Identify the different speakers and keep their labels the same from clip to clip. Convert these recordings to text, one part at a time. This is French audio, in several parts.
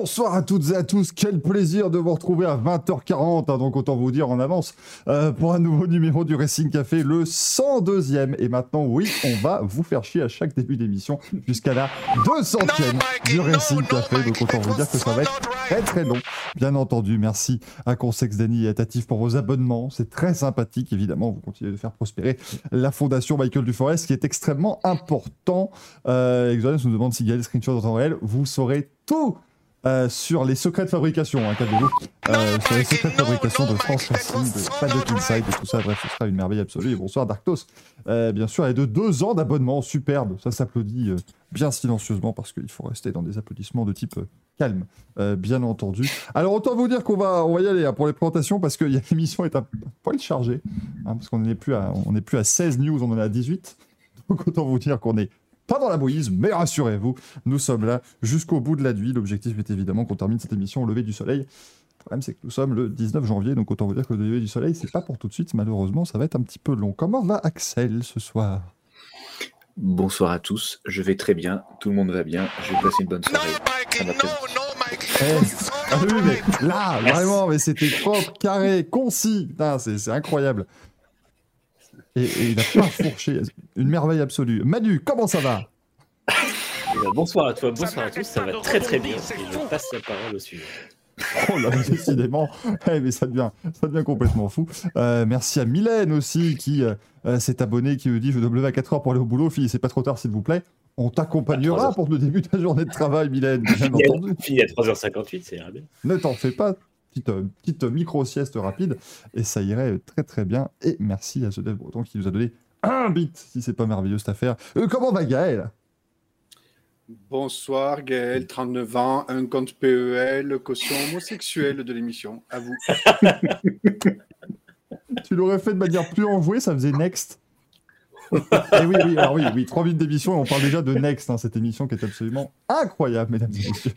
Speaker 1: Bonsoir à toutes et à tous, quel plaisir de vous retrouver à 20h40, hein, donc autant vous dire en avance, euh, pour un nouveau numéro du Racing Café, le 102e. Et maintenant, oui, on va vous faire chier à chaque début d'émission jusqu'à la 200e du Racing Café, donc autant vous dire que ça va être très très long. Bien entendu, merci à Consex Dany et à Tatif pour vos abonnements, c'est très sympathique, évidemment, vous continuez de faire prospérer la fondation Michael Duforest, qui est extrêmement important. Euh, Exodus nous demande si Gaël Screenshot en temps réel, vous saurez tout euh, sur les secrets de fabrication, hein, calmez-vous, euh, sur les secrets de fabrication de France Racing, de Paddock Inside et tout ça, bref, ce sera une merveille absolue. Et bonsoir Darktos, euh, bien sûr, et de deux ans d'abonnement, superbe, ça s'applaudit euh, bien silencieusement parce qu'il faut rester dans des applaudissements de type calme, bien entendu. Alors autant vous dire qu'on va, on va y aller hein, pour les présentations parce que a- l'émission est un poil chargée, hein, parce qu'on n'est plus, à- on est plus à 16 news, on en est à 18. Donc autant vous dire qu'on est pas dans la bouillise, mais rassurez-vous, nous sommes là jusqu'au bout de la nuit. L'objectif est évidemment qu'on termine cette émission au lever du soleil. Le problème, c'est que nous sommes le 19 janvier, donc autant vous dire que le lever du soleil, c'est pas pour tout de suite. Malheureusement, ça va être un petit peu long. Comment va Axel ce soir?
Speaker 2: Bonsoir à tous, je vais très bien, tout le monde va bien, je vais passer une bonne soirée. Va très bien.
Speaker 1: Eh, ah oui, mais là, vraiment, mais c'était propre, carré, concis. C'est c'est incroyable. Et, et il a pas fourché. Une merveille absolue. Manu, comment ça va?
Speaker 3: Euh, bonsoir à toi, bonsoir à tous, ça va très très bien. Et je passe la parole au suivant.
Speaker 1: Oh là, décidément, Eh, mais ça devient, ça devient complètement fou. Euh, merci à Mylène aussi qui euh, s'est abonnée, qui me dit je dois me lever à 4 heures pour aller au boulot. Fille, c'est pas trop tard s'il vous plaît. On t'accompagnera pour le début de ta journée de travail, Mylène, bien entendu.
Speaker 3: Fini à 3h58, c'est bien.
Speaker 1: Ne t'en fais pas, petite, euh, petite micro-sieste rapide, et ça irait très très bien. Et merci à ce dev breton qui nous a donné un bit, si c'est pas merveilleux cette affaire. Euh, comment va Gaël?
Speaker 4: Bonsoir Gaël, 39 ans, un compte PEL, caution homosexuelle de l'émission. À vous.
Speaker 1: Tu l'aurais fait de manière plus enjouée, ça faisait Next. Et oui, oui, alors oui, oui, 3 minutes d'émission, et on parle déjà de Next, hein, cette émission qui est absolument incroyable, mesdames et messieurs.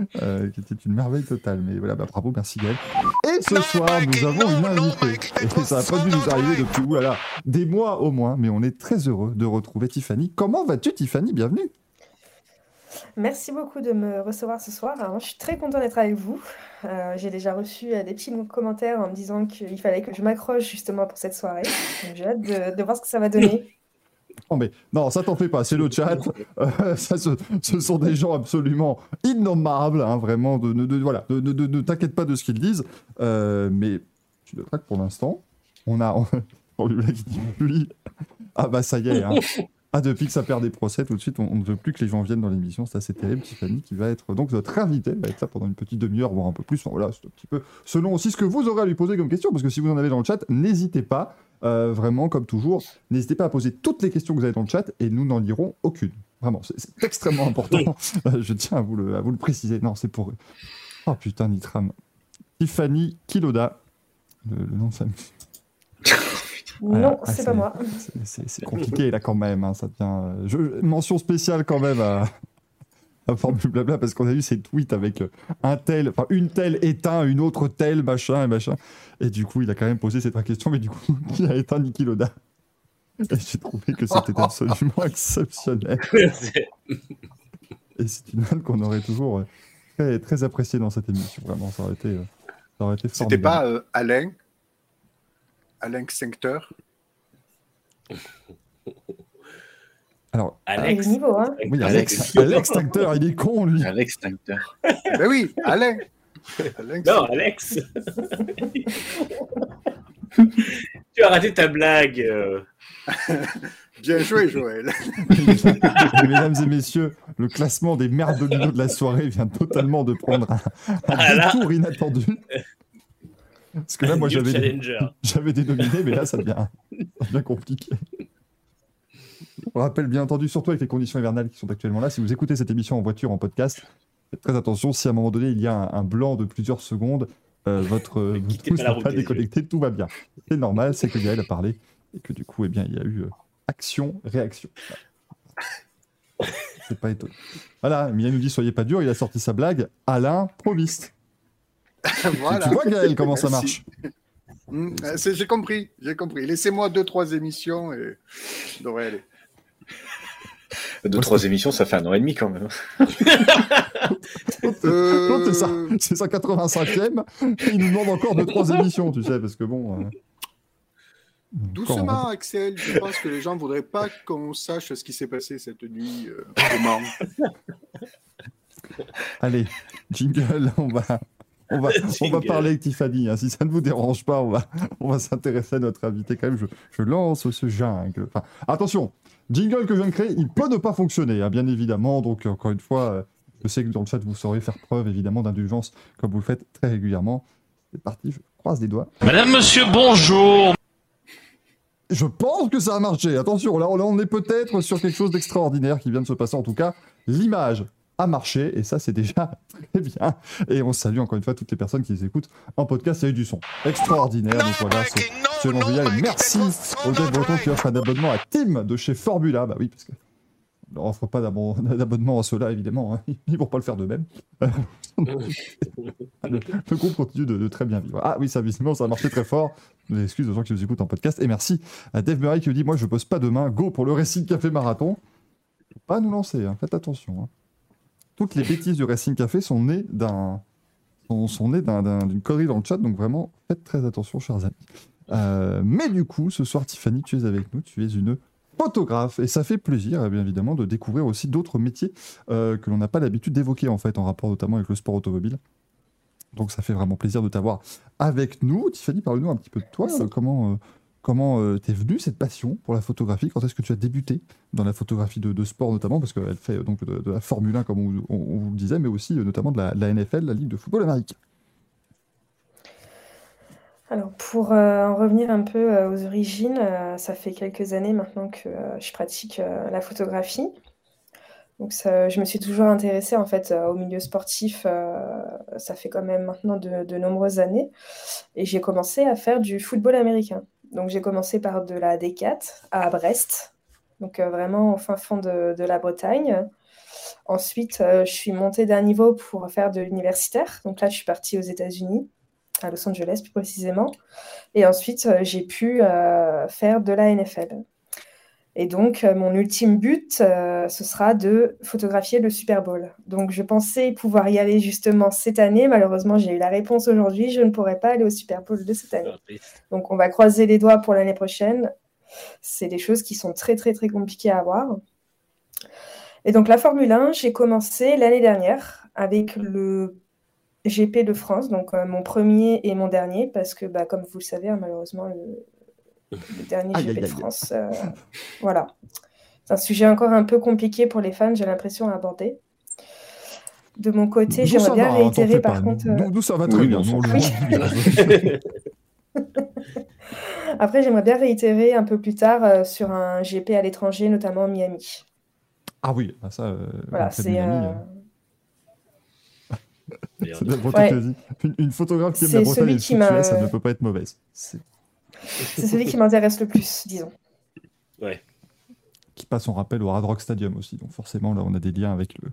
Speaker 1: Euh, qui était une merveille totale. Mais voilà, bah, bravo, merci Gaël. Et ce soir, nous avons une invitée. Et ça n'a pas dû nous arriver depuis, oulala, des mois au moins, mais on est très heureux de retrouver Tiffany. Comment vas-tu, Tiffany? Bienvenue.
Speaker 5: Merci beaucoup de me recevoir ce soir. Alors, moi, je suis très contente d'être avec vous. Euh, j'ai déjà reçu euh, des petits commentaires en me disant qu'il fallait que je m'accroche justement pour cette soirée. Donc, j'ai hâte de, de voir ce que ça va donner.
Speaker 1: Non, mais non, ça t'en fait pas, c'est le chat. Euh, ça, ce, ce sont des gens absolument innommables, hein, vraiment. De, de, de- voilà, de, de- de- ne t'inquiète pas de ce qu'ils disent. Euh, mais tu le traques pour l'instant. On a. On, lui. Ah bah ça y est. Hein. Ah, depuis que ça perd des procès, tout de suite, on, on ne veut plus que les gens viennent dans l'émission. C'est assez terrible. Tiffany, qui va être donc notre invitée, va être là pendant une petite demi-heure, voire un peu plus. Enfin, voilà, c'est un petit peu selon aussi ce que vous aurez à lui poser comme question. Parce que si vous en avez dans le chat, n'hésitez pas. Euh, vraiment, comme toujours, n'hésitez pas à poser toutes les questions que vous avez dans le chat et nous n'en lirons aucune. Vraiment, c'est- extrêmement important. Euh, Je tiens à vous, le, à vous le préciser. Non, c'est pour. Oh putain, Nitram. Tiffany Kiloda. Le, le nom de famille.
Speaker 5: Non,
Speaker 1: Ah,
Speaker 5: c'est pas moi.
Speaker 1: c'est- compliqué là quand même. hein, ça devient. euh, je- mention spéciale quand même à. à Blabla parce qu'on a eu ces tweets avec euh, un tel, enfin une telle éteint, une autre telle, machin et machin. Et du coup, il a quand même posé cette vraie question, mais du coup, qui a éteint Niki Loda Et j'ai trouvé que c'était absolument exceptionnel. Et c'est une vanne qu'on aurait toujours euh, très, très appréciée dans cette émission. Vraiment, ça aurait été, euh, ça aurait été
Speaker 4: C'était pas euh, Alain? Alain Extincteur
Speaker 1: Alors,
Speaker 3: Alex.
Speaker 5: niveau, hein.
Speaker 1: oui, Alex, Alex Tincteur, il est con, lui.
Speaker 2: Extincteur.
Speaker 4: Ben oui, Alain Alain
Speaker 3: Non, Alex Tu as raté ta blague. euh.
Speaker 4: Bien joué, Joël.
Speaker 1: Mesdames et messieurs, le classement des merdes de de la soirée vient totalement de prendre un, un
Speaker 3: Ah
Speaker 1: détour inattendu. Parce que là, moi, j'avais des, j'avais nominés, mais là, ça devient, ça devient compliqué. On rappelle bien entendu, surtout avec les conditions hivernales qui sont actuellement là, si vous écoutez cette émission en voiture, en podcast, faites très attention. Si à un moment donné, il y a un, un blanc de plusieurs secondes, euh, votre Bluetooth n'est pas déconnecté, tout va bien. C'est normal, c'est que Gaël a parlé et que du coup, eh bien, il y a eu euh, action, réaction. C'est pas étonnant. Voilà, Mia nous dit soyez pas dur, il a sorti sa blague. Alain, proviste.
Speaker 4: voilà.
Speaker 1: Tu vois, Gaël, comment ça marche?
Speaker 4: C'est- J'ai compris, j'ai compris. Laissez-moi deux, trois émissions et je devrais aller.
Speaker 2: Deux, trois émissions, ça fait un an et demi quand même.
Speaker 4: Euh,
Speaker 1: c'est sa 85e. Il nous demande encore deux, trois émissions, tu sais, parce que bon. euh,
Speaker 4: Doucement, Axel. Je pense que les gens ne voudraient pas qu'on sache ce qui s'est passé cette nuit. euh, comment.
Speaker 1: Allez, jingle, on va, on va, on va parler avec Tiffany. hein. Si ça ne vous dérange pas, on va, on va s'intéresser à notre invité quand même. Je, je lance ce jungle. Enfin, attention, jingle que je viens de créer, il peut ne pas fonctionner, hein, bien évidemment. Donc, encore une fois, euh, je sais que dans le chat, vous saurez faire preuve évidemment d'indulgence comme vous le faites très régulièrement. C'est parti, je croise les doigts.
Speaker 6: Madame, monsieur, bonjour.
Speaker 1: Je pense que ça a marché. Attention, là, là, on est peut-être sur quelque chose d'extraordinaire qui vient de se passer. En tout cas, l'image a marché et ça, c'est déjà très bien. Et on salue encore une fois toutes les personnes qui les écoutent en podcast. Il y a eu du son extraordinaire. Donc voilà, génial. Et merci au Dave Breton qui offre un abonnement à Tim de chez Formula. Bah oui, parce que on leur offre pas d'abon- d'abonnement à ceux-là, évidemment. hein. Ils vont pas le faire d'eux-mêmes. le, le groupe continue de, de très bien vivre. Ah oui, ça, visiblement, ça a marché très fort. Mes excuses aux gens qui nous écoutent en podcast. Et merci à Dave Murray qui nous dit Moi, je pose pas demain. Go pour le Racing Café Marathon. Faut pas nous lancer, hein. faites attention. hein. Toutes les bêtises du Racing Café sont nées d'un. sont, sont nées d'un- d'un- d'une connerie dans le chat, donc vraiment, faites très attention, chers amis. Euh, mais du coup, ce soir, Tiffany, tu es avec nous, tu es une photographe, et ça fait plaisir, eh bien évidemment, de découvrir aussi d'autres métiers euh, que l'on n'a pas l'habitude d'évoquer, en fait, en rapport notamment avec le sport automobile. Donc ça fait vraiment plaisir de t'avoir avec nous. Tiffany, parle-nous un petit peu de toi. Euh, comment euh, comment euh, t'es venue cette passion pour la photographie? Quand est-ce que tu as débuté dans la photographie de, sport notamment? Parce qu'elle fait euh, donc de, la Formule 1, comme on, vous le disait, mais aussi euh, notamment de la, NFL, la Ligue de football américain.
Speaker 5: Alors, pour euh, en revenir un peu aux origines, ça fait quelques années maintenant que je pratique la photographie. Donc, je me suis toujours intéressée en fait au milieu sportif. ça fait quand même maintenant de nombreuses années. Et j'ai commencé à faire du football américain. Donc, j'ai commencé par de la D4 à Brest, donc euh, vraiment au fin fond de, la Bretagne. Ensuite, euh, je suis montée d'un niveau pour faire de l'universitaire. Donc là, je suis partie aux États-Unis à Los Angeles plus précisément. Et ensuite, euh, j'ai pu faire de la NFL. Et donc, euh, mon ultime but, euh, ce sera de photographier le Super Bowl. Donc, je pensais pouvoir y aller justement cette année. Malheureusement, j'ai eu la réponse aujourd'hui. Je ne pourrai pas aller au Super Bowl de cette année. Donc, on va croiser les doigts pour l'année prochaine. C'est des choses qui sont très, très, très compliquées à avoir. Et donc, la Formule 1, j'ai commencé l'année dernière avec le GP de France, donc euh, mon premier et mon dernier, parce que, bah, comme vous le savez, hein, malheureusement, le, le dernier GP de. France, euh, voilà. C'est un sujet encore un peu compliqué pour les fans, j'ai l'impression, à aborder. De mon côté, j'aimerais bien
Speaker 1: va,
Speaker 5: réitérer, par
Speaker 1: pas.
Speaker 5: contre.
Speaker 1: Nous,
Speaker 5: euh,
Speaker 1: nous, nous, ça va très
Speaker 2: Oui,
Speaker 1: bien. voit.
Speaker 5: Après, j'aimerais bien réitérer un peu plus tard euh, sur un GP à l'étranger, notamment Miami.
Speaker 1: Ah oui, ah, ça, euh,
Speaker 5: Voilà, c'est euh,
Speaker 1: euh. Une, une photographe qui aime la Bretagne et le ça ne peut pas être mauvaise. C'est-
Speaker 5: celui qui m'intéresse le plus, disons.
Speaker 3: Ouais.
Speaker 1: qui passe en rappel au Hard Rock Stadium aussi. Donc forcément, là, on a des liens avec le,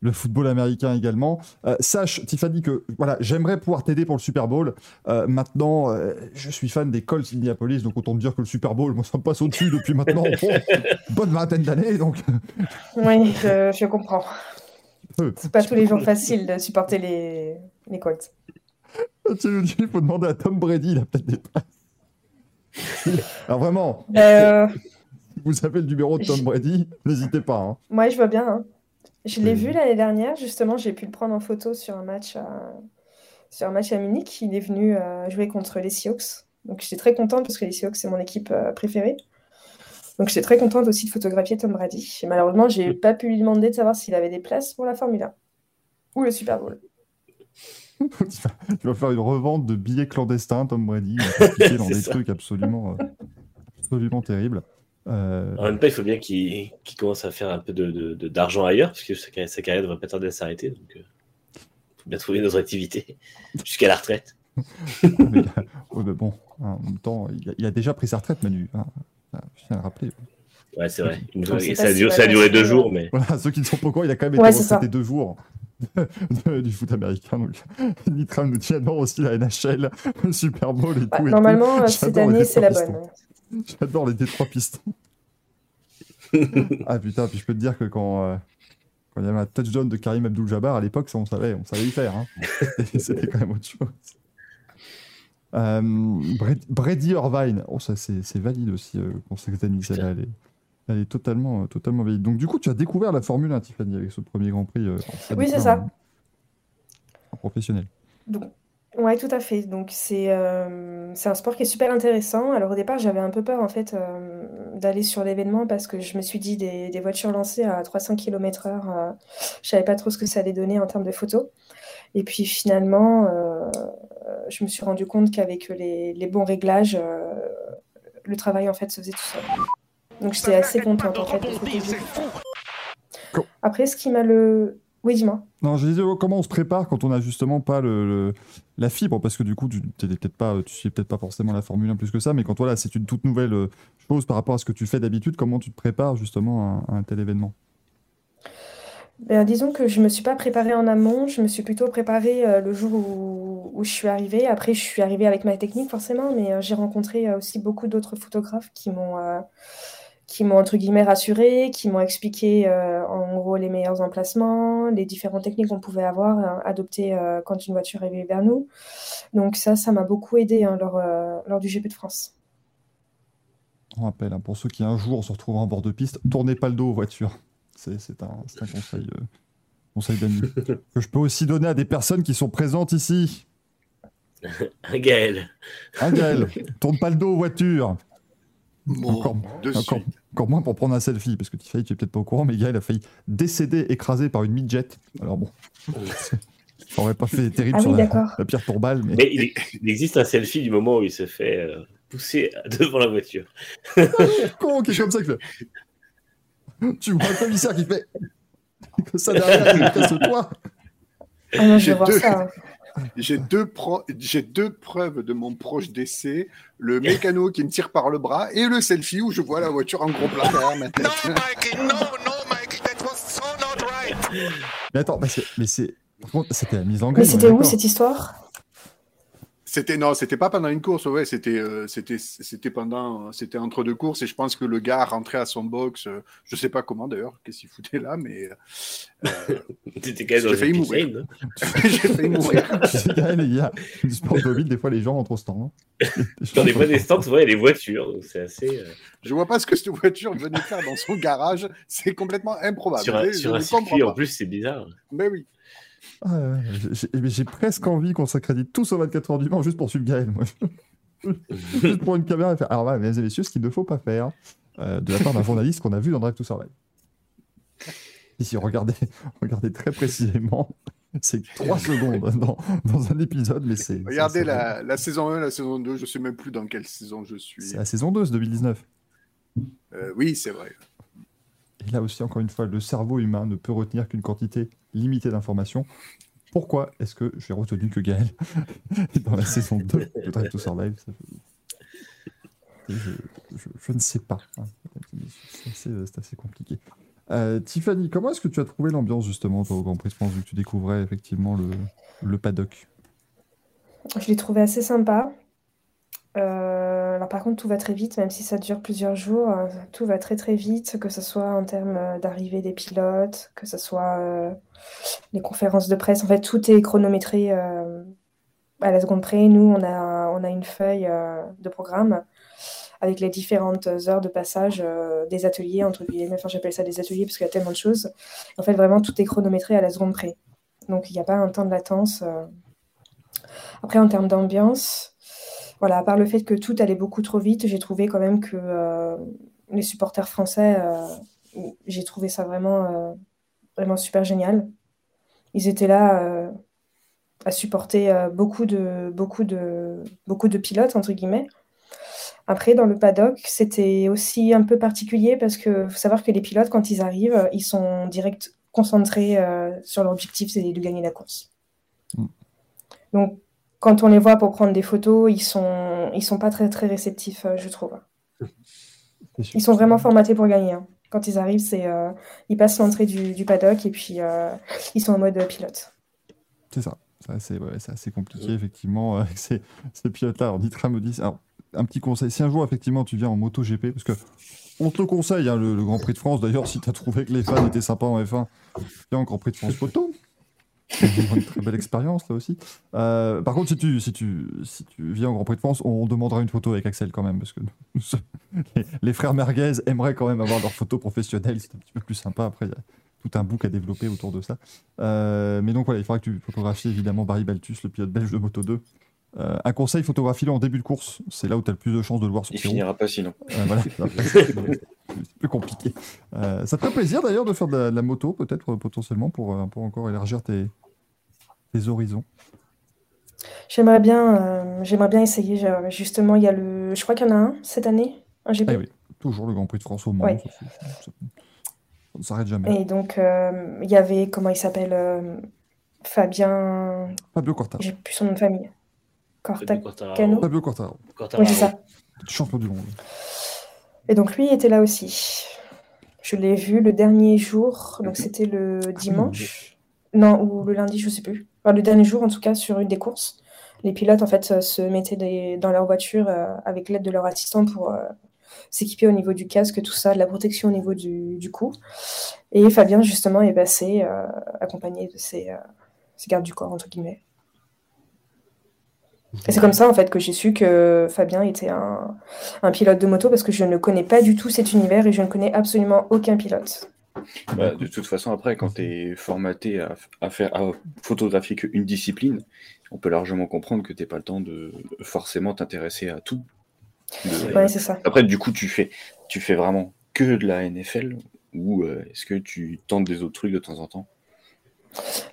Speaker 1: le football américain également. Euh, sache, Tiffany, que voilà, j'aimerais pouvoir t'aider pour le Super Bowl. Euh, maintenant, euh, je suis fan des Colts Indianapolis, donc autant te dire que le Super Bowl, moi, ça me passe au-dessus depuis maintenant bon, bonne vingtaine d'années. Donc,
Speaker 5: Oui, je, je comprends. C'est pas tous les jours facile de supporter les, les Colts.
Speaker 1: tu nous dis, il faut demander à Tom Brady, il a peut-être des places. Alors vraiment,
Speaker 5: Euh,
Speaker 1: si vous avez le numéro de Tom Brady, n'hésitez pas. hein.
Speaker 5: moi, je vois bien. hein. Je l'ai
Speaker 1: Oui.
Speaker 5: vu l'année dernière, justement, j'ai pu le prendre en photo sur un match à, sur un match à Munich. Il est venu euh, jouer contre les Seahawks. Donc, j'étais très contente parce que les Seahawks, c'est mon équipe euh, préférée. Donc, j'étais très contente aussi de photographier Tom Brady. Et malheureusement, j'ai pas pu lui demander de savoir s'il avait des places pour la Formule 1 ou le Super Bowl.
Speaker 1: tu, vas, faire une revente de billets clandestins, Tom Brady, il va dans des
Speaker 3: ça.
Speaker 1: trucs absolument, euh, absolument terribles. Euh,
Speaker 3: En même temps, il faut bien qu'il commence à faire un peu d'argent de, de- d'argent ailleurs, parce que sa, carrière- sa carrière ne devrait pas tarder à s'arrêter. Donc, il faut bien trouver notre activité jusqu'à la retraite.
Speaker 1: mais, ouais, mais bon, hein, en même temps, il a, il a déjà pris sa retraite, Manu. Hein. Ah, Je tiens à le rappeler.
Speaker 3: Ouais, c'est vrai. Ça, a duré,
Speaker 5: va
Speaker 3: ça a duré deux jours, mais
Speaker 1: Voilà, ceux qui ne sont pas au courant, il a quand même
Speaker 5: Ouais,
Speaker 1: été retraité deux jours. De- du foot américain. Donc, Nitram nous dit adore aussi la NHL, le Super Bowl et
Speaker 5: Bah,
Speaker 1: tout. et
Speaker 5: normalement,
Speaker 1: tout.
Speaker 5: euh, cette
Speaker 1: J'adore les
Speaker 5: année, c'est la bonne.
Speaker 1: Pistons. J'adore les Détroit Pistons. ah putain, puis je peux te dire que quand euh, quand il y avait un touchdown de Karim Abdul-Jabbar à l'époque, ça on savait, on savait y faire. hein. C'était- quand même autre chose. Euh, Brad- Brady Irvine, oh, ça c'est valide aussi euh, pour cette année, celle-là, elle est, elle est totalement, euh, totalement valide. Donc du coup, tu as découvert la Formule 1, Tiffany, avec ce premier Grand Prix. euh,
Speaker 5: Oui, c'est
Speaker 1: F1,
Speaker 5: ça.
Speaker 1: en- en professionnel.
Speaker 5: Donc, ouais, tout à fait. Donc, c'est euh, un sport qui est super intéressant. Alors, au départ, j'avais un peu peur, en fait, euh, d'aller sur l'événement parce que je me suis dit des, des voitures lancées à 300 km/h, euh, je savais pas trop ce que ça allait donner en termes de photos. Et puis, finalement, euh, je me suis rendu compte qu'avec les, les bons réglages, euh, le travail, en fait, se faisait tout seul. Donc, j'étais assez contente, en fait, que. Après, ce qui m'a le... Oui, dis-moi.
Speaker 1: Non, je disais comment on se prépare quand on n'a justement pas le, le- la fibre, parce que du coup, tu pas, tu suis peut-être pas forcément la Formule 1 plus que ça, mais quand voilà, c'est une toute nouvelle euh, chose par rapport à ce que tu fais d'habitude, comment tu te prépares justement à, à un tel événement?
Speaker 5: Ben, disons que je me suis pas préparée en amont, je me suis plutôt préparée euh, le jour où, où je suis arrivée. Après, je suis arrivée avec ma technique forcément, mais euh, j'ai rencontré euh, aussi beaucoup d'autres photographes qui m'ont euh, qui m'ont entre guillemets rassurée, qui m'ont expliqué euh, en gros les meilleurs emplacements, les différentes techniques qu'on pouvait avoir euh, adoptées euh, quand une voiture arrivait vers nous. Donc ça, ça m'a beaucoup aidé hein, lors, euh, lors du GP de France.
Speaker 1: On rappelle, hein, pour ceux qui un jour se retrouvent en bord de piste, tournez pas le dos aux voitures. C'est c'est un, c'est un conseil, euh, conseil d'amis. que je peux aussi donner à des personnes qui sont présentes ici.
Speaker 3: Gaël.
Speaker 1: Hein, Gaël Tourne pas le dos aux voitures.
Speaker 4: Bon,
Speaker 1: Encore,
Speaker 4: de
Speaker 1: encore,
Speaker 4: suite.
Speaker 1: Encore moins pour prendre un selfie, parce que Tiffany, tu es peut-être pas au courant, mais Gaël a failli décéder écrasé par une midget. Alors bon, ça aurait pas fait terrible
Speaker 5: Ah
Speaker 1: sur
Speaker 5: oui,
Speaker 1: la,
Speaker 5: d'accord.
Speaker 1: la pierre tourbale, mais
Speaker 3: Mais il, il existe un selfie du moment où il se fait euh, pousser devant la voiture.
Speaker 1: con qui est comme ça qui fait. Tu vois un commissaire qui fait. que ça derrière, il casse-toi.
Speaker 5: Ah non, je vais voir
Speaker 4: deux-
Speaker 5: ça.
Speaker 4: J'ai deux, pro- j'ai deux preuves de mon proche décès le mécano qui me tire par le bras et le selfie où je vois la voiture en gros plan derrière ma tête.
Speaker 7: No, Mikey, no, no, Mikey, that was so not right.
Speaker 1: Mais attends, mais c'est. Mais c'est... Par contre, c'était la mise en
Speaker 5: Mais
Speaker 1: on est
Speaker 5: c'était où cette histoire?
Speaker 4: C'était non, c'était pas pendant une course, ouais, c'était euh, c'était c'était pendant c'était entre deux courses et je pense que le gars rentrait à son box, euh, je sais pas comment d'ailleurs, qu'est-ce qu'il foutait là, mais euh,
Speaker 3: même
Speaker 4: J'ai failli mourir.
Speaker 3: hein.
Speaker 4: j'ai failli mourir.
Speaker 1: Il y a du sport automobile, des fois les gens rentrent au stand. hein. Les
Speaker 3: Dans les bonnes
Speaker 1: stand.
Speaker 3: stands, souvent il y a des voitures, donc c'est assez. euh,
Speaker 4: Je vois pas ce que cette voiture venait faire dans son garage, c'est complètement improbable.
Speaker 3: sur un, sur un circuit, en plus, c'est bizarre.
Speaker 4: Mais oui.
Speaker 1: Ah, j'ai- presque envie qu'on s'accrédite tous aux 24 heures du Mans juste pour suivre Gaël. Moi. juste pour une caméra et faire. Alors, voilà, mesdames et messieurs, ce qu'il ne faut pas faire euh, de la part d'un journaliste qu'on a vu dans Drive to Survive. Ici, regardez, regardez très précisément. C'est 3 secondes dans, dans un épisode, mais c'est.
Speaker 4: Regardez la, la saison 1, la saison 2, je sais même plus dans quelle saison je suis.
Speaker 1: C'est la saison 2, c'est 2019.
Speaker 4: Euh, oui, c'est vrai.
Speaker 1: Et là aussi, encore une fois, le cerveau humain ne peut retenir qu'une quantité limitée d'informations. Pourquoi est-ce que j'ai retenu que Gaël dans la saison 2 de Drive to Survive je... ne sais pas. hein. C'est assez, compliqué. Euh, Tiffany, comment est-ce que tu as trouvé l'ambiance justement toi, au Grand Prix France vu que tu découvrais effectivement le paddock?
Speaker 5: Je l'ai trouvé assez sympa. Euh, alors par contre, tout va très vite, même si ça dure plusieurs jours. euh, Tout va très très vite, que ce soit en termes euh, d'arrivée des pilotes, que ce soit les conférences de presse. En fait, tout est chronométré à la seconde près. Nous, on a, on a une feuille de programme avec les différentes heures de passage des ateliers, entre guillemets. Enfin, j'appelle ça des ateliers parce qu'il y a tellement de choses. En fait, vraiment, tout est chronométré à la seconde près. Donc, il n'y a pas un temps de latence. Après, en termes d'ambiance, voilà, à part le fait que tout allait beaucoup trop vite, j'ai trouvé quand même que euh, les supporters français, euh, j'ai trouvé ça vraiment, euh, vraiment super génial. Ils étaient là à supporter beaucoup de, beaucoup de, beaucoup de pilotes, entre guillemets. Après, dans le paddock, c'était aussi un peu particulier parce que faut savoir que les pilotes, quand ils arrivent, ils sont direct concentrés euh, sur leur objectif, c'est de gagner la course.
Speaker 1: Mm.
Speaker 5: Donc, quand on les voit pour prendre des photos, ils sont, ils sont pas très très réceptifs, euh, je trouve. Ils sont vraiment formatés pour gagner. hein. Quand ils arrivent, c'est euh, ils passent l'entrée du, du paddock et puis euh, ils sont en mode pilote.
Speaker 1: C'est ça. C'est assez, ouais, c'est assez compliqué, effectivement, avec ces, ces pilotes-là. Alors, Nitra me dit, alors, un petit conseil, si un jour, effectivement, tu viens en moto GP, parce que on te le conseille, hein, le, le Grand Prix de France, d'ailleurs, si tu as trouvé que les fans étaient sympas en F1, viens en Grand Prix de France moto. Une très belle expérience, là aussi. Euh, par contre, si tu, si, tu, si tu viens au Grand Prix de France, on demandera une photo avec Axel quand même, parce que les frères Merguez aimeraient quand même avoir leur photo professionnelle, c'est un petit peu plus sympa. Après, il y a tout un book à développer autour de ça. Euh, mais donc voilà, il faudra que tu photographies évidemment Barry Baltus, le pilote belge de Moto 2. Euh, un conseil, photographie-le en début de course. C'est là où tu as le plus de chances de le voir sur
Speaker 2: Il
Speaker 1: roues.
Speaker 2: finira pas sinon.
Speaker 1: Euh, voilà. c'est plus compliqué. Euh, ça te ferait plaisir d'ailleurs de faire de la, de la moto, peut-être euh, potentiellement, pour, pour encore élargir tes, tes horizons?
Speaker 5: J'aimerais bien, euh, j'aimerais bien essayer. Justement, il y a le, je crois qu'il y en a un cette année, un GP.
Speaker 1: Ah oui, toujours le Grand Prix de France au Mans.
Speaker 5: Ouais.
Speaker 1: ça, c'est- ça- ça ne s'arrête jamais.
Speaker 5: Et donc, euh, il y avait, comment il s'appelle euh, Fabien,
Speaker 1: Fabio Quartararo.
Speaker 5: j'ai plus son nom de famille. Corta...
Speaker 3: Quartararo.
Speaker 5: Cano
Speaker 1: Fabio Quartararo,
Speaker 5: Oui, c'est ça.
Speaker 1: champion du monde.
Speaker 5: Et donc, lui était là aussi. Je l'ai vu le dernier jour, donc c'était le dimanche. Non, ou le lundi, je sais plus. Enfin, le dernier jour, en tout cas, sur une des courses. Les pilotes, en fait, se mettaient des- dans leur voiture euh, avec l'aide de leur assistant pour euh, s'équiper au niveau du casque, tout ça, de la protection au niveau du, du cou. Et Fabien, justement, est passé euh, accompagné de ses, euh, ses gardes du corps, entre guillemets. Et c'est comme ça, en fait, que j'ai su que Fabien était un, un pilote de moto, parce que je ne connais pas du tout cet univers et je ne connais absolument aucun pilote.
Speaker 2: Bah, de toute façon, après, quand tu es formaté à, à faire à photographier qu'une discipline, on peut largement comprendre que tu pas le temps de forcément t'intéresser à tout. De-
Speaker 5: Ouais, c'est ça.
Speaker 2: Après, du coup, tu fais, tu fais vraiment que de la NFL ou euh, est-ce que tu tentes des autres trucs de temps en temps?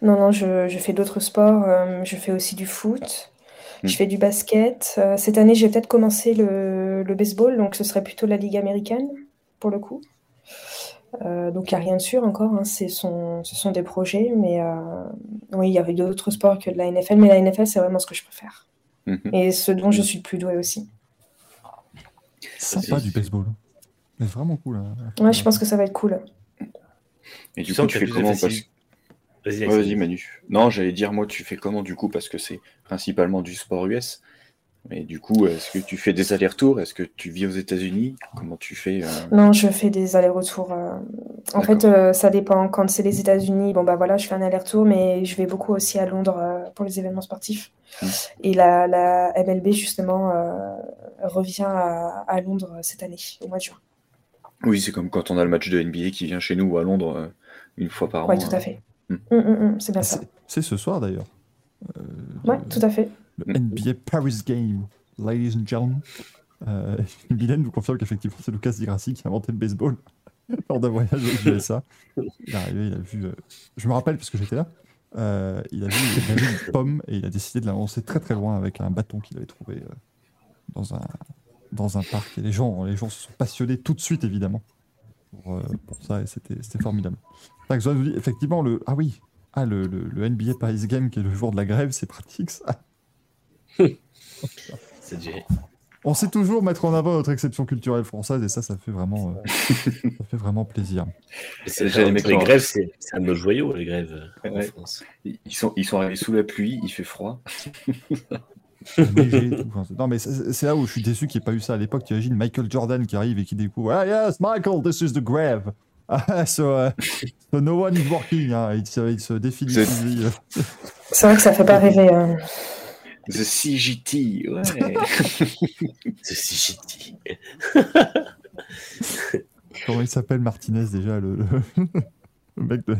Speaker 5: Non, non, je, je fais d'autres sports. euh, je fais aussi du foot. Je
Speaker 2: Mm.
Speaker 5: fais du basket. Euh, cette année, j'ai peut-être commencé le, le baseball, donc ce serait plutôt la Ligue américaine, pour le coup. Euh, donc, il n'y a rien de sûr encore. hein, son- ce sont des projets, mais euh, oui, il y avait d'autres sports que de la NFL, mais la NFL, c'est vraiment ce que je préfère.
Speaker 2: Mhm.
Speaker 5: Et ce dont je suis le plus douée aussi.
Speaker 1: Sympa du baseball. C'est vraiment cool. hein.
Speaker 5: Ouais, je pense que ça va être cool.
Speaker 2: Et du coup, tu fais comment parce...
Speaker 3: Vas-y,
Speaker 2: Ouais, Manu. Non, j'allais dire, moi, tu fais comment du coup Parce que c'est principalement du sport US. Mais du coup, est-ce que tu fais des allers-retours? Est-ce que tu vis aux États-Unis? Comment tu fais euh,
Speaker 5: Non, je fais des allers-retours. euh, En
Speaker 2: D'accord.
Speaker 5: fait, euh, ça dépend. Quand c'est les États-Unis, bon bah voilà, je fais un aller-retour, mais je vais beaucoup aussi à Londres euh, pour les événements sportifs.
Speaker 2: Mm.
Speaker 5: Et la, la MLB justement euh, revient à, à Londres cette année, au mois de juin.
Speaker 2: Oui, c'est comme quand on a le match de NBA qui vient chez nous ou à Londres euh, une fois par
Speaker 5: Oui,
Speaker 2: an.
Speaker 5: tout à
Speaker 2: hein.
Speaker 5: fait.
Speaker 2: Mm.
Speaker 5: Mm, mm, c'est bien
Speaker 1: Ah,
Speaker 5: ça.
Speaker 1: c'est- ce soir d'ailleurs. Euh,
Speaker 5: Ouais, tout à fait.
Speaker 1: le NBA Paris Game, ladies and gentlemen. Euh, Mylène nous confirme qu'effectivement c'est Lucas Di Grassi qui a inventé le baseball lors d'un voyage aux USA. Il est arrivé, il a vu. euh, je me rappelle parce que j'étais là. euh, il, a vu, il a vu une pomme et il a décidé de la lancer très très loin avec un bâton qu'il avait trouvé euh, dans, un, dans un parc. Et les gens, les gens se sont passionnés tout de suite évidemment pour, euh, pour ça et c'était c'était formidable. Dit effectivement le. Ah oui, ah, le, le, le NBA Paris Game qui est le jour de la grève, c'est pratique ça.
Speaker 3: C'est géré.
Speaker 1: On sait toujours mettre en avant notre exception culturelle française et ça, ça fait vraiment, euh, ça fait vraiment plaisir.
Speaker 2: Les mecs
Speaker 3: grèves, c'est c'est un de nos joyaux, les grèves en
Speaker 2: Ouais.
Speaker 3: France.
Speaker 2: Ils sont, ils sont arrivés sous la pluie, il fait froid.
Speaker 1: Tout. Non, mais c'est là où je suis déçu qu'il n'y ait pas eu ça à l'époque. Tu imagines Michael Jordan qui arrive et qui découvre Ah, yes, Michael, this is the grave. Ah, so, uh, so no one is working. hein. Il, se, il se définit.
Speaker 2: C'est-
Speaker 1: euh.
Speaker 5: Vrai que ça fait pas rêver. hein.
Speaker 2: The CGT, ouais.
Speaker 3: Si shitty.
Speaker 1: Comment il s'appelle Martinez déjà, le, le, le mec de.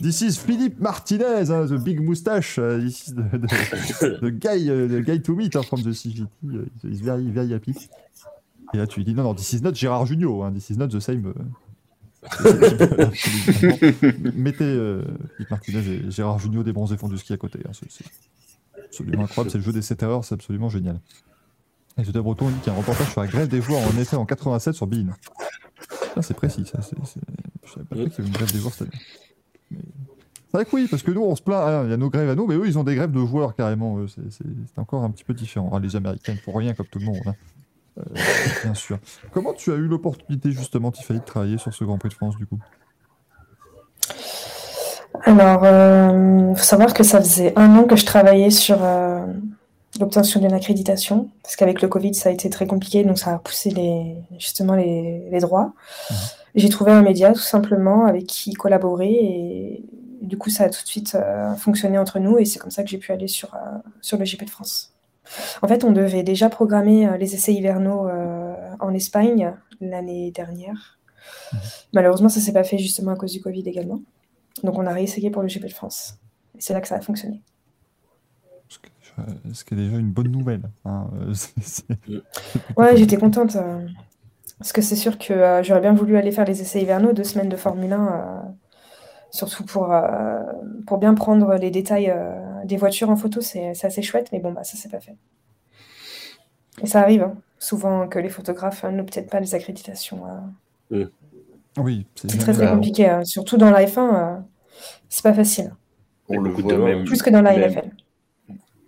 Speaker 1: This is Philippe Martinez, hein, the big moustache. uh, this is the, the- the guy, uh, the guy to meet hein, from the CGT. uh, he's very, very happy. Et là, tu lui dis non, non, this is not Gérard Junior, hein, this is not the same. uh, Absolument. Mettez euh, Philippe Martinez et Gérard Junior des bronzés font du ski à côté. hein, c'est absolument incroyable. C'est le jeu des 7 erreurs, c'est absolument génial. Et José Breton dit qu'il y a un reportage sur la grève des joueurs en effet en 87 sur Bein. Ça, c'est précis, ça. c'est- c'est- Je savais pas qu'il y avait une grève des joueurs cette année. C'est vrai que oui, parce que nous, on se plaint, hein, il y a nos grèves à nous, mais eux, ils ont des grèves de joueurs carrément. C'est encore un petit peu différent. Ah, les Américains, ils font rien comme tout le monde. hein. Euh, bien sûr. Comment tu as eu l'opportunité justement, Tiffany, de travailler sur ce Grand Prix de France du coup?
Speaker 5: Alors, il faut savoir que ça faisait un an que je travaillais sur euh, l'obtention d'une accréditation, parce qu'avec le Covid, ça a été très compliqué, donc ça a poussé les, justement les, les droits.
Speaker 1: Mhm.
Speaker 5: J'ai trouvé un média tout simplement avec qui collaborer et du coup, ça a tout de suite euh, fonctionné entre nous et c'est comme ça que j'ai pu aller sur, euh, sur le GP de France. En fait, on devait déjà programmer euh, les essais hivernaux euh, en Espagne l'année dernière.
Speaker 1: Mhm.
Speaker 5: Malheureusement, ça s'est pas fait justement à cause du Covid également. Donc, on a réessayé pour le GP de France. Et c'est là que ça a fonctionné.
Speaker 1: Ce qui est déjà une bonne nouvelle. hein, plutôt
Speaker 5: Ouais, j'étais contente. Parce que c'est sûr que euh, j'aurais bien voulu aller faire les essais hivernaux, deux semaines de Formule 1, euh, surtout pour, euh, pour bien prendre les détails euh, des voitures en photo, c'est c'est assez chouette, mais bon, bah, ça, c'est pas fait. Et ça arrive, hein, souvent que les photographes euh, n'obtiennent pas les accréditations. euh.
Speaker 1: Oui, c'est
Speaker 5: C'est très très compliqué, euh, surtout dans la F1, euh, c'est pas facile.
Speaker 2: On le voit même,
Speaker 5: Plus que dans la
Speaker 2: même-
Speaker 5: NFL.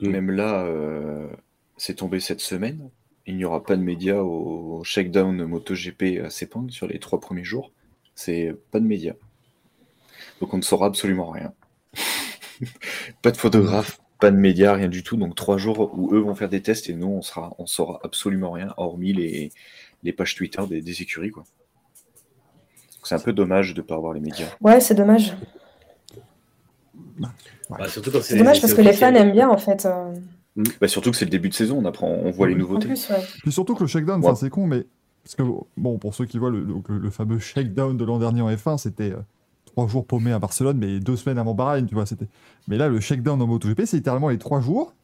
Speaker 3: Mm.
Speaker 2: même là, euh, c'est tombé cette semaine. Il n'y aura pas de médias au shakedown MotoGP à Sepang sur les trois premiers jours. C'est pas de médias. Donc on ne saura absolument rien. pas de photographe, pas de médias, rien du tout. Donc trois jours où eux vont faire des tests et nous on sera, on saura absolument rien, hormis les, les pages Twitter des, des écuries quoi. C'est un peu dommage de ne pas avoir les médias.
Speaker 5: Ouais, c'est dommage.
Speaker 3: Bah, surtout quand
Speaker 5: C'est dommage parce que les fans aiment bien en fait. euh,
Speaker 2: Bah, surtout que c'est le début de saison, on apprend, on voit les nouveautés.
Speaker 5: plus, ouais.
Speaker 1: Puis surtout que le shakedown,
Speaker 2: Ouais.
Speaker 1: c'est con, mais. Parce que, bon, pour ceux qui voient le, le- le fameux shakedown de l'an dernier en F1, c'était euh, trois jours paumés à Barcelone, mais deux semaines avant Bahreïn, tu vois. c'était. Mais là, le shakedown en MotoGP, c'est littéralement les trois jours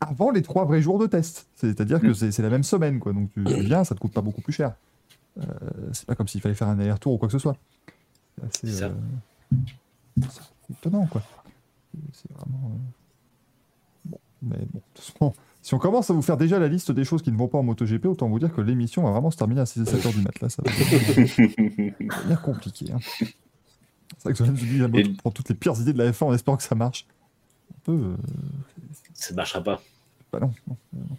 Speaker 1: avant les trois vrais jours de test. C'est-à-dire que
Speaker 2: Mm.
Speaker 1: c'est c'est la même semaine, quoi. Donc tu, viens, ça te coûte pas beaucoup plus cher. Euh, c'est pas comme s'il fallait faire un aller-retour ou quoi que ce soit. C'est assez,
Speaker 3: C'est ça.
Speaker 1: euh, c'est étonnant, quoi. C'est vraiment. Mais bon, de toute façon, si on commence à vous faire déjà la liste des choses qui ne vont pas en MotoGP, autant vous dire que l'émission va vraiment se terminer à 6 7 heures du mat. Là, ça va devenir compliqué. hein. C'est vrai que la moto
Speaker 2: Et-
Speaker 1: prend toutes les pires idées de la F1 en espérant que ça marche. Un peu. euh,
Speaker 3: Ça ne marchera pas.
Speaker 1: bah non, non, non, non.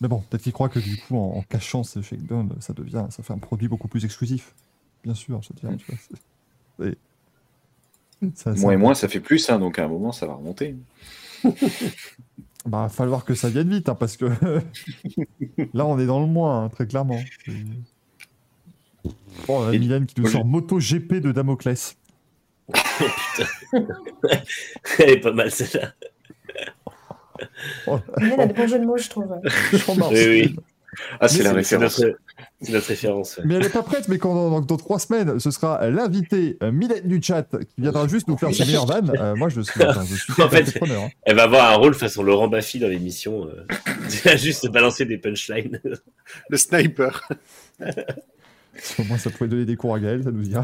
Speaker 1: Mais bon, peut-être qu'il croit que du coup, en, en cachant ce shakedown, ça devient, ça fait un produit beaucoup plus exclusif. Bien sûr, tu vois. c'est- ça- ça-
Speaker 2: Moins et moins, ça fait plus, hein, donc à un moment, ça va remonter.
Speaker 1: Bah, va falloir que ça vienne vite, hein, parce que là, on est dans le moins, hein, très clairement. Bon, on a Mylène qui nous sort MotoGP de Damoclès.
Speaker 3: Elle est pas mal celle-là.
Speaker 1: Oh,
Speaker 5: y a des bons jeux de mots, je trouve.
Speaker 3: Oui, oui.
Speaker 2: Ah, c'est la référence.
Speaker 3: notre, c'est notre référence. ouais.
Speaker 1: Mais elle n'est pas prête, mais quand, dans, dans trois semaines, ce sera l'invité euh, du chat qui viendra juste nous faire ses meilleures vannes. Euh, moi, je suis, enfin, je suis
Speaker 3: En fait,
Speaker 1: hein.
Speaker 3: Elle va avoir un rôle façon Laurent Baffy dans l'émission. Euh... Elle va juste balancer des punchlines.
Speaker 4: Le sniper.
Speaker 1: Au moins, ça pourrait donner des cours à Gaël, ça nous dirait-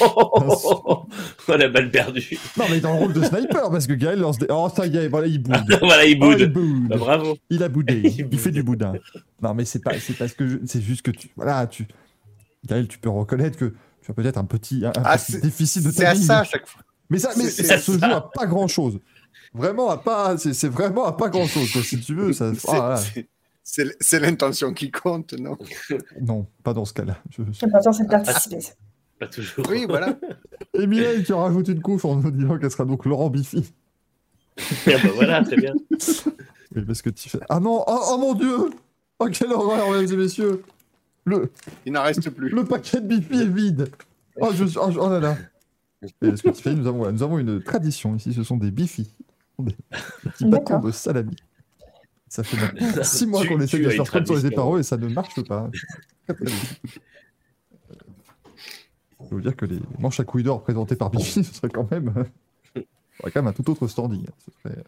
Speaker 3: oh, la balle perdue.
Speaker 1: non, mais dans le rôle de sniper, parce que Gaël lance des. Oh, ça y est, voilà, il boude.
Speaker 3: voilà, il
Speaker 1: Oh,
Speaker 3: boude.
Speaker 1: il boude.
Speaker 3: Bah, bravo.
Speaker 1: Il a boudé,
Speaker 3: Il
Speaker 1: il,
Speaker 3: boude.
Speaker 1: fait du boudin. Non, mais c'est pas, c'est parce que je- c'est juste que tu, voilà, tu, Gaël, tu peux reconnaître que tu as peut-être un petit, un, un
Speaker 4: Ah,
Speaker 1: petit
Speaker 4: c'est-
Speaker 1: déficit de
Speaker 4: C'est à ça à chaque fois.
Speaker 1: Mais ça, mais ça se
Speaker 3: ça.
Speaker 1: joue à pas grand chose. Vraiment à pas, c'est vraiment à pas grand chose. Si tu veux, ça. Ah.
Speaker 4: C'est- l'intention qui compte, non?
Speaker 1: Non, pas dans ce cas-là. Je-
Speaker 5: L'important, c'est de participer.
Speaker 3: Pas toujours.
Speaker 4: Oui, voilà.
Speaker 1: Et Mylène qui rajoute une couche en nous disant qu'elle sera donc Laurent Biffy.
Speaker 3: Ah bah voilà, très bien.
Speaker 1: Oui, parce que tu fais. Ah non, oh, oh mon dieu Oh quelle horreur, mesdames et messieurs Le,
Speaker 4: Il n'en reste plus.
Speaker 1: le paquet de Biffy est vide Oh, je, oh, je- oh là là Et parce que Tiffany, nous avons, nous avons une tradition ici, ce sont des Biffy. Des, petits bâtons de salami. Ça fait maintenant 6 mois qu'on essaie de faire sponsoriser par eux et ça ne marche pas. Je vous dire que les manches à couilles d'or présentées par Biffy, ce serait quand même, quand même un tout autre standing. Ce serait,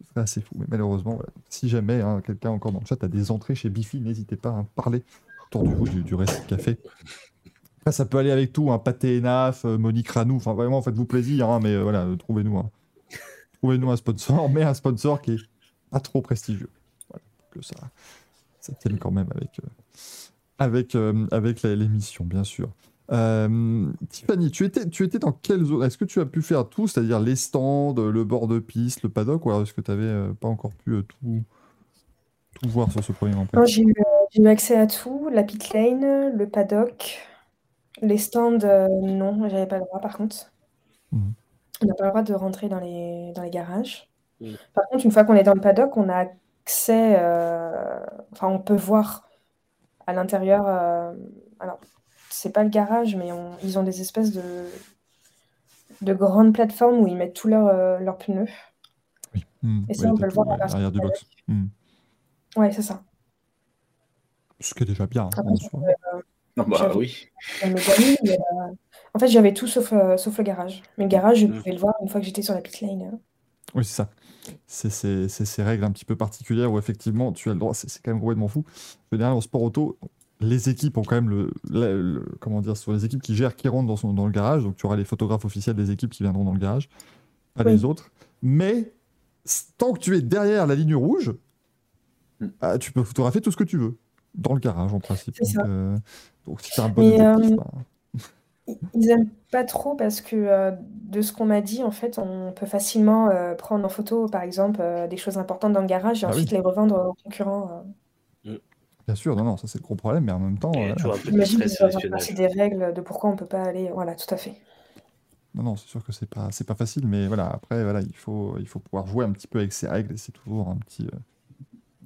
Speaker 1: ce serait assez fou. Mais malheureusement, voilà. si jamais hein, quelqu'un encore dans le chat a des entrées chez Biffy, n'hésitez pas à parler autour du, du, du Racing Café. Après, ça peut aller avec tout, un pâté Enaf, euh, Monique Ranou, enfin vraiment, faites-vous plaisir, hein, mais euh, voilà, trouvez-nous trouvez-nous un sponsor, mais un sponsor qui est pas trop prestigieux. Voilà, que ça, ça tienne quand même avec, euh, avec, euh, avec l'émission, bien sûr. Euh, Tiffany, tu étais, tu étais dans quelle zone Est-ce que tu as pu faire tout, c'est-à-dire les stands, le bord de piste, le paddock, ou alors est-ce que tu n'avais pas encore pu euh, tout, tout voir sur ce premier Grand
Speaker 5: j'ai eu, euh, accès à tout, la pit lane, le paddock, les stands, euh, non, j'avais pas le droit par contre.
Speaker 1: Mhm.
Speaker 5: On n'a pas le droit de rentrer dans les, dans les garages. Par contre, une fois qu'on est dans le paddock, on a accès, euh, enfin, on peut voir à l'intérieur. euh, alors, c'est pas le garage, mais on- ils ont des espèces de, de grandes plateformes où ils mettent tous leurs euh, leurs pneus.
Speaker 1: Oui. Hmm,
Speaker 5: Et ça,
Speaker 1: ouais,
Speaker 5: on peut le voir à
Speaker 1: l'arrière du
Speaker 5: du
Speaker 1: box. Hmm.
Speaker 5: Ouais, c'est ça.
Speaker 1: Ce qui est déjà bien. hein,
Speaker 5: Après.
Speaker 2: Non, bah oui.
Speaker 5: amis, euh, En fait, j'avais tout sauf, euh, sauf le garage. Mais le garage, je
Speaker 3: Mhm.
Speaker 5: pouvais le voir une fois que j'étais sur la pit lane.
Speaker 1: Oui, c'est ça. C'est ces règles un petit peu particulières où effectivement tu as le droit. C'est quand même complètement fou. Je veux dire, en sport auto, les équipes ont quand même le, le- le- comment dire, ce sont les équipes qui gèrent qui rentrent dans, son- dans le garage. Donc tu auras les photographes officiels des équipes qui viendront dans le garage, pas
Speaker 5: Oui.
Speaker 1: les autres. Mais tant que tu es derrière la ligne rouge,
Speaker 2: Mm.
Speaker 1: ah, tu peux photographier tout ce que tu veux dans le garage en principe. Donc, euh, donc si tu as un bon
Speaker 5: Mais,
Speaker 1: objectif,
Speaker 5: euh,
Speaker 1: bah,
Speaker 5: Ils- Ils aiment pas trop parce que euh, de ce qu'on m'a dit, en fait, on peut facilement euh, prendre en photo, par exemple, euh, des choses importantes dans le garage et
Speaker 1: Ah oui.
Speaker 5: ensuite les revendre aux concurrents. euh.
Speaker 1: bien sûr, non, non, ça c'est le gros problème, mais en même temps,
Speaker 3: Il y a
Speaker 1: euh,
Speaker 3: toujours un peu de
Speaker 5: J'imagine
Speaker 3: l'espionnage.
Speaker 5: passer des règles de pourquoi on peut pas aller. Voilà, tout à fait.
Speaker 1: Non, non, c'est sûr que c'est pas, c'est pas facile, mais voilà, après, voilà, il faut, il faut pouvoir jouer un petit peu avec ces règles et c'est toujours un petit euh,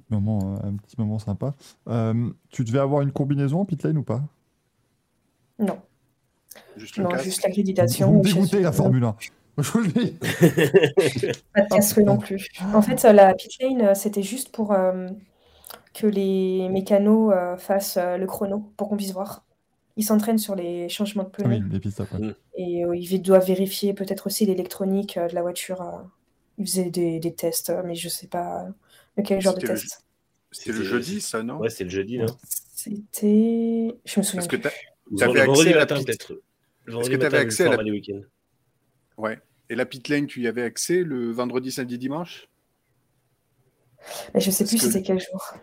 Speaker 1: moment, un petit moment sympa. Euh, tu devais avoir une combinaison en pit lane ou pas?
Speaker 5: Non,
Speaker 4: Juste
Speaker 5: non, juste
Speaker 1: Vous
Speaker 5: l'accréditation.
Speaker 1: me
Speaker 5: je
Speaker 1: dégoûtez la Formule 1. Je vous le dis.
Speaker 5: Pas de casque non plus. En fait, euh, la pit lane, euh, c'était juste pour euh, que les mécanos euh, fassent euh, le chrono, pour qu'on puisse voir. Ils s'entraînent sur les changements de
Speaker 1: Ah oui,
Speaker 5: pneus
Speaker 1: les stops. ouais.
Speaker 3: Mm.
Speaker 5: et euh, ils doivent vérifier peut-être aussi l'électronique euh, de la voiture. euh. Ils faisaient des, des tests, mais je sais pas euh, lequel genre de
Speaker 4: C'était le-
Speaker 5: test.
Speaker 4: C'était le jeudi, ça, non?
Speaker 3: Ouais, c'est le jeudi, non
Speaker 5: C'était. Je me souviens
Speaker 4: Parce que
Speaker 3: vendredi
Speaker 4: accès à la pit-
Speaker 3: peut-être. Le
Speaker 4: Est-ce
Speaker 3: vendredi
Speaker 4: que
Speaker 3: matin, le
Speaker 4: accès à la-
Speaker 3: du week-end.
Speaker 4: Ouais. Et la pit lane, tu y avais accès le vendredi, samedi, dimanche?
Speaker 5: Mais je sais plus
Speaker 4: que-
Speaker 5: c'était quel jour.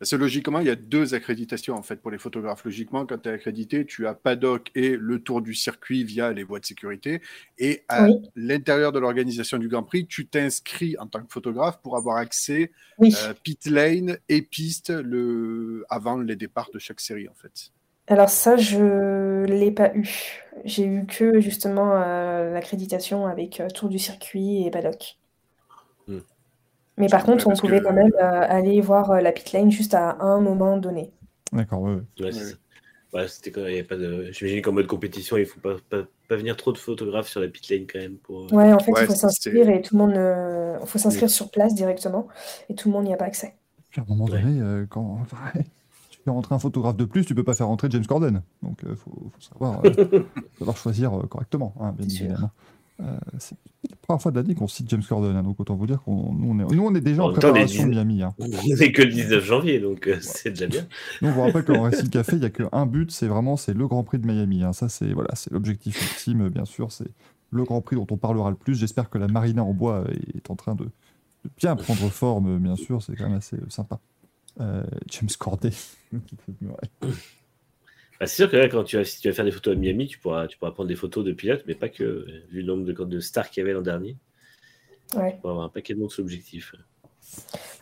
Speaker 4: Parce que logiquement, il y a deux accréditations en fait pour les photographes. Logiquement, quand tu es accrédité, tu as paddock et le tour du circuit via les voies de sécurité. Et à
Speaker 5: Oui.
Speaker 4: l'intérieur de l'organisation du Grand Prix, tu t'inscris en tant que photographe pour avoir accès
Speaker 5: Oui.
Speaker 4: euh, pit lane et piste le... avant les départs de chaque série en fait.
Speaker 5: Alors ça, je l'ai pas eu. J'ai eu que justement euh, l'accréditation avec euh, tour du circuit et paddock.
Speaker 3: Hmm.
Speaker 5: Mais par
Speaker 4: Ouais,
Speaker 5: contre, on
Speaker 4: parce
Speaker 5: pouvait
Speaker 4: que-
Speaker 5: quand même euh, aller voir euh, la pit lane juste à un moment donné.
Speaker 1: D'accord, ouais, ouais.
Speaker 3: Ouais, c'est
Speaker 4: Ouais.
Speaker 3: ça. Ouais, c'était quand il y avait pas de. J'imagine qu'en mode compétition, il faut pas, pas, pas venir trop de photographes sur la pit lane quand même. Pour...
Speaker 5: Ouais, en fait,
Speaker 4: Ouais,
Speaker 5: il faut
Speaker 4: c'est-
Speaker 5: s'inscrire et tout le monde, euh, faut s'inscrire sur place directement et tout le monde n'y a pas accès.
Speaker 1: Puis à un moment
Speaker 3: Ouais.
Speaker 1: donné, euh, quand fais rentrer un photographe de plus, tu peux pas faire rentrer James Corden. Donc il faut, faut savoir, euh, savoir choisir euh, correctement, hein, bien
Speaker 5: C'est sûr.
Speaker 1: évidemment. Euh, c'est la première fois de l'année qu'on cite James Corden, hein, donc autant vous dire qu'on nous, on est, nous, on est déjà
Speaker 3: En
Speaker 1: en, préparation de Miami. hein.
Speaker 3: On n'est que le 19 janvier, donc euh, c'est déjà bien.
Speaker 1: Nous, on vous rappelle qu'en Racing Café, il n'y a qu'un but, c'est vraiment c'est le Grand Prix de Miami. hein. Ça, c'est voilà, c'est l'objectif ultime, bien sûr. C'est le Grand Prix dont on parlera le plus. J'espère que la Marina en bois est en train de, de bien prendre forme, bien sûr. C'est quand même assez euh, sympa. Euh, James Corden. Ouais.
Speaker 3: Bah, c'est sûr que là, quand tu vas, si tu vas faire des photos à Miami, tu pourras, tu pourras prendre des photos de pilotes, mais pas que. euh, Vu le nombre de, de stars qu'il y avait l'an dernier,
Speaker 5: Ouais.
Speaker 3: tu pourras avoir un paquet de monde sur l'objectif.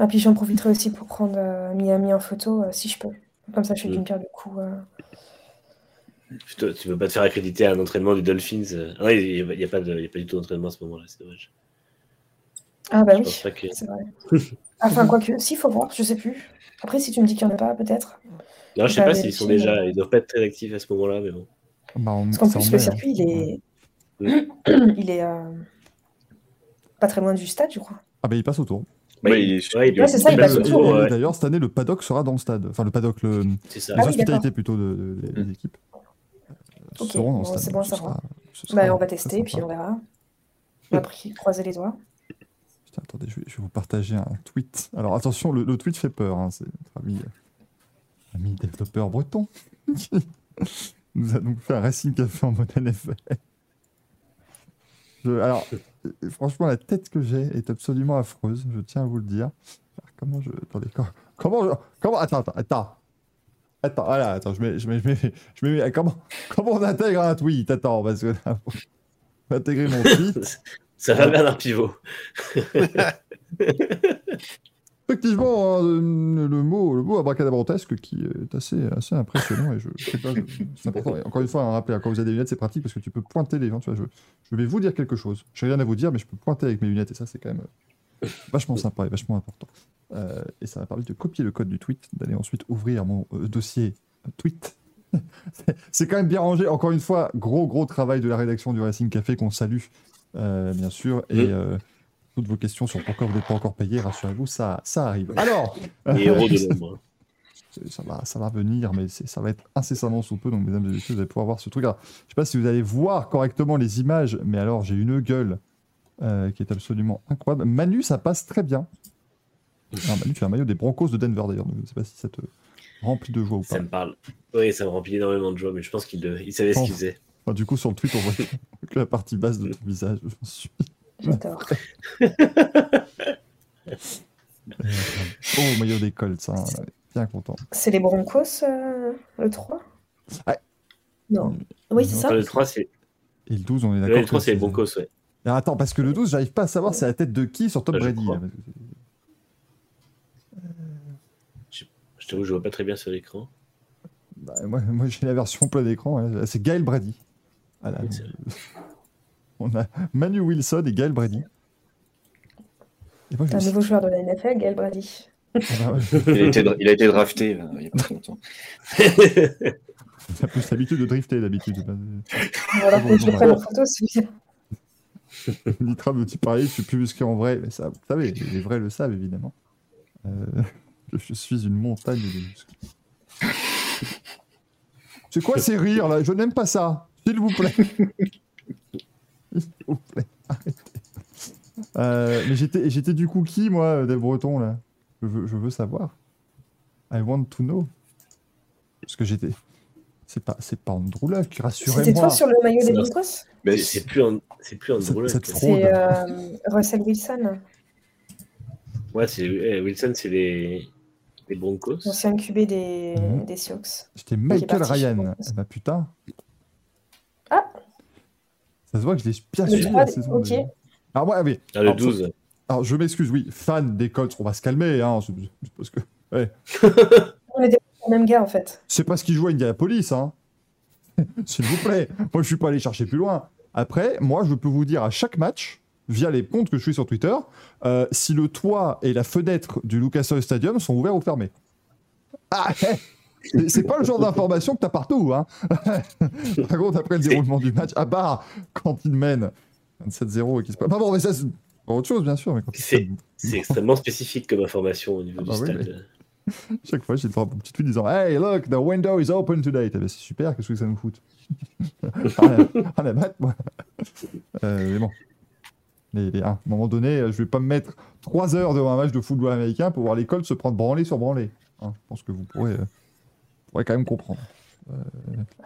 Speaker 5: Et puis j'en profiterai aussi pour prendre euh, Miami en photo euh, si je peux. Comme ça, je fais d'une pierre euh.
Speaker 3: Putain, tu peux pas te faire accréditer à un entraînement du Dolphins. euh? Ah, il n'y a, de- a pas du tout d'entraînement à ce moment-là, c'est dommage.
Speaker 5: Ah bah
Speaker 3: Je
Speaker 5: oui,
Speaker 3: pense pas que.
Speaker 5: c'est vrai. Enfin, quoique, s'il faut voir, je sais plus. Après, si tu me dis qu'il n'y en a pas, peut-être.
Speaker 3: Non, je sais
Speaker 5: Bah,
Speaker 3: pas s'ils sont déjà. Ils doivent pas être très actifs à ce moment-là, mais bon.
Speaker 1: Bah, on-
Speaker 5: Parce qu'en plus, le
Speaker 1: hein.
Speaker 5: circuit, il est.
Speaker 3: Ouais.
Speaker 5: il est euh, pas très loin du stade, je crois.
Speaker 1: Ah bah il passe autour.
Speaker 3: Bah,
Speaker 2: Ouais,
Speaker 3: il-
Speaker 2: il est-
Speaker 3: ouais, il-
Speaker 5: Ouais, c'est ça, il passe autour,
Speaker 3: ouais.
Speaker 1: D'ailleurs, cette année, le paddock sera dans le stade. Enfin, le paddock, le,
Speaker 3: C'est ça.
Speaker 5: Ah
Speaker 1: les
Speaker 5: oui,
Speaker 1: hospitalités plutôt de, de- des
Speaker 2: Mm.
Speaker 1: équipes euh,
Speaker 5: Ok,
Speaker 1: seront dans le
Speaker 5: bon,
Speaker 1: stade.
Speaker 5: c'est bon à
Speaker 1: Ce
Speaker 5: savoir.
Speaker 1: sera- ce
Speaker 5: Bah, on va tester, puis
Speaker 1: sympa.
Speaker 5: on verra. On va croiser les doigts.
Speaker 1: Attendez, je vais, vous partager un tweet. Alors attention, le, tweet fait peur. hein, C'est notre ami, euh, ami développeur breton qui nous a donc fait un Racing Café en mode NFL. Alors, euh, franchement, la tête que j'ai est absolument affreuse, je tiens à vous le dire. Alors, comment je. Attendez, comment. Comment, je- comment Attends, attends, attends. Attends, voilà, attends, je mets. Je mets, je mets, comment, comment on intègre un tweet? Attends, parce que. là, faut intégrer mon tweet.
Speaker 3: Ça va Bernard Pivot.
Speaker 1: Effectivement, hein, le, le mot, le mot abracadabrantesque qui est assez, assez impressionnant et je, je sais pas, je- c'est important. Et encore une fois, un rappel, hein, quand vous avez des lunettes, c'est pratique parce que tu peux pointer les gens. Tu vois, je, je vais vous dire quelque chose. Je n'ai rien à vous dire, mais je peux pointer avec mes lunettes et ça, c'est quand même euh, vachement sympa et vachement important. Euh, et ça m'a permis de copier le code du tweet, d'aller ensuite ouvrir mon euh, dossier tweet. C'est- quand même bien rangé. Encore une fois, gros, gros travail de la rédaction du Racing Café qu'on salue, bien sûr. Et euh, toutes vos questions sur pourquoi vous n'êtes pas encore payé, rassurez-vous, ça, ça arrive. Alors,
Speaker 3: Les héros de l'ombre.
Speaker 1: c'est- ça va, ça va venir, mais ça va être incessamment sous peu. Donc, mesdames et messieurs, vous allez pouvoir voir ce truc. Alors, je sais pas si vous allez voir correctement les images, mais alors j'ai une gueule euh, qui est absolument incroyable. Manu, ça passe très bien. Alors, Manu, tu as un maillot des Broncos de Denver d'ailleurs. Je ne sais pas si ça te remplit de joie ou pas.
Speaker 3: Ça me parle. Oui, ça me remplit énormément de joie, mais je pense qu'il le- il savait ce qu'il faisait.
Speaker 1: Enfin, du coup, sur le tweet, on voit que la partie basse de ton visage.
Speaker 5: J'adore.
Speaker 1: Oh, maillot des Colts, est bien content.
Speaker 5: C'est les Broncos, euh, le 3
Speaker 1: Ouais.
Speaker 5: Non. Oui, c'est
Speaker 1: Non,
Speaker 5: ça.
Speaker 3: Le 3, c'est
Speaker 1: Et le 12, on est
Speaker 3: le
Speaker 1: d'accord.
Speaker 3: 3,
Speaker 1: que
Speaker 3: c'est les Broncos, ouais.
Speaker 1: Alors, attends, parce que le 12, j'arrive pas à savoir c'est la tête de qui sur Tom
Speaker 3: Ah,
Speaker 1: Brady. là.
Speaker 3: Je t'avoue, je vois pas très bien sur l'écran.
Speaker 1: Bah, moi, moi j'ai la version plein d'écran. hein. C'est Gaël Brady. Voilà.
Speaker 3: C'est-
Speaker 1: On a Manu Wilson et Gaël Brady. Et moi,
Speaker 5: Un nouveau joueur de la NFL, Gael Brady.
Speaker 1: Ah, ouais,
Speaker 2: Il a été, dra- il a été drafté euh, il y a pas très longtemps.
Speaker 1: T'as plus l'habitude de drifter d'habitude.
Speaker 5: Voilà,
Speaker 1: bon,
Speaker 5: faut que je prenne
Speaker 1: bon.
Speaker 5: en photo, c'est bien.
Speaker 1: Nitra me dit pareil, je suis plus musclé en vrai. Mais ça, vous savez, les vrais le savent évidemment. Euh, je suis une montagne de muscles. C'est quoi ces rires là? Je n'aime pas ça. S'il vous plaît. S'il vous plaît, arrêtez. Euh, mais j'étais, j'étais du coup qui, moi, des Bretons, là? Je veux, je veux savoir. I want to know. Parce que j'étais. C'est pas, c'est pas Andrew Luck,
Speaker 5: C'était
Speaker 1: rassurez-moi.
Speaker 5: toi sur le maillot des
Speaker 3: C'est-
Speaker 5: Broncos?
Speaker 2: Mais
Speaker 3: C'est c'est plus, un- c'est plus Andrew Luck.
Speaker 1: fraude.
Speaker 5: C'est euh, Russell Wilson,
Speaker 3: Ouais, c'est eh, Wilson, c'est les, les Broncos.
Speaker 5: l'ancien QB des,
Speaker 1: Mhm.
Speaker 5: des Seahawks.
Speaker 1: J'étais Michael Ryan. Eh bah putain.
Speaker 5: Ah
Speaker 1: Ça se voit que je l'ai bien
Speaker 5: Le
Speaker 1: suivi
Speaker 5: trois,
Speaker 1: la saison.
Speaker 5: ok.
Speaker 1: de- Alors, ouais, oui.
Speaker 3: Ah, le
Speaker 1: Alors,
Speaker 3: 12.
Speaker 1: Alors, je m'excuse, oui, fan des Colts, on va se calmer, hein, parce que
Speaker 5: On était le même gars en fait.
Speaker 1: c'est pas ce qui joue à Indianapolis, hein. S'il vous plaît, moi je suis pas allé chercher plus loin. Après, moi je peux vous dire à chaque match, via les comptes que je suis sur Twitter, euh, si le toit et la fenêtre du Lucas Oil Stadium sont ouverts ou fermés. Ah, c'est- pas le genre d'information que t'as partout, hein. Par contre, après le déroulement du match, à part quand il mène 27-0 et qu'il se passe. Enfin bon, mais ça, c'est autre chose, bien sûr. Mais
Speaker 3: C'est- extrêmement spécifique comme information au niveau
Speaker 1: Ah
Speaker 3: du
Speaker 1: bah oui,
Speaker 3: stade.
Speaker 1: Chaque fois, j'ai le droit à mon petit tweet disant Hey, look, the window is open today. Eh ben, c'est super, qu'est-ce que ça nous fout? Rien à battre, moi. Euh, mais bon. Mais, mais, à un moment donné, je vais pas me mettre 3 heures devant un match de football américain pour voir l'école se prendre branlé sur branlé. Hein, je pense que vous pourrez, euh, pourrez quand même comprendre.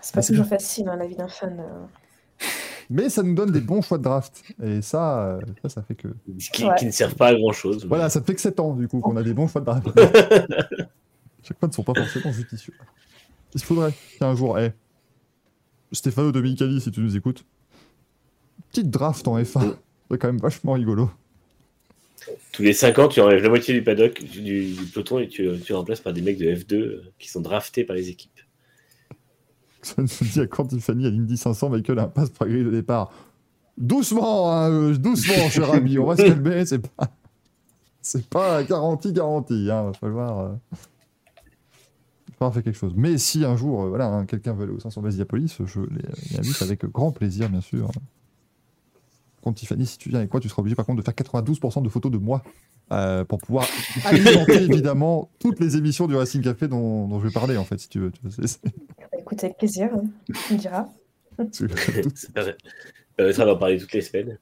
Speaker 5: C'est pas toujours facile, hein, la vie d'un fan. euh.
Speaker 1: Mais ça nous donne des bons choix de draft. Et ça, euh, ça, ça fait que.
Speaker 3: Qui,
Speaker 5: Ouais.
Speaker 3: qui ne servent pas à grand chose.
Speaker 1: Voilà, ça fait que 7 ans, du coup, qu'on a des bons choix de draft. Chaque fois ne sont pas forcément judicieux. Il faudrait qu'un jour, eh, Stéphano Dominicali, si tu nous écoutes, petite draft en F1, c'est quand même vachement rigolo.
Speaker 3: Tous les 5 ans, tu enlèves la moitié du paddock, du, du peloton, et tu, tu remplaces par des mecs de F2 euh, qui sont draftés par les équipes.
Speaker 1: Ça nous dit à quand Tiffany à l'Indy 500, Michael a un passe par grille de départ. Doucement, hein, euh, doucement, cher ami, on va se calmer, c'est pas. C'est pas garanti, garanti, hein, va falloir. euh, faire quelque chose. Mais si un jour, euh, voilà, hein, quelqu'un veut aller au 500 Basiapolis, je les, les invite avec grand plaisir, bien sûr. Contre Tiffany, si tu viens avec moi, tu seras obligé par contre de faire 92% de photos de moi euh, pour pouvoir alimenter évidemment toutes les émissions du Racing Café dont, dont je vais parler en fait, si tu veux.
Speaker 5: Bah, écoute, avec plaisir, hein, tu me diras.
Speaker 1: c'est-
Speaker 3: Ça permettra d'en parler toutes les semaines.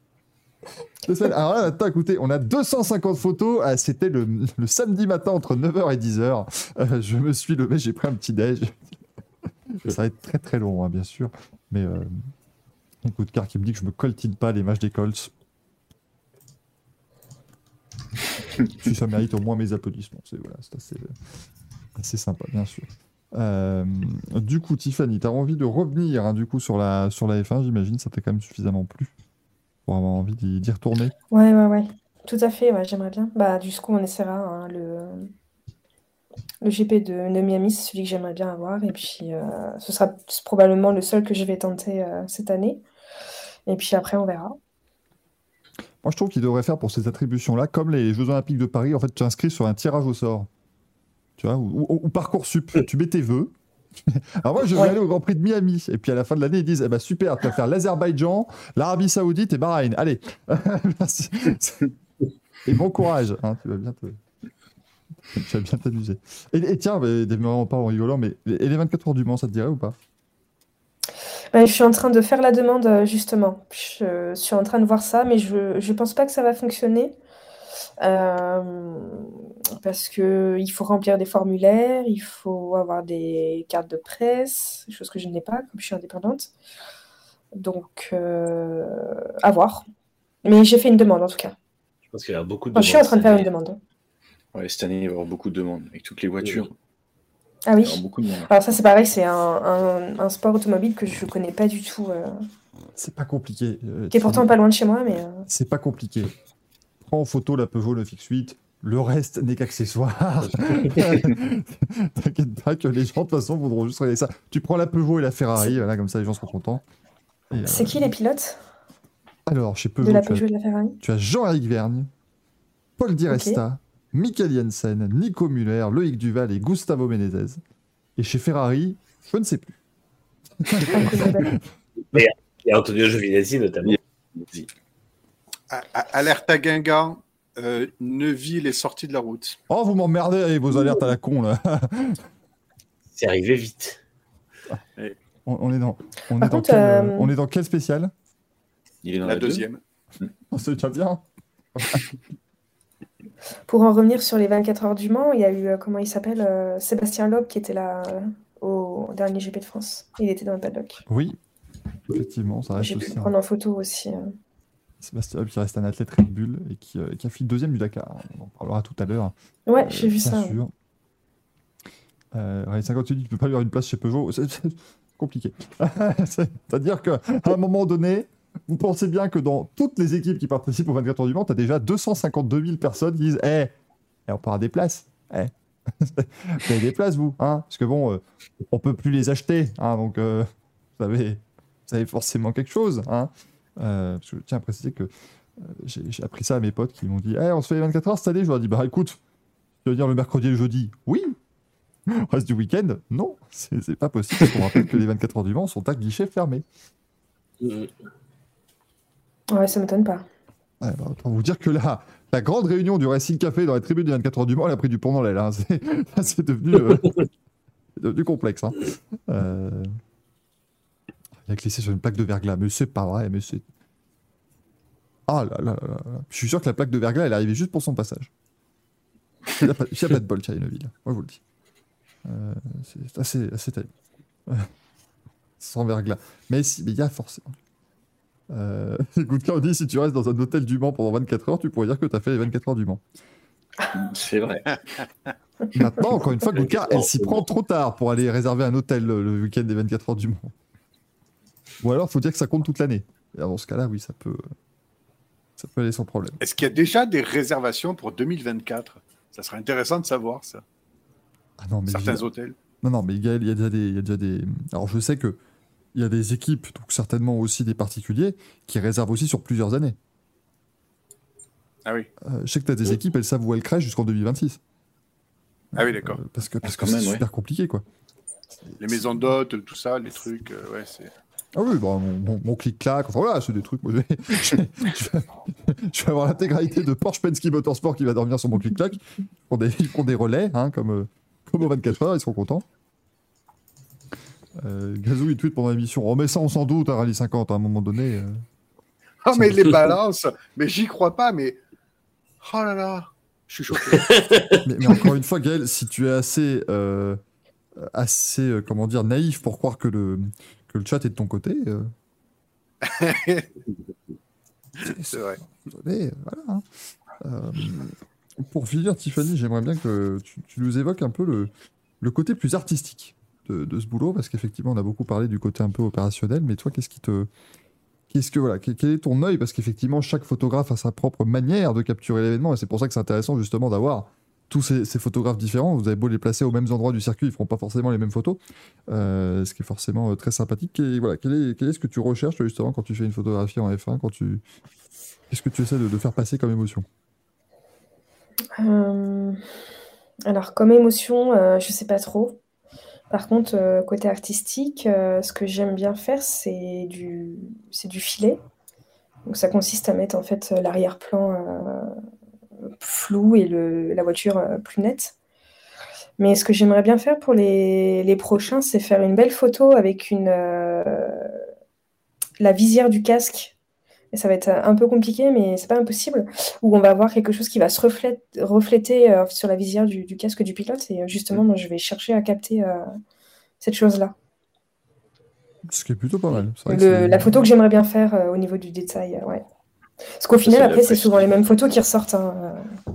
Speaker 1: Alors là, attends, écoutez, on a 250 photos. Ah, C'était le, le samedi matin entre 9h et 10h. Euh, je me suis levé, j'ai pris un petit déj. ça va être très très long, hein, bien sûr. Mais euh, écoute, car qui me dit que je me coltine pas les matchs des Colts. si ça mérite au moins mes applaudissements. C'est voilà, c'est assez, assez sympa, bien sûr. Euh, du coup, Tiffany, tu as envie de revenir hein, du coup sur la, sur la F1, j'imagine, ça t'a quand même suffisamment plu pour avoir envie d'y d'y retourner.
Speaker 5: Ouais, ouais, ouais. Tout à fait, ouais, j'aimerais bien. Bah, du coup, on essaiera hein, le, le GP de, de Miami, c'est celui que j'aimerais bien avoir. Et puis, euh, ce sera probablement le seul que je vais tenter euh, cette année. Et puis après, on verra.
Speaker 1: Moi, je trouve qu'il devrait faire pour ces attributions-là, comme les Jeux Olympiques de Paris, en fait, tu t'inscris sur un tirage au sort. Tu vois, ou, ou- ou Parcoursup, tu mets tes vœux. Alors moi, je vais
Speaker 5: Ouais.
Speaker 1: aller au Grand Prix de Miami. Et puis à la fin de l'année, ils disent, eh ben super, tu vas faire l'Azerbaïdjan, l'Arabie Saoudite et Bahreïn. Allez. Merci. et bon courage. hein, tu vas bien te... Tu vas bien t'amuser. Et, et tiens, mais, vraiment pas en rigolant, mais et les 24 heures du Mans, ça te dirait ou pas?
Speaker 5: Ouais, je suis en train de faire la demande, euh, justement. Je suis en train de voir ça, mais je ne pense pas que ça va fonctionner. Euh, parce que il faut remplir des formulaires, il faut avoir des cartes de presse, chose que je n'ai pas, comme je suis indépendante. Donc, euh, à voir. Mais j'ai fait une demande, en tout cas.
Speaker 3: Je pense qu'il y a beaucoup de
Speaker 5: Enfin, je suis en
Speaker 3: demandes
Speaker 5: train de faire
Speaker 3: cette
Speaker 5: une
Speaker 3: année.
Speaker 5: demande.
Speaker 2: Ouais, cette année, il va y avoir beaucoup de demandes. Avec toutes les voitures,
Speaker 5: Ah oui.
Speaker 2: avoir beaucoup de monde.
Speaker 5: Alors ça, c'est pareil, c'est un, un- un sport automobile que je connais pas du tout, euh,
Speaker 1: C'est pas compliqué. euh,
Speaker 5: qui est pourtant pas loin de chez moi, mais... euh,
Speaker 1: C'est pas compliqué. Prends en photo la Peugeot 9X8. Le reste n'est qu'accessoire. T'inquiète pas que les gens, de toute façon, voudront juste regarder ça. Tu prends la Peugeot et la Ferrari, voilà, comme ça les gens seront contents. Euh,
Speaker 5: C'est qui les pilotes
Speaker 1: alors, chez
Speaker 5: de
Speaker 1: Peugeot,
Speaker 5: la
Speaker 1: tu, as,
Speaker 5: Peugeot et de la Ferrari?
Speaker 1: tu as Jean-Éric Vergne, Paul Di Resta, Michael Jensen, Nico Muller, Loïc Duval et Gustavo Menezes. Et chez Ferrari, je ne sais plus.
Speaker 5: Incroyable.
Speaker 3: Il y a Antonio Giovinazzi notamment.
Speaker 4: Alerte à Guingamp, euh, Neuville est sorti de la route.
Speaker 1: Oh, vous m'emmerdez avec vos alertes à la con, là.
Speaker 3: C'est arrivé vite.
Speaker 1: on, on est dans, on, est dans
Speaker 5: contre,
Speaker 1: quel,
Speaker 5: euh,
Speaker 1: on est dans quel spécial?
Speaker 2: Il est dans
Speaker 4: La
Speaker 2: la, deux.
Speaker 4: deuxième.
Speaker 1: Oh, C'est déjà bien?
Speaker 5: Pour en revenir sur les 24 heures du Mans, il y a eu, euh, comment il s'appelle, euh, Sébastien Loeb qui était là euh, au dernier GP de France. Il était dans le paddock.
Speaker 1: Oui, effectivement, ça reste
Speaker 5: J'ai pu
Speaker 1: aussi.
Speaker 5: le
Speaker 1: un-
Speaker 5: prendre en photo aussi. euh.
Speaker 1: Sébastien Loeb qui reste un athlète Red Bull et qui, qui a fini deuxième du Dakar. On en parlera tout à l'heure.
Speaker 5: Ouais, j'ai vu
Speaker 1: bien
Speaker 5: ça.
Speaker 1: sûr. Euh, Rallye 58 dit tu peux pas lui avoir une place chez Peugeot. C'est compliqué. C'est-à-dire qu'à un moment donné, vous pensez bien que dans toutes les équipes qui participent au 24 heures du Mans, tu as déjà 252 000 personnes qui disent Eh, eh, on part des places. Eh. vous avez des places, vous hein Parce que bon, euh, on peut plus les acheter. Hein, donc, euh, vous, avez, vous avez forcément quelque chose. Hein Euh, parce que je tiens à préciser que euh, j'ai appris ça à mes potes qui m'ont dit Eh, on se fait les 24 heures cette année Je leur ai dit Bah écoute, tu veux dire le mercredi et le jeudi? Oui. Le reste du week-end? Non. C'est pas possible. parce qu'on rappelle que les 24 heures du Mans sont à guichet fermé.
Speaker 5: Ouais, ça m'étonne pas.
Speaker 1: Ouais, bah, autant vous dire que là, la grande réunion du Racing Café dans les tribunes des 24 heures du Mans, elle a pris du pont dans l'aile. C'est devenu, euh, complexe. hein. Il a glissé sur une plaque de verglas, mais c'est pas vrai, mais c'est. Ah là là là là. Je suis sûr que la plaque de verglas, elle est arrivée juste pour son passage. Il n'y a, pas- de bol, Neuville. Moi, je vous le dis. Euh, c'est assez, assez terrible. Sans verglas. Mais si, mais il y a forcément. Euh, écoute, quand on dit si tu restes dans un hôtel du Mans pendant 24 heures, tu pourrais dire que tu as fait les 24 heures du Mans.
Speaker 2: C'est vrai.
Speaker 1: Maintenant, encore une fois, Goudka, elle s'y prend trop tard pour aller réserver un hôtel le, week-end des 24 heures du Mans. Ou alors, il faut dire que ça compte toute l'année. Et dans ce cas-là, oui, ça peut, ça peut aller sans problème.
Speaker 4: Est-ce qu'il y a déjà des réservations pour 2024 Ça serait intéressant de savoir ça.
Speaker 1: Ah non, mais
Speaker 4: Certains hôtels.
Speaker 1: Non, non, mais Gaël, il y a déjà des, il y a déjà des. Alors, je sais que il y a des équipes, donc certainement aussi des particuliers, qui réservent aussi sur plusieurs années.
Speaker 4: Ah oui.
Speaker 1: Euh, je sais que tu as des équipes, elles savent où elles crèchent jusqu'en 2026.
Speaker 4: Ah oui, d'accord.
Speaker 1: Euh, parce que parce que c'est
Speaker 2: ouais.
Speaker 1: super compliqué, quoi.
Speaker 4: Les maisons d'hôtes, tout ça, les trucs, euh, ouais, c'est.
Speaker 1: Ah oui, bon, mon, mon- mon clic-clac, enfin voilà, c'est des trucs. Moi, je, vais, je vais- je vais- je vais avoir l'intégralité de Porsche Penske Motorsport qui va dormir sur mon clic-clac. Ils font des, ils font des relais, hein, comme, euh, comme aux 24 heures, ils seront contents. Euh, Gazou, il tweet pendant l'émission Oh, mais ça, on s'en doute, à Rallye 50, à un moment donné. euh.
Speaker 4: Ah, mais les balances Mais j'y crois pas, mais. Oh là là Je suis choqué.
Speaker 1: Mais, mais encore une fois, Gaël, si tu es assez, euh, assez euh, comment dire, naïf pour croire que le, que le chat est de ton côté. euh,
Speaker 4: c'est vrai.
Speaker 1: Attendez, voilà. hein. Euh, pour finir, Tiffany, j'aimerais bien que tu, tu nous évoques un peu le, le côté plus artistique de, ce boulot, parce qu'effectivement, on a beaucoup parlé du côté un peu opérationnel, mais toi, qu'est-ce qui te, Qu'est-ce que voilà, quel est ton œil? Parce qu'effectivement, chaque photographe a sa propre manière de capturer l'événement, et c'est pour ça que c'est intéressant justement d'avoir tous ces, photographes différents. Vous avez beau les placer aux mêmes endroits du circuit, ils feront pas forcément les mêmes photos, euh, ce qui est forcément euh, très sympathique. Et voilà, quel est, quel est ce que tu recherches justement quand tu fais une photographie en F1 quand tu... Qu'est-ce que tu essaies de, de faire passer comme émotion?
Speaker 5: Euh, alors, comme émotion, euh, je sais pas trop. Par contre, euh, côté artistique, euh, ce que j'aime bien faire, c'est du, filet. Donc, ça consiste à mettre en fait l'arrière-plan euh, flou et la voiture plus nette. Mais ce que j'aimerais bien faire pour les, prochains, c'est faire une belle photo avec la visière du casque. Et ça va être un peu compliqué, mais c'est pas impossible. Où on va avoir quelque chose qui va se reflète- refléter euh, sur la visière du, du casque du pilote. Et euh, justement, moi, je vais chercher à capter euh, cette chose-là.
Speaker 1: Ce qui est plutôt pas mal. Vrai
Speaker 5: Le- la photo que j'aimerais bien faire euh, au niveau du détail, euh, ouais. Parce qu'au final, après, c'est souvent les mêmes photos qui ressortent. hein, euh.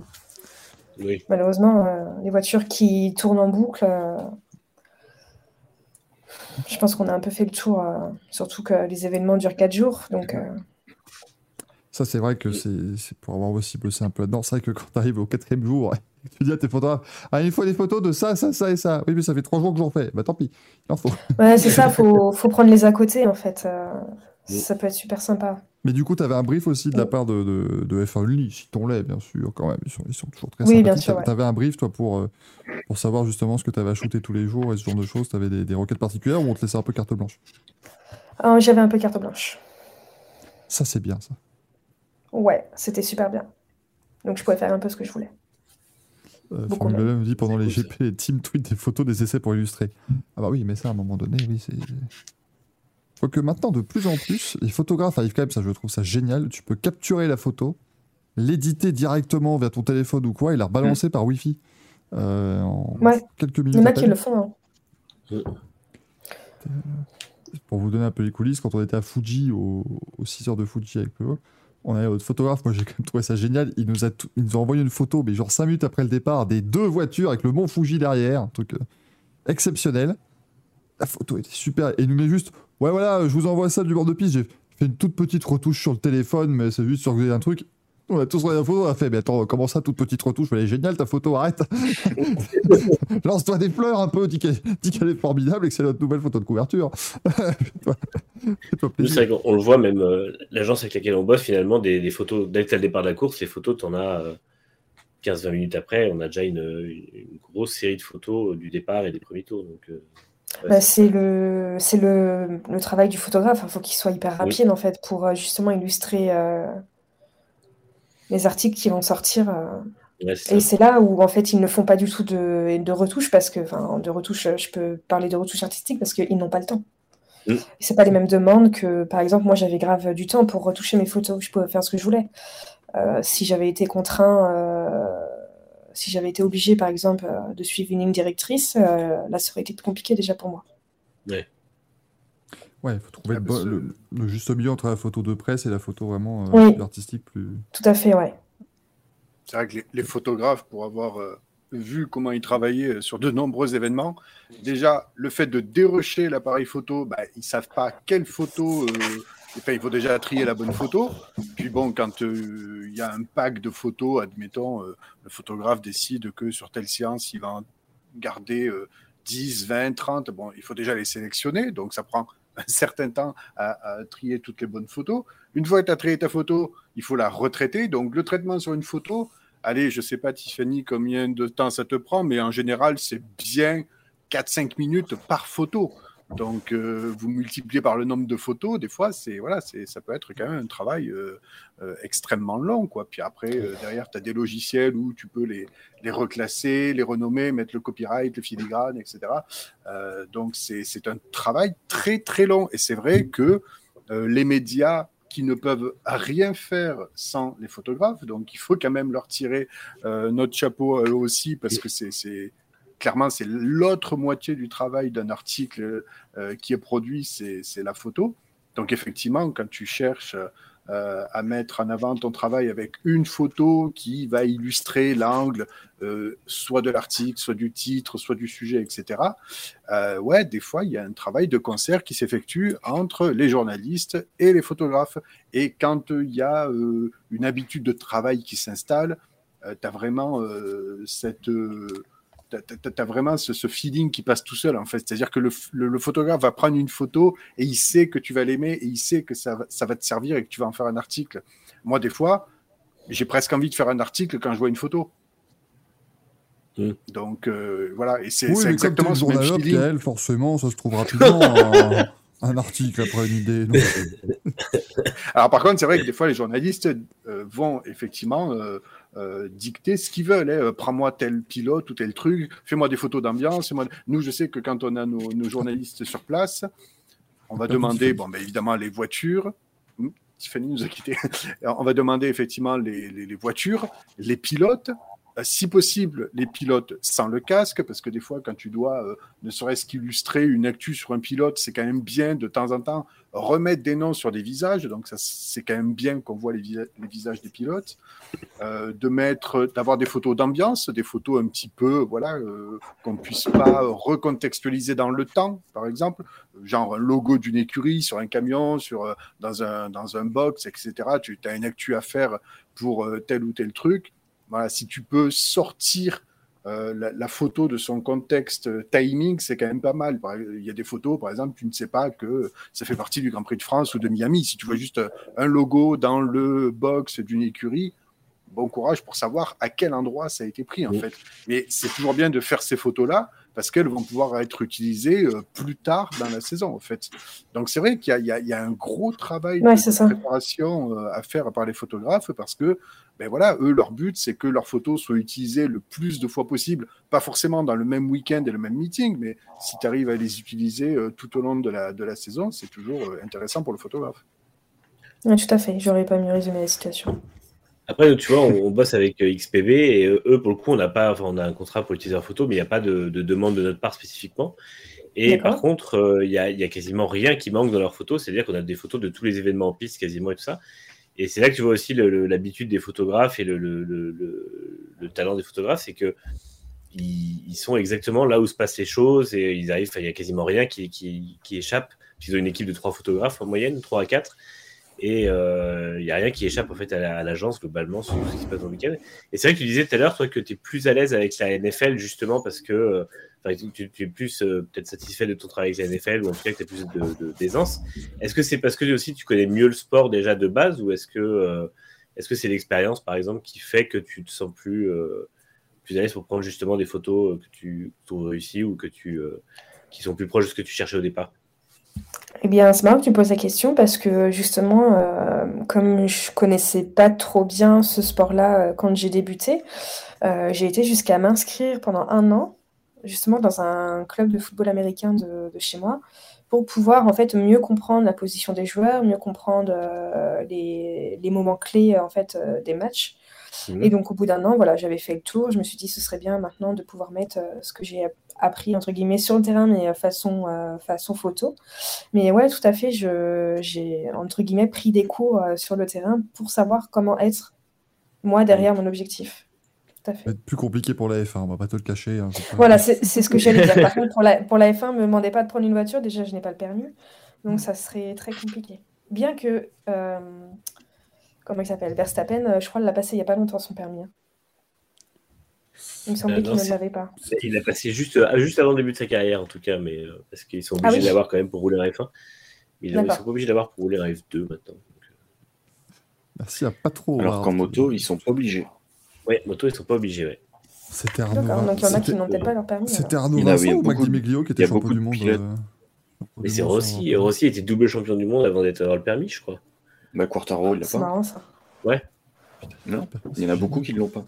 Speaker 3: Oui.
Speaker 5: Malheureusement, euh, les voitures qui tournent en boucle, euh, je pense qu'on a un peu fait le tour, euh, surtout que les événements durent 4 jours. Donc, euh,
Speaker 1: Ça, c'est vrai que c'est pour avoir aussi bossé un peu là-dedans. C'est vrai que quand tu arrives au quatrième jour, et que tu dis à tes photographes Ah, il faut des photos de ça, ça, ça et ça. Oui, mais ça fait trois jours que j'en fais. Bah tant pis, il en faut.
Speaker 5: ouais, c'est ça, faut, faut prendre les à côté, en fait. euh,
Speaker 3: Oui.
Speaker 5: ça peut être super sympa.
Speaker 1: Mais du coup, tu avais un brief aussi de la part de, de, de F1 Uni, si ton lait, bien sûr, quand même. Ils sont, ils sont toujours très
Speaker 5: Oui, bien sûr.
Speaker 1: Tu avais un brief, toi, pour, euh, pour savoir justement ce que tu avais à shooter tous les jours et ce genre de choses. Tu avais des, des requêtes particulières ou on te laissait un peu carte blanche?
Speaker 5: Ah, J'avais un peu carte blanche.
Speaker 1: Ça, c'est bien, ça.
Speaker 5: Ouais, c'était super bien. Donc, je pouvais faire un peu ce que je voulais.
Speaker 1: Euh, Formule
Speaker 5: même.
Speaker 1: Me dit pendant les
Speaker 3: cool,
Speaker 1: GP, les teams tweetent des photos des essais pour illustrer. Ah bah oui, mais ça, à un moment donné, oui, c'est. Quoique maintenant, de plus en plus, les photographes arrivent quand même, ça je trouve ça génial. Tu peux capturer la photo, l'éditer directement via ton téléphone ou quoi et la rebalancer par Wi-Fi. euh, en
Speaker 5: Ouais.
Speaker 1: quelques
Speaker 5: Il
Speaker 1: minutes.
Speaker 5: y en a qui le font. hein.
Speaker 1: Pour vous donner un peu les coulisses, quand on était à Fuji, au, aux 6 heures de Fuji avec Peugeot, on avait notre photographe, moi j'ai quand même trouvé ça génial, il nous, a nous a envoyé une photo, mais genre 5 minutes après le départ, des deux voitures avec le mont Fuji derrière, un truc euh, exceptionnel. La photo était super, et il nous met juste, ouais voilà, je vous envoie ça du bord de piste, j'ai fait une toute petite retouche sur le téléphone, mais c'est juste sur un truc. On a tous regardé la photo, on a fait, mais attends, comment ça, toute petite retouche Elle est géniale ta photo, arrête Lance-toi des fleurs un peu, dis qu'elle est formidable et que c'est notre nouvelle photo de couverture.
Speaker 3: C'est on le voit même, euh, l'agence avec laquelle on bosse, finalement, des, des photos, dès que tu as le départ de la course, les photos, tu en as euh, 15-20 minutes après, on a déjà une, une grosse série de photos du départ et des premiers tours. Donc, euh, ouais,
Speaker 5: Bah,
Speaker 3: c'est-
Speaker 5: le, c'est le, le travail du photographe. Il faut qu'il soit hyper rapide en fait pour euh, justement illustrer euh, les articles qui vont sortir. euh.
Speaker 3: ouais,
Speaker 5: Et c'est là où en fait ils ne font pas du tout de, de retouches parce que, enfin, de retouches, euh, je peux parler de retouches artistiques parce qu'ils n'ont pas le temps.
Speaker 3: Mm.
Speaker 5: Et c'est pas les mêmes demandes que, par exemple, moi j'avais grave du temps pour retoucher mes photos. Je pouvais faire ce que je voulais. Euh, si j'avais été contraint, euh, si j'avais été obligé, par exemple, euh, de suivre une ligne directrice, là ça aurait été compliqué déjà pour moi.
Speaker 1: Ouais, il faut trouver
Speaker 4: Ah,
Speaker 1: le, juste milieu entre la photo de presse et la photo vraiment euh,
Speaker 5: Oui.
Speaker 1: plus artistique. Plus...
Speaker 5: Tout à fait, ouais.
Speaker 4: C'est vrai que les, les photographes, pour avoir euh, vu comment ils travaillaient euh, sur de nombreux événements, déjà, le fait de dérocher l'appareil photo, bah, ils savent pas quelle photo. euh, enfin, il faut déjà trier la bonne photo. Puis bon, quand euh, il y a un pack de photos, admettons, euh, le photographe décide que sur telle séance, il va en garder euh, 10, 20, 30. Bon, il faut déjà les sélectionner. Donc, ça prend un certain temps à, trier toutes les bonnes photos. Une fois que tu as trié ta photo, il faut la retraiter. Donc, le traitement sur une photo, allez, je sais pas, Tiffany, combien de temps ça te prend, mais en général, c'est bien 4-5 minutes par photo. Donc, euh, vous multipliez par le nombre de photos, des fois, c'est voilà, ça peut être quand même un travail euh, euh, extrêmement long, quoi. Puis après, derrière, tu as des logiciels où tu peux les, les reclasser, les renommer, mettre le copyright, le filigrane, etc. Donc, c'est un travail très très long. Et c'est vrai que les médias qui ne peuvent rien faire sans les photographes. Donc, il faut quand même leur tirer notre chapeau eux aussi, parce que c'est clairement c'est l'autre moitié du travail d'un article euh, qui est produit, c'est la photo. Donc, effectivement, quand tu cherches euh, à mettre en avant ton travail avec une photo qui va illustrer l'angle, euh, soit de l'article, soit du titre, soit du sujet, etc. Ouais, des fois, il y a un travail de concert qui s'effectue entre les journalistes et les photographes. Et quand il y a une habitude de travail qui s'installe, tu as vraiment cette tu as, vraiment ce, ce, feeling qui passe tout seul, en fait. C'est-à-dire que le, le, le, photographe va prendre une photo et il sait que tu vas l'aimer et il sait que ça, ça va te servir et que tu vas en faire un article. Moi, des fois, j'ai presque envie de faire un article quand je vois une photo. Mmh. Donc, euh, voilà. Et c'est
Speaker 1: oui,
Speaker 4: exactement
Speaker 1: ce même feeling. Elle, forcément, ça se trouve rapidement. un, un article après une idée.
Speaker 4: Alors, par contre, c'est vrai que des fois, les journalistes euh, vont effectivement. Euh, dicter ce qu'ils veulent. Hein. Prends-moi tel pilote ou tel truc, fais-moi des photos d'ambiance. Nous, je sais que quand on a nos, nos journalistes sur place, on va demander, bon, ben, évidemment, les voitures. Hum, Tiffany nous a quittés. on va demander effectivement les, les, les voitures, les pilotes, si possible, les pilotes sans le casque, parce que des fois, quand tu dois, euh, ne serait-ce qu'illustrer une actu sur un pilote, c'est quand même bien de temps en temps remettre des noms sur des visages. Donc, c'est quand même bien qu'on voit les, visa les, visages des pilotes. Euh, de mettre, d'avoir des photos d'ambiance, des photos un petit peu, voilà, euh, qu'on puisse pas recontextualiser dans le temps, par exemple, genre un logo d'une écurie sur un camion, sur dans un dans un box, etc. Tu as une actu à faire pour tel ou tel truc voilà, si tu peux sortir euh, la, la, photo de son contexte euh, timing, c'est quand même pas mal. Il y a des photos, par exemple, tu ne sais pas que ça fait partie du Grand Prix de France ou de Miami. Si tu vois juste un logo dans le box d'une écurie, bon courage pour savoir à quel endroit ça a été pris, en oui. fait. Mais c'est toujours bien de faire ces photos-là parce qu'elles vont pouvoir être utilisées euh, plus tard dans la saison, en fait. Donc, c'est vrai qu'il y, y, y, a un gros travail
Speaker 5: ouais,
Speaker 4: de, préparation euh, à faire par les photographes parce que ben voilà, eux, leur but, c'est que leurs photos soient utilisées le plus de fois possible, pas forcément dans le même week-end et le même meeting, mais si tu arrives à les utiliser euh, tout au long de la, de la saison, c'est toujours euh, intéressant pour le photographe.
Speaker 5: Oui, tout à fait, j'aurais pas mieux résumé la situation.
Speaker 3: Après, tu vois, on, on bosse avec euh, XPB et eux, pour le coup, on n'a pas, enfin, on a un contrat pour utiliser leur photo, mais il n'y a pas de, de, demande de notre part spécifiquement. Et par contre, il euh, n'y a, a, quasiment rien qui manque dans leurs photos, c'est-à-dire qu'on a des photos de tous les événements en piste quasiment et tout ça. Et c'est là que tu vois aussi l'habitude des photographes et le, le, le, le talent des photographes, c'est que ils, ils, sont exactement là où se passent les choses et ils arrivent, il n'y a quasiment rien qui, qui, qui échappe. Ils ont une équipe de trois photographes en moyenne, trois à quatre, et il euh, n'y a rien qui échappe en fait à l'agence la, globalement sur ce qui se passe dans le week-end. Et c'est vrai que tu disais tout à l'heure, toi, que tu es plus à l'aise avec la NFL justement parce que euh, tu, es plus euh, peut-être satisfait de ton travail avec la NFL ou en tout cas que tu as plus d'aisance. Est-ce que c'est parce que aussi tu connais mieux le sport déjà de base ou est-ce que est-ce que c'est l'expérience par exemple qui fait que tu te sens plus plus à l'aise pour prendre justement des photos que tu trouves réussies ou que tu qui sont plus proches de ce que tu cherchais au départ?
Speaker 5: Eh bien, c'est marrant que tu poses la question parce que justement, euh, comme je connaissais pas trop bien ce sport-là euh, quand j'ai débuté, euh, j'ai été jusqu'à m'inscrire pendant un an, justement dans un club de football américain de, chez moi, pour pouvoir en fait mieux comprendre la position des joueurs, mieux comprendre les, les, moments clés en fait des matchs. Mmh. Et donc au bout d'un an, voilà, j'avais fait le tour. Je me suis dit ce serait bien maintenant de pouvoir mettre ce que j'ai appris entre guillemets sur le terrain mais façon euh, façon photo. Mais ouais tout à fait j'ai entre guillemets pris des cours euh, sur le terrain pour savoir comment être moi derrière mon objectif.
Speaker 1: Tout à fait. Plus compliqué pour la F1 on va pas te le cacher hein,
Speaker 5: voilà c'est ce que j'allais dire. Par contre pour la pour la F1 me demandez pas de prendre une voiture. Déjà je n'ai pas le permis. Donc ça serait très compliqué. Bien que euh, comment il s'appelle? Verstappen je crois l'a passé il y a pas longtemps son permis hein. Il me semblait euh, qu'il ne l'avait pas.
Speaker 3: Il l'a passé juste, euh, juste avant le début de sa carrière, en tout cas, mais euh, parce qu'ils sont obligés ah oui d'avoir quand même pour rouler en F1. Ils, ils sont pas obligés d'avoir pour rouler en F2 maintenant.
Speaker 1: Merci à pas trop.
Speaker 2: Alors qu'en moto, ils sont pas obligés.
Speaker 3: Oui, moto, ils sont pas obligés, ouais.
Speaker 5: C'était Arnaud. Donc il y en a qui n'ont peut-être pas leur permis.
Speaker 1: C'était Arnaud Vincent ou Magdi Meglio qui était champion du monde euh,
Speaker 3: Mais c'est Rossi. Rossi était double champion du monde avant d'être avoir le permis, je crois.
Speaker 2: Bah, Quartaro, il l'a pas.
Speaker 5: C'est marrant ça.
Speaker 3: Ouais.
Speaker 2: Non, il y en a beaucoup qui ne l'ont pas.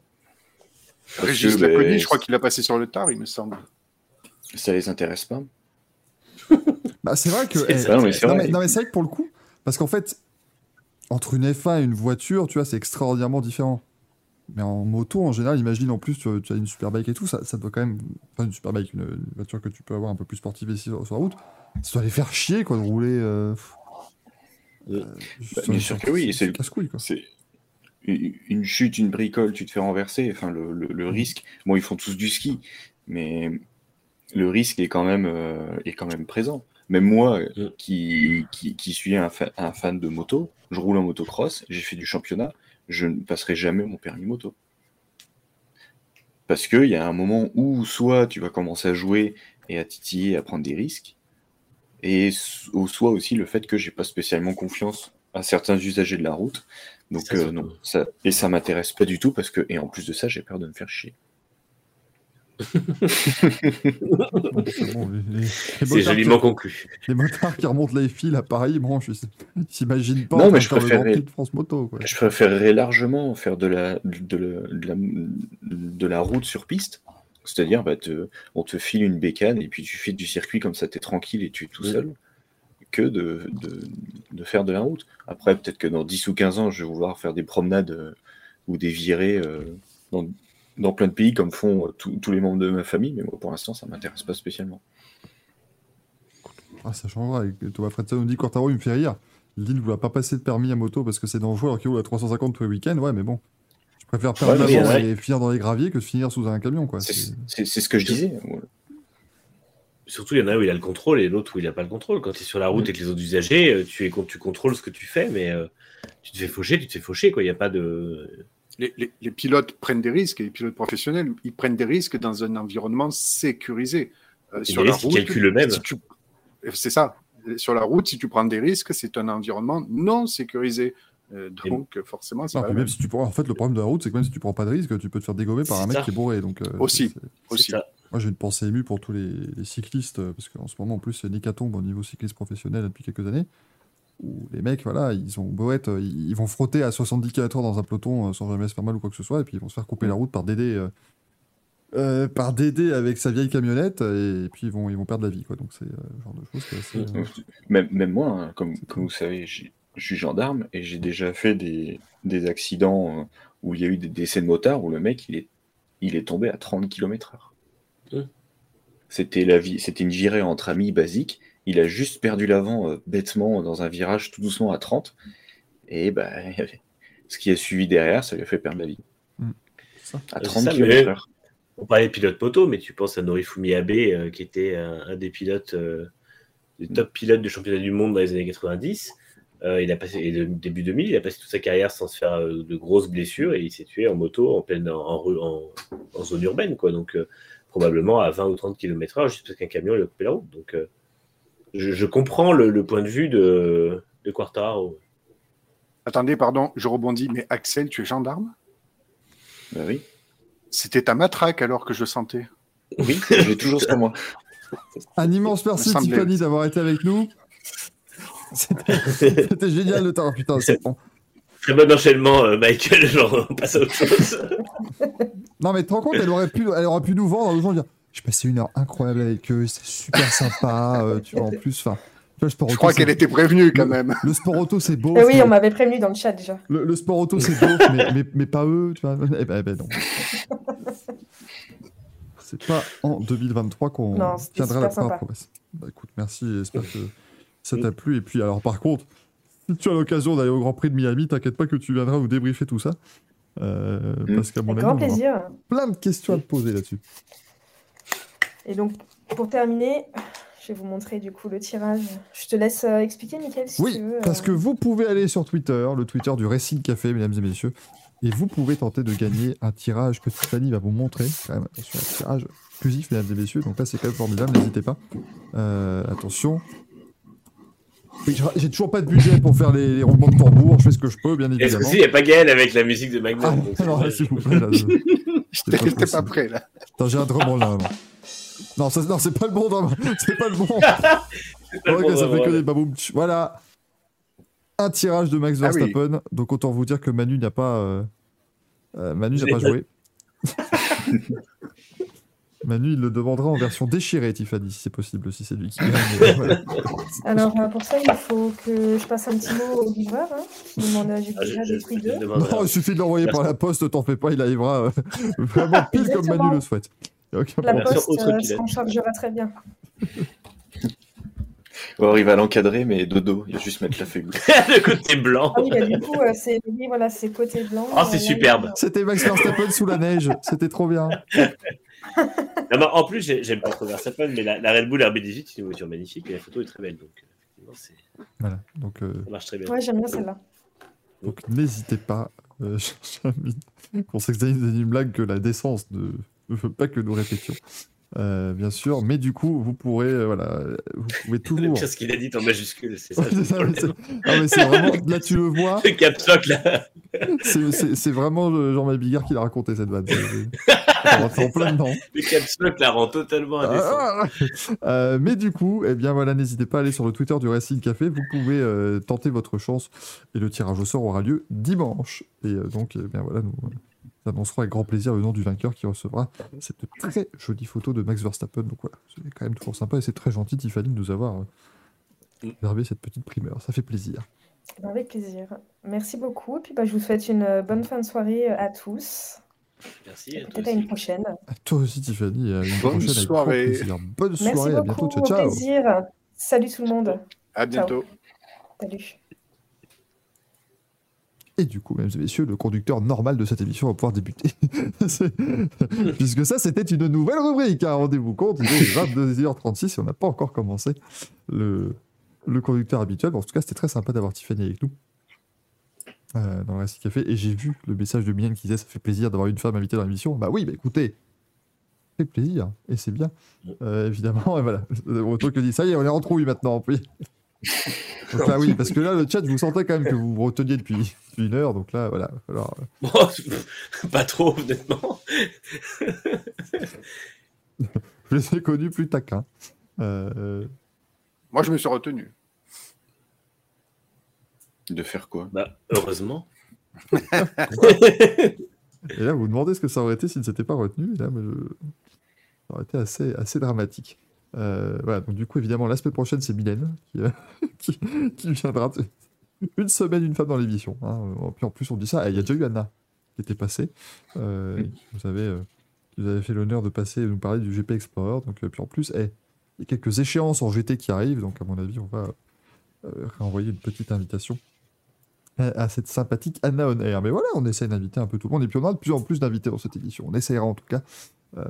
Speaker 4: Régis Laconi, je crois qu'il a passé sur le tard, il me semble.
Speaker 2: Ça les intéresse pas.
Speaker 1: bah, c'est vrai que.
Speaker 2: Eh, non, mais c'est vrai.
Speaker 1: vrai que pour le coup, parce qu'en fait, entre une F1 et une voiture, tu vois, c'est extraordinairement différent. Mais en moto, en général, imagine en plus, tu, tu as une superbike et tout, ça, ça doit quand même. Enfin, une superbike, une, une, voiture que tu peux avoir un peu plus sportive ici sur, sur la route, ça doit les faire chier, quoi, de rouler. Euh...
Speaker 3: Euh,
Speaker 2: bien
Speaker 1: euh,
Speaker 2: sûr que oui, c'est
Speaker 1: casse-couille,
Speaker 2: une chute, une bricole, tu te fais renverser. Enfin, le, le- le risque. Bon, ils font tous du ski, mais le risque est quand même, euh, est quand même présent. Même moi,
Speaker 3: Mm.
Speaker 2: qui, qui, qui suis un, fa- un fan de moto, je roule en motocross, j'ai fait du championnat, je ne passerai jamais mon permis moto. Parce qu'il y a un moment où soit tu vas commencer à jouer et à titiller, à prendre des risques, et ou soit aussi le fait que j'ai pas spécialement confiance à certains usagers de la route. Donc
Speaker 3: Ça,
Speaker 2: euh, non, ça, et ça m'intéresse pas du tout parce que, et en plus de ça, j'ai peur de me faire chier.
Speaker 1: C'est bon,
Speaker 3: joliment
Speaker 1: qui,
Speaker 3: conclu.
Speaker 1: les motards qui remontent les fils à Paris, bon, je ils s'imaginent pas
Speaker 2: Non, mais je
Speaker 1: de France Moto. Quoi.
Speaker 2: Préférerais largement faire de la, de la, de la, de la route sur piste. C'est-à-dire, bah, te- on te file une bécane et puis tu fais du circuit comme ça, tu es tranquille et tu es tout seul, que de, de, de faire de la route. Après, peut-être que dans 10 ou 15 ans, je vais vouloir faire des promenades euh, ou des virées euh, dans, dans plein de pays comme font euh, tous- tous les membres de ma famille, mais moi, pour l'instant, ça m'intéresse pas spécialement.
Speaker 1: Ah, ça changera. Thomas Fredson nous dit Quartaro, il me fait rire. Qu'il ne voulait pas passer de permis à moto parce que c'est dangereux alors qu'il roule à 350 tous les week-ends. Ouais, mais bon. Je préfère perdre
Speaker 2: Ouais,
Speaker 3: ouais.
Speaker 1: et finir dans les graviers que de finir sous un camion. Quoi.
Speaker 2: C'est ce que je disais.
Speaker 3: Surtout, il y en a un où il a le contrôle et l'autre où il n'a pas le contrôle. Quand tu es sur la route avec les autres usagers, euh, tu, es, tu contrôles ce que tu fais, mais euh, tu te fais faucher, tu te fais faucher. quoi. Il n'y a pas de.
Speaker 4: Les, les- les pilotes prennent des risques, et les pilotes professionnels, ils prennent des risques dans un environnement sécurisé. Euh,
Speaker 3: Et les risques, ils calculent eux-mêmes.
Speaker 4: si tu- C'est ça. Sur la route, si tu prends des risques, c'est un environnement non sécurisé. Euh, donc, forcément, c'est
Speaker 1: Non,
Speaker 4: pas
Speaker 1: puis
Speaker 4: la
Speaker 1: même
Speaker 4: même.
Speaker 1: si tu prends... En fait, le problème de la route, c'est que même si tu prends pas de risque, tu peux te faire dégommer par un mec
Speaker 3: ça.
Speaker 1: qui est bourré. Donc, euh,
Speaker 4: Aussi.
Speaker 1: c'est-
Speaker 4: aussi.
Speaker 3: C'est ça.
Speaker 1: Moi, j'ai une pensée émue pour tous les, les cyclistes, euh, parce qu'en ce moment, en plus, c'est une hécatombe au niveau cycliste professionnel depuis quelques années, où les mecs, voilà, ils ont beau être, euh, ils vont frotter à 70 km/h dans un peloton euh, sans jamais se faire mal ou quoi que ce soit, et puis ils vont se faire couper la route par Dédé, euh, euh, par Dédé avec sa vieille camionnette, et, puis ils vont, ils vont perdre la vie, quoi. Donc c'est euh, le genre de choses qui est assez, euh,
Speaker 2: Même, même moi, hein, comme, comme vous savez, j'ai- je suis gendarme et j'ai déjà fait des, des accidents euh, où il y a eu des décès de motards où le mec il est, il est tombé à 30 km/h. C'était la vie, c'était une virée entre amis basique. Il a juste perdu l'avant euh, bêtement dans un virage tout doucement à 30. Et bah, ce qui a suivi derrière, ça lui a fait perdre la vie.
Speaker 1: Ça.
Speaker 2: À
Speaker 3: C'est
Speaker 2: 30
Speaker 3: ça, mais-
Speaker 2: km/h.
Speaker 3: On parlait de pilote moto, mais tu penses à Norifumi Abe, euh, qui était un, un des pilotes, euh, des top pilotes du championnat du monde dans les années 90. Euh, il a passé, et le début 2000, il a passé toute sa carrière sans se faire euh, de grosses blessures et il s'est tué en moto en pleine en, en rue- en- en zone urbaine, quoi. Donc euh, probablement à 20 ou 30 km/h juste parce qu'un camion lui a coupé la route. Donc euh, je, je comprends le, le point de vue de, de Quartararo.
Speaker 4: Attendez, pardon, je rebondis, mais Axel, tu es gendarme?
Speaker 2: Bah oui,
Speaker 4: C'était ta matraque alors que je sentais.
Speaker 2: oui j'ai toujours ça moi.
Speaker 1: Un immense merci. Tiffany d'avoir été avec nous. C'était c'était génial de t'avoir. Putain, c'est bon.
Speaker 3: Très bon enchaînement, euh, Michael. Genre, on passe à autre chose.
Speaker 1: Non, mais tu te rends compte, elle aurait pu, elle aurait pu nous vendre gens dire J'ai passé une heure incroyable avec eux, c'est super sympa. euh, tu vois, en plus, enfin. le
Speaker 4: Je
Speaker 1: auto,
Speaker 4: crois qu'elle était prévenue quand
Speaker 1: le-
Speaker 4: même.
Speaker 1: Le sport auto, c'est beau.
Speaker 5: Eh oui,
Speaker 1: mais-
Speaker 5: on m'avait prévenu dans le chat déjà.
Speaker 1: le, le sport auto, c'est beau, mais, mais, mais pas eux, tu vois. Eh ben, eh ben non. C'est pas en 2023 qu'on
Speaker 5: c'était
Speaker 1: tiendra la première promesse. Bah écoute, merci, j'espère que ça t'a plu. Et puis, alors, par contre, si tu as l'occasion d'aller au Grand Prix de Miami, t'inquiète pas que tu viendras nous débriefer tout ça. Euh,
Speaker 2: Mm.
Speaker 1: Parce qu'à mon avis, on
Speaker 5: grand plaisir.
Speaker 1: plein de questions à te poser là-dessus.
Speaker 5: Et donc, pour terminer, je vais vous montrer du coup le tirage. Je te laisse euh, expliquer, Mickaël, si
Speaker 1: Oui,
Speaker 5: tu veux.
Speaker 1: parce
Speaker 5: euh.
Speaker 1: que vous pouvez aller sur Twitter, le Twitter du Racing Café, mesdames et messieurs, et vous pouvez tenter de gagner un tirage que Tiffany va vous montrer. Quand même, attention, un tirage exclusif, mesdames et messieurs. Donc là, c'est quand même formidable, n'hésitez pas. Euh, attention. Oui, j'ai- toujours pas de budget pour faire les, les roulements de tambour, je fais ce que je peux, bien
Speaker 3: Et ce
Speaker 1: évidemment.
Speaker 3: coup-ci, il n'y a pas Gaël avec la musique de Magnum.
Speaker 1: Ah, non, s'il vous plaît, là, je-
Speaker 4: J'étais
Speaker 1: pas
Speaker 4: pas prêt là.
Speaker 1: Attends, j'ai un drum là. Non, ça- non, c'est pas le bon drum, c'est pas le bon.
Speaker 3: C'est bon
Speaker 1: ça fait que des baboum. Voilà. Un tirage de Max
Speaker 4: Ah oui.
Speaker 1: Verstappen. Donc autant vous dire que Manu n'a pas. euh, euh, Manu n'a pas- joué. Manu, il le demandera en version déchirée, Tiffany, si c'est possible, si c'est lui qui gagne. voilà.
Speaker 5: Alors, euh, pour ça, il faut que je passe un petit mot au livreur. Hein, qui demande à
Speaker 3: Ah, je-
Speaker 5: déjà
Speaker 3: je-
Speaker 5: détruit
Speaker 3: je
Speaker 5: deux.
Speaker 1: Non, il suffit de l'envoyer par la poste, t'en fais pas, il arrivera euh, vraiment pile comme. Manu le souhaite.
Speaker 5: La poste euh, s'en chargera très bien.
Speaker 2: Alors, il va l'encadrer, mais dodo, il va juste mettre la feuille
Speaker 3: le côté blanc.
Speaker 5: Ah oui, bah, du coup, euh, c'est oui, voilà, c'est côté blanc.
Speaker 3: Oh, c'est
Speaker 5: euh, là,
Speaker 3: superbe.
Speaker 1: C'était Max Verstappen sous la neige. C'était trop bien.
Speaker 3: Non, mais en plus, j'ai- j'aime pas trop Verstappen, mais la, la Red Bull RB18, c'est une voiture magnifique et la photo est très belle. Donc, effectivement, c'est-
Speaker 1: Voilà. Donc, euh,
Speaker 3: ça marche très bien.
Speaker 5: Ouais, j'aime bien celle-là.
Speaker 1: donc n'hésitez pas. Euh, c'est une une blague que la décence ne ne veut pas que nous répétions. Euh, bien sûr, mais du coup, vous pourrez, euh, voilà, vous pouvez toujours.
Speaker 3: pire, ce qu'il a dit en majuscule, c'est ça.
Speaker 1: C'est mais c'est- ah, c'est vraiment, là tu le vois,
Speaker 3: Le là.
Speaker 1: c'est- c'est c'est vraiment Jean-Marie Bigard qui l'a raconté cette vanne. C'est- c'est- C'est en plein dedans.
Speaker 3: Le lock la rend totalement indécent.
Speaker 1: Ah, Euh, mais du coup, eh bien voilà, n'hésitez pas à aller sur le Twitter du Racing Café. Vous pouvez euh, tenter votre chance et le tirage au sort aura lieu dimanche. Et donc, eh bien voilà, nous annoncerons avec grand plaisir le nom du vainqueur qui recevra cette très jolie photo de Max Verstappen. Donc voilà, c'est quand même toujours sympa et c'est très gentil Tiffany de nous avoir euh,
Speaker 3: Mm.
Speaker 1: réservé cette petite primeur. Ça fait plaisir.
Speaker 5: Bah, Avec plaisir. Merci beaucoup. Et puis, bah, je vous souhaite une euh, bonne fin de soirée euh, à tous.
Speaker 3: Merci.
Speaker 5: Et
Speaker 3: à toi
Speaker 5: peut-être à une prochaine.
Speaker 1: À toi aussi Tiffany, à une
Speaker 4: Bonne
Speaker 1: prochaine avec grand
Speaker 4: soirée.
Speaker 1: Bonne
Speaker 5: Merci
Speaker 1: soirée, à
Speaker 5: beaucoup.
Speaker 1: bientôt. Ciao,
Speaker 5: Au
Speaker 1: ciao.
Speaker 5: plaisir. Salut tout le monde.
Speaker 4: À bientôt.
Speaker 5: Salut.
Speaker 1: Et du coup, mesdames et messieurs, le conducteur normal de cette émission va pouvoir débuter. Puisque ça, c'était une nouvelle rubrique. hein, Rendez-vous compte, il est 22h36 et on n'a pas encore commencé le, le conducteur habituel. Bon, en tout cas, c'était très sympa d'avoir Tiffany avec nous euh, dans le Racing Café. Et j'ai vu le message de Mylène qui disait Ça fait plaisir d'avoir une femme invitée dans l'émission. Bah oui, bah écoutez, ça fait plaisir et c'est bien. Euh, évidemment, et voilà. Autant que dit ça y est, on est en trouille maintenant. Oui. Donc là, oui, parce que là, le chat, je vous sentais quand même que vous vous reteniez depuis, depuis une heure. Donc là, voilà. Alors, euh,
Speaker 3: Bon, pas trop, honnêtement.
Speaker 1: je les ai connus plus taquins. Euh,
Speaker 4: Moi, je me suis retenu.
Speaker 2: De faire quoi?
Speaker 3: Bah, heureusement.
Speaker 1: et là, vous vous demandez ce que ça aurait été s'il ne s'était pas retenu. Et là, mais je- ça aurait été assez, assez dramatique. Euh, voilà, donc du coup, évidemment, la semaine prochaine, c'est Mylène qui, euh, qui, qui viendra. Une semaine, une femme dans l'émission. Hein. Puis en plus, on dit ça. Il y a déjà eu Anna qui était passée. Euh, qui Vous avez, euh, qui vous avez fait l'honneur de passer et nous parler du GP Explorer. Donc, puis en plus, eh, il y a quelques échéances en GT qui arrivent. Donc, à mon avis, on va renvoyer une petite invitation à, cette sympathique Anna On Air. Mais voilà, on essaie d'inviter un peu tout le monde. Et puis, on a de plus en plus d'invités dans cette émission. On essaiera en tout cas. Euh,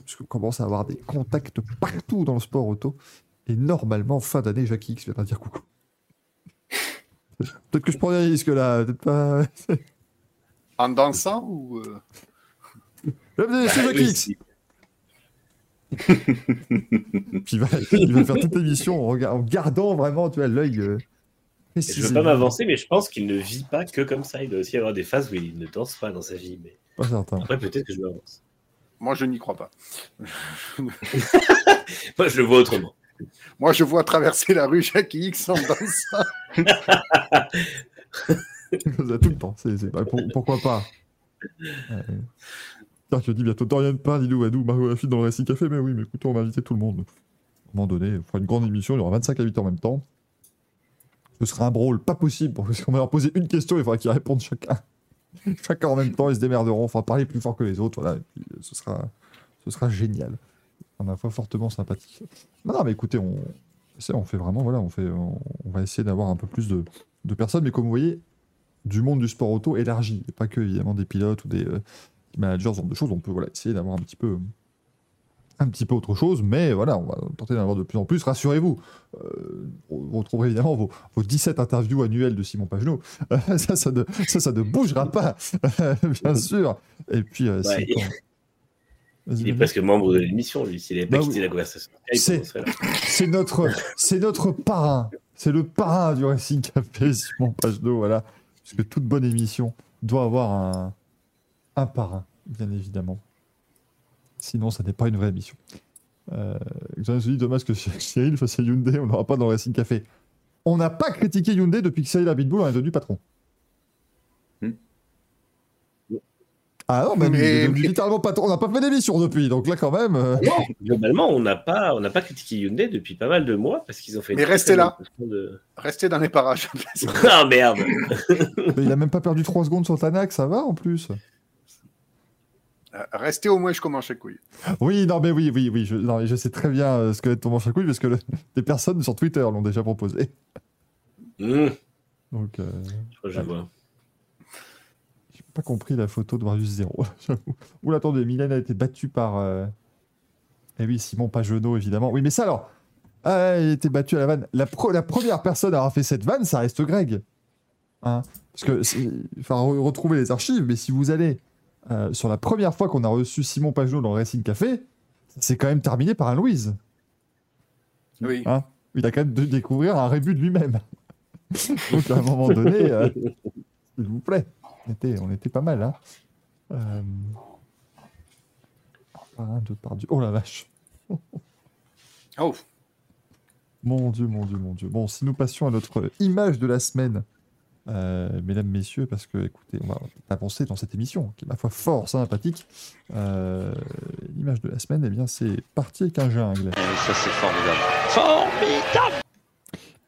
Speaker 1: parce qu'on commence à avoir des contacts partout dans le sport auto. Et normalement, fin d'année, Jackie X viendra dire coucou. Peut-être que je prends des risques là, peut-être pas.
Speaker 4: En dansant ou. euh,
Speaker 1: Bienvenue, c'est
Speaker 3: Bah,
Speaker 1: Jackie X.
Speaker 3: si.
Speaker 1: Puis il va, il va faire toute l'émission en, en gardant vraiment, l'œil.
Speaker 3: Je veux pas m'avancer, mais je pense qu'il ne vit pas que comme ça. Il doit aussi avoir des phases où il ne danse pas dans sa vie. Mais
Speaker 1: Pas certain.
Speaker 3: après, peut-être que je m'avance.
Speaker 4: Moi, je n'y crois pas.
Speaker 3: Moi, je le vois autrement.
Speaker 4: Moi, je vois traverser la rue Jackie X en dansant.
Speaker 1: Ça, tout le temps. C'est, c'est- bah, pour- pourquoi pas? Euh... Tiens, tu dis bientôt Dorian Pain, Lilou Adou, Margot Lafitte dans le Récit Café. Mais oui, mais écoutez, on va inviter tout le monde. À un moment donné, on fera une grande émission, il y aura 25 invités en même temps. Ce sera un brawl, pas possible, parce qu'on va leur poser une question, il faudra qu'ils répondent chacun. chacun en même temps, ils se démerderont, enfin parler plus fort que les autres, voilà, euh, ce sera, ce sera génial. On a fois fortement sympathique. Non, mais écoutez, on, va essayer d'avoir un peu plus de, de personnes, mais comme vous voyez, du monde du sport auto élargi, pas que des pilotes ou des euh, managers, ce genre de choses. On peut voilà, essayer d'avoir un petit peu un petit peu autre chose, mais voilà, on va tenter d'en avoir de plus en plus. Rassurez-vous, euh, vous retrouverez évidemment vos, vos 17 interviews annuelles de Simon Pagenaud. Euh, ça, ça, ne, ça, ça ne bougera pas, bien sûr. Et puis, euh,
Speaker 3: Ouais, il- est presque membre de l'émission, lui. S'il n'avait pas
Speaker 1: Bah
Speaker 3: quitté
Speaker 1: oui.
Speaker 3: la conversation,
Speaker 1: C'est- notre, parrain. C'est le parrain du Racing Café, Simon Pagenaud, voilà. Parce que toute bonne émission doit avoir un, un parrain, bien évidemment. Sinon, ça n'est pas une vraie émission. Euh, je me suis dit, dommage que Cyril fasse Hyundai, on n'aura pas dans le Racing Café. On n'a pas critiqué Hyundai depuis que Cyril Abitboul en est devenu patron.
Speaker 2: Hmm.
Speaker 1: Ah non,
Speaker 4: Mais-
Speaker 1: littéralement patron. On n'a pas fait d'émission depuis, donc là quand même. euh,
Speaker 3: Non, globalement, on n'a pas, on n'a pas critiqué Hyundai depuis pas mal de mois parce qu'ils ont fait.
Speaker 4: Mais restez là.
Speaker 3: De...
Speaker 4: Restez dans les parages.
Speaker 3: ah merde
Speaker 1: Mais il a même pas perdu 3 secondes sur Tanak, ça va en plus.
Speaker 4: Restez au moins, je commence à couille.
Speaker 1: Oui, non, mais oui, oui, oui. Je, non, mais je sais très bien euh, ce que va être ton manche à couilles parce que le- des personnes sur Twitter l'ont déjà proposé.
Speaker 3: Mmh,
Speaker 1: Donc, euh,
Speaker 3: je vois.
Speaker 1: j'ai pas compris la photo de Marius Zéro. Oula, attendez, Mylène a été battue par. euh, Eh oui, Simon Pagenaud, évidemment. Oui, mais ça alors. Ah, il a été battu à la vanne. La, pro- la première personne à avoir fait cette vanne, ça reste Greg. Hein Parce que, enfin, re- retrouver les archives, mais si vous allez euh, sur la première fois qu'on a reçu Simon Pagenaud dans le Racing Café, c'est quand même terminé par un Louise.
Speaker 4: Oui.
Speaker 1: Hein il a quand même dû découvrir un rébut de lui-même. Donc à un moment donné, euh, s'il vous plaît, on était, on était pas mal. Hein. Euh... Par un, deux, par Dieu. Oh la vache.
Speaker 4: Oh,
Speaker 1: Mon Dieu, mon Dieu, mon Dieu. Bon, si nous passions à notre image de la semaine, euh, mesdames, messieurs, parce que, écoutez, on va avancer dans cette émission, qui est, ma foi, fort sympathique. Euh, L'image de la semaine, eh bien, c'est parti avec un jungle.
Speaker 6: Ça, c'est formidable. Formidable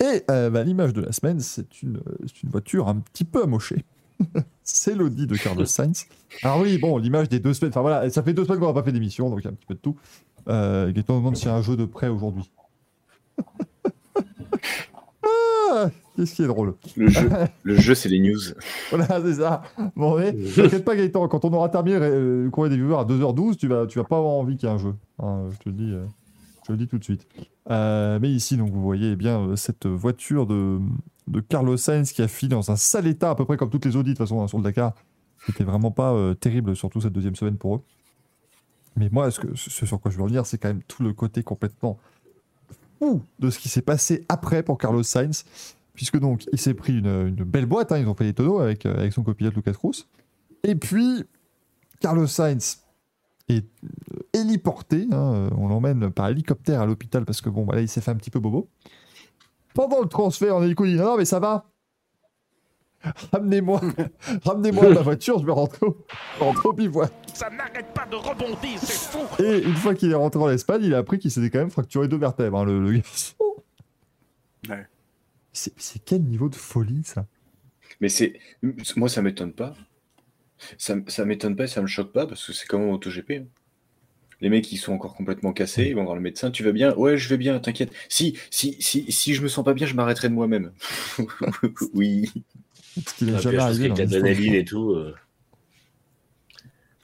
Speaker 1: Et euh, bah, l'image de la semaine, c'est une, une voiture un petit peu amochée. c'est l'Audi de Carlos Sainz. Alors oui, bon, l'image des deux semaines, enfin voilà, ça fait deux semaines qu'on n'a pas fait d'émission, donc il y a un petit peu de tout. Euh, Gaëtan nous demande s'il y a un jeu de prêt aujourd'hui. ah, Qu'est-ce qui est drôle
Speaker 2: Le jeu, le jeu c'est les news.
Speaker 1: Voilà, c'est ça. Bon, mais t'inquiète pas, Gaëtan, quand on aura terminé euh, le courrier des viewers à 2h12, tu vas, tu vas pas avoir envie qu'il y ait un jeu. Hein, je, te le dis, euh, je te le dis tout de suite. Euh, mais ici, donc, vous voyez eh bien euh, cette voiture de, de Carlos Sainz qui a fini dans un sale état, à peu près comme toutes les Audi de toute façon hein, sur le Dakar. C'était vraiment pas euh, terrible, surtout cette deuxième semaine pour eux. Mais moi, ce, que, ce sur quoi je veux revenir, c'est quand même tout le côté complètement fou de ce qui s'est passé après pour Carlos Sainz puisque donc il s'est pris une, une belle boîte, hein, ils ont fait des tonneaux avec, euh, avec son copilote Lucas Cruz. Et puis, Carlos Sainz est euh, héliporté, hein, euh, on l'emmène par hélicoptère à l'hôpital parce que bon, bah là il s'est fait un petit peu bobo. Pendant le transfert en hélico, il dit non, non, mais ça va. Ramenez-moi, ramenez-moi ma voiture, je vais rentrer au, rentrer au bivouac.
Speaker 6: Ça n'arrête pas de rebondir, c'est fou
Speaker 1: Et une fois qu'il est rentré en Espagne, il a appris qu'il s'était quand même fracturé deux vertèbres, hein, le, le garçon.
Speaker 4: Ouais.
Speaker 1: C'est quel niveau de folie ça?
Speaker 2: Mais c'est moi ça m'étonne pas. Ça, ça m'étonne pas et ça me choque pas parce que c'est comme en MotoGP. hein. Les mecs ils sont encore complètement cassés, ils vont voir le médecin, tu vas bien? Ouais, je vais bien, t'inquiète. Si si si si je me sens pas bien, je m'arrêterai de moi-même. oui.
Speaker 3: Ah,
Speaker 1: jamais arrivé
Speaker 3: l'adrénaline et tout, euh,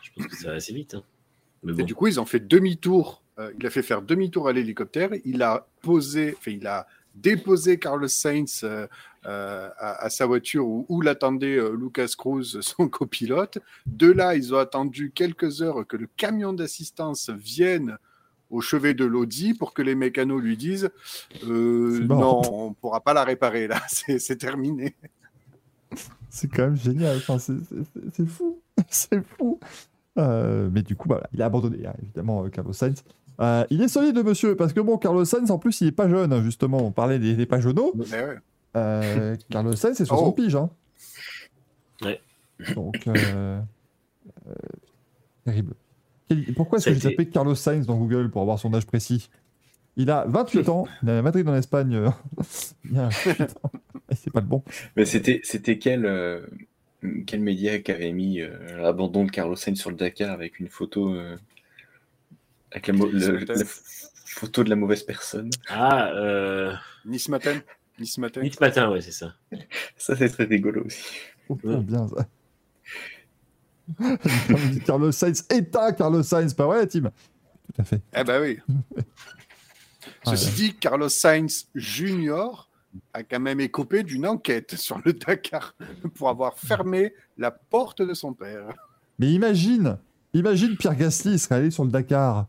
Speaker 3: je pense que ça va assez vite. hein. Mais
Speaker 4: Et du coup, ils ont fait demi-tour. Euh, il a fait faire demi-tour à l'hélicoptère. Il a posé, enfin, il a déposé Carlos Sainz euh, euh, à, à sa voiture où, où l'attendait euh, Lucas Cruz, son copilote. De là, ils ont attendu quelques heures que le camion d'assistance vienne au chevet de l'Audi pour que les mécanos lui disent euh, non, on pourra pas la réparer là, c'est terminé.
Speaker 1: C'est quand même génial. Enfin, c'est- fou. c'est fou. Mais du coup, bah, il a abandonné, hein, évidemment, Carlos Sainz. Euh, il est solide, le monsieur, parce que bon, Carlos Sainz, en plus, il est pas jeune, hein, justement. On parlait des, des pas jauneaux.
Speaker 4: Ouais.
Speaker 1: Euh, Carlos Sainz, c'est 60
Speaker 4: Oh.
Speaker 1: piges. Hein.
Speaker 3: Ouais.
Speaker 1: Donc, euh, euh, terrible. Pourquoi est-ce que j'ai tapé Carlos Sainz dans Google pour avoir son âge précis? Il a 28 ans, il est à Madrid en Espagne. euh, il a 28 ans. C'est pas le bon.
Speaker 2: Mais c'était c'était quel euh, quel média qui avait mis euh, l'abandon de Carlos Sainz sur le Dakar avec une photo euh, avec la, le- la photo de la mauvaise personne.
Speaker 3: Ah, euh,
Speaker 4: Nice matin. Nice matin.
Speaker 3: Nice matin, ouais, c'est ça.
Speaker 2: Ça c'est très rigolo aussi.
Speaker 1: Oh,
Speaker 3: Ouais.
Speaker 1: bien ça. Carlos Sainz, éteint Carlos Sainz, pas vrai, Tim? Tout à fait.
Speaker 4: Eh ben oui.
Speaker 1: Ah,
Speaker 4: Ceci dit, Carlos Sainz Junior a quand même écopé d'une enquête sur le Dakar pour avoir fermé la porte de son père.
Speaker 1: Mais imagine, imagine Pierre Gasly serait allé sur le Dakar,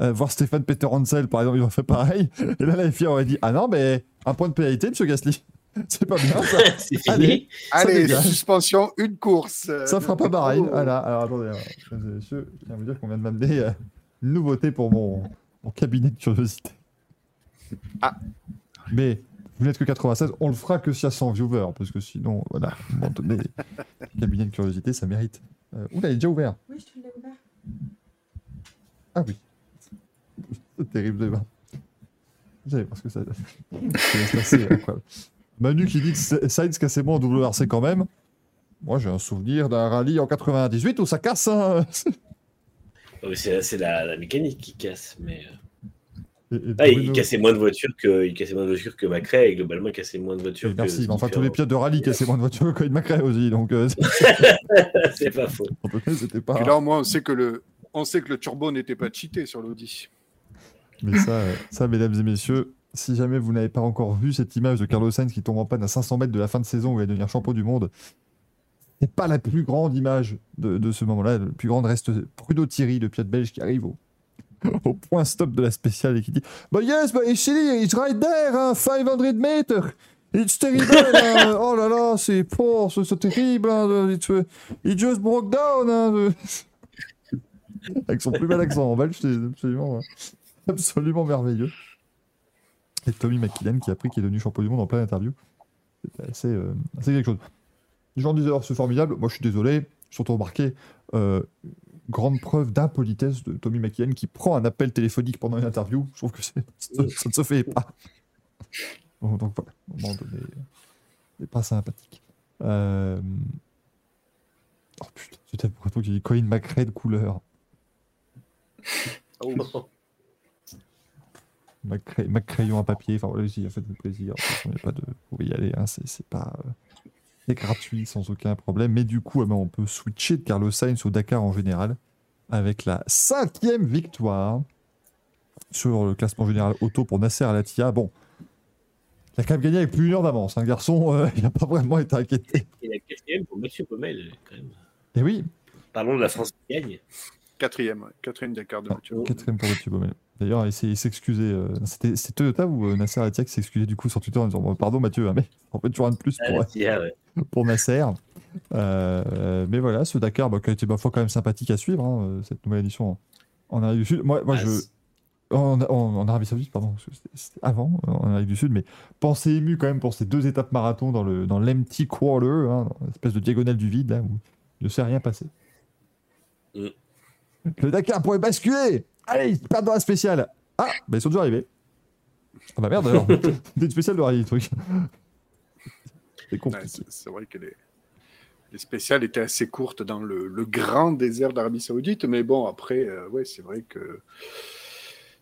Speaker 1: euh, voir Stéphane Peter Hansel, par exemple, il aurait fait pareil. Et là, la FIA aurait dit Ah non, mais un point de pénalité, monsieur Gasly. C'est pas bien ça.
Speaker 3: c'est fini.
Speaker 1: Allez.
Speaker 4: Allez, suspension, une course.
Speaker 1: Ça fera pas pareil.
Speaker 4: Oh.
Speaker 1: Voilà. Alors attendez, mesdames et messieurs, je viens vous dire qu'on vient de m'amener euh, une nouveauté pour mon, mon cabinet de curiosité.
Speaker 4: Ah.
Speaker 1: Mais vous n'êtes que 96, on le fera que s'il y a 100 viewers, parce que sinon, voilà, à donné, cabinet de curiosité, ça mérite. Euh, oula, il est déjà ouvert.
Speaker 5: Oui, je te l'ai ouvert.
Speaker 1: Ah oui. C'est terrible, savez parce que ça. c'est assez incroyable. Manu qui dit que Sainz cassait bon en WRC quand même. Moi, j'ai un souvenir d'un rallye en 98 où ça casse. hein.
Speaker 3: Mais C'est la, la mécanique qui casse. Mais... euh,
Speaker 1: Et- et
Speaker 3: Ah, il cassait moins de voitures que, il cassait moins de voitures que Macrae et globalement il cassait moins de voitures
Speaker 1: Et
Speaker 3: que.
Speaker 1: Merci.
Speaker 3: ce
Speaker 1: Mais enfin, tous les pilotes de rallye cassaient moins de voitures que McRae aussi. Donc, euh,
Speaker 3: C'est pas faux.
Speaker 1: en tout cas, c'était pas.
Speaker 4: Puis là, au moins, on sait que le, on sait que le turbo n'était pas cheaté sur l'Audi.
Speaker 1: Mais ça, euh, ça, mesdames et messieurs, si jamais vous n'avez pas encore vu cette image de Carlos Sainz qui tombe en panne à 500 mètres de la fin de saison où il va devenir champion du monde, c'est pas la plus grande image de, de ce moment-là. Le plus grande reste Bruno Thierry, le pilote belge qui arrive au, au point stop de la spéciale et qui dit But yes, but actually, it's right there, hein, 500 meters. It's terrible. hein. Oh là là, c'est fort, c'est terrible. hein, It, it just broke down. hein. Avec son plus bel accent en belge, c'est absolument, absolument merveilleux. Et Tommy McKinnon qui a appris qu'il est devenu champion du monde en pleine interview. Assez, euh, quelque chose. Les gens disaient alors c'est formidable. Moi je suis désolé, surtout remarqué. euh, grande preuve d'impolitesse de Tommy McKinnon qui prend un appel téléphonique pendant une interview. Je trouve que c'est- ça, ne se fait pas. Donc, donc voilà, un moment donné, c'est pas sympathique. Euh... Oh putain, c'était pour toi qui dit Colin McRae de couleur.
Speaker 4: Oh.
Speaker 1: Mac, cray- Mac crayon à papier, enfin voilà, aussi, faites-vous plaisir. De toute façon, y a pas de... Vous pouvez y aller, hein, c'est pas. euh, C'est gratuit sans aucun problème. Mais du coup, eh ben, on peut switcher de Carlos Sainz au Dakar en général avec la cinquième victoire sur le classement général auto pour Nasser Al-Attiyah. Bon, il a quand même gagné avec plus d'une heure d'avance. Un garçon, euh, il n'a pas vraiment été inquiété.
Speaker 3: Et la quatrième pour Mathieu Pommel, quand même.
Speaker 1: Et oui,
Speaker 3: Parlons de la France qui gagne.
Speaker 4: Quatrième, ouais. quatrième Dakar de Mathieu.
Speaker 1: quatrième pour Mathieu Baumel. D'ailleurs, il s'est excusé. euh, C'était Toyota ou euh, Nasser Al-Attiyah qui s'est excusé du coup sur Twitter en disant Bon, Pardon Mathieu, hein, mais en fait, toujours un de plus pour,
Speaker 3: Tia, ouais.
Speaker 1: pour Nasser. Euh, mais voilà, ce Dakar bah, qui a été parfois quand même sympathique à suivre, hein, cette nouvelle édition en, Amérique du Sud. Moi, moi
Speaker 3: Ah,
Speaker 1: je. En, en- en Arabie Saoudite, pardon, parce que c'était- avant, en Amérique du Sud, mais pensée ému quand même pour ces deux étapes marathon dans le dans l'empty quarter, hein, dans l'espèce de diagonale du vide, là, où il ne s'est rien passé.
Speaker 3: Mm.
Speaker 1: Le Dakar pourrait basculer Allez, ils perdent dans la spéciale Ah, bah ils sont déjà arrivés. Ah bah merde alors, c'était une spéciale de rallye, le truc. C'est compliqué.
Speaker 4: c'est c'est vrai que les, les spéciales étaient assez courtes dans le, le grand désert d'Arabie Saoudite, mais bon, après, euh, ouais, c'est vrai que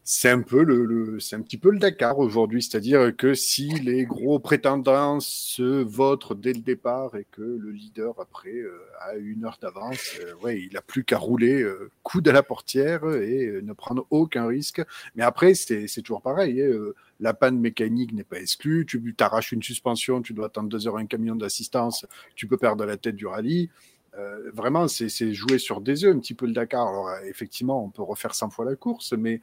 Speaker 4: c'est un peu le, le- c'est un petit peu le Dakar aujourd'hui, c'est-à-dire que si les gros prétendants se votent dès le départ et que le leader après euh, a une heure d'avance, euh, ouais, il a plus qu'à rouler euh, coude à la portière et euh, ne prendre aucun risque. Mais après, c'est toujours pareil. hein, euh, la panne mécanique n'est pas exclue. Tu t'arraches une suspension, tu dois attendre deux heures un camion d'assistance, tu peux perdre la tête du rallye. Euh, vraiment, c'est jouer sur des œufs un petit peu le Dakar. Alors, effectivement, on peut refaire 100 fois la course, mais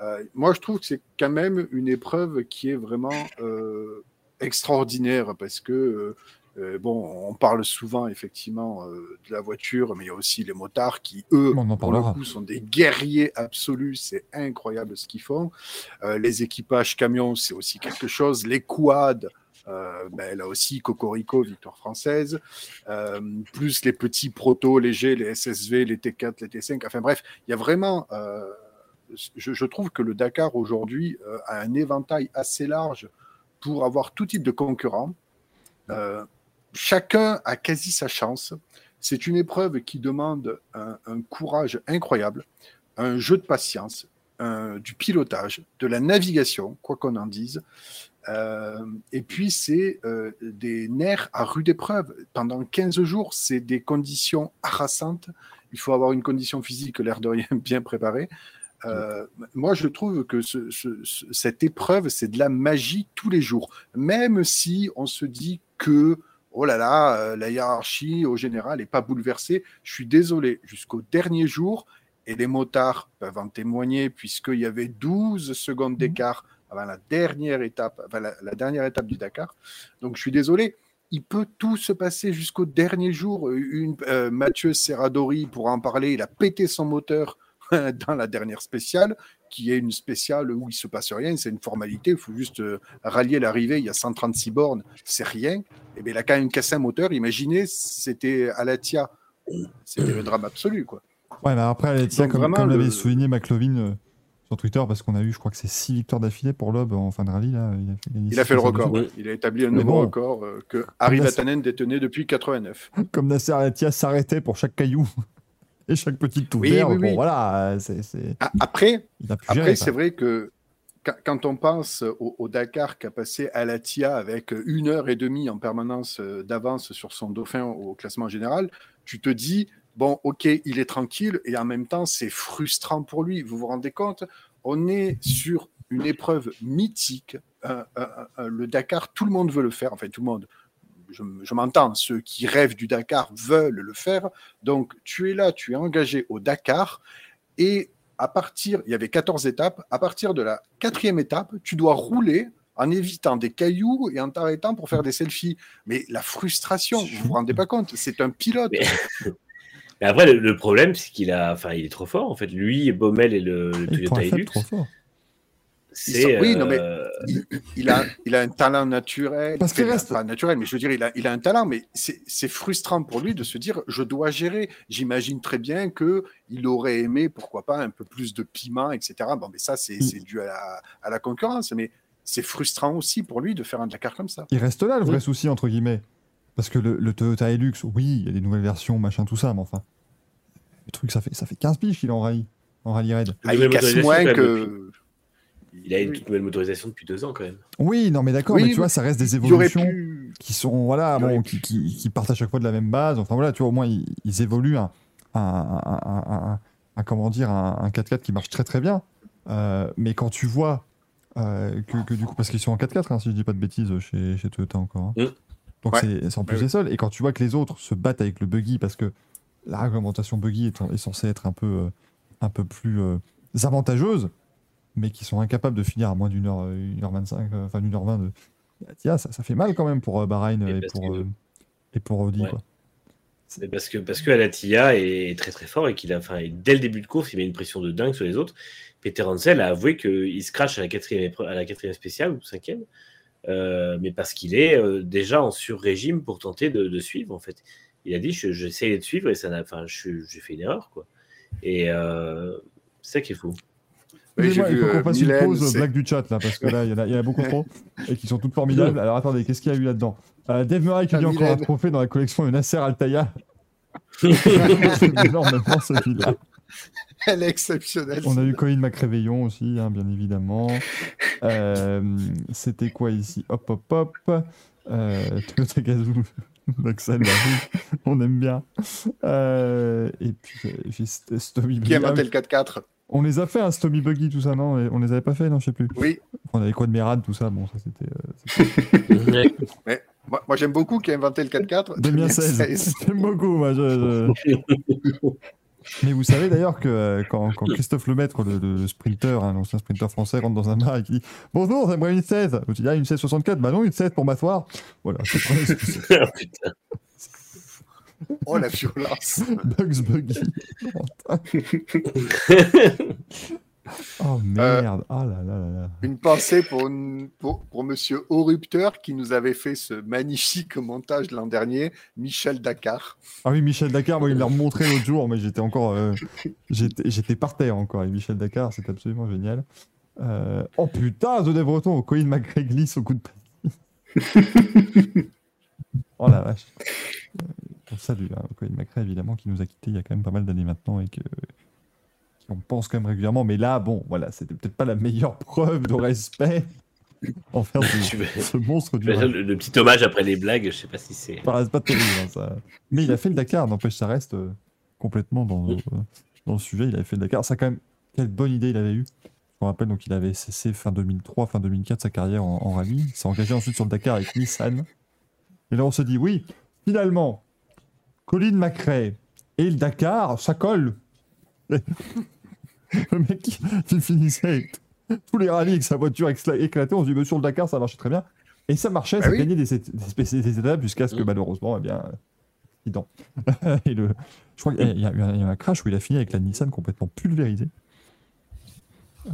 Speaker 4: euh, moi, je trouve que c'est quand même une épreuve qui est vraiment euh, extraordinaire parce que, euh, bon, on parle souvent effectivement de la voiture, mais il y a aussi les motards qui, eux,
Speaker 1: On en
Speaker 4: pour le coup, sont des guerriers absolus. C'est incroyable ce qu'ils font. Les équipages camions, c'est aussi quelque chose. Les quads, euh, ben, là aussi, Cocorico, victoire française. Euh, plus les petits protos légers, les SSV, les T4, les T5. Enfin bref, il y a vraiment. euh, je, trouve que le Dakar aujourd'hui euh, a un éventail assez large pour avoir tout type de concurrents. Euh, chacun a quasi sa chance. C'est une épreuve qui demande un, courage incroyable, un jeu de patience, du pilotage, de la navigation, quoi qu'on en dise. Euh, et puis, c'est euh, des nerfs à rude épreuve. Pendant 15 jours, c'est des conditions harassantes. Il faut avoir une condition physique, l'air de rien, bien préparée. Euh, moi, je trouve que ce- ce- ce- cette épreuve, c'est de la magie tous les jours. Même si on se dit que, oh là là, euh, la hiérarchie au général n'est pas bouleversée, je suis désolé, jusqu'au dernier jour, et les motards peuvent en témoigner, puisqu'il y avait 12 secondes d'écart avant la dernière étape, avant la, la dernière étape du Dakar. Donc, je suis désolé. Il peut tout se passer jusqu'au dernier jour. Une, euh, Mathieu Serradori, pour en parler, il a pété son moteur dans la dernière spéciale, qui est une spéciale où il se passe rien, c'est une formalité, il faut juste euh, rallier l'arrivée, il y a 136 bornes, c'est rien. Et bien, il a quand même cassé un moteur, imaginez, c'était à la TIA, c'était le drame absolu, quoi.
Speaker 1: Ouais, mais après, Alatia,
Speaker 4: Donc
Speaker 1: comme,
Speaker 4: vraiment,
Speaker 1: comme l'avait
Speaker 4: le-
Speaker 1: souligné McLovin euh, sur Twitter, parce qu'on a eu, je crois que c'est 6 victoires d'affilée pour Loeb en fin de rallye. Là. Il a fait, gagner
Speaker 4: Il a
Speaker 1: six
Speaker 4: fait le record,
Speaker 1: deux.
Speaker 4: il a établi un
Speaker 1: Mais
Speaker 4: nouveau
Speaker 1: bon.
Speaker 4: record euh, que Harry Vatanen détenait depuis 89.
Speaker 1: Comme Nasser Alatia s'arrêtait pour chaque caillou. Et chaque petite
Speaker 4: Oui,
Speaker 1: ouverte,
Speaker 4: oui,
Speaker 1: bon,
Speaker 4: oui.
Speaker 1: voilà, c'est,
Speaker 4: Après, Après, c'est vrai que quand- on pense au, au Dakar qui a passé à la TIA avec une heure et demie en permanence euh, d'avance sur son dauphin au classement général, tu te dis, bon, ok, il est tranquille et en même temps, c'est frustrant pour lui. Vous vous rendez compte? On est sur une épreuve mythique. Euh, euh, euh, le Dakar, tout le monde veut le faire. Enfin, tout le monde. Je, je m'entends, ceux qui rêvent du Dakar veulent le faire. Donc, tu es là, tu es engagé au Dakar et à partir, il y avait 14 étapes, à partir de la quatrième étape, tu dois rouler en évitant des cailloux et en t'arrêtant pour faire des selfies. Mais la frustration, vous vous rendez pas compte, c'est un pilote.
Speaker 3: Mais- Mais après, le, le problème, c'est qu'il a, enfin, il est trop fort. En fait, lui, Baumel et le, le Toyota Hilux,
Speaker 1: fort.
Speaker 3: C'est.
Speaker 4: Oui, non, mais-
Speaker 3: euh,
Speaker 4: Il a, il a un talent naturel.
Speaker 1: Parce qu'il reste-
Speaker 4: Pas naturel, mais je veux dire, il a, il a un talent, mais c'est c'est frustrant pour lui de se dire, je dois gérer. J'imagine très bien que il aurait aimé, pourquoi pas, un peu plus de piment, etc. Bon, mais ça, c'est
Speaker 1: Mm.
Speaker 4: c'est dû à la, à la concurrence, mais c'est frustrant aussi pour lui de faire un Dakar comme ça.
Speaker 1: Il reste là le vrai
Speaker 3: Oui.
Speaker 1: souci, entre guillemets. Parce que le, le Toyota Hilux, oui, il y a des nouvelles versions, machin, tout ça, mais enfin. Le truc, ça fait, ça fait 15 piges qu'il en rallye, en rallye raid.
Speaker 4: Ah, il casse moins que.
Speaker 3: Il a une
Speaker 4: Oui.
Speaker 3: toute nouvelle motorisation depuis deux ans quand même.
Speaker 1: Oui, non, mais d'accord,
Speaker 4: Oui,
Speaker 1: mais tu vois, ça reste des évolutions
Speaker 4: pu.
Speaker 1: qui sont, voilà, bon, qui, qui, qui partent à chaque fois de la même base. Enfin, voilà, tu vois, au moins, ils, ils évoluent un, un, un, un- un- un- comment dire, un, un 4x4 qui marche très très bien. Euh, mais quand tu vois euh, que, que du coup, parce qu'ils sont en 4x4, hein, si je dis pas de bêtises, chez, chez Toyota encore. hein.
Speaker 3: Mm.
Speaker 1: Donc
Speaker 4: Ouais.
Speaker 1: c'est en plus
Speaker 4: Ouais,
Speaker 1: des seuls. Et quand tu vois que les autres se battent avec le buggy, parce que la réglementation buggy est, est censée être un peu, euh, un peu plus euh, avantageuse, mais qui sont incapables de finir à moins d'une heure, euh, une heure 25, euh, enfin d'une heure 20 de. Tiens, ça, ça fait mal quand même pour euh, Bahreïn
Speaker 3: Et
Speaker 1: pour,
Speaker 3: que-
Speaker 1: et pour Audi.
Speaker 3: Ouais.
Speaker 1: Quoi.
Speaker 3: Parce que parce que Alatia est très très fort et qu'il a, enfin, dès le début de course, il met une pression de dingue sur les autres. Peter Hansel a avoué qu'il se crache à la quatrième à la quatrième spéciale ou cinquième, euh, mais parce qu'il est euh, déjà en sur-régime pour tenter de, de suivre en fait. Il a dit je- j'essayais de suivre et ça n'a, enfin, j'ai fait une erreur quoi. Et euh, c'est ça qui est fou.
Speaker 4: Oui, j'ai
Speaker 1: Excusez-moi, il faut qu'on
Speaker 4: euh,
Speaker 1: fasse une pause blague du chat là, parce que là, il y, en a- il y en a beaucoup trop et qui sont toutes formidables. Alors attendez, qu'est-ce qu'il y a eu là-dedans? Euh, Dave Murray qui
Speaker 4: Ah,
Speaker 1: dit encore un trophée dans la collection de Nasser Altaya. C'est énormément celui-là.
Speaker 4: Elle est exceptionnelle.
Speaker 1: On a eu Colin McRéveillon aussi, hein, bien évidemment. Euh, C'était quoi ici? Hop, hop, hop. Euh, Toyota Gazoo, oui, on aime bien. Euh, et puis, Stomy
Speaker 4: Qui a.
Speaker 1: Ah oui,
Speaker 4: le 4x4
Speaker 1: on les a fait, un Stomy Buggy, tout ça, non On les avait pas fait, non Je sais plus.
Speaker 4: Oui.
Speaker 1: On avait quoi de Mérad, tout ça Bon, ça c'était. euh, c'était
Speaker 4: Moi, moi, j'aime beaucoup qui a inventé le 4x4.
Speaker 1: Damien 16.
Speaker 4: 16.
Speaker 1: J'aime beaucoup, moi. je- je- Mais vous savez d'ailleurs que euh, quand, quand Christophe Lemaître, le, le- le sprinter, hein, l'ancien sprinter français, rentre dans un bar et qui dit Bonjour, j'aimerais une 16. Je dis Ah, une 16 64. Bah non, une 16 pour m'asseoir. Voilà.
Speaker 3: Ah, putain.
Speaker 4: Oh la violence.
Speaker 1: Bugs Buggy. oh merde. Ah là là là là.
Speaker 4: Une pensée pour, une- pour, pour Monsieur Orupteur qui nous avait fait ce magnifique montage l'an dernier, Michel Dakar.
Speaker 1: Ah oui, Michel Dakar, moi, il l'a remontré l'autre jour, mais j'étais encore. euh, j'étais j'étais par terre encore avec Michel Dakar, c'est absolument génial. Euh, Oh putain, The Breton, Colin McRae glisse au coup de oh la vache. On salue hein, Colin McRae, évidemment, qui nous a quittés il y a quand même pas mal d'années maintenant et que. on pense quand même régulièrement, mais là, bon, voilà, c'était peut-être pas la meilleure preuve de respect envers
Speaker 3: Tu
Speaker 1: ce, monstre du
Speaker 3: Le, le petit hommage après les blagues, je sais pas si c'est.
Speaker 1: Enfin, c'est pas terrible, hein, ça. Mais il a fait le Dakar, n'empêche, ça reste euh, complètement dans, euh, dans le sujet. Il avait fait le Dakar. Ça, quand même, quelle bonne idée il avait eu. Je me rappelle, donc, il avait cessé fin 2003, fin 2004 sa carrière en, en rallye. Il s'est engagé ensuite sur le Dakar avec Nissan. Et là, on se dit, oui, finalement, Colin McRae et le Dakar, ça colle. le mec, il finissait tous les rallyes avec sa voiture éclatée. On se dit, mais sur le Dakar, ça marchait très bien. Et ça marchait,
Speaker 4: Bah
Speaker 1: ça
Speaker 4: oui.
Speaker 1: gagnait des, des, des étapes jusqu'à ce que
Speaker 3: Mm.
Speaker 1: malheureusement, eh bien, accident. et le, je crois qu'il y, a eu un- il y a eu un crash où il a fini avec la Nissan complètement pulvérisée. Euh,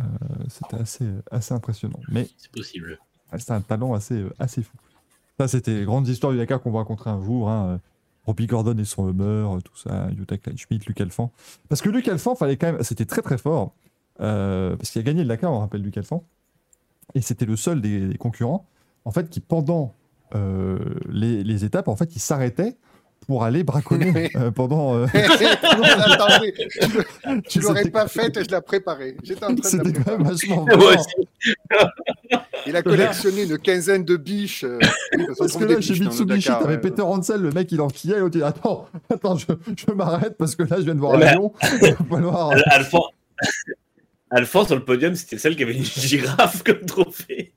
Speaker 1: c'était assez, assez impressionnant. Mais
Speaker 3: C'est possible.
Speaker 1: c'est un talent assez, assez fou. Ça, c'était les grandes histoires du Dakar qu'on va rencontrer un jour. Hein. Robbie Gordon et son Hummer, tout ça, Jutta Kleinschmidt, Luc Alphand. Parce que Luc Alphand, fallait quand c'était très très fort. euh, parce qu'il a gagné le Dakar, on rappelle Luc Alphand. Et c'était le seul des, concurrents, en fait, qui pendant euh, les, les étapes, en fait, il s'arrêtait pour aller braconner euh, pendant. euh,
Speaker 4: Attendez, l'aurais pas faite et je la préparais. J'étais en train de la préparer.
Speaker 1: vachement.
Speaker 4: Il a collectionné une quinzaine de biches. euh, parce
Speaker 1: que là, chez Mitsubishi, t'avais
Speaker 4: euh.
Speaker 1: Peter Hansel, le mec, il enquillait, l'autre, il dit Attends, attends, je, je m'arrête parce que là, je viens de voir un lion.
Speaker 3: Alphonse, sur le podium, c'était celle qui avait une girafe comme trophée.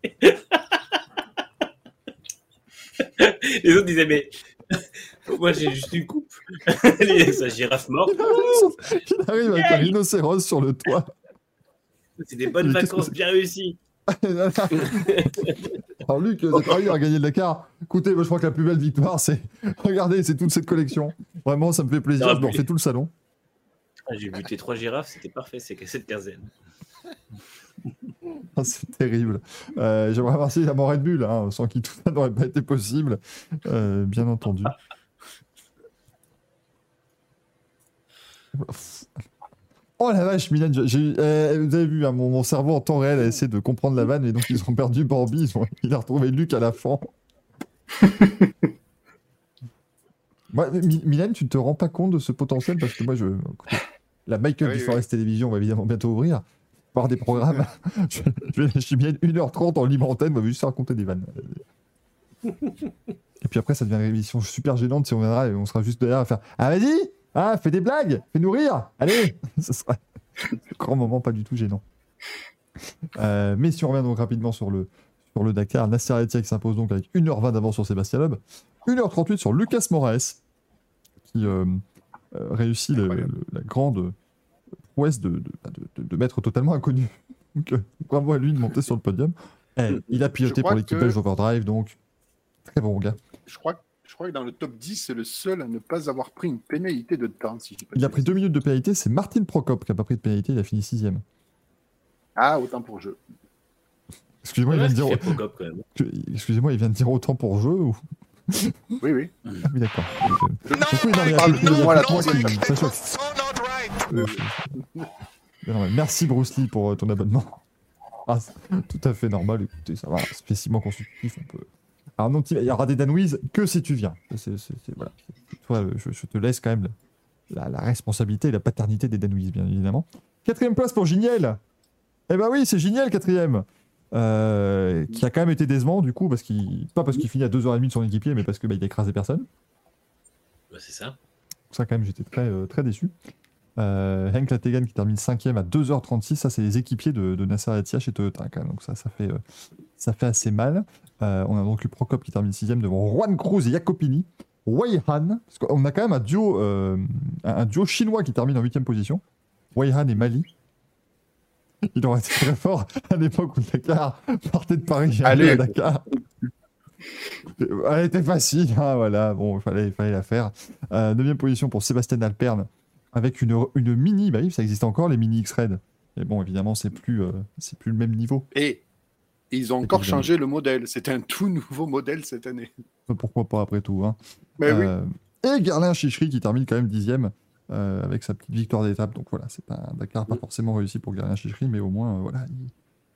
Speaker 3: Les autres disaient, mais moi j'ai juste une coupe. Sa girafe morte.
Speaker 1: Il arrive avec un rhinocéros sur le toit.
Speaker 3: C'est des bonnes vacances bien réussies.
Speaker 1: Alors, Luc, vous avez réussi à gagner le Dakar. Écoutez, moi, je crois que la plus belle victoire, c'est. Regardez, c'est toute cette collection. Vraiment, ça me fait plaisir. Je me refais tout le salon.
Speaker 3: Ah, J'ai buté trois girafes, c'était parfait, c'est qu'à cette quinzaine.
Speaker 1: Ah, c'est terrible. Euh, J'aimerais remercier la Red Bull, hein, sans qui tout ça n'aurait pas été possible, euh, bien entendu. Oh la vache, Milan, euh, vous avez vu, hein, mon, mon cerveau en temps réel a essayé de comprendre la vanne et donc ils ont perdu Bambi, ils ont- il a retrouvé Luc à la fin. Mi- Milan, tu ne te rends pas compte de ce potentiel parce que moi, je, la Michael
Speaker 4: Oui,
Speaker 1: du
Speaker 4: oui.
Speaker 1: Forest Télévision va évidemment bientôt ouvrir. Par des programmes. je, je suis bien 1h30 en libre antenne, on va juste raconter des vannes. Et puis après, ça devient une émission super gênante si on viendra et on sera juste derrière à faire Ah, vas-y Ah, fais des blagues Fais-nous rire Allez Ce sera un grand moment pas du tout gênant. Euh, mais si on revient donc rapidement sur le, sur le Dakar, Nasser qui s'impose donc avec 1h20 d'avance sur Sébastien Loeb, 1h38 sur Lucas Moraes, qui euh, euh, réussit la grande prouesse de, de, de- de- de mettre totalement inconnu. Donc, euh, bravo à lui de monter sur le podium. Eh, il a piloté pour l'équipe
Speaker 4: que-
Speaker 1: belge Overdrive, donc très bon gars.
Speaker 4: Je crois, je crois que dans le top 10, c'est le seul à ne pas avoir pris une pénalité de temps. Si je
Speaker 1: Il a pris deux minutes de pénalité, c'est Martin Prokop qui n'a pas pris de pénalité, il a fini sixième.
Speaker 4: Ah, autant pour jeu.
Speaker 1: Excusez-moi, il vient de dire,
Speaker 3: C'est Procop, quand même.
Speaker 1: excusez-moi, il vient de dire autant pour jeu ou?
Speaker 4: Oui, oui.
Speaker 1: Ah oui, d'accord. Euh, normal. Merci Bruce Lee pour euh, ton abonnement. Ah, tout à fait normal, écoutez, ça va, spécimen constitutif, on peut. Alors non, il y aura des danouises que si tu viens. Voilà. Toi, euh, je, je te laisse quand même la, la responsabilité et la paternité des danouises, bien évidemment. Quatrième place pour Giniel. Eh ben oui, c'est Giniel, quatrième. Euh, qui a quand même été décevant, du coup, parce qu'il. Pas parce qu'il finit à 2h30 de son équipier, mais parce qu'il bah, il a écrasé personne.
Speaker 3: Bah, c'est ça.
Speaker 1: Ça, quand même, j'étais très, euh, très déçu. Euh, Henk Lategan qui termine 5ème à 2h36. Ça, c'est les équipiers de, de Nasser Al-Attiyah chez Toyota, quand même. Donc, ça, ça fait, euh, ça fait assez mal. Euh, on a donc eu Procop qui termine 6ème devant Juan Cruz et Jacopini. Wei Han, parce qu'on a quand même un duo, euh, un duo chinois qui termine en 8ème position. Wei Han et Mali. Il aurait été très fort à l'époque où Dakar partait de Paris
Speaker 4: Allez.
Speaker 1: à Dakar. Elle était facile, hein, voilà. Bon, il fallait, fallait la faire. Neuvième position pour Sébastien Alperne avec une, une mini, bah oui, ça existe encore les mini X-Red. Et bon, évidemment, c'est plus, euh, c'est plus le même niveau.
Speaker 4: Et ils ont encore
Speaker 1: évidemment.
Speaker 4: changé le modèle. C'est un tout nouveau modèle cette année.
Speaker 1: Pourquoi pas après tout. Hein.
Speaker 4: Mais oui.
Speaker 1: Euh, Et Garlin Chichery qui termine quand même dixième euh, avec sa petite victoire d'étape. Donc voilà, c'est un Dakar pas forcément réussi pour Garlin Chichery, mais au moins, euh, voilà, il,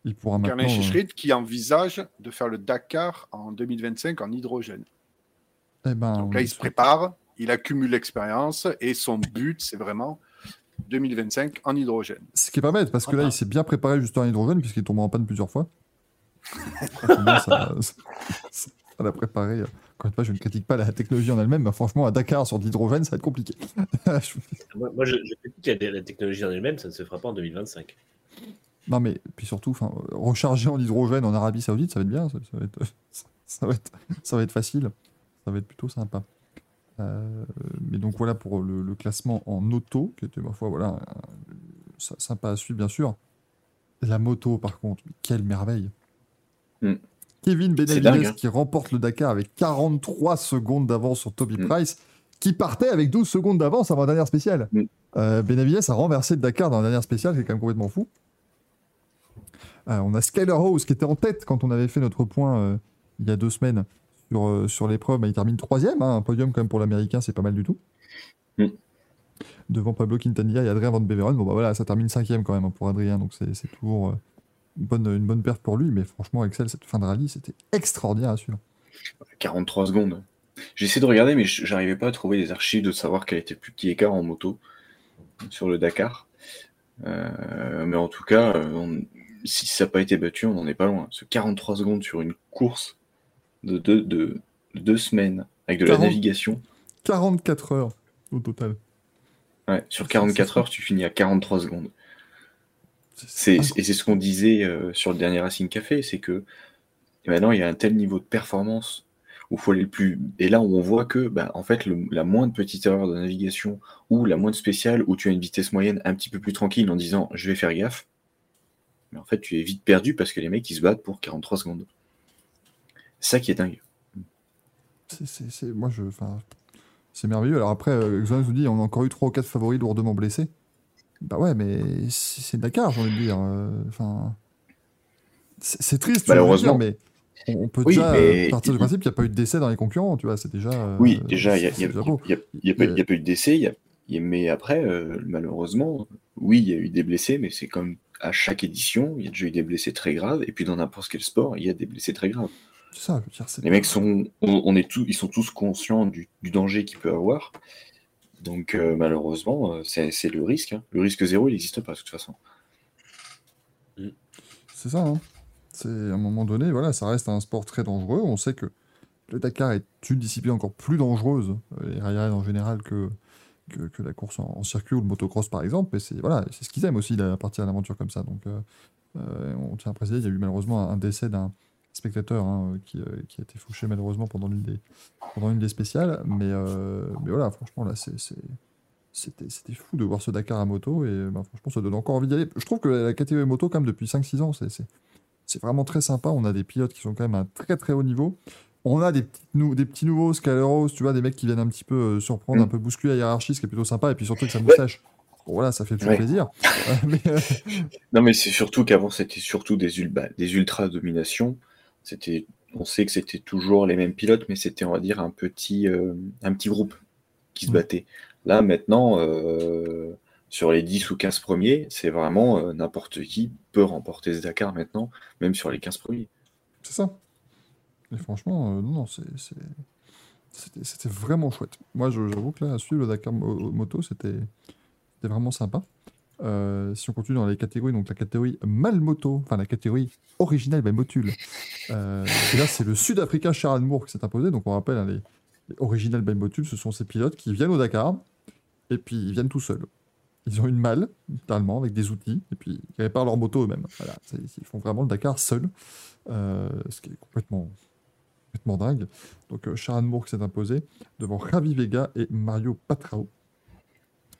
Speaker 1: il pourra maintenant.
Speaker 4: Carlin
Speaker 1: euh,
Speaker 4: Chicherit qui envisage de faire le Dakar en 2025 en hydrogène.
Speaker 1: eh ben,
Speaker 4: Donc
Speaker 1: on
Speaker 4: là, il se prépare, il accumule l'expérience et son but, c'est vraiment 2025 en hydrogène.
Speaker 1: Ce qui est pas bête, parce que là, il s'est bien préparé juste en hydrogène, puisqu'il est tombé en panne plusieurs fois. Ça, ça- ça l'a préparé. Encore une fois, je ne critique pas la technologie en elle-même, mais franchement, à Dakar sur de l'hydrogène, ça va être compliqué.
Speaker 3: Moi, moi, je, je critique la, la technologie en elle-même, ça ne se fera pas en 2025.
Speaker 1: non, mais puis surtout, enfin, recharger en hydrogène en Arabie Saoudite, ça va être bien. Ça, ça va, être, ça, va être, ça va être facile. Ça va être plutôt sympa. Euh, mais donc voilà pour le, le classement en auto, qui était, ma foi, voilà, sympa à suivre, bien sûr. La moto, par contre, quelle merveille.
Speaker 2: Hmm.
Speaker 1: Kevin Benavides
Speaker 2: hein.
Speaker 1: qui remporte le Dakar avec 43 secondes d'avance sur Toby
Speaker 2: Hmm.
Speaker 1: Price, qui partait avec 12 secondes d'avance avant la dernière spéciale. Euh, Benavides a renversé le Dakar dans la dernière spéciale, c'est quand même complètement fou. Euh, on a Skyler House qui était en tête quand on avait fait notre point euh, il y a deux semaines sur, euh, sur l'épreuve. Bah, il termine troisième, hein, un podium quand même pour l'américain, c'est pas mal du tout.
Speaker 2: Mm.
Speaker 1: Devant Pablo Quintanilla et Adrien Van Beveren. Bon, bah voilà, ça termine cinquième quand même hein, pour Adrien, donc c'est toujours euh, une, bonne, une bonne perte pour lui. Mais franchement, Excel, cette fin de rallye, c'était extraordinaire à suivre.
Speaker 2: 43 secondes. J'ai essayé de regarder, mais j'arrivais pas à trouver les archives de savoir quel était le plus petit écart en moto sur le Dakar. Euh, mais en tout cas, on- si ça n'a pas été battu, on n'en est pas loin. Ce 43 secondes sur une course de deux, de, de deux semaines avec de la
Speaker 1: 40.
Speaker 2: navigation.
Speaker 1: 44 heures au total.
Speaker 2: Ouais, sur
Speaker 1: C'est-
Speaker 2: 44
Speaker 1: c'est-
Speaker 2: heures, tu finis à 43 secondes.
Speaker 1: C'est-
Speaker 2: et c'est ce qu'on disait euh, sur le dernier Racing Café, c'est que maintenant il y a un tel niveau de performance où faut aller le plus. Et là où on voit que, bah, en fait, le- la moindre petite erreur de navigation ou la moindre spéciale où tu as une vitesse moyenne un petit peu plus tranquille en disant je vais faire gaffe, mais en fait tu es vite perdu parce que les mecs ils se battent pour 43 secondes. C'est ça qui est dingue.
Speaker 1: C'est- moi, je, c'est merveilleux. Alors après, euh, Xonan nous dit, on a encore eu 3 ou 4 favoris lourdement blessés. Bah ouais, mais c'est Dakar, j'ai envie de dire. euh, Enfin, c'est triste,
Speaker 2: Malheureusement.
Speaker 1: dire, mais on, peut
Speaker 2: Oui,
Speaker 1: déjà
Speaker 2: mais
Speaker 1: euh, partir du principe qu'il n'y a pas eu de décès dans les concurrents, tu vois. C'est déjà. euh,
Speaker 2: Oui, déjà, il n'y a, a- a- a pas eu de décès, y mais après, euh, malheureusement, oui, il y a eu des blessés, mais c'est comme à chaque édition, il y a déjà eu des blessés très graves, et puis dans n'importe quel sport, il y a des blessés très graves.
Speaker 1: C'est ça, je veux dire, c'est
Speaker 2: Les mecs sont, on, on est tous, ils sont tous conscients du, du danger qu'il peut avoir, donc euh, malheureusement, euh, c'est le risque. hein. Le risque zéro, il n'existe pas de toute façon.
Speaker 1: C'est ça, hein. C'est à un moment donné, voilà, ça reste un sport très dangereux. On sait que le Dakar est une discipline encore plus dangereuse, euh, les rail en général, que, que, que la course en, en circuit ou le motocross par exemple. Mais c'est voilà, c'est ce qu'ils aiment aussi, la partie à l'aventure comme ça. Donc, euh, on tient à préciser, il y a eu malheureusement un décès d'un spectateur hein, qui, euh, qui a été fauché malheureusement pendant l'une des, pendant une des spéciales. Mais, euh, mais voilà, franchement, là, c'est. C'était fou de voir ce Dakar à moto et bah, franchement ça donne encore envie d'y aller. Je trouve que la catégorie moto quand même depuis 5-6 ans c'est- vraiment très sympa. On a des pilotes qui sont quand même à un très très haut niveau. On a des, petites nou- des petits nouveaux Scaleros, tu vois, des mecs qui viennent un petit peu euh, surprendre,
Speaker 2: Mm.
Speaker 1: un peu bousculer la hiérarchie, ce qui est plutôt sympa. Et puis surtout que ça moustache. Bon, voilà, ça fait toujours
Speaker 2: Ouais.
Speaker 1: plaisir. Mais, euh,
Speaker 2: Non, mais c'est surtout qu'avant, c'était surtout des, ul- bah, des ultra dominations. C'était, on sait que c'était toujours les mêmes pilotes, mais c'était, on va dire, un petit, euh, un petit groupe qui se
Speaker 1: Mm.
Speaker 2: battait. Là, maintenant, euh, sur les 10 ou 15 premiers, c'est vraiment euh, n'importe qui peut remporter ce Dakar maintenant, même sur les 15 premiers.
Speaker 1: c'est ça. Et franchement, non, non, c'est- c'est- c'était c'était vraiment chouette. Moi, je- j'avoue que là, à suivre le Dakar mo- moto, c'était c'était vraiment sympa. Euh, si on continue dans les catégories, donc la catégorie Malmoto, enfin la catégorie originale Malmotule. Euh, et là, c'est le Sud-Africain Sharon Moore qui s'est imposé. Donc on rappelle, hein, les, les Original Malmotule, ce sont ces pilotes qui viennent au Dakar et puis ils viennent tout seuls. Ils ont une malle, littéralement, avec des outils, et puis ils réparent leur moto eux-mêmes. Voilà, ils font vraiment le Dakar seuls, euh, ce qui est complètement, complètement dingue. Donc euh, Sharon Moore s'est imposé devant Javi Vega et Mario Patrao.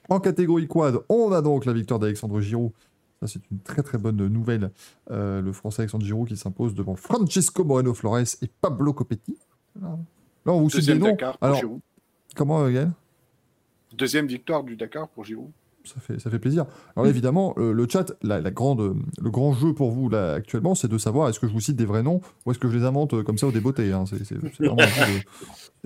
Speaker 1: En catégorie quad, on a donc la victoire d'Alexandre Giroud. Ça, c'est une très très bonne nouvelle. Euh, le Français Alexandre Giroud qui s'impose devant Francesco Moreno Flores et Pablo Copetti. Là, on vous cite des noms.
Speaker 4: Dakar pour
Speaker 1: Alors,
Speaker 4: Giroud.
Speaker 1: comment, Gaël?
Speaker 4: Deuxième victoire du Dakar pour Giroud.
Speaker 1: ça fait, ça fait plaisir. Alors là, évidemment, le chat, la, la grande, le grand jeu pour vous là actuellement, c'est de savoir est-ce que je vous cite des vrais noms ou est-ce que je les invente euh, comme ça au débeauté. hein. C'est vraiment à vous,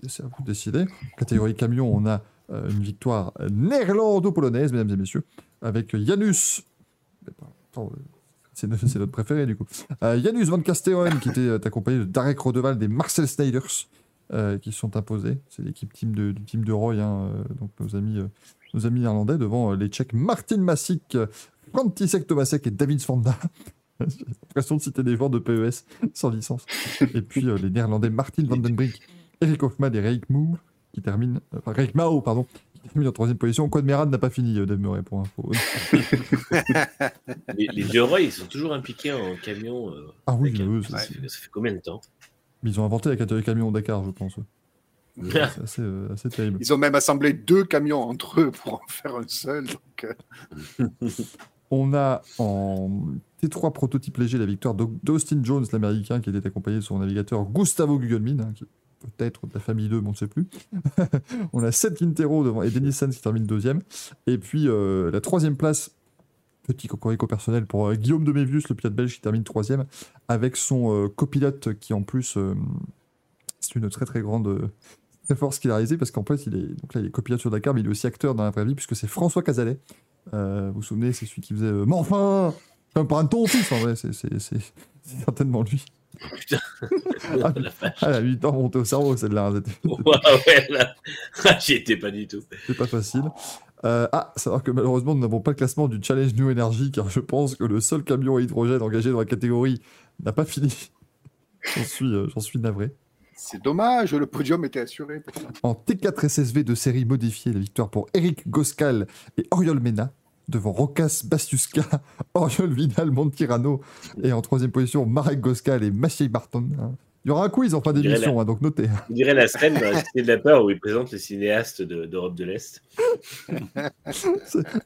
Speaker 1: de, à vous de décider. Catégorie camion, on a une victoire néerlando-polonaise, mesdames et messieurs, avec Janus. Euh, C'est no- c'est notre préféré du coup. Euh, Janus Van Casteren qui était euh, accompagné de Darek Rodeval des Marcel Snyders euh, qui sont imposés. C'est l'équipe team de, team de Roy, hein, euh, donc nos amis, euh, nos amis néerlandais devant euh, les Tchèques Martin Masik, euh, František Tomasek et David Svanda. J'ai l'impression de citer des joueurs de PES sans licence. Et puis euh, les Néerlandais Martin Van Den Brink, Eric Hoffman et Reik Mou qui terminent, euh, enfin Reik Mao, pardon, qui terminent en troisième position. Quad Merad n'a pas fini, euh, Dave Murray, pour info.
Speaker 3: Les, les rois, ils sont toujours impliqués en camion. euh,
Speaker 1: Ah oui,
Speaker 3: ça, fait, ça fait combien de temps
Speaker 1: ils ont inventé la catégorie camion au Dakar, je pense. C'est assez, euh, assez terrible.
Speaker 4: Ils ont même assemblé deux camions entre eux pour en faire un seul. donc, euh,
Speaker 1: On a en T3 prototype léger la victoire d'Au- d'Austin Jones, l'américain, qui était accompagné de son navigateur Gustavo Gugelmin, hein, qui est peut-être de la famille 2, mais on ne sait plus. on a Seth Quintero devant et Denis qui termine deuxième. Et puis euh, la troisième place, petit cocorico personnel pour euh, Guillaume de Mévius, le pilote belge qui termine troisième, avec son euh, copilote qui en plus, c'est une très très grande force qu'il a réalisé parce qu'en fait il est donc là il est copilote sur Dakar mais il est aussi acteur dans la vraie vie puisque c'est François Cazalet euh, vous vous souvenez, c'est celui qui faisait Mais enfin Comme par un fils, en vrai, c'est certainement lui.
Speaker 3: Putain.
Speaker 1: Ah,
Speaker 3: La vache.
Speaker 1: Ah, la 8 ans montée au cerveau, celle-là. hein,
Speaker 3: ouais, là. Ah, J'y étais pas du tout.
Speaker 1: c'était pas facile. Euh, ah, savoir que malheureusement, nous n'avons pas le classement du Challenge New Energy, car je pense que le seul camion à hydrogène engagé dans la catégorie n'a pas fini. J'en suis, euh, j'en suis navré.
Speaker 4: C'est dommage, le podium était assuré.
Speaker 1: En T4 SSV de série modifiée, la victoire pour Eric Goskal et Oriol Mena, devant Rokas Bastiuska, Oriol Vidal Montirano, et en troisième position, Marek Goskal et Maciej Marton. hein. Il y aura un quiz en fin d'émission, hein, donc notez.
Speaker 3: On dirait la scène dans la Cité de la Peur où il présente les cinéastes de- d'Europe de l'Est.
Speaker 1: Là,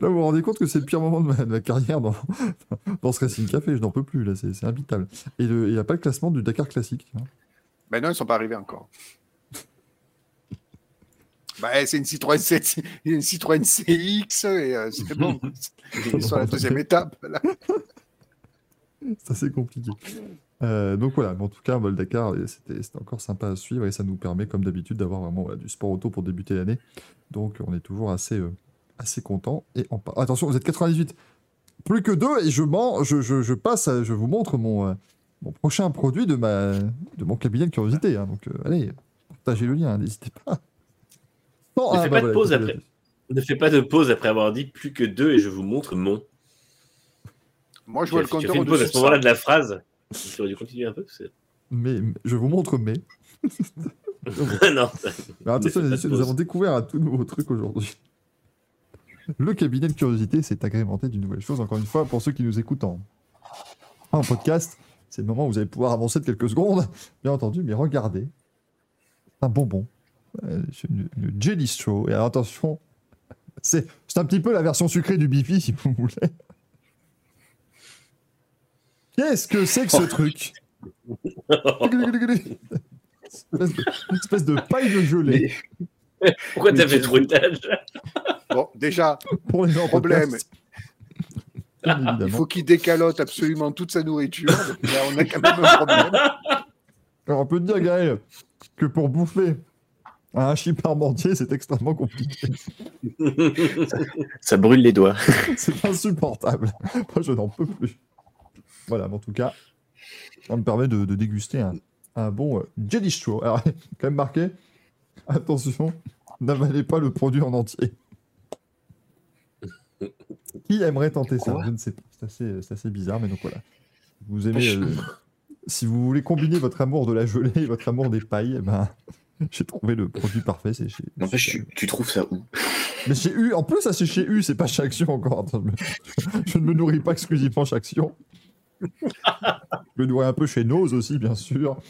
Speaker 1: vous vous rendez compte que c'est le pire moment de ma, de ma carrière dans, dans ce Racing Café, je n'en peux plus, là, c'est imbitable. Et il n'y a pas le classement du Dakar classique. hein.
Speaker 4: Ben non, ils sont pas arrivés encore. Bah, c'est une Citroën, C- une Citroën CX et euh, c'est bon. Ils sont à la deuxième étape. Là.
Speaker 1: C'est assez compliqué. Euh, donc voilà, mais en tout cas, Dakar, c'était encore sympa à suivre et ça nous permet, comme d'habitude, d'avoir vraiment voilà, du sport auto pour débuter l'année. Donc on est toujours assez, euh, assez content. Et en attention, vous êtes 98, plus que deux et je mens, je, je, je passe, à- je vous montre mon, euh, mon prochain produit de, ma, de mon cabinet de curiosité. hein. Donc euh, allez, partagez le lien, n'hésitez pas. Non,
Speaker 3: Ne
Speaker 1: ah,
Speaker 3: fais
Speaker 1: bah
Speaker 3: pas de pause après. Ne fais pas de pause après avoir dit plus que deux et je vous montre mon.
Speaker 4: Moi, je
Speaker 3: Tu
Speaker 4: vois le
Speaker 3: tu as
Speaker 4: compteur
Speaker 3: fait une pause à ce
Speaker 4: de
Speaker 3: moment-là de la phrase. Tu aurais dû continuer un peu.
Speaker 1: Mais je vous montre mais.
Speaker 3: non.
Speaker 1: Mais attention, les amis, nous avons découvert un tout nouveau truc aujourd'hui. Le cabinet de curiosité s'est agrémenté d'une nouvelle chose, encore une fois, pour ceux qui nous écoutent en, en podcast. C'est le moment où vous allez pouvoir avancer de quelques secondes, bien entendu, mais regardez. Un bonbon. Euh, une, une Jelly Straw. Et alors, attention, c'est c'est un petit peu la version sucrée du Bifi, si vous voulez. Qu'est-ce que c'est que ce truc espèce, de, espèce de paille de gelée.
Speaker 3: Pourquoi t'as fait ce bruitage
Speaker 4: Bon, déjà,
Speaker 1: pour les gens en
Speaker 4: Problème. il faut qu'il décalote absolument toute sa nourriture. Donc là, on a quand même un problème.
Speaker 1: Alors, on peut te dire, Gaël, que pour bouffer un hachis parmentier, c'est extrêmement compliqué.
Speaker 2: Ça brûle les doigts.
Speaker 1: C'est insupportable. Moi, je n'en peux plus. Voilà, mais en tout cas, ça me permet de, de déguster un, un bon euh, Jelly Straw. Alors, quand même marqué, attention, n'avalez pas le produit en entier. Qui aimerait tenter ça? Je ne sais pas. C'est assez, assez bizarre, mais donc voilà. Vous aimez. euh, si vous voulez combiner votre amour de la gelée et votre amour des pailles, eh ben, j'ai trouvé le produit parfait. C'est chez.
Speaker 2: N'empêche, tu, tu trouves ça où?
Speaker 1: Mais chez U, en plus, ça c'est chez U, c'est pas chez Action encore. Attends, je, me- je ne me nourris pas exclusivement chez Action. Je me nourris un peu chez Nose aussi, bien sûr.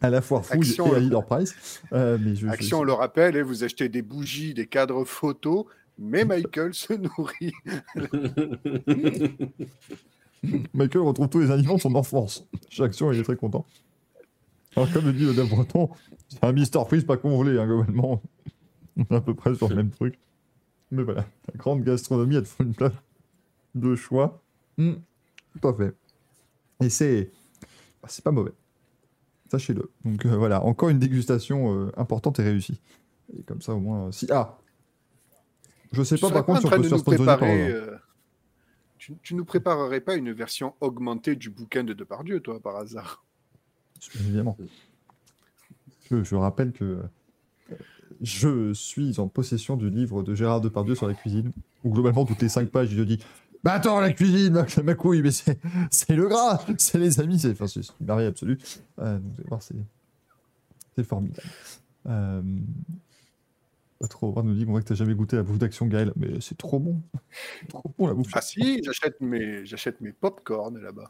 Speaker 1: À la foire fouille
Speaker 4: Action,
Speaker 1: et à
Speaker 4: le-
Speaker 1: Leader Price. Euh, mais je,
Speaker 4: Action, on le rappelle, et vous achetez des bougies, des cadres photos, mais Michael se nourrit.
Speaker 1: Michael retrouve tous les aliments de son enfance. Chez Action, il est très content. Alors, comme le dit le Dave Breton, c'est un Mister Freeze pas convolé, hein, globalement. On est à peu près sur le même truc. Mais voilà, la grande gastronomie, elle te une place de choix. Hmm, tout à fait. Et c'est. bah, c'est pas mauvais. Sachez-le. Donc euh, voilà, encore une dégustation euh, importante et réussie. Et comme ça, au moins. euh, si... Ah Je sais pas, par contre, si on peut se faire sponsoriser
Speaker 4: tu, tu nous préparerais pas une version augmentée du bouquin de Depardieu, toi, par hasard?
Speaker 1: Évidemment. Je, je rappelle que je suis en possession du livre de Gérard Depardieu sur la cuisine, où globalement, toutes les cinq pages, il te dit Bah attends, la cuisine, ma, ma couille, mais c'est le gras, c'est les amis, c'est enfin, c'est une merveille absolue. Euh, donc, vous allez voir, c'est formidable. Euh, pas trop. On nous dit qu'on voit que t'as jamais goûté la bouffe d'action, Gaël, mais c'est trop bon. Trop bon la bouffe.
Speaker 4: Ah si, j'achète mes, j'achète mes pop-corn là-bas.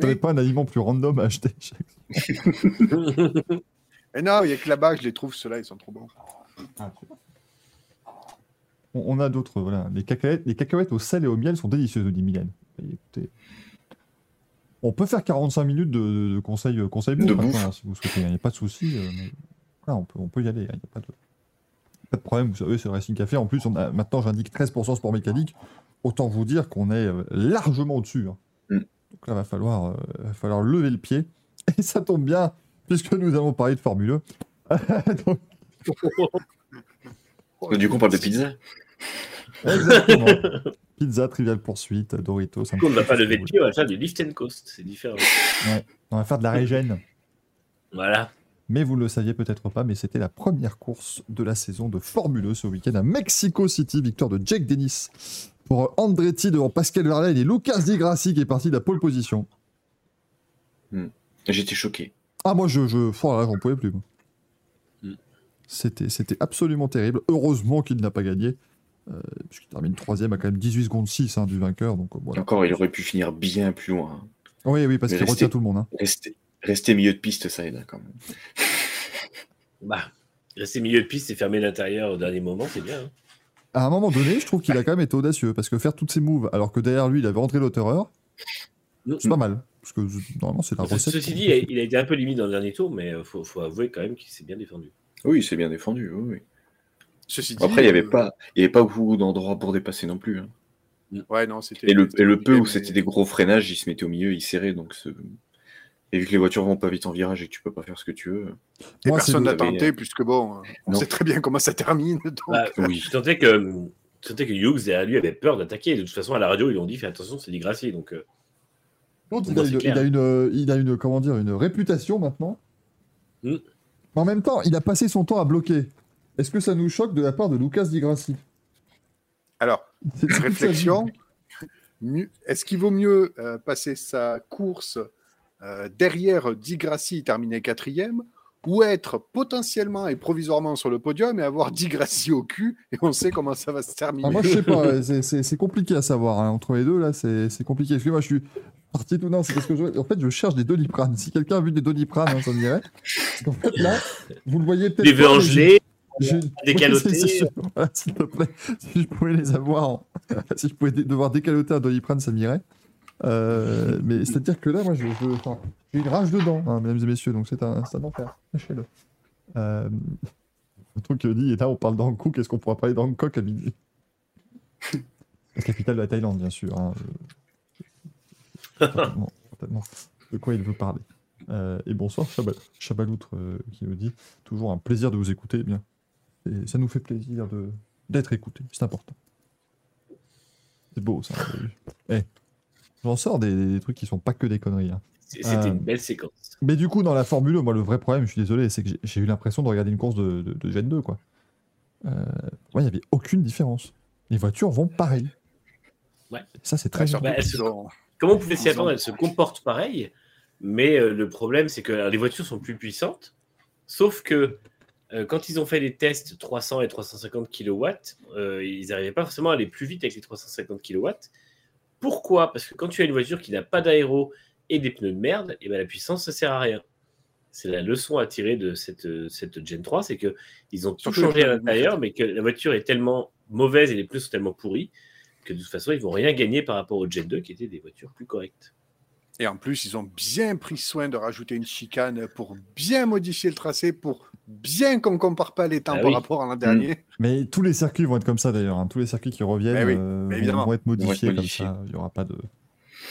Speaker 1: T'avais
Speaker 4: oui.
Speaker 1: pas un aliment plus random à acheter
Speaker 4: Mais non, il y a que là-bas, je les trouve, ceux-là, ils sont trop bons.
Speaker 1: On, on a d'autres, voilà. Les cacahuètes, les cacahuètes au sel et au miel sont délicieuses, nous dit Mylène. Et écoutez, on peut faire 45 minutes de, de, de conseils, euh,
Speaker 2: De
Speaker 1: maintenant,
Speaker 2: bouffe.
Speaker 1: hein, si vous souhaitez. Il n'y a pas de souci. euh, mais voilà, on, peut, on peut y aller. Il n'y a pas de, pas de problème. Vous savez, c'est le Racing Café. En plus, on a, maintenant, j'indique 13% sport mécanique. Autant vous dire qu'on est euh, largement au-dessus. hein. Donc là, va falloir, euh, va falloir lever le pied. Et ça tombe bien, puisque nous allons parler de Formule 1. Donc,
Speaker 2: Du coup, on parle de pizza.
Speaker 1: Exactement. Pizza, Trivial Poursuite, Doritos. un
Speaker 3: Du coup, on ne va pas lever
Speaker 1: vous
Speaker 3: pied, on va faire du lift and coast. C'est différent.
Speaker 1: On va faire de la régène.
Speaker 3: Voilà.
Speaker 1: Mais vous ne le saviez peut-être pas, mais c'était la première course de la saison de Formule E ce week-end à Mexico City. Victoire de Jake Dennis pour Andretti devant Pascal Verlaine et Lucas Di Grassi qui est parti de la pole position.
Speaker 2: J'étais choqué.
Speaker 1: Ah, moi, je, je, oh là, j'en pouvais plus. moi.
Speaker 3: Mm.
Speaker 1: C'était, c'était absolument terrible. Heureusement qu'il n'a pas gagné, euh, puisqu'il termine troisième à quand même 18 secondes 6 hein, du vainqueur. Donc, euh, voilà.
Speaker 2: Encore, il aurait pu finir bien plus loin. hein.
Speaker 1: Oui, oui, parce qu'il retient tout le monde. hein.
Speaker 2: Rester, rester milieu de piste, ça aide quand même.
Speaker 3: Bah, rester milieu de piste et fermer l'intérieur au dernier moment, c'est bien.
Speaker 1: À un moment donné, je trouve qu'il a quand même été audacieux, parce que faire toutes ces moves alors que derrière lui, il avait rentré l'auteur, c'est pas mal. Parce que normalement, c'est la
Speaker 3: Ce-
Speaker 1: recette.
Speaker 3: Ceci dit, il a, il a été un peu limite dans le dernier tour, mais il faut, faut avouer quand même qu'il s'est bien défendu.
Speaker 2: Oui, c'est bien défendu. Oui, oui.
Speaker 4: Ceci dit,
Speaker 2: Après, il n'y avait,
Speaker 4: euh,
Speaker 2: pas- il y avait pas beaucoup d'endroits pour dépasser non plus. hein.
Speaker 4: Ouais, non, c'était.
Speaker 2: Et le, et le peu où
Speaker 4: mais-
Speaker 2: c'était des gros freinages, il se mettait au milieu, il serrait. Donc ce- et vu que les voitures vont pas vite en virage et que tu peux pas faire ce que tu veux.
Speaker 4: Et
Speaker 1: Moi,
Speaker 4: personne n'a tenté, puisque bon, euh, on
Speaker 2: Non.
Speaker 4: sait très bien comment ça termine. Donc,
Speaker 3: Bah,
Speaker 2: Oui.
Speaker 3: Je sentais que, je sentais que Hughes lui avait peur d'attaquer. De toute façon, à la radio, ils lui ont dit fais attention, c'est du gracier. Donc, euh,
Speaker 1: L'autre, il, a une,
Speaker 3: clair.
Speaker 1: il a une, euh, il a une, comment dire, une réputation maintenant.
Speaker 3: Mm.
Speaker 1: Mais en même temps, il a passé son temps à bloquer. Est-ce que ça nous choque de la part de Lucas Di Grassi?
Speaker 4: Alors, réflexion. Est-ce qu'il vaut mieux euh, passer sa course euh, derrière Di Grassi terminer quatrième ou être potentiellement et provisoirement sur le podium et avoir Di Grassi au cul et on sait comment ça va se terminer.
Speaker 1: Ah, moi, je sais pas, c'est- compliqué à savoir. hein. Entre les deux, là, c'est c'est compliqué. Excusez-moi, je suis parti tout. Non, c'est parce que je, en fait, je cherche des doliprane. Si quelqu'un a vu des doliprane, hein, ça me dirait. Parce qu'en fait, là, vous le voyez peut-être. c'est- c'est- voilà, S'il te plaît, si je pouvais les avoir, en- si je pouvais devoir décaloter un doliprane, ça m'irait. Euh, mais c'est-à-dire que là, moi, je- je- j'ai une rage dedans, hein, mesdames et messieurs, donc c'est un, c'est un enfer. Sachez-le. Euh, le truc dit, et là, on parle d'Angkok, est-ce qu'on pourra parler d'Angkok à midi? La capitale de la Thaïlande, bien sûr. hein, euh, totalement. De quoi il veut parler. Euh, et bonsoir, Chabal, Chabaloutre, euh, qui nous dit toujours un plaisir de vous écouter. eh bien, et ça nous fait plaisir de d'être écouté, c'est important. C'est beau ça. Eh, J'en sors des, des trucs qui sont pas que des conneries. hein.
Speaker 3: c'était
Speaker 1: Euh,
Speaker 3: une belle séquence.
Speaker 1: Mais du coup, dans la Formule 1, moi, le vrai problème, je suis désolé, c'est que j'ai- eu l'impression de regarder une course de, de, de Gen 2, quoi. Euh, moi, il n'y avait aucune différence. Les voitures vont pareil.
Speaker 3: Ouais.
Speaker 1: Ça, c'est très
Speaker 3: Bah, se- Comment on pouvait s'y attendre Elles se comportent pareil, mais euh, le problème, c'est que alors, les voitures sont plus puissantes, sauf que euh, quand ils ont fait les tests 300 et 350 kW, euh, ils n'arrivaient pas forcément à aller plus vite avec les 350 kW. Pourquoi? Parce que quand tu as une voiture qui n'a pas d'aéro et des pneus de merde, et ben la puissance, ça sert à rien. C'est la leçon à tirer de cette, cette Gen 3, c'est que ils ont tout changé à l'intérieur, mais que la voiture est tellement mauvaise et les pneus sont tellement pourris que de toute façon, ils vont rien gagner par rapport aux Gen 2 qui étaient des voitures plus correctes.
Speaker 4: Et en plus, ils ont bien pris soin de rajouter une chicane pour bien modifier le tracé, pour bien qu'on ne compare pas les temps
Speaker 3: Ah
Speaker 4: par
Speaker 3: oui.
Speaker 4: rapport à l'an dernier.
Speaker 1: Mais tous les circuits vont être comme ça d'ailleurs. hein. Tous les circuits qui reviennent
Speaker 4: Mais oui,
Speaker 1: euh,
Speaker 4: mais
Speaker 1: vont-
Speaker 4: évidemment.
Speaker 1: vont, être modifiés comme ça. Il n'y aura pas de,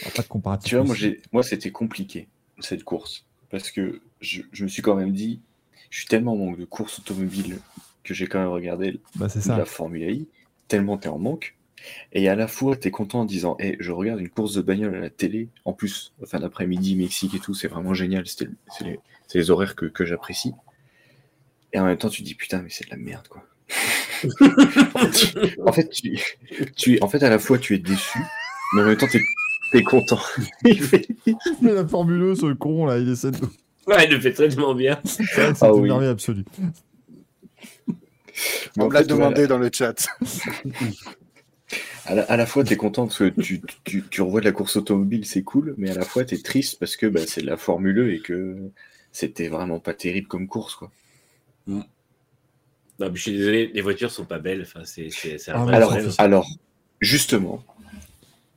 Speaker 1: aura pas de comparatif.
Speaker 2: Tu vois, moi, moi c'était compliqué, cette course. Parce que je, je me suis quand même dit, je suis tellement en manque de courses automobiles que j'ai quand même regardé
Speaker 1: Bah, ça.
Speaker 2: la Formule I, tellement t'es en manque. Et à la fois, t'es content en disant, hey, je regarde une course de bagnole à la télé. En plus, fin d'après-midi, Mexique et tout, c'est vraiment génial. C'est, les, horaires que, que j'apprécie. Et en même temps, tu te dis, putain, mais c'est de la merde, quoi. en fait, tu, tu es, en fait, à la fois, tu es déçu, mais en même temps, t'es, t'es content. Il fait-
Speaker 1: Mais la Formule 1, ce con là, il essaie de.
Speaker 3: Ouais, il le fait tellement bien.
Speaker 1: C'est
Speaker 2: Ah
Speaker 1: une
Speaker 2: oui.
Speaker 1: merveille absolue.
Speaker 4: On me l'a demandé dans le chat.
Speaker 2: À, la, à la fois, t'es content parce que tu, tu, tu revois de la course automobile, c'est cool, mais à la fois, t'es triste parce que bah, c'est de la Formule E et que c'était vraiment pas terrible comme course, quoi.
Speaker 3: Non, mais je suis désolé, les voitures sont pas belles. Enfin, c'est, c'est, c'est un
Speaker 1: Ah
Speaker 2: Alors,
Speaker 3: problème.
Speaker 2: alors justement,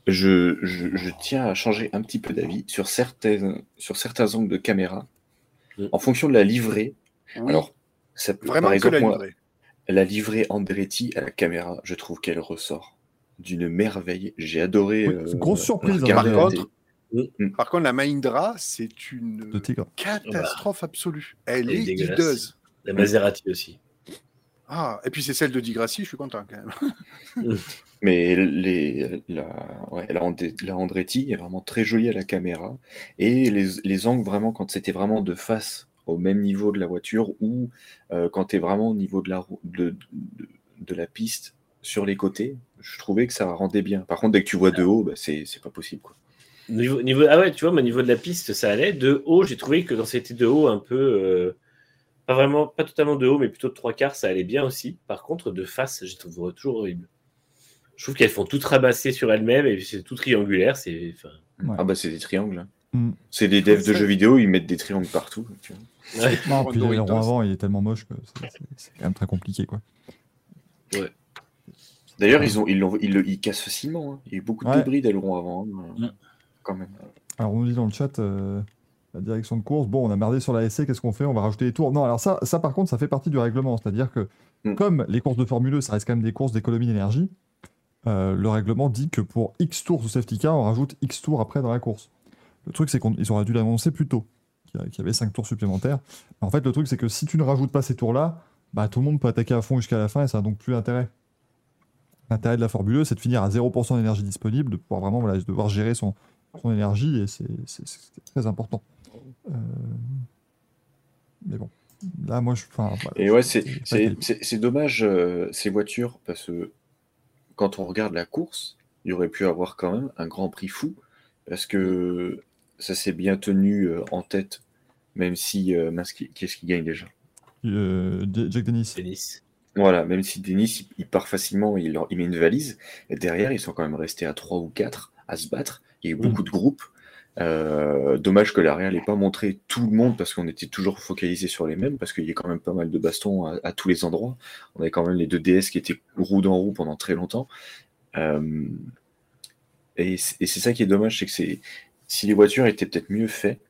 Speaker 2: je, je, je tiens à changer un petit peu d'avis sur certains, sur certains angles de caméra
Speaker 3: Mm.
Speaker 2: en fonction de la livrée.
Speaker 4: Oui,
Speaker 2: Alors, ça peut,
Speaker 4: vraiment
Speaker 2: par
Speaker 4: que la
Speaker 2: exemple, moi,
Speaker 4: livrée.
Speaker 2: la livrée Andretti à la caméra, je trouve qu'elle ressort d'une merveille. J'ai adoré.
Speaker 1: Oui,
Speaker 2: euh,
Speaker 1: grosse surprise,
Speaker 4: hein, par
Speaker 2: télé.
Speaker 4: Par contre, la Mahindra, c'est une catastrophe absolue. Elle
Speaker 3: Elle est
Speaker 4: hideuse.
Speaker 3: La Maserati aussi.
Speaker 4: Ah, et puis c'est celle de Digrassi, je suis content quand même.
Speaker 2: Mais les, la, ouais, la, Andretti, la Andretti est vraiment très jolie à la caméra. Et les, les angles, vraiment, quand c'était vraiment de face au même niveau de la voiture ou euh, quand tu es vraiment au niveau de la, rou- de, de, de la piste sur les côtés, je trouvais que ça rendait bien. Par contre, dès que tu vois de haut, bah, c'est pas possible. Quoi.
Speaker 3: Niveau, niveau, ah ouais, tu vois, au niveau de la piste, ça allait. De haut, j'ai trouvé que quand c'était de haut, un peu. euh, pas vraiment, pas totalement de haut, mais plutôt de trois quarts, ça allait bien aussi. Par contre, de face, j'ai trouvé toujours horrible. Je trouve qu'elles font toutes ramasser sur elles-mêmes et c'est tout triangulaire. C'est,
Speaker 1: Ouais.
Speaker 2: Ah bah c'est des triangles. hein.
Speaker 1: Mm.
Speaker 2: C'est des devs de
Speaker 4: Ça-
Speaker 2: jeux vidéo, ils mettent des triangles partout. tu vois.
Speaker 3: ouais.
Speaker 1: Non, puis l'aileron
Speaker 4: Doritos.
Speaker 1: avant, il est tellement moche que c'est- quand même très compliqué. quoi.
Speaker 2: D'ailleurs, ils, ont, ils, l'ont- ils, le- ils cassent facilement. hein. Il y a eu beaucoup de
Speaker 1: Ouais.
Speaker 2: débris d'aileron avant. hein,
Speaker 3: Mm.
Speaker 2: Quand même.
Speaker 1: Alors, on nous dit dans le chat, euh, la direction de course, bon, on a merdé sur la SC, qu'est-ce qu'on fait? On va rajouter des tours. Non, alors ça, ça, par contre, ça fait partie du règlement. C'est-à-dire que,
Speaker 2: Mm.
Speaker 1: comme les courses de Formule 1, ça reste quand même des courses d'économie d'énergie, euh, le règlement dit que pour X tours sous safety car, on rajoute X tours après dans la course. Le truc, c'est qu'ils auraient dû l'annoncer plus tôt, qu'il y a- qu'il y avait 5 tours supplémentaires. En fait, le truc, c'est que si tu ne rajoutes pas ces tours-là, bah, tout le monde peut attaquer à fond jusqu'à la fin et ça n'a donc plus d'intérêt. L'intérêt de la Formule 1, c'est de finir à 0% d'énergie disponible, de pouvoir vraiment voilà, devoir gérer son, son énergie et c'est très important. Euh, Mais bon, là, moi, je. enfin, voilà,
Speaker 2: Et ouais, c'est dommage euh, ces voitures parce que quand on regarde la course, il y aurait pu avoir quand même un grand prix fou parce que ça s'est bien tenu euh, en tête, même si. euh, Qu'est-ce qui gagne déjà?
Speaker 1: Euh, Jack Dennis.
Speaker 3: Tennis.
Speaker 2: Voilà, même si Denis il, part facilement, il, met une valise, et derrière ils sont quand même restés à 3 ou 4 à se battre. Il y a eu beaucoup de groupes. Euh, dommage que la Real n'ait pas montré tout le monde parce qu'on était toujours focalisé sur les mêmes, parce qu'il y a quand même pas mal de bastons à, à tous les endroits. On avait quand même les deux DS qui étaient roue dans roue pendant très longtemps. Euh, et c'est ça qui est dommage, c'est que si les voitures étaient peut-être mieux faites,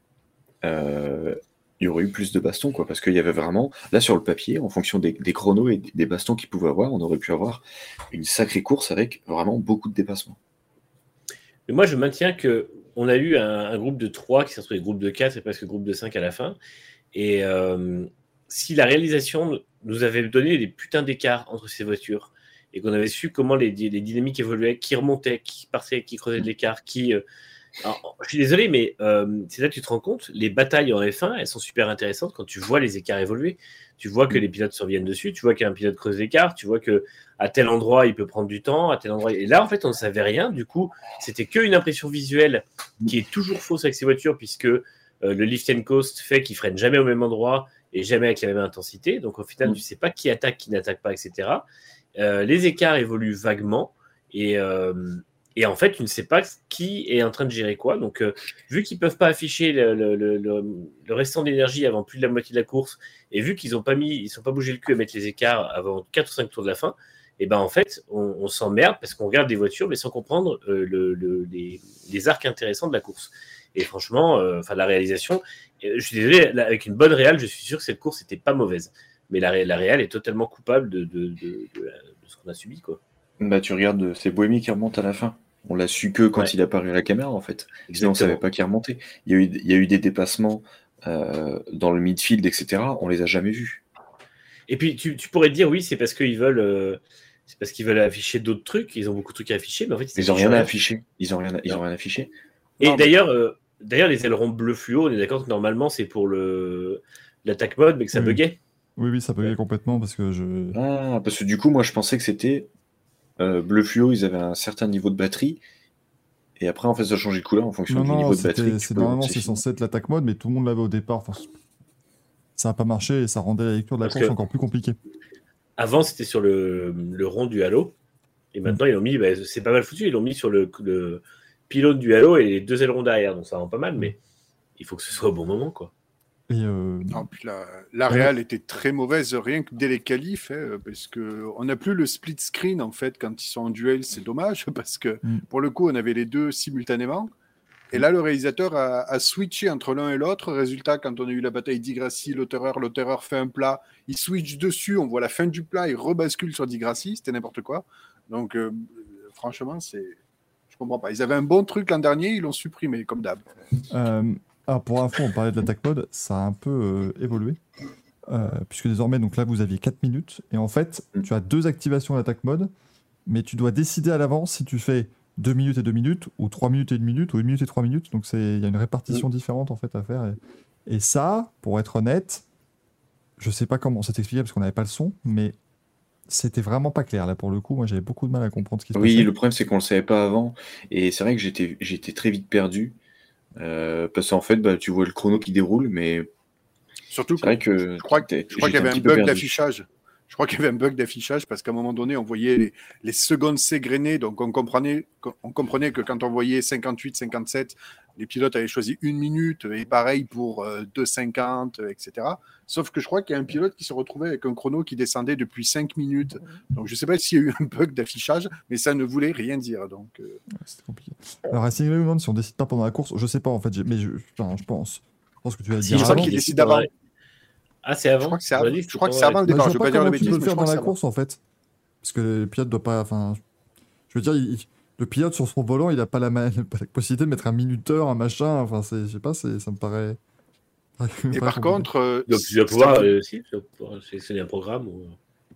Speaker 2: euh, il y aurait eu plus de bastons, quoi, parce qu'il y avait vraiment, là sur le papier, en fonction des, chronos et des bastons qu'ils pouvaient avoir, on aurait pu avoir une sacrée course avec vraiment beaucoup de dépassements.
Speaker 3: Mais moi, je maintiens que on a eu un, groupe de 3 qui s'est retrouvé groupe de 4 et presque groupe de 5 à la fin. Et euh, si la réalisation nous avait donné des putains d'écarts entre ces voitures et qu'on avait su comment les, dynamiques évoluaient, qui remontaient, qui partaient, qui creusaient l'écart, qui. euh, alors, je suis désolé, mais euh, c'est là que tu te rends compte, les batailles en F1, elles sont super intéressantes quand tu vois les écarts évoluer. Tu vois que les pilotes se reviennent dessus, tu vois qu'un pilote creuse l'écart, tu vois que à tel endroit il peut prendre du temps, à tel endroit. Et là, en fait, on ne savait rien. Du coup, c'était qu'une impression visuelle qui est toujours fausse avec ces voitures, puisque euh, le lift and coast fait qu'ils freinent jamais au même endroit et jamais avec la même intensité. Donc, au final,
Speaker 2: Mm.
Speaker 3: tu sais pas qui attaque, qui n'attaque pas, etc. Euh, les écarts évoluent vaguement et, et en fait, tu ne sais pas qui est en train de gérer quoi. Donc, euh, vu qu'ils peuvent pas afficher le, restant d'énergie avant plus de la moitié de la course, et vu qu'ils ont pas mis, ils sont pas bougé le cul à mettre les écarts avant 4 ou 5 tours de la fin, et ben en fait, on, on s'emmerde parce qu'on regarde des voitures, mais sans comprendre euh, le- le- les, arcs intéressants de la course. Et franchement, euh, enfin la réalisation, je suis désolé, avec une bonne réale, je suis sûr que cette course n'était pas mauvaise. Mais la, la est totalement coupable de, de, ce qu'on a subi. Quoi.
Speaker 2: Bah, tu regardes, c'est Bohémie qui remonte à la fin. On l'a su que quand
Speaker 3: Ouais.
Speaker 2: il a paru à la caméra, en fait. Sinon, on
Speaker 3: Exactement.
Speaker 2: savait pas qu'il remontait. Il y a eu, il y a eu des dépassements euh, dans le midfield, etc. On les a jamais vus.
Speaker 3: Et puis tu, tu pourrais te dire, oui, c'est parce qu'ils veulent, euh, c'est parce qu'ils veulent afficher d'autres trucs. Ils ont beaucoup de trucs à afficher, mais en fait,
Speaker 2: Ils ont rien à afficher. Ils ont rien, à- ils ont rien affiché.
Speaker 3: Et
Speaker 4: Non, mais-
Speaker 3: d'ailleurs, euh, d'ailleurs, les ailerons bleu fluo, on est d'accord que normalement c'est pour le l'attaque mode, mais que ça
Speaker 1: Oui.
Speaker 3: buguait.
Speaker 1: Oui, oui, ça buguait complètement parce que je.
Speaker 2: Ah, parce que du coup, moi, je pensais que c'était euh, bleu fluo. Ils avaient un certain niveau de batterie. Et après, en fait, ça changeait de couleur en fonction
Speaker 1: Non,
Speaker 2: du
Speaker 1: non,
Speaker 2: niveau de
Speaker 1: c'était-
Speaker 2: batterie.
Speaker 1: c'est normalement
Speaker 2: c'est
Speaker 1: censé être l'attaque mode, mais tout le monde l'avait au départ. Enfin, ça n'a pas marché et ça rendait la lecture de la
Speaker 3: Parce
Speaker 1: course encore plus compliquée.
Speaker 3: Avant, c'était sur le, le rond du halo. Et maintenant, ils l'ont mis, bah, c'est pas mal foutu, ils l'ont mis sur le, le pylône du halo et les deux ailerons derrière. Donc ça rend pas mal, mais il faut que ce soit au bon moment. quoi.
Speaker 1: Et euh,
Speaker 4: Non, puis la, la Real était très mauvaise rien que dès les qualifs, hein, parce que on n'a plus le split screen en fait quand ils sont en duel, c'est dommage parce que
Speaker 1: Mm.
Speaker 4: pour le coup on avait les deux simultanément. Et là, le réalisateur a, a switché entre l'un et l'autre. Résultat, quand on a eu la bataille d'Igrassi, l'auteur, l'auteur fait un plat, il switch dessus, on voit la fin du plat, il rebascule sur Digrassi, c'était n'importe quoi. Donc, euh, franchement, c'est. Je comprends pas. Ils avaient un bon truc l'an dernier, ils l'ont supprimé, comme d'hab.
Speaker 1: euh, ah, pour info, on parlait de l'attaque mode, ça a un peu euh, évolué. euh, puisque désormais, donc là, vous aviez 4 minutes. Et en fait,
Speaker 2: Mm.
Speaker 1: tu as deux activations d'attaque mode, mais tu dois décider à l'avance si tu fais 2 minutes et 2 minutes, ou 3 minutes et 1 minute, ou 1 minute et 3 minutes. Donc il y a une répartition différente en fait à faire. Et, et ça, pour être honnête, je sais pas comment c'est expliqué parce qu'on n'avait pas le son, mais c'était vraiment pas clair là pour le coup. Moi, j'avais beaucoup de mal à comprendre ce qui se
Speaker 2: Oui,
Speaker 1: passait.
Speaker 2: le problème c'est qu'on le savait pas avant, et c'est vrai que j'étais très vite perdu, euh, parce qu'en fait, bah, tu vois le chrono qui déroule, mais
Speaker 4: Surtout
Speaker 2: c'est
Speaker 4: que
Speaker 2: vrai que
Speaker 4: je crois, que-
Speaker 2: t'es-
Speaker 4: je crois qu'il y avait un bug d'affichage. Je crois qu'il y avait un bug d'affichage parce qu'à un moment donné, on voyait les, les secondes s'égrener. Donc, on comprenait, on comprenait que quand on voyait 58, 57, les pilotes avaient choisi une minute et pareil pour euh, 2,50, euh, etc. Sauf que je crois qu'il y a un pilote qui se retrouvait avec un chrono qui descendait depuis 5 minutes. Donc, je ne sais pas s'il y a eu un bug d'affichage, mais ça ne voulait rien dire. Donc, euh,
Speaker 1: Ouais, C'était compliqué. Alors, me demande si on décide pas pendant la course? Je sais pas en fait, mais je, enfin, je pense. Je pense que tu vas
Speaker 3: Si,
Speaker 1: dire
Speaker 4: je crois qu'il décide avant.
Speaker 3: Ah, c'est avant
Speaker 4: je crois que c'est avant, je crois que c'est avant le
Speaker 1: Bah,
Speaker 4: départ.
Speaker 1: je
Speaker 4: ne veux
Speaker 1: pas
Speaker 4: pas dire
Speaker 1: comment
Speaker 4: la
Speaker 1: tu
Speaker 4: bêtise,
Speaker 1: peux le faire dans
Speaker 4: que
Speaker 1: la
Speaker 4: c'est
Speaker 1: course en fait. Parce que le pilote doit pas. Enfin, je veux dire, il- le pilote sur son volant, il a pas ma- pas la possibilité de mettre un minuteur, un machin. Enfin, c'est, je sais pas, c'est, ça me paraît.
Speaker 4: Et par contre, euh,
Speaker 3: Donc, tu
Speaker 4: c'est-
Speaker 3: pouvoir, euh, si, tu dois pouvoir sélectionner un programme. Ou...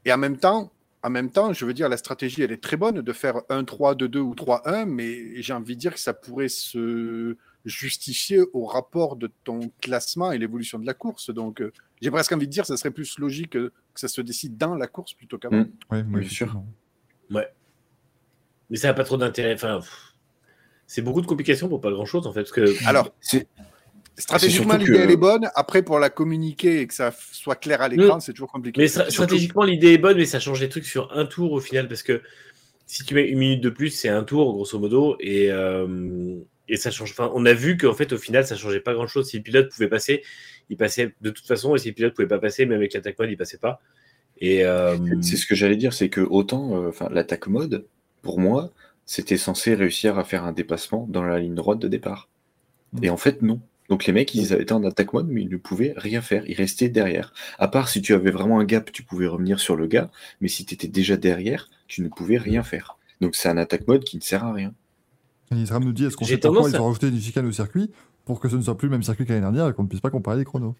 Speaker 4: Et en même temps, en même temps, je veux dire, la stratégie, elle est très bonne de faire 1-3, 2-2 ou 3-1, mais j'ai envie de dire que ça pourrait se justifier au rapport de ton classement et l'évolution de la course. Donc, euh, j'ai presque envie de dire que ça serait plus logique que ça se décide dans la course plutôt qu'avant.
Speaker 2: Mm.
Speaker 1: Ouais, moi,
Speaker 2: Bien sûr.
Speaker 1: effectivement.
Speaker 3: Mais ça n'a pas trop d'intérêt. Enfin, c'est beaucoup de complications pour pas grand chose en fait. Parce que
Speaker 4: Alors, stratégiquement, l'idée,
Speaker 2: que-
Speaker 4: elle est bonne. Après, pour la communiquer et que ça soit clair à l'écran, c'est toujours compliqué.
Speaker 3: Mais
Speaker 4: Surtout-
Speaker 3: stratégiquement, l'idée est bonne, mais ça change des trucs sur un tour au final, parce que si tu mets une minute de plus, c'est un tour, grosso modo, et, euh, et ça change. Enfin, on a vu qu'en fait, au final, ça changeait pas grand-chose. Si le pilote pouvait passer, il passait de toute façon, et si le pilote pouvait pas passer, même avec l'attaque mode, il passait pas. Et euh,
Speaker 2: C'est ce que j'allais dire, c'est que autant euh, enfin, l'attaque mode, pour moi, c'était censé réussir à faire un dépassement dans la ligne droite de départ.
Speaker 1: Mm.
Speaker 2: Et en fait, non. Donc les mecs, ils étaient en attaque mode, mais ils ne pouvaient rien faire. Ils restaient derrière. À part si tu avais vraiment un gap, tu pouvais revenir sur le gars, mais si tu étais déjà derrière, tu ne pouvais rien faire. Donc c'est un attaque mode qui ne sert à rien.
Speaker 1: Et Isram nous dit est-ce qu'on sait pourquoi
Speaker 3: tendance
Speaker 1: ils
Speaker 3: à-
Speaker 1: ont rajouté une chicane au circuit pour que ce ne soit plus le même circuit que l'année dernière et qu'on ne puisse pas comparer les chronos?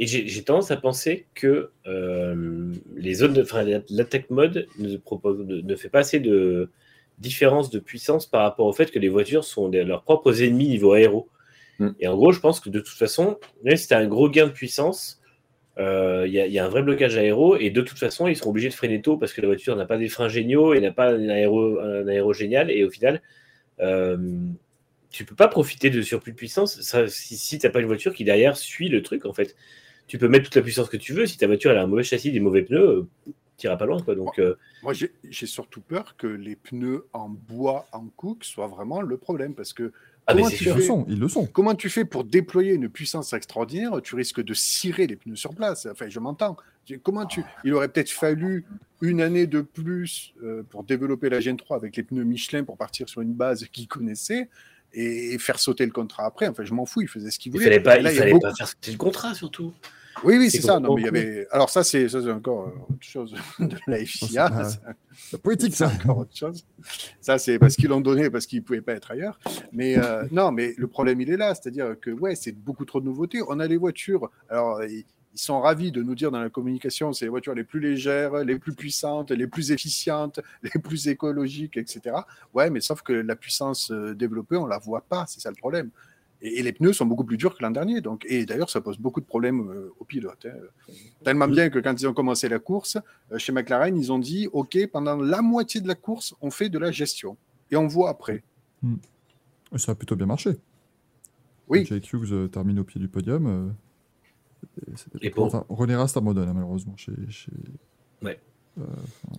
Speaker 3: Et j'ai tendance à penser que euh, les zones, de- enfin, la- l'attaque mode ne, propose, ne, ne fait pas assez de différence de puissance par rapport au fait que les voitures sont des- leurs propres ennemis niveau aéro.
Speaker 2: Mm.
Speaker 3: Et en gros, je pense que de toute façon, même si tu as un gros gain de puissance, euh, il y, a- il y a un vrai blocage aéro et de toute façon, ils seront obligés de freiner tôt parce que la voiture n'a pas des freins géniaux et n'a pas un aéro, un aéro génial. Et au final, euh, tu peux pas profiter de surplus de puissance ça, si, si tu n'as pas une voiture qui derrière suit le truc en fait tu peux mettre toute la puissance que tu veux. Si ta voiture elle a un mauvais châssis, des mauvais pneus, tu n'iras pas loin. Quoi. Donc, euh,
Speaker 4: Moi, j'ai j'ai surtout peur que les pneus en bois en cook soient vraiment le problème parce que
Speaker 3: ah, mais
Speaker 1: Ils le
Speaker 4: fais-
Speaker 1: sont, ils le sont.
Speaker 4: Comment tu fais pour déployer une puissance extraordinaire Tu risques de cirer les pneus sur place. Enfin, je m'entends. Comment tu Il aurait peut-être fallu une année de plus euh, pour développer la Gen 3 avec les pneus Michelin pour partir sur une base qu'ils connaissaient et faire sauter le contrat après. Enfin, je m'en fous. Il faisait ce qu'il
Speaker 3: Il
Speaker 4: voulait.
Speaker 3: fallait pas,
Speaker 4: là,
Speaker 3: il
Speaker 4: il
Speaker 3: fallait
Speaker 4: beaucoup-
Speaker 3: pas faire sauter le contrat surtout.
Speaker 4: Oui, oui,
Speaker 3: C'est
Speaker 4: ça. Non, mais il y avait. Alors ça, c'est encore autre chose de la FIA. Ça.
Speaker 1: C'est poétique ça.
Speaker 4: encore autre chose. Ça, c'est parce qu'ils l'ont donné, parce qu'ils ne pouvaient pas être ailleurs. Mais euh, non, mais le problème, il est là. C'est-à-dire que, ouais, c'est beaucoup trop de nouveautés. On a les voitures. Alors, ils sont ravis de nous dire dans la communication, c'est les voitures les plus légères, les plus puissantes, les plus efficientes, les plus écologiques, etc. Ouais, mais sauf que la puissance euh, développée, on la voit pas. C'est ça le problème. Et, et les pneus sont beaucoup plus durs que l'an dernier. Donc, et d'ailleurs, ça pose beaucoup de problèmes euh, aux pilotes. hein. Tellement bien que quand ils ont commencé la course, euh, chez McLaren, ils ont dit OK, pendant la moitié de la course, on fait de la gestion. Et on voit après.
Speaker 1: Et Ça a plutôt bien marché.
Speaker 4: Oui.
Speaker 1: Jake Hughes euh, termine au pied du podium. euh,
Speaker 3: Et pour-
Speaker 1: enfin, René Rast abandonne hein, malheureusement. Chez, chez-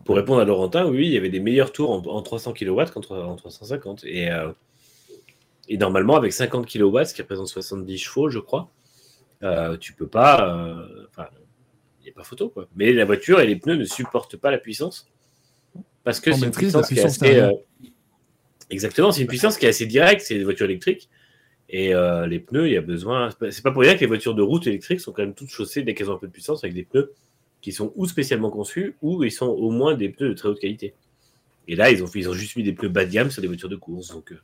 Speaker 3: Pour répondre à Laurentin, oui, il y avait des meilleurs tours en, en 300 kW qu'en en 350. Et, euh, et normalement, avec 50 kW, ce qui représente 70 chevaux, je crois, euh, tu peux pas. euh, Enfin, il n'y a pas photo, quoi. Mais la voiture et les pneus ne supportent pas la puissance. Parce que c'est une puissance qui est assez. euh, Exactement, c'est une puissance qui est assez directe, c'est des voitures électriques. Et euh, les pneus, il y a besoin. c'est pas- C'est pas pour rien que les voitures de route électriques sont quand même toutes chaussées dès qu'elles ont un peu de puissance avec des pneus qui sont ou spécialement conçus ou ils sont au moins des pneus de très haute qualité. Et là, ils ont, ils ont juste mis des pneus bas de gamme sur des voitures de course. Donc, euh,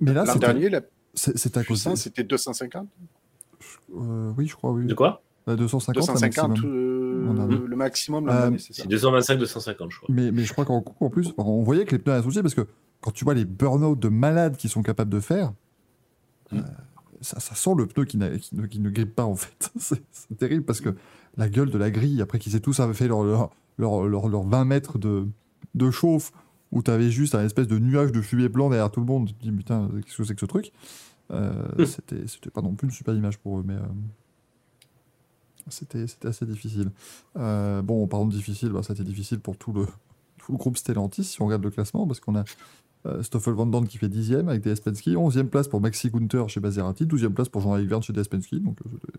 Speaker 1: Mais là,
Speaker 4: L'an
Speaker 1: c'était-
Speaker 4: dernier, la
Speaker 1: c'est à cause.
Speaker 4: c'était 250.
Speaker 1: Euh, oui, je crois, oui.
Speaker 3: de quoi?
Speaker 1: Euh, 250, la
Speaker 4: 250,
Speaker 1: maximum.
Speaker 4: euh,
Speaker 1: On a
Speaker 4: le, le maximum,
Speaker 1: Euh,
Speaker 4: c'est ça.
Speaker 3: C'est 225, 250, je crois.
Speaker 1: Mais, mais je crois qu'en en plus, on voyait que les pneus associés, parce que quand tu vois les burn-out de malades qu'ils sont capables de faire,
Speaker 2: Mm.
Speaker 1: euh, ça, ça sent le pneu qui, ne, qui ne grippe pas, en fait. c'est c'est terrible parce que la gueule de la grille, après qu'ils aient tous fait leur, leur, leur, leur- leur 20 mètres de, de chauffe, où tu avais juste un espèce de nuage de fumée blanc derrière tout le monde, tu te dis, putain, qu'est-ce que c'est que ce truc? Euh,
Speaker 3: Mm.
Speaker 1: C'était c'était pas non plus une super image pour eux, mais. euh, c'était c'était assez difficile. Euh, bon, en parlant de difficile, bah, ça a été difficile pour tout le, tout le groupe Stellantis, si on regarde le classement, parce qu'on a euh, Stoffel Van qui fait 10e avec DS Penske, 11e place pour Maxi Gunther chez Maserati, 12e place pour Jean-Éric Verne chez DS Penske, donc euh, c'était-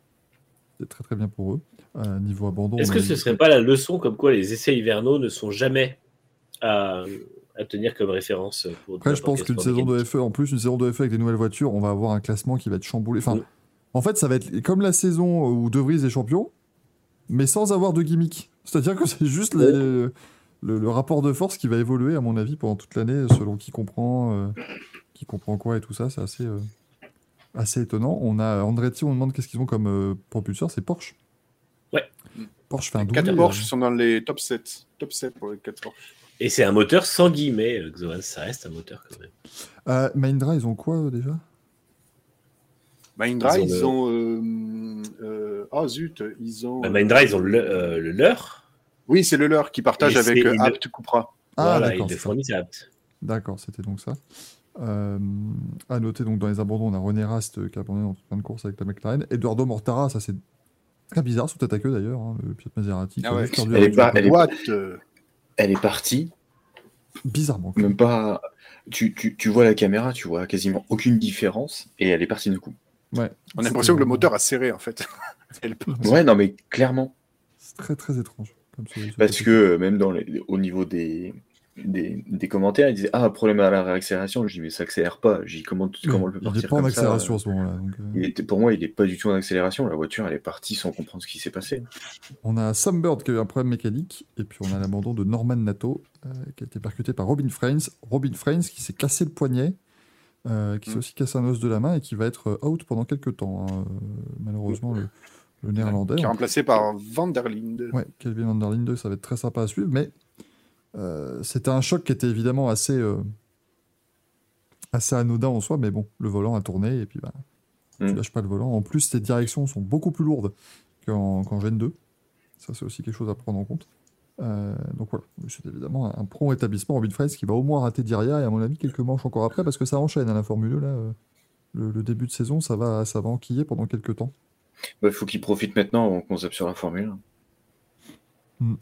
Speaker 1: c'était très très bien pour eux. Niveau abandon.
Speaker 3: Est-ce que ce serait pas la leçon comme quoi les essais hivernaux ne sont jamais à, à tenir comme référence pour
Speaker 1: Après, je pense qu'une saison de FE, en plus, une saison de FE avec des nouvelles voitures, on va avoir un classement qui va être chamboulé. Enfin, en fait, ça va être comme la saison où De Vries est champion, mais sans avoir de gimmick. C'est-à-dire que c'est juste les- le, le- le rapport de force qui va évoluer, à mon avis, pendant toute l'année, selon qui comprend, euh, qui comprend quoi et tout ça. C'est assez, euh, assez étonnant. On a Andretti, on demande qu'est-ce qu'ils ont comme euh, propulseur, c'est Porsche.
Speaker 3: Ouais.
Speaker 1: Porsche fait un
Speaker 4: Les
Speaker 1: doublé.
Speaker 4: 4
Speaker 1: euh,
Speaker 4: Porsche sont dans les top 7. Top 7 pour les 4 Porsche.
Speaker 3: Et c'est un moteur sans guillemets, euh, Xoan, ça reste un moteur quand même.
Speaker 1: euh, ils ont quoi déjà?
Speaker 4: Mahindra,
Speaker 3: Ils
Speaker 4: ils
Speaker 3: ont
Speaker 4: euh, euh, oh zut, ils ont.
Speaker 3: Bah,
Speaker 4: euh,
Speaker 3: ils ont le, euh, le leur.
Speaker 4: Oui, c'est le leur qui partage
Speaker 3: Et
Speaker 4: avec Apt Cupra.
Speaker 1: Ah,
Speaker 3: voilà,
Speaker 1: d'accord.
Speaker 3: ils le fournissent à Apt.
Speaker 1: D'accord, c'était donc ça. Euh, à noter donc dans les abandons, on a René Rast qui a abandonné toute fin de course avec la McLaren. Eduardo Mortara, ça c'est très bizarre sous tête à queue d'ailleurs, hein, le pilote Maserati.
Speaker 4: Ah ouais.
Speaker 2: Elle est pas- elle est-
Speaker 4: Boîte.
Speaker 2: Elle est partie,
Speaker 1: Bizarrement.
Speaker 2: même pas. Tu, tu, tu vois la caméra, tu vois quasiment aucune différence, et elle est partie d'un coup.
Speaker 1: Ouais.
Speaker 4: on a l'impression que le moteur a serré en fait. Elle.
Speaker 2: Ouais, non, mais clairement.
Speaker 1: C'est très très étrange. Comme ce
Speaker 2: Parce que euh, même dans les- au niveau des, des, des commentaires, ils disaient Ah, problème à la réaccélération. Je dis Mais ça accélère pas. Je dis Comment, comment elle peut
Speaker 1: il n'est
Speaker 2: partir
Speaker 1: pas en
Speaker 2: comme ça
Speaker 1: accélération à ce moment-là. donc, euh,
Speaker 2: Il était- Pour moi, il n'est pas du tout en accélération. La voiture, elle est partie sans comprendre ce qui s'est passé.
Speaker 1: On a Sam Bird qui a eu un problème mécanique, et puis on a l'abandon de Norman Nato euh, qui a été percuté par Robin Frains. Robin Frains qui s'est cassé le poignet, euh, qui s'est
Speaker 4: Mm.
Speaker 1: aussi cassé un os de la main et qui va être euh, out pendant quelques temps. hein. Euh, malheureusement, le, le néerlandais.
Speaker 4: Qui est remplacé par Van der Linde.
Speaker 1: Ouais, Kelvin Van der Linde, ça va être très sympa à suivre, mais euh, c'était un choc qui était évidemment assez, euh, assez anodin en soi, mais bon, le volant a tourné et puis bah, tu
Speaker 2: Mm.
Speaker 1: lâches pas le volant. En plus, tes directions sont beaucoup plus lourdes qu'en qu'en Gen 2. Ça, c'est aussi quelque chose à prendre en compte. Euh, donc voilà, c'est évidemment un, prompt établissement. Robin Fraisse qui va au moins rater derrière et à mon avis quelques manches encore après parce que ça enchaîne à la Formule 1 là. euh, le, le début de saison, ça va, ça va enquiller pendant quelques temps.
Speaker 2: Il faut qu'il profite maintenant avant qu'on zappe sur la Formule 1.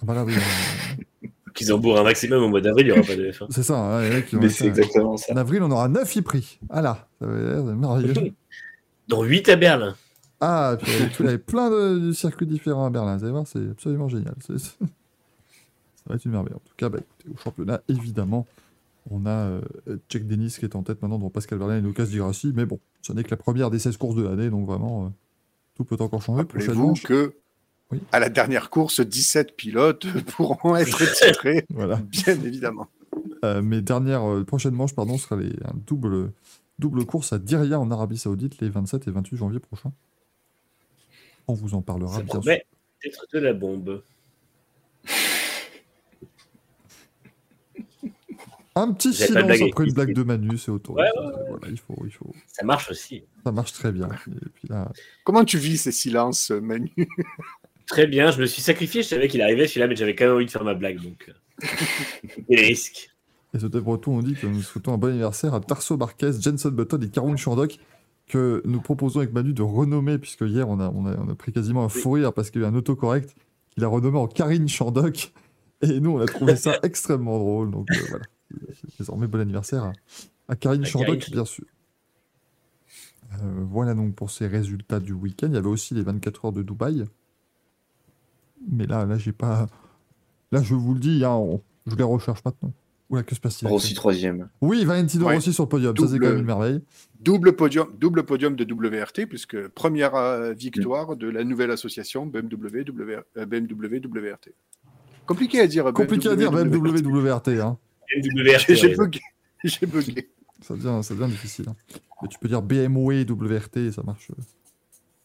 Speaker 1: Ah bah là, oui, euh,
Speaker 3: Qu'ils embourrent un maximum au mois d'avril, il n'y aura pas de F1.
Speaker 1: c'est ça. vont
Speaker 2: Mais c'est exactement ça.
Speaker 1: En avril, on aura 9 e-prix. Ah là, ça va être merveilleux.
Speaker 3: Dont 8 à Berlin.
Speaker 1: Ah, puis il y avait plein de, de circuits différents à Berlin. Vous allez voir, c'est absolument génial. C'est- c'est- Ça va être une merveille. En tout cas, bah, écoutez, au championnat, évidemment, on a euh, Jack Dennis qui est en tête maintenant devant Pascal Verlaine et Lucas Di Grassi. Mais bon, ce n'est que la première des 16 courses de l'année, donc vraiment, euh, tout peut encore changer.
Speaker 4: Rappelez-vous que
Speaker 1: Oui.
Speaker 4: à la dernière course, 17 pilotes pourront être titrés,
Speaker 1: Voilà.
Speaker 4: bien évidemment.
Speaker 1: Euh, mais dernière, euh, prochaine manche, pardon, sera les, un double, double course à Diriyah en Arabie Saoudite les 27 et 28 janvier prochains. On vous en parlera
Speaker 3: Ça
Speaker 1: bien sûr.
Speaker 3: promet d'être de la bombe.
Speaker 1: Un petit silence après une blague de Manu, c'est autorisé.
Speaker 3: Ouais,
Speaker 1: Voilà, il faut, il faut.
Speaker 3: Ça marche aussi.
Speaker 1: Ça marche très bien. Et puis là,
Speaker 4: Comment tu vis ces silences, Manu?
Speaker 3: Très bien, je me suis sacrifié, je savais qu'il arrivait celui-là, mais j'avais quand même envie de faire ma blague. Donc, euh, et les risques.
Speaker 1: et ce breton, on dit que nous souhaitons un bon anniversaire à Tarso Marquez, Jenson Button et Caroline Chandoc, que nous proposons avec Manu de renommer, puisque hier on a, on a, on a pris quasiment un fou rire parce qu'il y a eu un autocorrect qu'il a renommé en Karine Chandoc. Et nous, on a trouvé ça extrêmement drôle. Donc euh, voilà. Désormais, bon anniversaire à, à Karine Chandoc, bien sûr. Euh, voilà donc pour ces résultats du week-end. Il y avait aussi les 24 heures de Dubaï. Mais là, là, j'ai pas. Là, je vous le dis, hein, on- je les recherche maintenant. Oula, que se passe-t-il
Speaker 2: Rossi troisième.
Speaker 1: Oui, Valentino
Speaker 4: Ouais.
Speaker 1: Rossi sur le podium. Ça, c'est
Speaker 4: Double-
Speaker 1: quand même une merveille.
Speaker 4: double podium, double podium de WRT, puisque première euh, victoire de la nouvelle association BMW, euh, BMW WRT. Compliqué à dire.
Speaker 1: Compliqué à dire, BMW WRT. Hein.
Speaker 3: MWRT,
Speaker 4: J'ai bugué. J'ai bugué.
Speaker 1: Ça, devient, ça devient difficile. hein. Mais tu peux dire BMW WRT, ça marche. euh,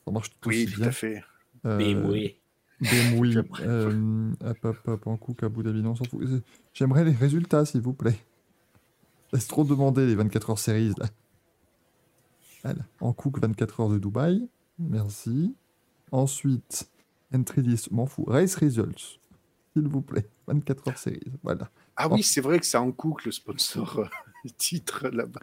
Speaker 1: Ça marche tout
Speaker 4: Oui,
Speaker 1: aussi
Speaker 4: tout
Speaker 1: bien.
Speaker 4: à fait.
Speaker 1: Euh,
Speaker 3: BMW.
Speaker 4: J'aimerais.
Speaker 1: Euh, hop, hop, hop, en Cook, Abu Dhabi, non, on s'en fout. Euh, J'aimerais les résultats, s'il vous plaît. Laisse trop demander les 24 heures series, là. Voilà. En Cook, 24 heures de Dubaï. Merci. Ensuite, entry list, m'en fous. Race results, s'il vous plaît. 24 heures series, voilà.
Speaker 4: Ah oui, c'est vrai que c'est en Cook le sponsor euh, titre là-bas.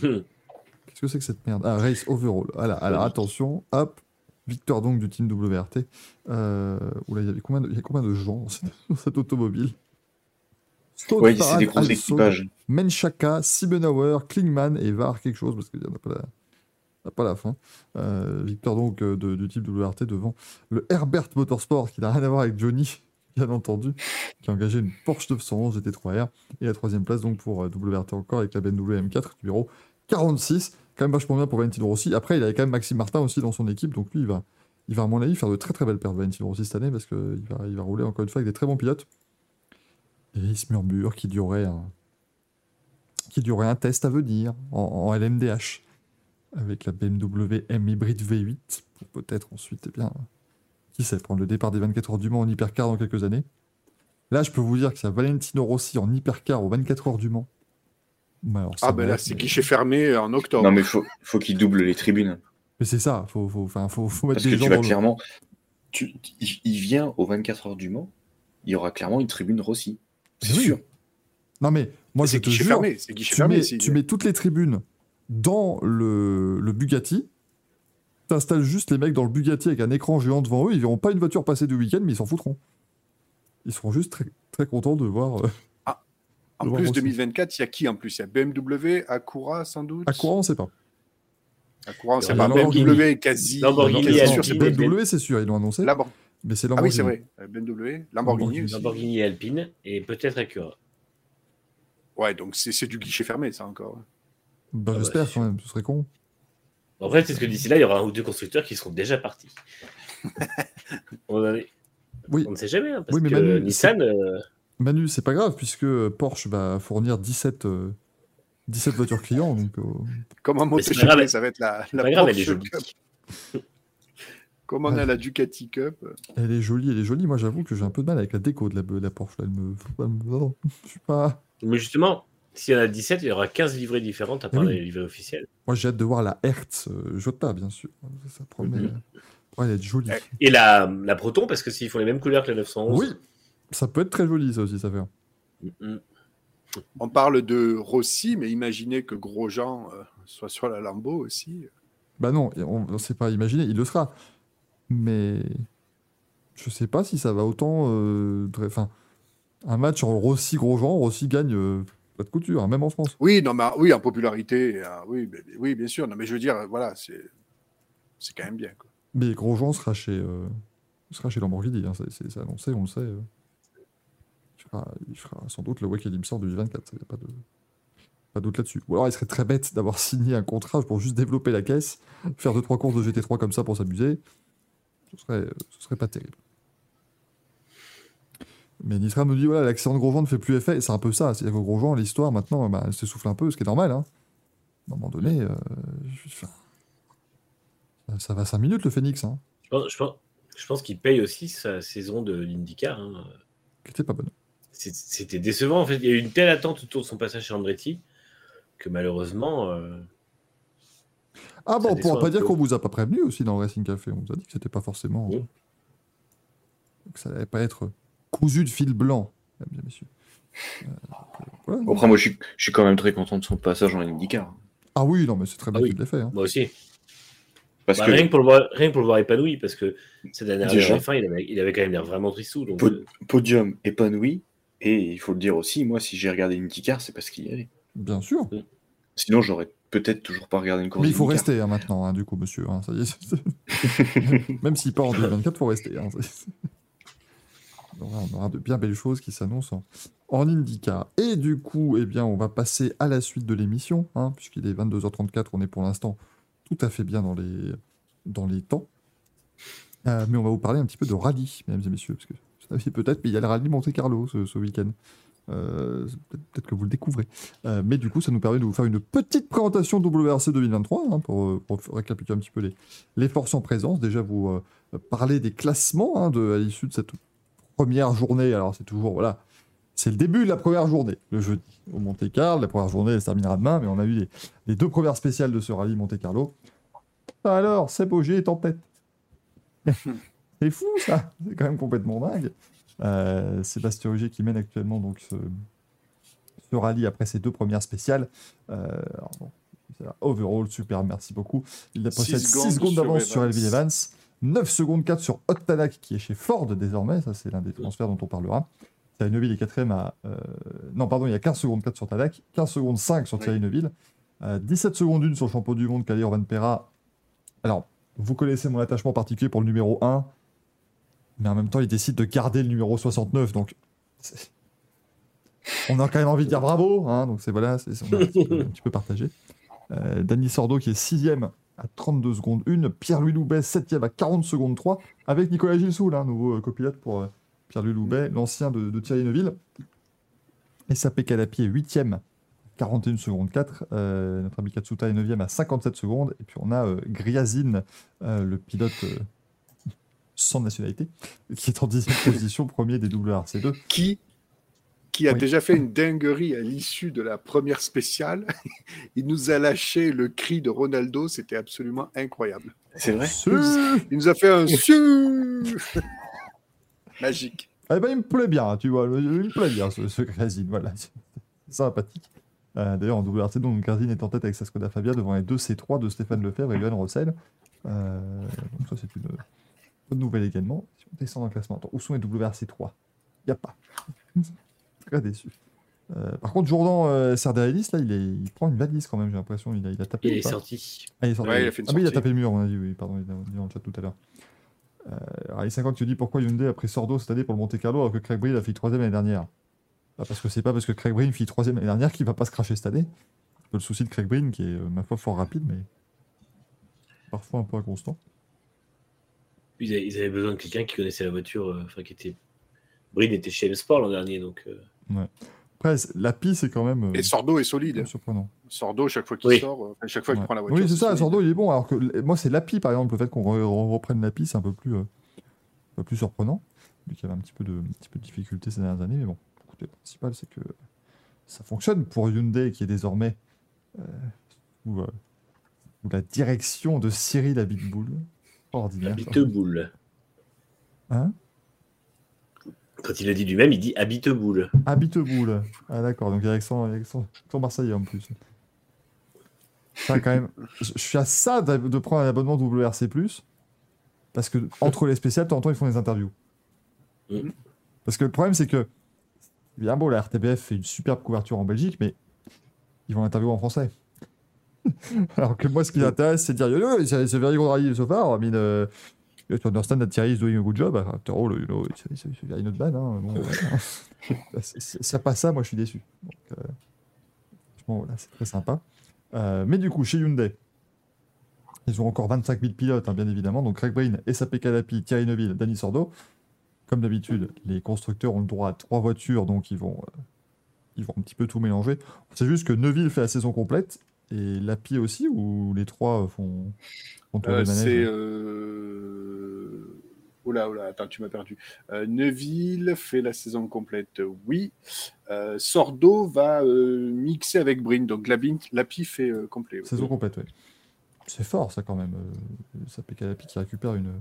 Speaker 1: Qu'est-ce que c'est que cette merde? Ah, race overall. Voilà, alors attention, hop. Victor donc du team WRT. Euh, oula, il y avait combien de, il y a combien de gens dans cette, dans cette automobile?
Speaker 2: Ouais, c'est des gros
Speaker 1: Alson,
Speaker 2: équipages.
Speaker 1: Menchaka, Siebenauer, Klingman et Var quelque chose parce qu'il n'y en a pas la, a pas la fin. Euh, Victor donc euh, de- du type WRT devant le Herbert Motorsport qui n'a rien à voir avec Johnny, bien entendu, qui a engagé une Porsche 911 GT3R et la troisième place donc pour euh, WRT encore avec la BMW M4 numéro 46. Quand même vachement bien pour Valentino Rossi. Après, il avait quand même Maxime Martin aussi dans son équipe, donc lui, il va, il va à mon avis faire de très très belles pertes Valentino Rossi cette année parce qu'il va, il va rouler encore une fois avec des très bons pilotes. Et il se murmure qu'il y aurait un, y un test à venir en, LMDH avec la BMW M Hybrid V8 pour peut-être ensuite, eh bien, qui sait, prendre le départ des 24 heures du Mans en hypercar dans quelques années. Là, je peux vous dire y a Valentino Rossi en hypercar aux 24 heures du Mans. Alors, ça
Speaker 4: Ah ben là,
Speaker 1: être-
Speaker 4: c'est guichet fermé en octobre.
Speaker 2: Non, mais faut, faut qu'ils doublent les tribunes.
Speaker 1: Mais c'est ça, faut, faut, enfin, faut, faut mettre
Speaker 2: Parce
Speaker 1: des
Speaker 2: que
Speaker 1: gens
Speaker 2: tu vas
Speaker 1: dans le-
Speaker 2: clairement. Tu, il, vient aux 24 heures du Mans, il y aura clairement une tribune Rossi. C'est
Speaker 1: Oui.
Speaker 2: sûr.
Speaker 1: Non mais moi je
Speaker 4: c'est
Speaker 1: te
Speaker 4: guichet
Speaker 1: jure,
Speaker 4: fermé. C'est guichet
Speaker 1: tu
Speaker 4: fermé.
Speaker 1: mets,
Speaker 4: si-
Speaker 1: tu mets toutes les tribunes dans le, le Bugatti, t'installes juste les mecs dans le Bugatti avec un écran géant devant eux, ils verront pas une voiture passer du week-end, mais ils s'en foutront. Ils seront juste très, très contents de voir euh,
Speaker 4: En plus,
Speaker 1: Rossi.
Speaker 4: 2024, il y a qui en plus? Il y a BMW, Acura sans doute?
Speaker 1: Quoi on sait pas.
Speaker 4: Acura, on sait
Speaker 1: y a
Speaker 4: pas.
Speaker 1: Lamborghini.
Speaker 4: BMW, quasi.
Speaker 3: Lamborghini,
Speaker 4: quasi sûr, c'est
Speaker 3: BMW.
Speaker 1: C'est sûr, ils l'ont annoncé,
Speaker 4: Lambor-
Speaker 1: mais c'est
Speaker 4: Ah oui,
Speaker 1: Lamborghini.
Speaker 4: c'est vrai. Euh, BMW, Lamborghini aussi.
Speaker 3: Lamborghini et Alpine, et peut-être Acura.
Speaker 4: Ouais, donc c'est du guichet fermé, ça encore.
Speaker 1: Bah,
Speaker 3: Ah bah,
Speaker 1: J'espère quand même, ce serait con.
Speaker 3: Après, c'est ce que d'ici là, il y aura un ou deux constructeurs qui seront déjà partis. on, en est-
Speaker 1: Oui.
Speaker 3: on ne sait jamais, hein, parce
Speaker 1: Oui, mais
Speaker 3: que
Speaker 1: Manu,
Speaker 3: Nissan, euh,
Speaker 1: Manu, c'est pas grave puisque Porsche va fournir 17, euh, 17 voitures clients, donc euh,
Speaker 4: Comme MotoGP,
Speaker 3: grave,
Speaker 4: ça va être la, la
Speaker 3: pas grave, elle est
Speaker 4: Porsche
Speaker 3: jolie.
Speaker 4: Cup. Comme on a la Ducati Cup.
Speaker 1: Elle est jolie, elle est jolie. Moi, j'avoue que j'ai un peu de mal avec la déco de la, de la Porsche. là. Elle me... elle me- non, je suis pas...
Speaker 3: Mais justement, s'il y en a 17, il y aura 15 livrées différentes à part
Speaker 1: oui.
Speaker 3: les livrées officielles.
Speaker 1: Moi, j'ai hâte de voir la Hertz euh, Jota, bien sûr. Ça, ça promet,
Speaker 3: Mhm.
Speaker 1: euh, promet d'être joli.
Speaker 4: Eh,
Speaker 3: Et la, la Proton, parce que s'ils font les mêmes couleurs que la 911.
Speaker 1: Oui, ça peut être très joli, ça aussi, ça fait.
Speaker 3: Mm,
Speaker 4: On parle de Rossi, mais imaginez que Grosjean euh, soit sur la Lambo aussi.
Speaker 1: Bah non, on ne sait pas imaginer, il le sera. Mais je sais pas si ça va autant. euh, Enfin, un match en Rossi Grosjean, Rossi gagne euh, pas de couture, hein, même en France.
Speaker 4: Oui, non, mais oui, en popularité, euh, oui, mais- oui, bien sûr. Non, mais je veux dire, voilà, c'est c'est quand même bien. quoi.
Speaker 1: Mais Grosjean sera chez, euh, sera chez Lamborghini, hein, c'est annoncé, on le sait. Il fera, il fera sans doute le Wakelim sort du 24, il n'y a pas de, pas doute là-dessus. Ou alors il serait très bête d'avoir signé un contrat pour juste développer la caisse, faire 2-3 courses de GT3 comme ça pour s'amuser. Ce serait, ce serait pas terrible. Mais Nitra me dit voilà, l'accident de Grosjean ne fait plus effet, et c'est un peu ça. C'est-à-dire que Grosjean, l'histoire maintenant, bah, elle s'essouffle un peu, ce qui est normal. hein. À un moment donné, euh, enfin, ça- ça va 5 minutes le Phoenix. Hein.
Speaker 3: Je pense, je pense, je pense qu'il paye aussi sa saison de l'IndyCar. hein.
Speaker 1: qui était pas bonne.
Speaker 3: C'était décevant. En fait, il y a eu une telle attente autour de son passage chez Andretti que malheureusement. euh,
Speaker 1: Ah bon, on pourra pas dire qu'on vous a pas prévenu aussi dans le Racing Café. On vous a dit que c'était pas forcément.
Speaker 3: Oui.
Speaker 1: que ça n'allait pas être cousu de fil blanc, mesdames et messieurs. Euh, euh, voilà.
Speaker 2: Après, moi, je suis, je suis quand même très content de son passage en IndyCar.
Speaker 1: Ah oui, non, mais c'est très bien
Speaker 3: Ah oui.
Speaker 1: qu'il l'ait fait. hein.
Speaker 3: Moi aussi.
Speaker 2: Parce
Speaker 3: Bah,
Speaker 2: que
Speaker 3: rien, que pour le voir, rien que pour le voir épanoui, parce que cette dernière F1, il avait, il avait quand même l'air vraiment tristou. Donc, euh,
Speaker 2: podium épanoui, et il faut le dire aussi, moi, si j'ai regardé une IndyCar, c'est parce qu'il y allait.
Speaker 1: Bien sûr.
Speaker 2: Sinon, j'aurais peut-être toujours pas regardé une course
Speaker 1: Mais il faut rester hein, maintenant, hein, du coup, monsieur. hein, ça y est. Même s'il part en 2024, il faut rester. hein, on, aura, on aura de bien belles choses qui s'annoncent en, IndyCar. Et du coup, eh bien, on va passer à la suite de l'émission, hein, puisqu'il est 22h34. On est pour l'instant tout à fait bien dans les, dans les temps. Euh, mais on va vous parler un petit peu de rallye, mesdames et messieurs, parce que vous saviez peut-être, mais il y a le rallye Monte Carlo ce, week-end. Euh, peut-être que vous le découvrez. Euh, mais du coup, ça nous permet de vous faire une petite présentation WRC 2023 hein, pour, euh, pour récapituler un petit peu les, les forces en présence. Déjà, vous euh, parler des classements hein, à l'issue de cette première journée. Alors, c'est toujours, voilà, c'est le début de la première journée, le jeudi, au Monte Carlo. La première journée, elle se terminera demain, mais on a eu les, deux premières spéciales de ce rallye Monte Carlo. Alors, Seb Auger est en tête. c'est fou, ça C'est quand même complètement dingue. Euh, Sébastien Auger qui mène actuellement donc ce, ce rallye après ses deux premières spéciales. Euh, alors, bon, overall, super, merci beaucoup. Il a possède 6
Speaker 4: secondes
Speaker 1: d'avance sur. Elvin Evans, 9 secondes 4 sur Hot Tanak qui est chez Ford désormais, ça c'est l'un des transferts dont on parlera. Thierry Neuville est quatrième à... euh, Non, pardon, il y a 15 secondes 4 sur Tanak, 15 secondes 5 sur Thierry Neuville, euh, 17 secondes 1 sur le champion du monde Kalir Van Pera. Alors, vous connaissez mon attachement particulier pour le numéro 1, mais en même temps, il décide de garder le numéro 69, donc... On a quand même envie de dire bravo, hein, donc c'est voilà, c'est un petit peu, partagé. Euh, Danny Sordo qui est 6ème à 32 secondes 1, Pierre-Louis Loubet 7ème à 40 secondes 3, avec Nicolas Gilsoul, hein, nouveau euh, copilote pour euh, Pierre-Louis Loubet, l'ancien de, Thierry Neuville. Et Sapé Calapi est 8ème 41 secondes 4, euh, notre ami Katsuta est 9ème à 57 secondes, et puis on a Griazine, le pilote sans nationalité, qui est en 10ème position, premier des WRC2.
Speaker 4: Qui, qui a
Speaker 1: Oui.
Speaker 4: déjà fait une dinguerie à l'issue de la première spéciale. Il nous a lâché le cri de Ronaldo, c'était absolument incroyable.
Speaker 2: C'est vrai
Speaker 4: Il nous a fait un magique.
Speaker 1: Eh ben, il me plaît bien, tu vois, il me plaît bien ce, ce Grazine, voilà, c'est sympathique. Euh, D'ailleurs, en WRC, donc Grazine est en tête avec sa Skoda Fabia devant les deux C3 de Stéphane Lefebvre et Johan Rossel. Euh, donc ça, c'est une bonne nouvelle également. Si on descend dans le classement, attends, où sont les WRC 3 Il n'y a pas. Très déçu. Euh, par contre, Jourdan euh, Sardaelis, là, il, est, il prend une valise quand même, j'ai l'impression. Il a, il a tapé.
Speaker 3: Il est sorti.
Speaker 1: Ah, il est sorti.
Speaker 4: Ouais, il a fait une
Speaker 1: Ah oui, il a
Speaker 4: sortie.
Speaker 1: tapé le mur, on a dit, oui, pardon, il a dit dans le chat tout à l'heure. Euh, Rallye 50 qui dit pourquoi Hyundai a pris Sordo cette année pour le Monte Carlo alors que Craig Breen a fait troisième l'année dernière? Bah, parce que c'est pas parce que Craig Breen fit troisième l'année dernière qu'il va pas se cracher cette année. C'est un peu le souci de Craig Breen qui est, euh, ma foi, fort rapide, mais parfois un peu inconstant.
Speaker 3: Ils avaient, ils avaient besoin de quelqu'un qui connaissait la voiture, euh, enfin qui était. Brin était chez M Sport l'an dernier, donc. euh,
Speaker 1: Après, c'est- la pie, c'est quand même euh,
Speaker 4: Et Sordo est solide.
Speaker 1: surprenant.
Speaker 4: Sordo, chaque fois qu'il
Speaker 3: Oui.
Speaker 4: sort, euh, enfin, chaque fois qu'il
Speaker 1: Ouais.
Speaker 4: prend la voiture.
Speaker 1: oui, c'est ça,
Speaker 4: solide.
Speaker 1: Sordo, il est bon. Alors que moi, c'est l'API, par exemple, le fait qu'on re- re- reprenne l'API, c'est un peu plus, euh, un peu plus surprenant. Lui qui avait un petit peu de, un petit peu de difficulté ces dernières années, mais bon, écoutez, le principal, c'est que ça fonctionne pour Hyundai, qui est désormais euh, sous, euh, sous la direction de Cyril Abitboul. Ordinaire.
Speaker 3: Habiteboule.
Speaker 1: Hein?
Speaker 3: Quand il le dit lui-même, il dit Habiteboule.
Speaker 1: Abiteboul. Ah d'accord, donc il y a accent, il y a accent, accent marseillais en plus. Ça, quand même, je suis à ça de, prendre un abonnement WRC+, parce que entre les spéciales, de temps en temps, ils font des interviews.
Speaker 3: Mhm.
Speaker 1: Parce que le problème, c'est que, bien beau, la RTBF fait une superbe couverture en Belgique, mais ils vont l'interviewer en français. Alors que moi, ce qui m'intéresse, c'est de dire, yo, yo, it's it's a very good rally so far. I mean, uh, you understand that Thierry is doing a good job. After all, you know, it's, it's, very not bad. Hein. Bon, voilà. C'est- c'est- S'il n'y a pas ça, moi, je suis déçu. Donc, euh, franchement, voilà, c'est très sympa. Euh, mais du coup, chez Hyundai, ils ont encore 25 000 pilotes, hein, bien évidemment. Donc, Craig Breen, SAP Calapi, Thierry Neuville, Danny Sordo. Comme d'habitude, les constructeurs ont le droit à trois voitures, donc ils vont, euh, ils vont un petit peu tout mélanger. C'est juste que Neuville fait la saison complète et Lapi aussi, ou les trois font, font tourner
Speaker 4: Euh, c'est. Euh... Oula, oula, attends, tu m'as perdu. Euh, Neuville fait la saison complète, oui. Euh, Sordo va euh, mixer avec Brin, donc Lapi, Lapi fait euh, complet. oui.
Speaker 1: Saison complète, oui. C'est fort, ça, quand même. Euh, SAP Calapi qui récupère une.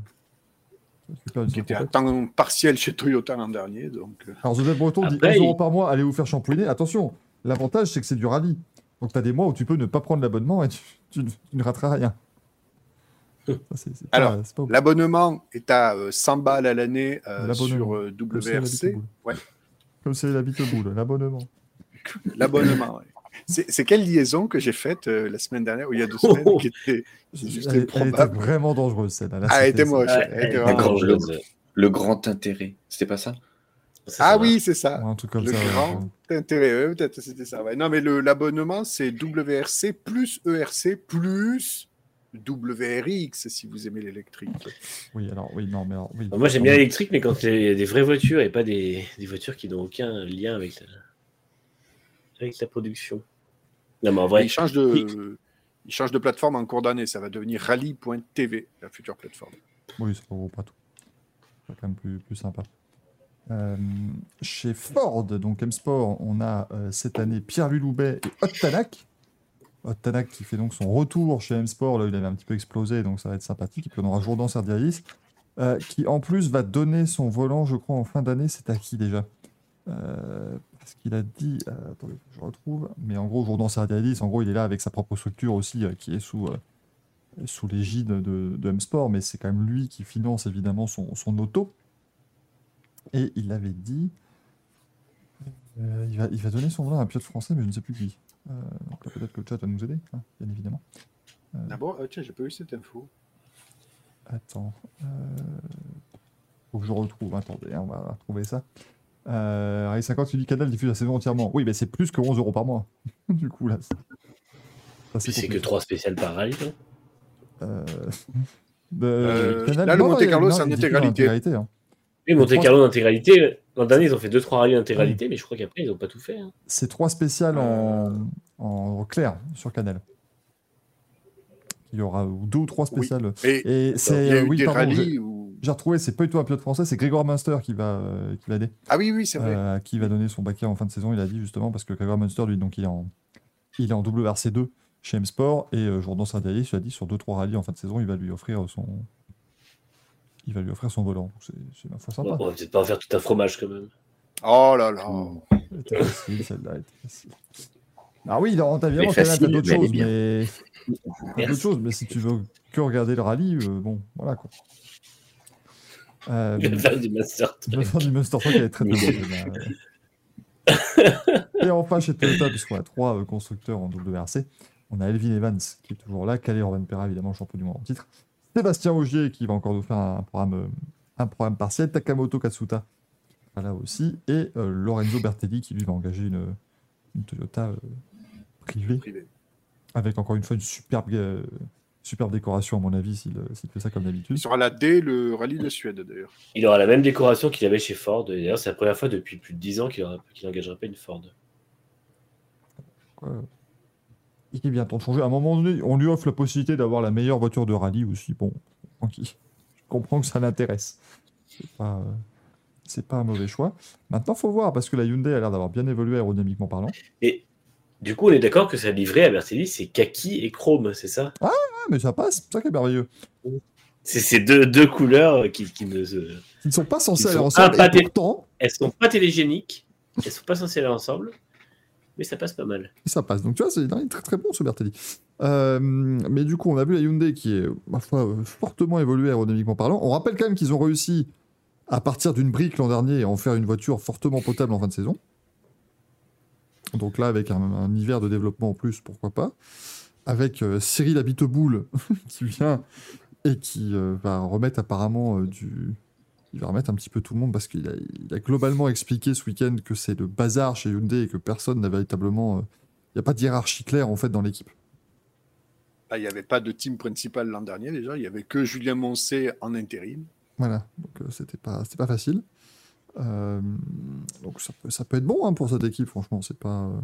Speaker 1: qui récupère une
Speaker 4: Qui était à temps partiel chez Toyota l'an dernier. Donc,
Speaker 1: Alors, Joseph Breton dit
Speaker 3: Après,
Speaker 1: 11 euros
Speaker 3: il-
Speaker 1: par mois, allez vous faire champouiner. Attention, l'avantage, c'est que c'est du rallye. Donc, tu as des mois où tu peux ne pas prendre l'abonnement et tu, tu ne- tu ne rateras rien. Ça, c'est- c'est pas-
Speaker 4: Alors,
Speaker 1: c'est pas-
Speaker 4: L'abonnement est à euh, 100 balles à l'année euh,
Speaker 1: L'abonnement.
Speaker 4: sur euh,
Speaker 1: Comme c'est
Speaker 4: WRC.
Speaker 1: l'habitude.
Speaker 4: Ouais,
Speaker 1: Comme c'est l'habitude boule, l'abonnement.
Speaker 4: l'abonnement. ouais. C'est c'est quelle liaison que j'ai faite euh, la semaine dernière ou il y a deux semaines qui était c'est juste
Speaker 1: Elle, elle était
Speaker 4: improbable.
Speaker 1: vraiment dangereuse, celle-là. Là,
Speaker 4: Ah, elle était moche.
Speaker 2: Le- grand intérêt. C'était pas Ça,
Speaker 4: Ah
Speaker 3: ça
Speaker 4: oui, c'est ça.
Speaker 1: Ouais, un truc comme
Speaker 4: Le
Speaker 1: ça. ouais.
Speaker 4: grand intérêt, ouais, peut-être c'était ça. ouais. Non, mais le- l'abonnement, c'est WRC plus ERC plus WRX si vous aimez l'électrique.
Speaker 1: Oui, alors, oui, non, mais alors, oui.
Speaker 3: Moi, j'aime bien l'électrique, mais quand il y a des vraies voitures et pas des, des voitures qui n'ont aucun lien avec la- avec la production. Non, mais en vrai,
Speaker 4: Il change de, il change de plateforme en cours d'année. Ça va devenir rally.tv, la future plateforme.
Speaker 1: Oui, ça regroupe pas tout. C'est quand même plus, plus sympa. Euh, chez Ford, donc M-Sport, on a euh, cette année Pierre-Louis Loubet et Hot Tanak. Hot Tanak qui fait donc son retour chez M-Sport. Là, il avait un petit peu explosé, donc ça va être sympathique. Et puis on aura Jourdan Serdialis, euh, qui en plus va donner son volant, je crois, en fin d'année. C'est à qui déjà? Parce qu'il a dit. attendez, je retrouve. Mais en gros, Jourdan Serdialis, en gros, il est là avec sa propre structure aussi, qui est sous. sous l'égide de, M-Sport, mais c'est quand même lui qui finance évidemment son auto. Et il avait dit. euh, il, va, il va donner son volant à un pilote français, mais je ne sais plus qui. Euh, donc là, peut-être que le chat va nous aider, hein, bien évidemment.
Speaker 4: Ah bon Ah, Tiens, j'ai pas eu cette info.
Speaker 1: Attends. Euh... Faut que je retrouve. Attendez, hein, on va retrouver ça. Euh, Rallye 50, tu dis Canal diffuse la saison entièrement. Oui, mais c'est plus que 11 euros par mois. du coup, là. c'est-
Speaker 3: que
Speaker 1: compliqué.
Speaker 3: 3 spéciales par non
Speaker 1: Euh, de-
Speaker 4: Euh,
Speaker 1: Canal,
Speaker 4: là, le Monte Carlo, c'est en intégralité.
Speaker 1: hein.
Speaker 3: Oui, Monte
Speaker 1: trois-
Speaker 3: Carlo d'intégralité. L'an dernier, ils ont fait 2-3 rallyes d'intégralité, mais je crois qu'après, ils n'ont pas tout fait. hein.
Speaker 1: C'est trois spéciales en,
Speaker 4: Euh.
Speaker 1: en clair sur Canal. Il y aura deux ou trois spéciales.
Speaker 4: Et
Speaker 1: Et
Speaker 4: il y
Speaker 1: c'est.
Speaker 4: a eu
Speaker 1: oui,
Speaker 4: des
Speaker 1: pardon, j'ai- retrouvé, c'est pas du tout un pilote français, c'est Grégoire Munster qui va, euh, qui va aider.
Speaker 4: Ah oui, oui, c'est vrai.
Speaker 1: euh, qui va donner son baquet en fin de saison. Il a dit justement parce que Grégoire Munster, lui, donc il est en, il est en WRC2 chez M-Sport et euh, Jourdan Sardialis, il a dit sur 2-3 rallyes en fin de saison, il va lui offrir son, il va lui offrir son volant. Donc, C'est ma foi
Speaker 3: On
Speaker 1: sympa.
Speaker 3: va peut-être pas en faire tout un fromage quand même.
Speaker 4: Oh là là.
Speaker 1: Elle était facile, celle-là, elle était facile. Ah oui, dans ta vie, t'as d'autres choses, mais d'autres choses, mais si tu veux que regarder le rallye, euh, bon, voilà quoi. Euh,
Speaker 3: Je vais faire du master.
Speaker 1: Je vais faire du Monster Truck, elle est très très bonne. celle-là. Et enfin, chez Toyota, puisqu'on a trois euh, constructeurs en WRC, on a Elvin Evans qui est toujours là, Calais Orban Pera, évidemment, champion du monde en titre, Sébastien Augier qui va encore nous faire un programme, euh, un programme partiel, Takamoto Katsuta là aussi, et euh, Lorenzo Bertelli qui lui va engager une, une Toyota euh, privée,
Speaker 4: Privé.
Speaker 1: avec encore une fois une superbe, euh, superbe décoration, à mon avis, s'il s'il fait ça comme d'habitude.
Speaker 4: Il sera là dès le rallye de Suède, d'ailleurs.
Speaker 3: Il aura la même décoration qu'il avait chez Ford. Et D'ailleurs, c'est la première fois depuis plus de 10 ans qu'il aura- qu'il n'engagera pas une Ford.
Speaker 1: quoi? Il est bien temps de changer. À un moment donné, on lui offre la possibilité d'avoir la meilleure voiture de rallye aussi. Bon, tranquille. Je comprends que ça l'intéresse. C'est pas, euh, c'est pas un mauvais choix. Maintenant, faut voir parce que la Hyundai a l'air d'avoir bien évolué aérodynamiquement parlant.
Speaker 3: Et du coup, on est d'accord que sa livrée à Mercedes, c'est kaki et chrome, c'est ça?
Speaker 1: Ah, mais ça passe. C'est ça qui est merveilleux.
Speaker 3: C'est ces deux, deux couleurs qui, qui ne se...
Speaker 1: Ils ne sont pas censés
Speaker 3: Ils
Speaker 1: aller ensemble. Et
Speaker 3: appâtés.
Speaker 1: pourtant,
Speaker 3: Elles sont pas télégéniques, elles sont pas censées aller ensemble, mais ça passe pas mal.
Speaker 1: ça passe. Donc tu vois, c'est très très bon ce Bertelli. Euh, mais du coup, on a vu la Hyundai qui est, euh, fortement évoluée aérodynamiquement parlant. On rappelle quand même qu'ils ont réussi à partir d'une brique l'an dernier et en faire une voiture fortement potable en fin de saison. Donc là, avec un, hiver de développement en plus, pourquoi pas. Avec euh, Cyril Abiteboul qui vient et qui euh, va remettre apparemment du. Il va remettre un petit peu tout le monde parce qu'il a, il a globalement expliqué ce week-end que c'est le bazar chez Hyundai et que personne n'a véritablement. euh, Il n'y a pas de hiérarchie claire en fait dans l'équipe.
Speaker 4: Ah, il n'y avait pas de team principal l'an dernier, déjà. Il n'y avait que Julien Moncé en intérim.
Speaker 1: Voilà, donc euh, c'était pas, c'était pas facile. Euh, donc ça peut, ça peut être bon hein, pour cette équipe, franchement, c'est pas, euh,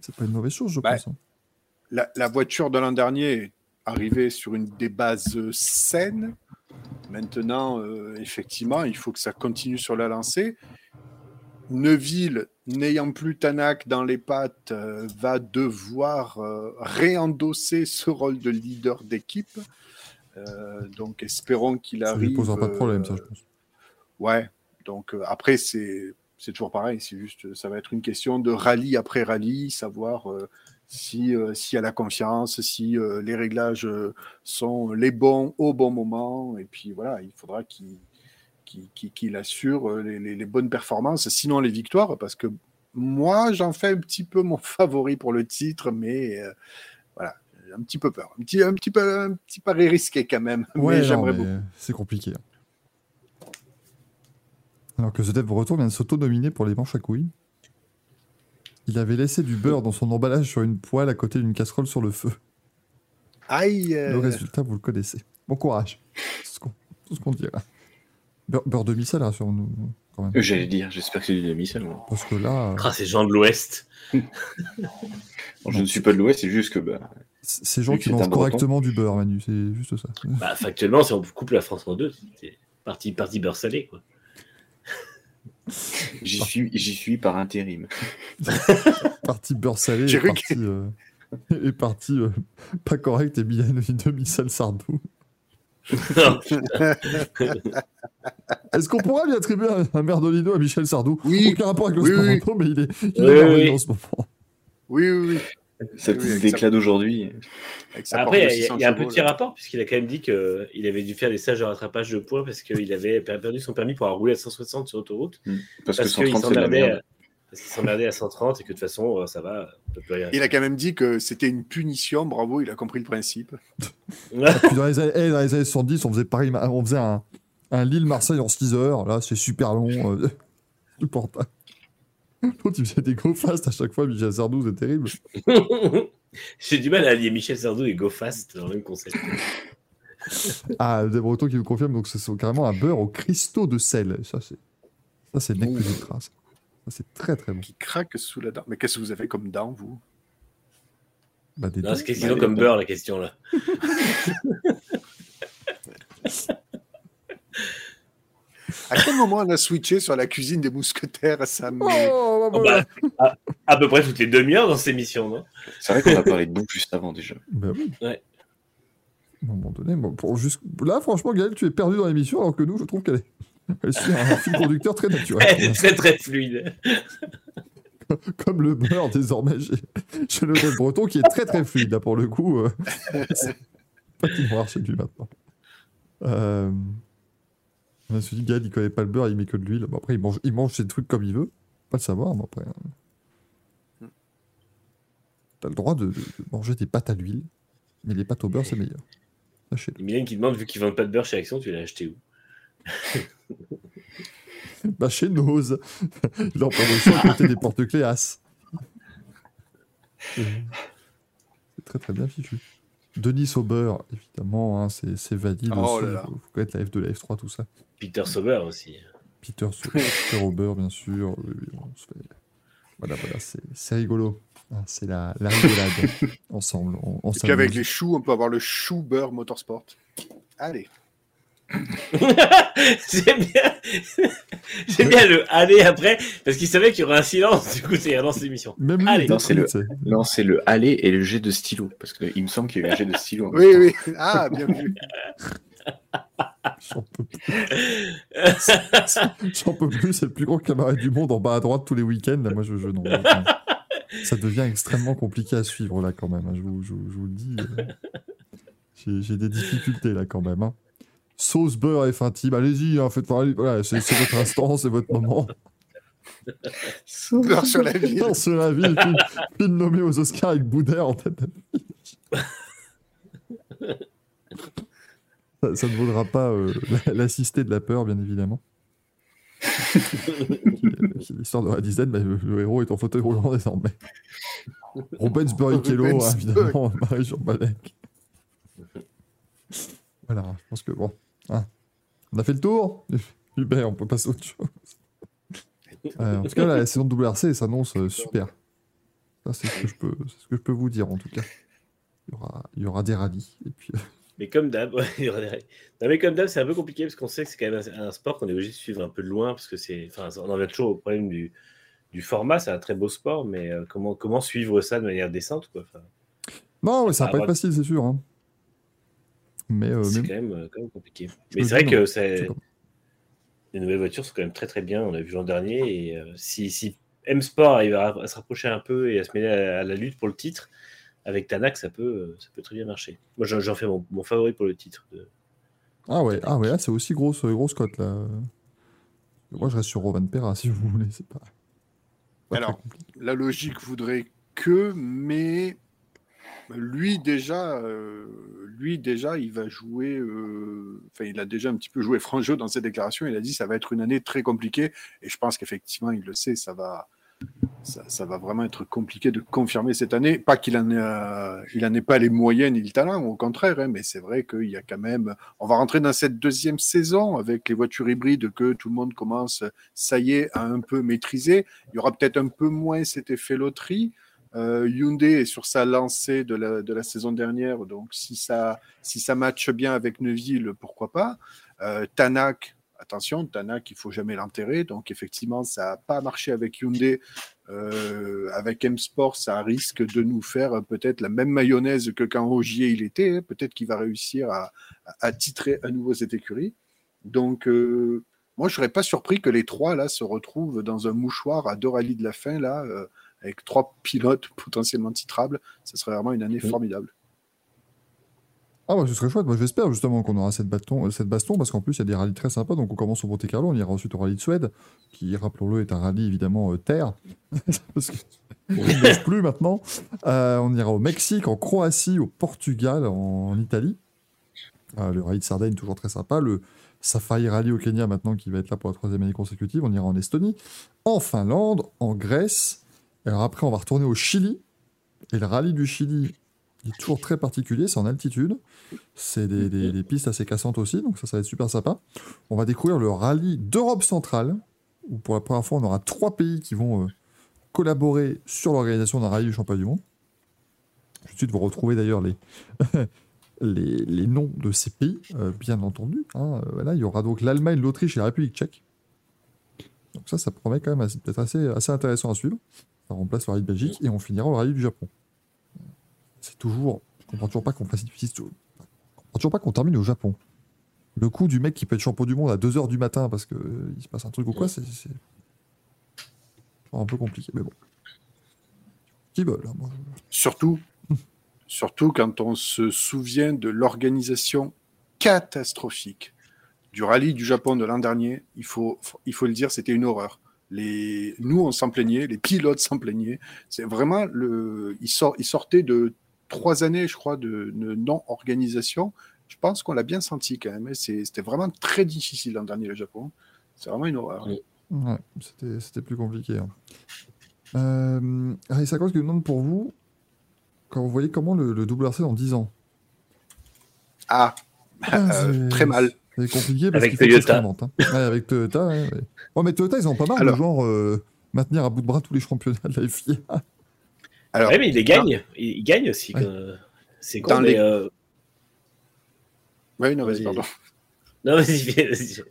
Speaker 1: c'est pas une mauvaise chose, je
Speaker 4: Bah,
Speaker 1: pense. hein.
Speaker 4: La, la voiture de l'an dernier arrivée sur une des bases saines. Maintenant, euh, effectivement, il faut que ça continue sur la lancée. Neuville, n'ayant plus Tanak dans les pattes, euh, va devoir euh, réendosser ce rôle de leader d'équipe. Donc, espérons qu'il
Speaker 1: Ça
Speaker 4: arrive.
Speaker 1: lui posera pas de problème, ça, je pense.
Speaker 4: Ouais, donc après, c'est c'est toujours pareil, c'est juste, ça va être une question de rallye après rallye, savoir si, euh, s'il y a la confiance, si euh, les réglages euh, sont les bons au bon moment, et puis voilà, il faudra qu'il assure euh, les, les- les bonnes performances, sinon les victoires, parce que moi, j'en fais un petit peu mon favori pour le titre, mais euh, voilà, j'ai un petit peu peur, un petit, un petit, peu, un petit pari risqué quand même,
Speaker 1: Ouais,
Speaker 4: mais j'aimerais beaucoup.
Speaker 1: C'est compliqué. hein. Alors que The Dev Retour vient de s'auto-nominer pour les manches à couilles. Il avait laissé du beurre dans son emballage sur une poêle à côté d'une casserole sur le feu.
Speaker 4: Aïe euh,
Speaker 1: Le résultat, vous le connaissez. Bon courage. Tout ce qu'on, ce dira. Beurre, beurre demi-sel, rassurons-nous. quand même.
Speaker 2: Euh, J'allais dire, j'espère que c'est du demi-sel.
Speaker 1: Parce que là, euh,
Speaker 3: Ah, ces gens de l'Ouest.
Speaker 2: Bon, je ne suis pas de l'Ouest, c'est juste que bah,
Speaker 1: ces gens qui
Speaker 2: c'est
Speaker 1: mangent
Speaker 2: breton.
Speaker 1: correctement du beurre, Manu, c'est juste ça.
Speaker 3: Bah, factuellement, si on coupe la France en deux, c'est parti, parti beurre salé. Quoi.
Speaker 2: J'y suis, j'y suis par intérim.
Speaker 1: Partie beurre salé et
Speaker 4: cru
Speaker 1: partie, euh, et partie euh, pas correcte et bien une demi-sel sardou. Est-ce qu'on pourra lui attribuer un, un merdolino à Michel Sardou?
Speaker 4: Oui.
Speaker 1: Aucun rapport avec le
Speaker 4: Oui, oui.
Speaker 1: Mais il est, il
Speaker 3: Oui,
Speaker 1: est
Speaker 3: oui.
Speaker 1: en ce moment.
Speaker 4: Oui, oui, oui.
Speaker 2: Sa
Speaker 4: Oui,
Speaker 2: petite déclat d'aujourd'hui.
Speaker 3: Après, il y, a-
Speaker 4: 600
Speaker 3: il y a un petit
Speaker 4: là.
Speaker 3: rapport, puisqu'il a quand même dit qu'il avait dû faire des stages de rattrapage de points parce qu'il avait perdu son permis pour avoir roulé à 160 sur autoroute.
Speaker 2: Parce,
Speaker 3: Parce
Speaker 2: que
Speaker 3: qu'il
Speaker 2: 130, c'est la merde.
Speaker 3: à- parce qu'il s'emmerdait à 130 et que de toute façon, euh, ça va, on peut plus rien.
Speaker 4: Il a quand même dit que c'était une punition. Bravo, il a compris le principe.
Speaker 1: Puis dans, les années, eh, dans les années 70, on faisait pareil, on faisait un, un Lille-Marseille en 6 heures. Là, c'est super long. Euh, supportable. L'autre, il faisait des go fast à chaque fois. Michel Sardou, c'est terrible.
Speaker 3: J'ai du mal à allier Michel Sardou et Go Fast dans le même concept.
Speaker 1: Ah, des Bretons qui nous confirment, donc c'est carrément un beurre au cristaux de sel. Ça, c'est ça, c'est nec plus ultra. Ça, Ça, c'est très très bon.
Speaker 4: Qui craque sous la dent. Mais qu'est-ce que vous avez comme dent, vous?
Speaker 1: Bah, des
Speaker 3: Non, c'est question comme beurre la question là.
Speaker 4: À quel moment on a switché sur la cuisine des mousquetaires Ça me...
Speaker 1: Oh, bah,
Speaker 3: Oh, bah, à, à peu près toutes les demi-heures dans ces missions, non?
Speaker 2: C'est vrai qu'on a parlé de bouffe juste avant déjà.
Speaker 1: bah oui.
Speaker 3: Ouais.
Speaker 1: À un moment donné, bon, pour juste... là, franchement, Gaël, tu es perdu dans l'émission, alors que nous, je trouve qu'elle est. Elle suit un fil conducteur très naturel.
Speaker 3: Elle est très très fluide.
Speaker 1: Comme le beurre, désormais, chez, le Breton, qui est très très fluide, là, pour le coup. Euh... c'est pas qu'il noir chez lui maintenant. Euh... On se dit, Gaël, il connaît pas le beurre, il met que de l'huile. Bon, après, il mange, il mange ses trucs comme il veut. Pas le savoir, mais après. hein. T'as le droit de, manger des pâtes à l'huile, mais les pâtes au beurre, c'est meilleur. Sachez-le.
Speaker 3: Mylène qui demande, vu qu'ils vendent pas de beurre chez Action, tu l'as acheté où?
Speaker 1: Bah, chez Nose. Il en promotion à côté des porte-clés As. C'est très très bien fichu. Denis au beurre, évidemment, hein, c'est c'est valide
Speaker 4: Oh
Speaker 1: aussi.
Speaker 4: là là.
Speaker 1: Il faut connaître la F2, la F3, tout ça.
Speaker 3: Peter Sauber aussi.
Speaker 1: Peter, au- Peter au beurre, bien sûr. Oui, oui, on se fait- Voilà, voilà, c'est c'est rigolo. Ah, c'est la, la rigolade. Ensemble, on, on
Speaker 4: Et puis avec les choux, on peut avoir le chou beurre motorsport. Allez.
Speaker 3: J'aime bien... Bien le aller après, parce qu'il savait qu'il y aurait un silence, du coup, c'est relance l'émission.
Speaker 1: Même lui,
Speaker 2: Non,
Speaker 1: est
Speaker 2: c'est le- aller et le jet de stylo. Parce qu'il me semble qu'il y a eu un jet de stylo. en
Speaker 4: Oui, oui. Ah, bien vu.
Speaker 1: J'en peux plus. J'en peux plus, c'est le plus grand cabaret du monde en bas à droite tous les week-ends. Là, moi, je, je, non, ça devient extrêmement compliqué à suivre là quand même. hein, Je vous, je vous- je vous le dis. euh. J'ai j'ai des difficultés là quand même. hein. Sauce beurre et intime, allez-y, hein, faites parler. Voilà, c'est votre instant, c'est votre moment.
Speaker 4: Beurre sur la ville.
Speaker 1: Non, sur la vie, puis, puis nommé aux Oscars avec Boudère en tête ça, ça ne vaudra pas euh, la- l'assisté de la peur, bien évidemment. L'histoire de Radizet, bah, le, héros est en fauteuil roulant désormais. Rubens
Speaker 4: Rubens
Speaker 1: évidemment, Marie-Jean Balek. Voilà, je pense que bon. Hein. On a fait le tour Hubert, on peut passer à autre chose. Euh, en tout cas, la saison de WRC s'annonce euh, super. Ça, c'est ce, que je peux- ce que je peux vous dire, en tout cas. Il y aura, il y aura des rallyes. Et puis,
Speaker 3: Mais comme d'hab, ouais, il y aura des- non, mais comme d'hab, c'est un peu compliqué parce qu'on sait que c'est quand même un, un sport qu'on est obligé de suivre un peu de loin parce que c'est, enfin, on en revient toujours au problème du, du format. C'est un très beau sport, mais euh, comment, comment suivre ça de manière décente, quoi. Enfin,
Speaker 1: Non, ça va
Speaker 3: Ah,
Speaker 1: pas être facile, c'est sûr. hein. Mais, euh,
Speaker 3: c'est
Speaker 1: mais-
Speaker 3: quand même, euh, quand même compliqué.
Speaker 1: Je
Speaker 3: Mais c'est vrai que c'est- les nouvelles voitures sont quand même très très bien. On l'a vu l'an dernier et euh, si, si M Sport arrive à, à se rapprocher un peu et à se mêler à, à la lutte pour le titre. Avec Tanak, ça peut, euh, ça peut très bien marcher. Moi, j'en fais mon, mon favori pour le titre. de-
Speaker 1: Ah ouais, ah ouais, c'est aussi grosse, euh, grosse cote là. Moi, je reste sur Rovan Perra si vous voulez. C'est pas.
Speaker 4: Alors,
Speaker 1: compliqué.
Speaker 4: La logique voudrait que, mais lui déjà, euh, lui déjà, il va jouer. euh, Enfin, il a déjà un petit peu joué franc dans ses déclarations. Il a dit ça va être une année très compliquée, et je pense qu'effectivement, il le sait. Ça va, ça, va vraiment être compliqué de confirmer cette année. Pas qu'il en, ait, euh, il pas les moyens ni le talent, au contraire, hein, mais c'est vrai qu'il y a quand même. On va rentrer dans cette deuxième saison avec les voitures hybrides que tout le monde commence, ça y est, à un peu maîtriser. Il y aura peut-être un peu moins cet effet loterie. Euh, Hyundai est sur sa lancée de la, de la saison dernière, donc si ça, si ça matche bien avec Neuville, pourquoi pas. Euh, Tanak, attention, Tanak, il faut jamais l'enterrer. Donc, effectivement, ça n'a pas marché avec Hyundai. Euh, avec M-Sport, ça risque de nous faire peut-être la même mayonnaise que quand Ogier il était. hein. Peut-être qu'il va réussir à, à- titrer à nouveau cette écurie. Donc, moi, je serais pas surpris que les trois là se retrouvent dans un mouchoir à deux rallyes de la fin là, avec trois pilotes potentiellement titrables. Ce serait vraiment une année
Speaker 3: Oui.
Speaker 4: formidable.
Speaker 1: Ah bah ce serait chouette, moi j'espère justement qu'on aura cette, bâton, euh, cette baston, parce qu'en plus il y a des rallyes très sympas, donc on commence au Monte Carlo, on ira ensuite au rallye de Suède, qui rappelons-le est un rallye évidemment euh, terre, parce que on ne neige plus maintenant. Euh, on ira au Mexique, en Croatie, au Portugal, en, Italie. Euh, le rallye de Sardaigne toujours très sympa, le Safari Rally au Kenya maintenant qui va être là pour la troisième année consécutive, on ira en Estonie, en Finlande, en Grèce, alors après on va retourner au Chili, et le rallye du Chili il est toujours très particulier, c'est en altitude. C'est des, des- des pistes assez cassantes aussi, donc ça, ça va être super sympa. On va découvrir le rallye d'Europe centrale, où pour la première fois, on aura trois pays qui vont euh, collaborer sur l'organisation d'un rallye du championnat du monde. Tout de suite vous retrouver d'ailleurs les, les, les noms de ces pays, euh, bien entendu. hein. Voilà, il y aura donc l'Allemagne, l'Autriche et la République tchèque. Donc ça, ça promet quand même d'être assez, assez intéressant à suivre. Ça remplace le rallye de Belgique et on finira au rallye du Japon. C'est toujours. Je comprends toujours pas qu'on comprends toujours pas qu'on termine au Japon. Le coup du mec qui peut être champion du monde à 2h du matin parce que euh, se passe un truc ou quoi, c'est un peu compliqué. Mais bon. Qui veulent. hein, moi.
Speaker 4: Surtout, surtout quand on se souvient de l'organisation catastrophique du rallye du Japon de l'an dernier. Il faut, il faut le dire, c'était une horreur. Les, nous, on s'en plaignait, les pilotes s'en plaignaient. C'est vraiment le, ils, sort, ils sortaient de trois années, je crois, de, de non-organisation. Je pense qu'on l'a bien senti quand même. hein. C'était vraiment très difficile l'an dernier, le Japon. C'est vraiment une horreur.
Speaker 3: Oui.
Speaker 1: Ouais, c'était plus compliqué. Hein. Euh, cause que demande pour vous, quand vous voyez comment le, le WRC dans 10 ans?
Speaker 4: Ah,
Speaker 1: Ah,
Speaker 4: euh, très mal.
Speaker 1: C'est compliqué parce
Speaker 3: Avec Toyota.
Speaker 1: hein. Ouais, avec Toyota, ouais, mais Toyota, ils ont pas marre
Speaker 4: Alors.
Speaker 1: de genre euh, maintenir à bout de bras tous les championnats de la FIA.
Speaker 4: Alors,
Speaker 3: Ouais, mais il les gagne. Il, il gagne aussi.
Speaker 1: Ouais.
Speaker 3: C'est con,
Speaker 4: les-
Speaker 3: mais. euh,
Speaker 4: oui, non, vas-y,
Speaker 3: Vas-y.
Speaker 4: pardon.
Speaker 3: Non, vas-y, vas-y.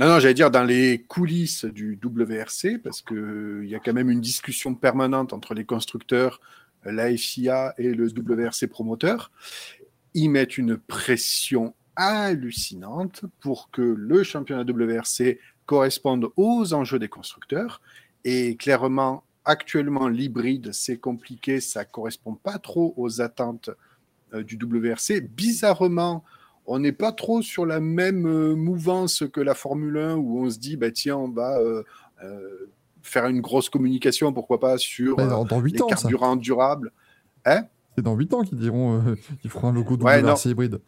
Speaker 4: Non, non, j'allais dire dans les coulisses du WRC, parce qu'il y a quand même une discussion permanente entre les constructeurs, la FIA et le WRC promoteur. Ils mettent une pression hallucinante pour que le championnat WRC corresponde aux enjeux des constructeurs. Et clairement, actuellement, l'hybride, c'est compliqué, ça correspond pas trop aux attentes euh, du WRC. Bizarrement, on n'est pas trop sur la même euh, mouvance que la Formule 1 où on se dit, bah, tiens, on va euh, faire une grosse communication, pourquoi pas, sur
Speaker 1: Ouais,
Speaker 4: euh,
Speaker 1: dans, dans 8
Speaker 4: les
Speaker 1: ans, ça.
Speaker 4: carburants durables.
Speaker 1: C'est dans 8 ans qu'ils diront qu'ils feront un logo
Speaker 4: Ouais,
Speaker 1: WRC hybride.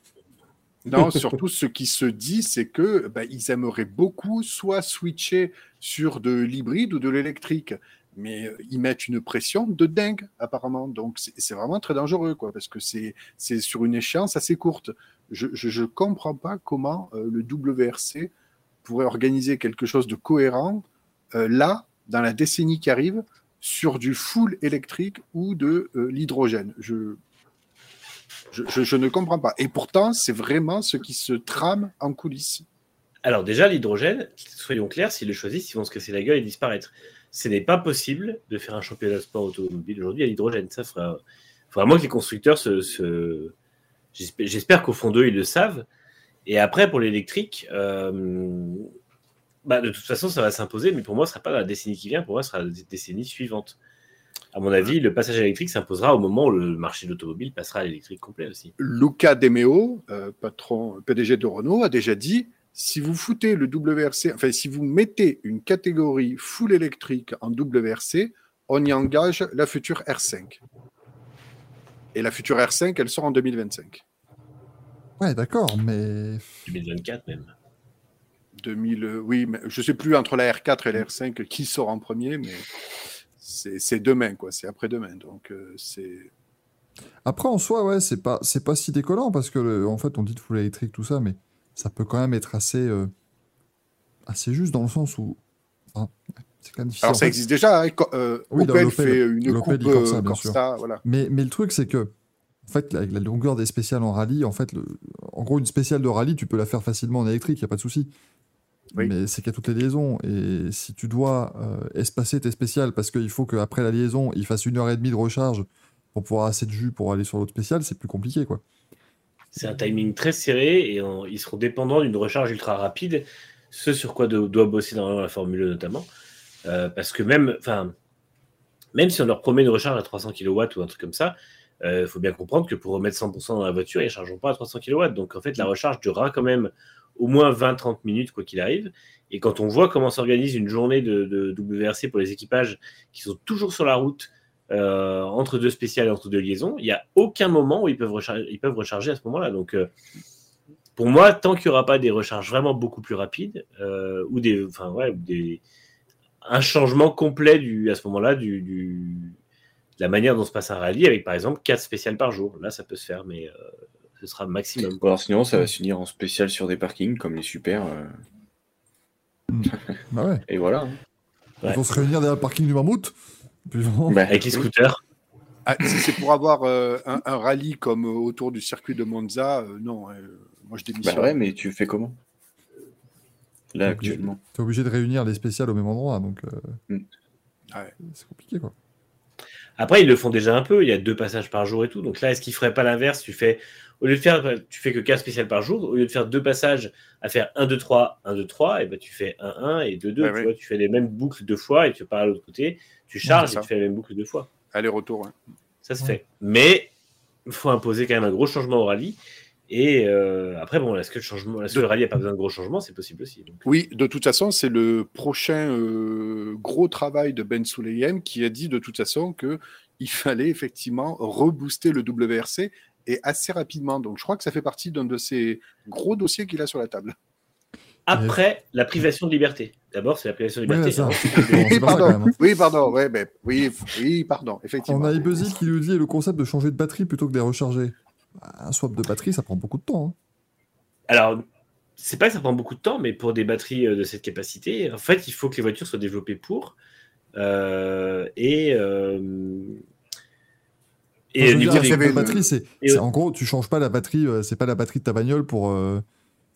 Speaker 4: Non, surtout ce qui se dit, c'est que bah, ils aimeraient beaucoup soit switcher sur de l'hybride ou de l'électrique, mais euh, ils mettent une pression de dingue apparemment. Donc c'est c'est vraiment très dangereux, quoi, parce que c'est c'est sur une échéance assez courte. Je je, je comprends pas comment euh, le WRC pourrait organiser quelque chose de cohérent euh, là dans la décennie qui arrive sur du full électrique ou de euh, l'hydrogène. Je je, ne comprends pas. Et pourtant, c'est vraiment ce qui se trame en coulisses.
Speaker 3: Alors déjà, l'hydrogène, soyons clairs, s'ils le choisissent, ils vont se casser la gueule et disparaître. Ce n'est pas possible de faire un championnat de sport automobile aujourd'hui à l'hydrogène. Ça fera... vraiment que les constructeurs se... J'espère qu'au fond d'eux, ils le savent. Et après, pour l'électrique, euh, bah, de toute façon, ça va s'imposer, mais pour moi, ce ne sera pas la décennie qui vient, pour moi, ce sera la décennie suivante. À mon avis, le passage à l'électrique s'imposera au moment où le marché de l'automobile passera à l'électrique complet aussi.
Speaker 4: Luca De Meo, euh, patron PDG de Renault, a déjà dit si vous foutez le WRC, enfin si vous mettez une catégorie full électrique en WRC, on y engage la future R5. Et la future R5, elle sort en 2025.
Speaker 1: Ouais, d'accord, mais
Speaker 3: 2024 même.
Speaker 4: 2000, euh, oui, mais je sais plus entre la R4 et la R5 qui sort en premier, mais c'est demain, quoi. C'est après-demain. Donc, euh, c'est.
Speaker 1: Après, en soi, ouais, c'est pas, c'est pas si décollant parce que, le- en fait, on dit de full électrique, tout ça, mais ça peut quand même être assez, euh, assez juste dans le sens où. enfin, c'est quand même difficile.
Speaker 4: Alors, ça
Speaker 1: fait,
Speaker 4: existe déjà. Hein, euh,
Speaker 1: Oui,
Speaker 4: Opel fait une coupe
Speaker 1: Corsa.
Speaker 4: Corsa, voilà.
Speaker 1: Mais, mais le truc, c'est que, en fait, avec la longueur des spéciales en rallye, en fait, le- en gros, une spéciale de rallye, tu peux la faire facilement en électrique, il n'y a pas de souci.
Speaker 4: Oui.
Speaker 1: Mais c'est a toutes les liaisons. Et si tu dois euh, espacer tes spéciales parce qu'il faut qu'après la liaison, il fasse une heure et demie de recharge pour pouvoir assez de jus pour aller sur l'autre spéciale, c'est plus compliqué, quoi.
Speaker 3: C'est un timing très serré et on- ils seront dépendants d'une recharge ultra rapide, ce sur quoi do- doit bosser normalement la Formule 1 notamment. Euh, parce que même, même si on leur promet une recharge à 300 kW ou un truc comme ça, il faut bien comprendre que pour remettre 100% dans la voiture, ils ne chargeront pas à 300 kW. Donc en fait, la recharge durera quand même au moins 20-30 minutes, quoi qu'il arrive. Et quand on voit comment s'organise une journée de, WRC pour les équipages qui sont toujours sur la route, euh, entre deux spéciales et entre deux liaisons, il n'y a aucun moment où ils peuvent recharger, ils peuvent recharger à ce moment-là. Donc, euh, pour moi, tant qu'il n'y aura pas des recharges vraiment beaucoup plus rapides, euh, ou des, enfin, ouais, ou des, un changement complet du, à ce moment-là du, de la manière dont se passe un rallye, avec par exemple 4 spéciales par jour. Là, ça peut se faire, mais ce sera maximum.
Speaker 2: Alors sinon, ça va se finir en spécial sur des parkings comme les super. euh,
Speaker 1: Bah ouais.
Speaker 2: et voilà. hein.
Speaker 1: Ils vont se réunir derrière le parking du mammouth. Puis ils vont-
Speaker 2: Bah,
Speaker 3: Avec les scooters.
Speaker 4: Ah, si c'est pour avoir euh, un, un rallye comme euh, autour du circuit de Monza, euh, non. euh, moi, je
Speaker 2: Bah
Speaker 4: démissionne.
Speaker 2: ouais, mais tu fais comment? Là, actuellement.
Speaker 1: T'es obligé de réunir les spéciales au même endroit, donc euh,
Speaker 2: Mm.
Speaker 4: Ouais.
Speaker 1: c'est compliqué, quoi.
Speaker 3: Après, ils le font déjà un peu. Il y a deux passages par jour et tout. Donc là, est-ce qu'ils feraient pas l'inverse? Tu fais, au lieu de faire, tu fais que 15 spéciales par jour, au lieu de faire deux passages à faire 1, 2, 3, 1, 2, 3, et ben tu fais 1, 1 et 2, 2.
Speaker 4: Ouais,
Speaker 3: tu
Speaker 4: ouais.
Speaker 3: vois, tu fais les mêmes boucles deux fois et tu pars à l'autre côté. Tu charges
Speaker 4: c'est
Speaker 3: et tu fais les mêmes boucles deux fois.
Speaker 4: Aller-retour.
Speaker 3: Ça se
Speaker 1: Ouais.
Speaker 3: fait. Mais il faut imposer quand même un gros changement au rallye. Et euh, après, bon, est-ce que le changement, est-ce que le rallye n'a pas besoin de gros changements? C'est possible aussi. Donc,
Speaker 4: Oui, de toute façon, c'est le prochain euh, gros travail de Ben Souleyem qui a dit de toute façon que il fallait effectivement rebooster le WRC et assez rapidement. Donc, je crois que ça fait partie d'un de ces gros dossiers qu'il a sur la table.
Speaker 3: après, la privation de liberté. D'abord, c'est la privation de liberté.
Speaker 1: hein.
Speaker 4: Oui, pardon. Ouais, ben, oui, oui, pardon. Effectivement.
Speaker 1: On a Ibezil qui nous dit le concept de changer de batterie plutôt que de les recharger. Un swap de batterie, ça prend beaucoup de temps. hein.
Speaker 3: Alors, c'est pas que ça prend beaucoup de temps, mais pour des batteries euh, de cette capacité, en fait, il faut que les voitures soient développées pour. Euh, et. euh, et
Speaker 1: veux
Speaker 3: niveau
Speaker 1: dire, de batterie, c'est
Speaker 3: et
Speaker 1: en gros, tu changes pas la batterie, euh, c'est pas la batterie de ta bagnole pour, euh,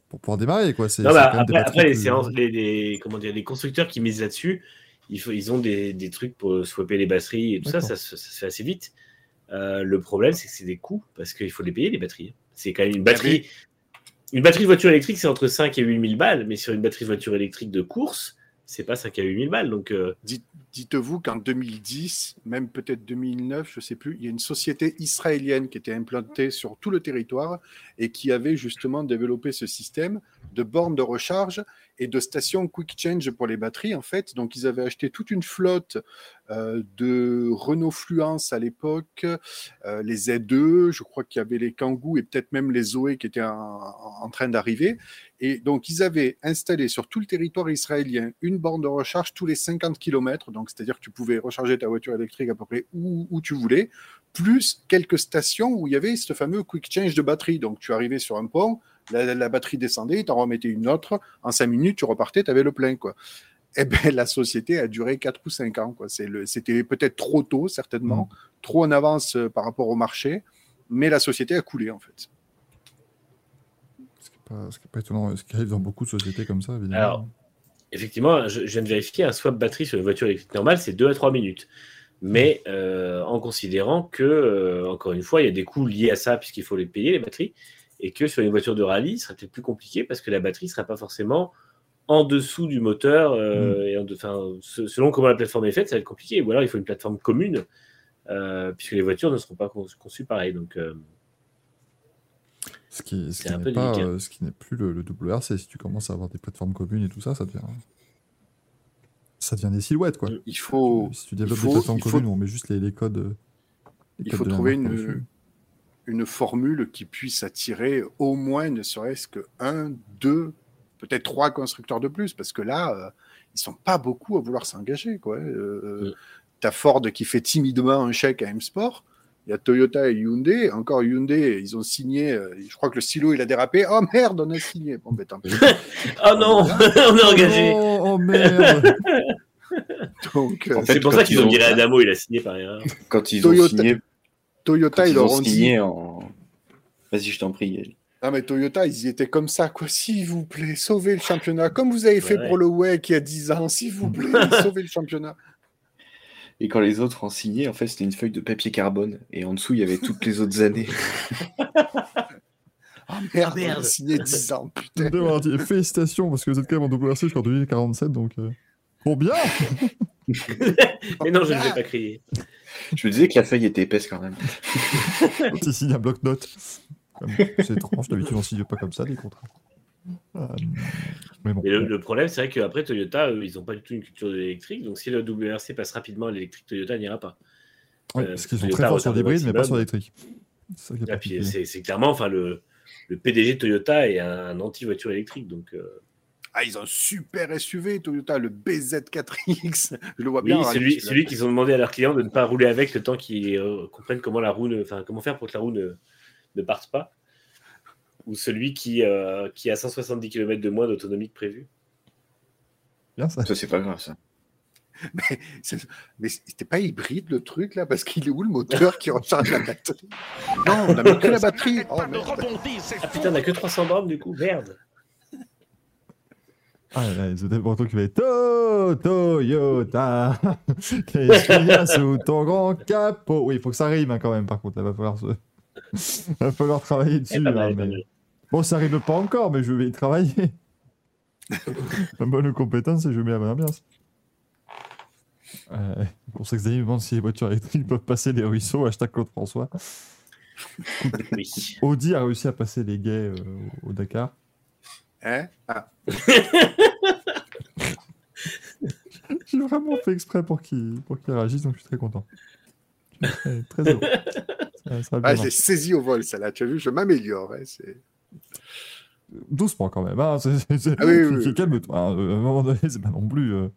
Speaker 1: pour pouvoir démarrer. Quoi. C'est,
Speaker 3: Non, bah, après, les, séances, les, les- comment dire, les constructeurs qui misent là-dessus, ils ont des, des trucs pour swapper les batteries et tout ça, ça, ça se fait assez vite. Euh, le problème, c'est que c'est des coûts parce qu'il faut les payer, les batteries. C'est quand même une batterie. Une batterie de voiture électrique, c'est entre 5 et 8 000 balles, mais sur une batterie de voiture électrique de course, c'est pas 5 à 8 000 balles. Donc, euh,
Speaker 4: Dites- Dites-vous qu'en 2010, même peut-être 2009, je ne sais plus, il y a une société israélienne qui était implantée sur tout le territoire et qui avait justement développé ce système de bornes de recharge et de stations quick change pour les batteries en fait. Donc ils avaient acheté toute une flotte euh, de Renault Fluence à l'époque, euh, les Z2, je crois qu'il y avait les Kangoo et peut-être même les Zoé qui étaient en, train d'arriver. Et donc, ils avaient installé sur tout le territoire israélien une borne de recharge tous les 50 km. C'est-à-dire que tu pouvais recharger ta voiture électrique à peu près où, où tu voulais, plus quelques stations où il y avait ce fameux quick change de batterie. Donc, tu arrivais sur un pont, la, la batterie descendait, tu en remettais une autre. En cinq minutes, tu repartais, tu avais le plein. Quoi. Eh ben, la société a duré 4 ou 5 ans. C'était peut-être trop tôt, certainement, trop en avance euh, par rapport au marché, mais la société a coulé, en fait.
Speaker 1: Ce qui n'est pas étonnant, ce qui arrive dans beaucoup de sociétés comme ça, évidemment.
Speaker 3: Alors, effectivement, je, je viens de vérifier, un swap batterie sur une voiture électrique normale, c'est 2 à 3 minutes. Mais euh, en considérant que, euh, encore une fois, il y a des coûts liés à ça, puisqu'il faut les payer, les batteries, et que sur une voiture de rallye, ce serait peut-être plus compliqué parce que la batterie ne sera pas forcément en dessous du moteur. euh, et en de- enfin, se- selon comment la plateforme est faite, ça va être compliqué. Ou alors, il faut une plateforme commune, puisque les voitures ne seront pas con- conçues pareil. Donc, euh,
Speaker 1: ce qui, ce qui n'est pas,
Speaker 3: délicat.
Speaker 1: euh, ce qui n'est plus le, le WRC. Si tu commences à avoir des plateformes communes et tout ça, ça devient, ça devient des silhouettes, quoi.
Speaker 4: Il faut,
Speaker 1: si tu développes
Speaker 4: faut-
Speaker 1: des plateformes
Speaker 4: il faut-
Speaker 1: communes où on met juste les, les codes. euh, les
Speaker 4: il
Speaker 1: codes
Speaker 4: faut trouver une, une formule qui puisse attirer au moins, ne serait-ce que un, deux, peut-être trois constructeurs de plus, parce que là, euh, ils sont pas beaucoup à vouloir s'engager. Quoi. Euh,
Speaker 3: Mm.
Speaker 4: as Ford qui fait timidement un chèque à M-Sport. Il y a Toyota et Hyundai. Encore Hyundai, ils ont signé. euh, je crois que le stylo, il a dérapé. Oh merde, on a signé. Bon, ben tant pis.
Speaker 3: Oh non, on est engagé.
Speaker 1: Oh, oh, merde
Speaker 4: Donc, euh,
Speaker 2: En fait,
Speaker 3: C'est pour ça qu'ils
Speaker 2: ils
Speaker 3: ont
Speaker 2: ont-
Speaker 3: viré Adamo, il a signé par erreur.
Speaker 2: Quand ils
Speaker 4: Toyota-
Speaker 2: ont signé,
Speaker 4: Toyota, ils
Speaker 2: ils ont
Speaker 4: dit.
Speaker 2: signé en. Vas-y, je t'en prie.
Speaker 4: Ah mais Toyota, ils y étaient comme ça, quoi. S'il vous plaît, sauvez le championnat. Comme vous avez fait
Speaker 3: Ouais.
Speaker 4: pour le WEC il y a 10 ans, s'il vous plaît, sauvez le championnat.
Speaker 2: Et quand les autres ont signé, en fait, c'était une feuille de papier carbone. Et en dessous, il y avait toutes les autres années.
Speaker 4: Ah merde,
Speaker 3: Merde.
Speaker 4: on a signé 10 ans, putain.
Speaker 1: Dit félicitations parce que vous êtes quand même en WRC jusqu'en 2047 donc. euh, Trop bien
Speaker 3: Mais non, je ne vais pas crier.
Speaker 2: Je me disais que la feuille était épaisse quand même.
Speaker 1: Tu signes un bloc-notes. C'est étrange, d'habitude on signe pas comme ça les contrats. Euh, mais bon.
Speaker 3: Mais le, le problème, c'est vrai qu'après Toyota, eux, ils n'ont pas du tout une culture de l'électrique. Donc si le WRC passe rapidement à l'électrique, Toyota n'ira pas.
Speaker 1: Ouais,
Speaker 3: euh,
Speaker 1: parce qu'ils sont
Speaker 3: Toyota
Speaker 1: très forts sur
Speaker 3: retarde
Speaker 1: l'hybride mais pas sur l'électrique. C'est particulier.
Speaker 3: c'est clairement, enfin, le, le PDG de Toyota est un, anti-voiture électrique. Donc euh,
Speaker 4: Ah, ils ont un super SUV, Toyota, le BZ4X. Je le vois bien.
Speaker 3: oui,
Speaker 4: en rallye,
Speaker 3: celui, celui qu'ils ont demandé à leurs clients de ne pas rouler avec le temps qu'ils euh, comprennent comment la roue, ne- enfin comment faire pour que la roue ne, ne parte pas. Ou celui qui, euh, qui a 170 km de moins d'autonomie que prévu.
Speaker 1: Bien ça.
Speaker 2: Ça, c'est pas grave, ça.
Speaker 4: Mais c'était pas hybride le truc là Parce qu'il est où le moteur qui recharge la batterie? Non, on a mis que la batterie. Oh,
Speaker 3: Ah putain, on a que 300 bornes du coup, merde.
Speaker 1: Ah là, là, The Breton qui va être To- Toyota. Qu'est-ce qu'il y a sous ton grand capot Oui, il faut que ça rime hein, quand même, par contre. Là, va falloir, se... va falloir travailler dessus.
Speaker 3: Eh, pas mal,
Speaker 1: là,
Speaker 3: pas
Speaker 1: mais-
Speaker 3: mal.
Speaker 1: Bon, ça rime pas encore, mais je vais y travailler. La bonne compétence et je mets la bonne ambiance. Euh, pour ça que Xavier me demande si les voitures électriques peuvent passer les ruisseaux. Hashtag Claude François.
Speaker 3: Oui.
Speaker 1: Audi a réussi à passer les gays euh, au Dakar.
Speaker 4: Hein? Ah.
Speaker 1: J'ai vraiment fait exprès pour qu'il pour qu'il réagisse, donc je suis très content. Je suis Très, très heureux. Ça- ça
Speaker 4: Ah,
Speaker 1: marcher.
Speaker 4: saisi au vol, celle-là. Tu as vu, je m'améliore. hein, c'est-
Speaker 1: Doucement quand même. Hein.
Speaker 4: Ah oui.
Speaker 1: Calme-toi. hein. Euh, À un moment donné, c'est pas non plus. euh,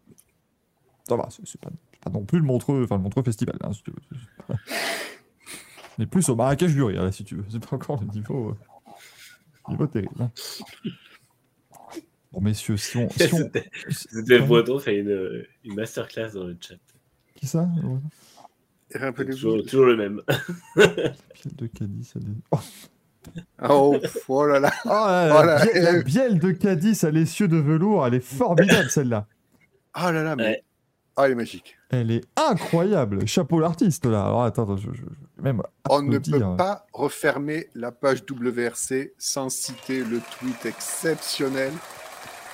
Speaker 1: Ça va, c'est pas, pas non plus le Montreux, enfin le Montreux Festival. Hein, si tu veux. Est plus au Marrakech du rire, là, si tu veux. C'est pas encore le niveau, euh, niveau terrible. hein. Bon, messieurs, si on. Si on...
Speaker 3: C'était c'était Breton fait une, une masterclass dans le chat.
Speaker 1: Qui ça
Speaker 4: Rappelez-vous.
Speaker 3: Toujours, toujours le même.
Speaker 1: Bielle de Cadiz. elle est- Oh,
Speaker 4: Oh, oh là là.
Speaker 1: Oh là
Speaker 4: Oh
Speaker 1: là,
Speaker 4: là,
Speaker 1: bielle- la bielle de Cadiz à l'essieu de velours, elle est formidable celle-là.
Speaker 4: Ah là là, mais.
Speaker 3: Ouais.
Speaker 4: Ah, elle est magique.
Speaker 1: Elle est incroyable. Chapeau l'artiste là. Alors attends, attends, je, je- je- même
Speaker 4: On ne peut pas refermer la page WRC sans citer le tweet exceptionnel.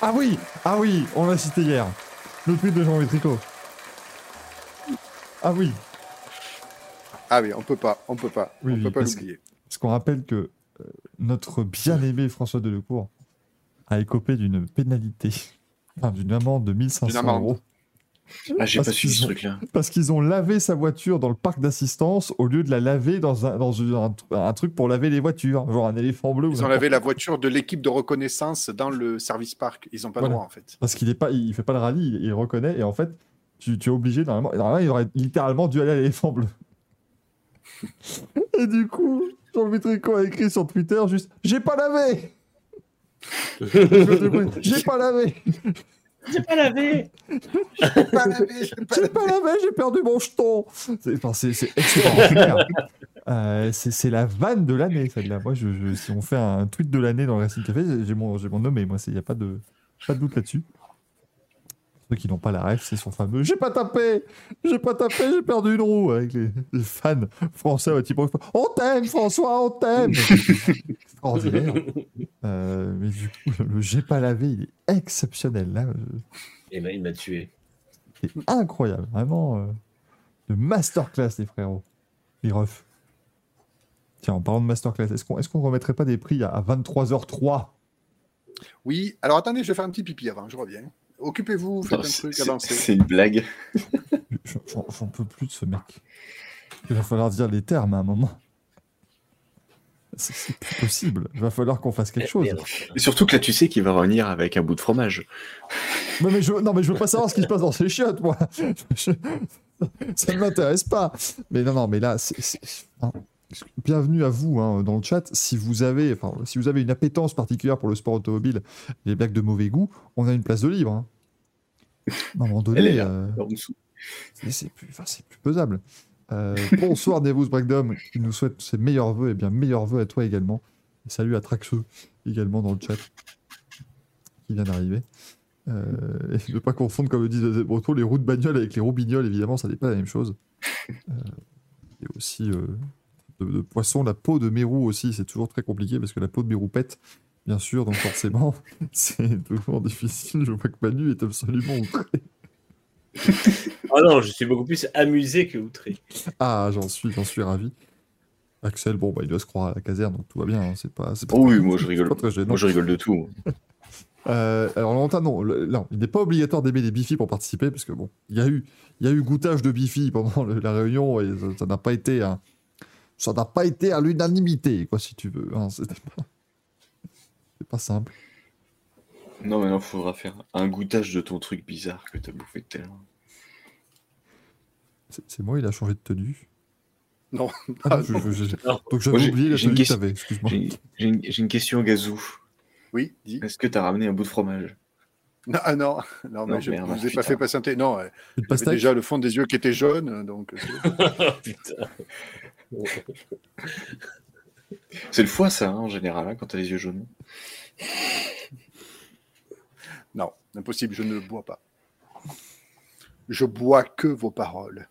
Speaker 1: Ah oui, ah oui, on l'a cité hier. Le tweet de Jean Tricot. Ah oui,
Speaker 4: Ah oui, on peut pas, on peut pas,
Speaker 1: Oui,
Speaker 4: on
Speaker 1: oui,
Speaker 4: peut pas l'oublier.
Speaker 1: parce qu'on rappelle que notre bien-aimé François Delecourt a écopé d'une pénalité, enfin d'une amende de 1500
Speaker 4: D'une amende.
Speaker 1: euros.
Speaker 2: Ah, j'ai
Speaker 1: Parce
Speaker 2: pas suivi
Speaker 1: qu'ils
Speaker 2: ce
Speaker 1: ont-
Speaker 2: truc-là.
Speaker 1: Parce qu'ils ont lavé sa voiture dans le parc d'assistance au lieu de la laver dans un, dans un, un truc pour laver les voitures, genre un éléphant bleu. ou
Speaker 4: Ils ont lavé la voiture de l'équipe de reconnaissance dans le service parc. Ils n'ont pas
Speaker 1: Voilà.
Speaker 4: le droit, en fait.
Speaker 1: Parce qu'il est pas, il fait pas le rallye, il, il reconnaît et en fait, tu, tu es obligé normalement. Normalement, il aurait littéralement dû aller à l'éléphant bleu. et du coup, Jean-Louis Tricot a écrit sur Twitter juste J'ai pas lavé J'ai pas lavé
Speaker 3: J'ai pas lavé
Speaker 4: Pas lavé, j'ai pas
Speaker 1: J'ai
Speaker 4: lavé.
Speaker 1: pas lavé, j'ai perdu mon jeton C'est enfin, c'est- c'est extraordinaire Euh, c'est la vanne de l'année, celle-là. Moi, je, je- si on fait un tweet de l'année dans le Racing Café, j'ai mon, j'ai mon nommé. Moi, il n'y a pas de, pas de doute là-dessus. Ceux qui n'ont pas la ref, c'est son fameux J'ai pas tapé J'ai pas tapé, j'ai perdu une roue avec les, les fans français. type, on t'aime, François, on t'aime Extraordinaire. Euh, mais du coup, le J'ai pas lavé, il est exceptionnel. Là,
Speaker 3: Et ben, il m'a tué.
Speaker 1: c'est incroyable. Vraiment, euh, de masterclass, les frérots. Les refs. Tiens, en parlant de masterclass, est-ce qu'on est qu'on remettrait pas des prix à, à 23h03
Speaker 4: Oui, alors attendez, je vais faire un petit pipi avant, je reviens. Occupez-vous, faites
Speaker 2: Non,
Speaker 4: un
Speaker 2: c'est-
Speaker 4: truc,
Speaker 2: c'est
Speaker 4: avancez.
Speaker 2: c'est une blague.
Speaker 1: J'en- peux plus de ce mec. Il va falloir dire les termes à un moment. C'est- plus possible. Il va falloir qu'on fasse quelque chose.
Speaker 3: Merde.
Speaker 2: Et surtout que là, tu sais qu'il va revenir avec un bout de fromage.
Speaker 1: Mais, mais je, non, mais je veux pas savoir ce qui se passe dans ces chiottes, moi. Je- ça ne m'intéresse pas. Mais non, non, mais là, c'est. Bienvenue à vous hein, dans le chat. Si vous avez, enfin, si vous avez une appétence particulière pour le sport automobile, les blagues de mauvais goût, on a une place de libre. hein. À un moment donné, euh, c'est plus, plus pesable. Euh, bonsoir Nevus Breakdown, qui nous souhaite ses meilleurs voeux et bien meilleurs voeux à toi également. Et salut à Traxeux également dans le chat qui vient d'arriver. Euh, et ne pas confondre, comme le disent les les roues de bagnole avec les roubignoles, évidemment, ça n'est pas la même chose. Et aussi de, de poisson, la peau de mérou aussi, c'est toujours très compliqué parce que la peau de mérou pète, bien sûr, donc forcément, c'est toujours difficile. Je vois que Manu est absolument outré.
Speaker 3: Ah non, je suis beaucoup plus amusé que outré.
Speaker 1: Ah, j'en suis, j'en suis ravi. Axel, bon, bah, il doit se croire à la caserne, donc tout va bien. hein, c'est pas, c'est pas,
Speaker 2: Oh oui, moi je rigole.
Speaker 1: pas très gênant.
Speaker 2: Moi je rigole de tout.
Speaker 1: Euh, alors, Valentin, non, le- non, il n'est pas obligatoire d'aimer les bifis pour participer, parce que bon, il y a eu, il y a eu goûtage de bifis pendant le- la réunion et ça- ça n'a pas été un, ça n'a pas été à l'unanimité, quoi, si tu veux. hein, C'était pas, c'est pas simple.
Speaker 2: Non, mais non, faudra faire un goûtage de ton truc bizarre que t'as bouffé tout à l'heure.
Speaker 1: C'est moi, il a changé de tenue.
Speaker 4: Non.
Speaker 1: Ah, non, je- je- je-
Speaker 3: Non.
Speaker 1: donc j'avais oublié la
Speaker 2: j'ai une
Speaker 1: tenue que
Speaker 2: question-
Speaker 1: t'avais, excuse-moi.
Speaker 2: J'ai une, j'ai une question, Gazou.
Speaker 4: Oui, dis.
Speaker 2: Est-ce que t'as ramené un bout de fromage?
Speaker 4: Non, ah non, non, mais
Speaker 2: Non,
Speaker 4: je ne vous ai pas fait patienter. Non, j'avais déjà le fond des yeux qui était jaune, donc. euh.
Speaker 2: C'est le foie, ça, hein, en général, hein, quand t'as les yeux jaunes.
Speaker 4: Non, impossible, je ne bois pas. Je bois que vos paroles.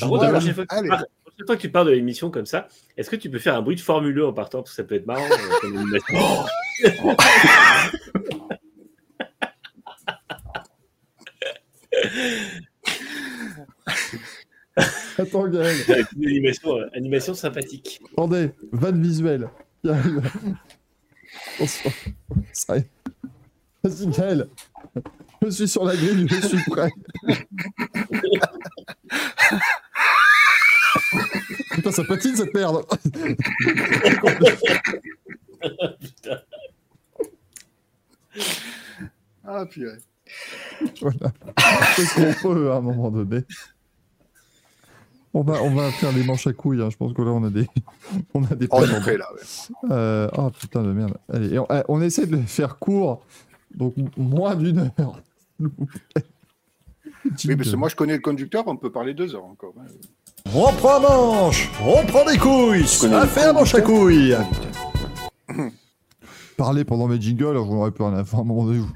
Speaker 3: Par contre, la Prochaine fois, que tu pars de l'émission comme ça, est-ce que tu peux faire un bruit de Formule 1 en partant Parce que ça peut être marrant. euh, comme animation.
Speaker 1: Attends, Gaël.
Speaker 3: Une animation, euh, animation sympathique.
Speaker 1: Attendez, y est. Vas-y, Gaël. Je suis sur la grille, je suis prêt. Putain, ça patine cette merde.
Speaker 4: Ah, purée.
Speaker 1: voilà. C'est ce qu'on peut à un moment donné. On va, on va faire les manches à couilles. hein. Je pense que là, on a des, on a des
Speaker 4: Oh, prêt là. ouais.
Speaker 1: Euh, oh putain de merde. Allez, et on, on essaie de les faire court. Donc moins d'une heure.
Speaker 4: Oui, parce que moi je connais le conducteur, on peut parler deux heures encore. hein.
Speaker 8: On prend manche, on prend des couilles, à
Speaker 2: le
Speaker 8: faire manche à couilles.
Speaker 1: Parler pendant mes jingles, alors vous n'aurez plus rien à faire à un moment donné. vous-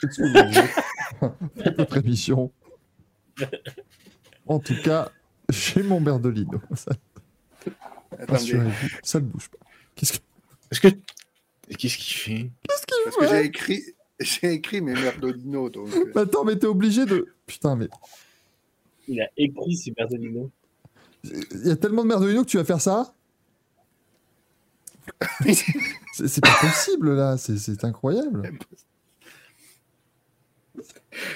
Speaker 1: Faites ce que vous voulez. Faites votre émission. En tout cas, j'ai mon Berdolino. Ça, ça ne bouge pas. Qu'est-ce que...
Speaker 2: Est-ce que. Qu'est-ce qu'il fait?
Speaker 4: Parce que j'ai écrit, j'ai écrit mes merdolino, donc. euh,
Speaker 1: Attends, mais t'es obligé de. Putain, mais
Speaker 3: Il a écrit Super Domino.
Speaker 1: Il y a tellement de Merdolino que tu vas faire ça C'est pas possible là, c'est- incroyable.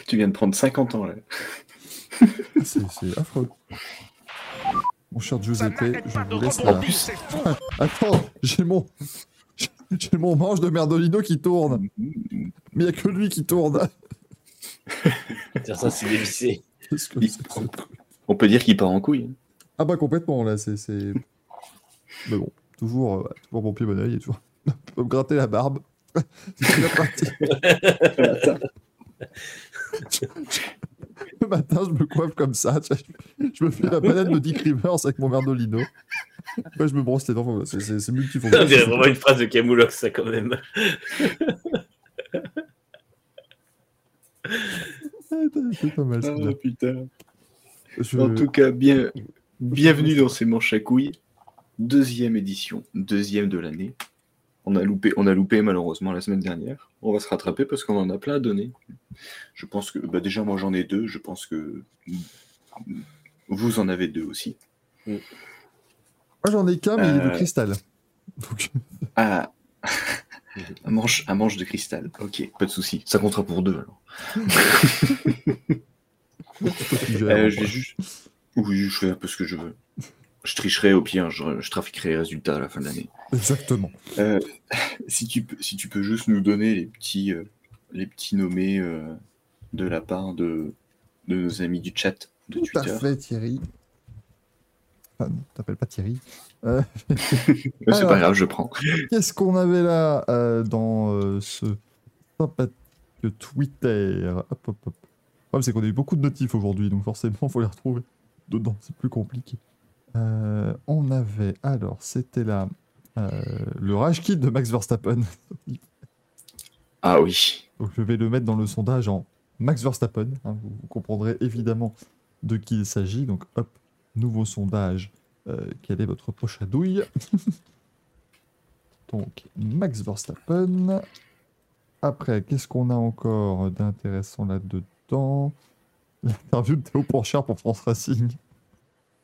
Speaker 2: Tu viens de prendre 50 ans, là.
Speaker 1: C'est c'est affreux. Mon cher Giuseppe, je vous laisse là. Attends, j'ai mon. J'ai mon manche de Merdolino qui tourne. Mais il n'y a que lui qui tourne.
Speaker 3: Ça, c'est dévissé.
Speaker 1: Ce
Speaker 2: On peut dire qu'il part en couille.
Speaker 1: Ah bah complètement là, c'est. c'est- Mais bon, toujours, euh, toujours bon pied bon oeil et toujours. Je peux me gratter la barbe. C'est la partie. Le matin, je me coiffe comme ça. Je me fais la balade de Dick Rivers avec mon Merdolino. Après, je me brosse les dents. C'est c'est- c'est
Speaker 3: Ça
Speaker 1: multifonctionnel.
Speaker 3: dirait vraiment une phrase de Camoulox, ça, quand même.
Speaker 1: C'est pas mal. c'est.
Speaker 2: Oh, putain.
Speaker 1: Je-
Speaker 2: En tout cas, bien, bienvenue dans ces manches à couilles. Deuxième édition, deuxième de l'année. On a loupé, on a loupé malheureusement la semaine dernière. On va se rattraper parce qu'on en a plein à donner. Je pense que, bah déjà moi j'en ai deux. Je pense que vous en avez deux aussi.
Speaker 1: Moi, j'en ai qu'un, mais il est de
Speaker 2: Euh.
Speaker 1: cristal. Donc,
Speaker 2: Ah, un manche, un manche de cristal. Ok, pas de souci. Ça comptera pour deux alors. Euh, je vais juste. Oui, je fais un peu ce que je veux. Je tricherai au pire, je, je trafiquerai les résultats à la fin de l'année.
Speaker 1: Exactement.
Speaker 2: Euh, si, tu, peux- si tu peux juste nous donner les petits, euh, les petits nommés euh, de la part de, de nos amis du chat de
Speaker 1: Tout à
Speaker 2: Twitter.
Speaker 1: fait, Thierry. Enfin, non, t'appelles pas Thierry.
Speaker 2: C'est
Speaker 1: Alors.
Speaker 2: pas grave, je prends.
Speaker 1: Qu'est-ce qu'on avait là dans ce sympathique Twitter? Hop, hop, hop. Le problème, c'est qu'on a eu beaucoup de notifs aujourd'hui, donc forcément, il faut les retrouver dedans. C'est plus compliqué. Euh, on avait, alors, c'était là, euh, le Rage Kit de Max Verstappen.
Speaker 2: Ah oui.
Speaker 1: Donc, je vais le mettre dans le sondage en Max Verstappen. hein, vous, vous comprendrez évidemment de qui il s'agit. Donc, hop, nouveau sondage. Euh, quelle est votre poche à douille Donc, Max Verstappen. Après, qu'est-ce qu'on a encore d'intéressant là-dedans? L'interview de Théo Pourchard pour France Racing.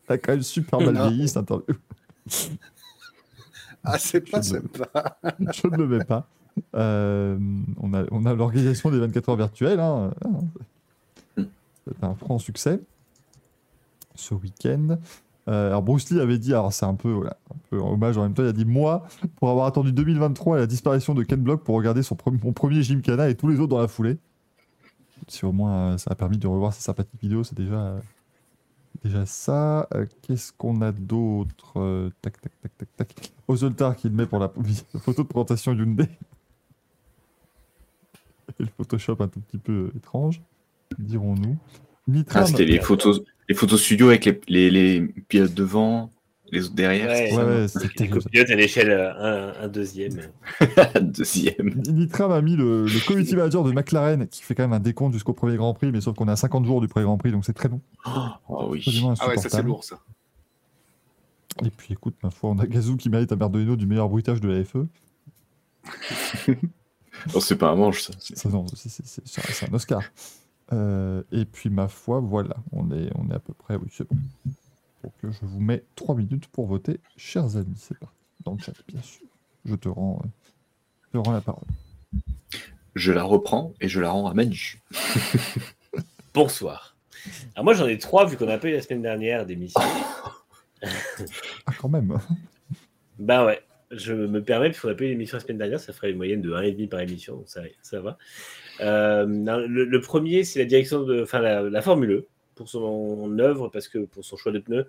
Speaker 1: A quand même super mal vieilli, cette interview.
Speaker 4: Ah, c'est pas sympa.
Speaker 1: Je ne le mets pas. Euh, on a, on a l'organisation des 24 heures virtuelles. Hein. C'est un franc succès ce week-end. Euh, alors Bruce Lee avait dit, alors c'est un peu, voilà, un peu hommage en même temps, il a dit Moi, pour avoir attendu 2023 et la disparition de Ken Block pour regarder son premier, mon premier Gymkhana et tous les autres dans la foulée. Si au moins euh, ça a permis de revoir ces sympathiques vidéos, c'est déjà, euh, déjà ça. Euh, Qu'est-ce qu'on a d'autre Tac, tac, tac, tac, tac. Ozoltar qui le met pour la, photo de présentation Hyundai. Et le Photoshop un tout petit peu étrange, dirons-nous.
Speaker 2: Ah, c'était les photos, les photos studio avec les, les, les devant, les autres derrière.
Speaker 3: Ouais,
Speaker 2: c'était
Speaker 1: Ouais,
Speaker 2: non
Speaker 1: c'était
Speaker 3: à l'échelle euh, un, un deuxième.
Speaker 2: Deuxième.
Speaker 1: Nitram a mis le, le community manager de McLaren qui fait quand même un décompte jusqu'au premier Grand Prix, mais sauf qu'on est à 50 jours du premier Grand Prix, donc c'est très long.
Speaker 2: Oh oui.
Speaker 1: Absolument
Speaker 4: Ah ouais, ça c'est lourd ça.
Speaker 1: Et puis écoute, ma foi, on a Gazou qui mérite un Berdolino du meilleur bruitage de la FE.
Speaker 2: Oh, c'est pas un manche, ça.
Speaker 1: Non, c'est un Oscar. Euh, et puis ma foi, voilà, on est, on est à peu près, oui, c'est bon. Donc je vous mets 3 minutes pour voter, chers amis, c'est parti. Dans le chat, bien sûr. Je te rends, euh, je te rends la parole.
Speaker 2: Je la reprends et je la rends à Manu.
Speaker 3: Bonsoir. Alors moi j'en ai trois vu qu'on a pas eu la semaine dernière d'émission.
Speaker 1: Ah, quand même
Speaker 3: Bah ouais, je me permets, puisqu'on a pas eu l'émission la semaine dernière, ça ferait une moyenne de 1,5 par émission, donc ça, ça va. Euh, non, le, le premier, c'est la direction de, enfin la, la Formule E, pour son œuvre, parce que pour son choix de pneus,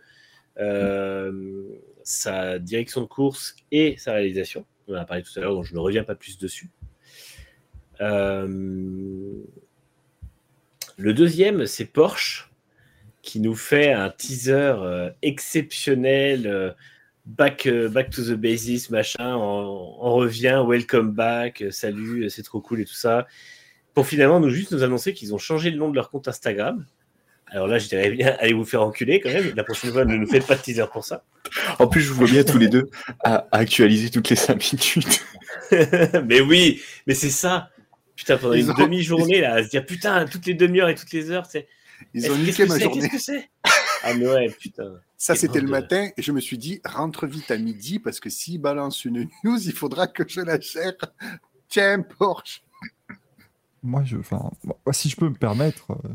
Speaker 3: euh, sa direction de course et sa réalisation. On en a parlé tout à l'heure, donc je ne reviens pas plus dessus. Euh, le deuxième, c'est Porsche, qui nous fait un teaser euh, exceptionnel. back, back to the basis, machin, on, on revient, welcome back, salut, c'est trop cool et tout ça. Pour finalement nous juste nous annoncer qu'ils ont changé le nom de leur compte Instagram. Alors là, je dirais bien, allez vous faire enculer quand même. La prochaine fois, ne nous faites pas de teaser pour ça.
Speaker 2: En plus, je vous vois bien tous les deux à, à actualiser toutes les 5 minutes.
Speaker 3: mais oui, mais c'est ça. Putain, pendant
Speaker 4: Ils
Speaker 3: une
Speaker 4: ont-
Speaker 3: demi-journée, là, à se dire putain, toutes les demi-heures et toutes les heures, c'est.
Speaker 4: Ils ont niqué ma journée.
Speaker 3: Qu'est-ce que c'est? Ah, mais ouais, putain.
Speaker 4: Ça, c'était le
Speaker 3: de-
Speaker 4: matin et je me suis dit, rentre vite à midi parce que s'il balance une news, il faudra que je la gère. Tiens, Porsche.
Speaker 1: Moi, je, enfin, moi, si je peux me permettre, euh,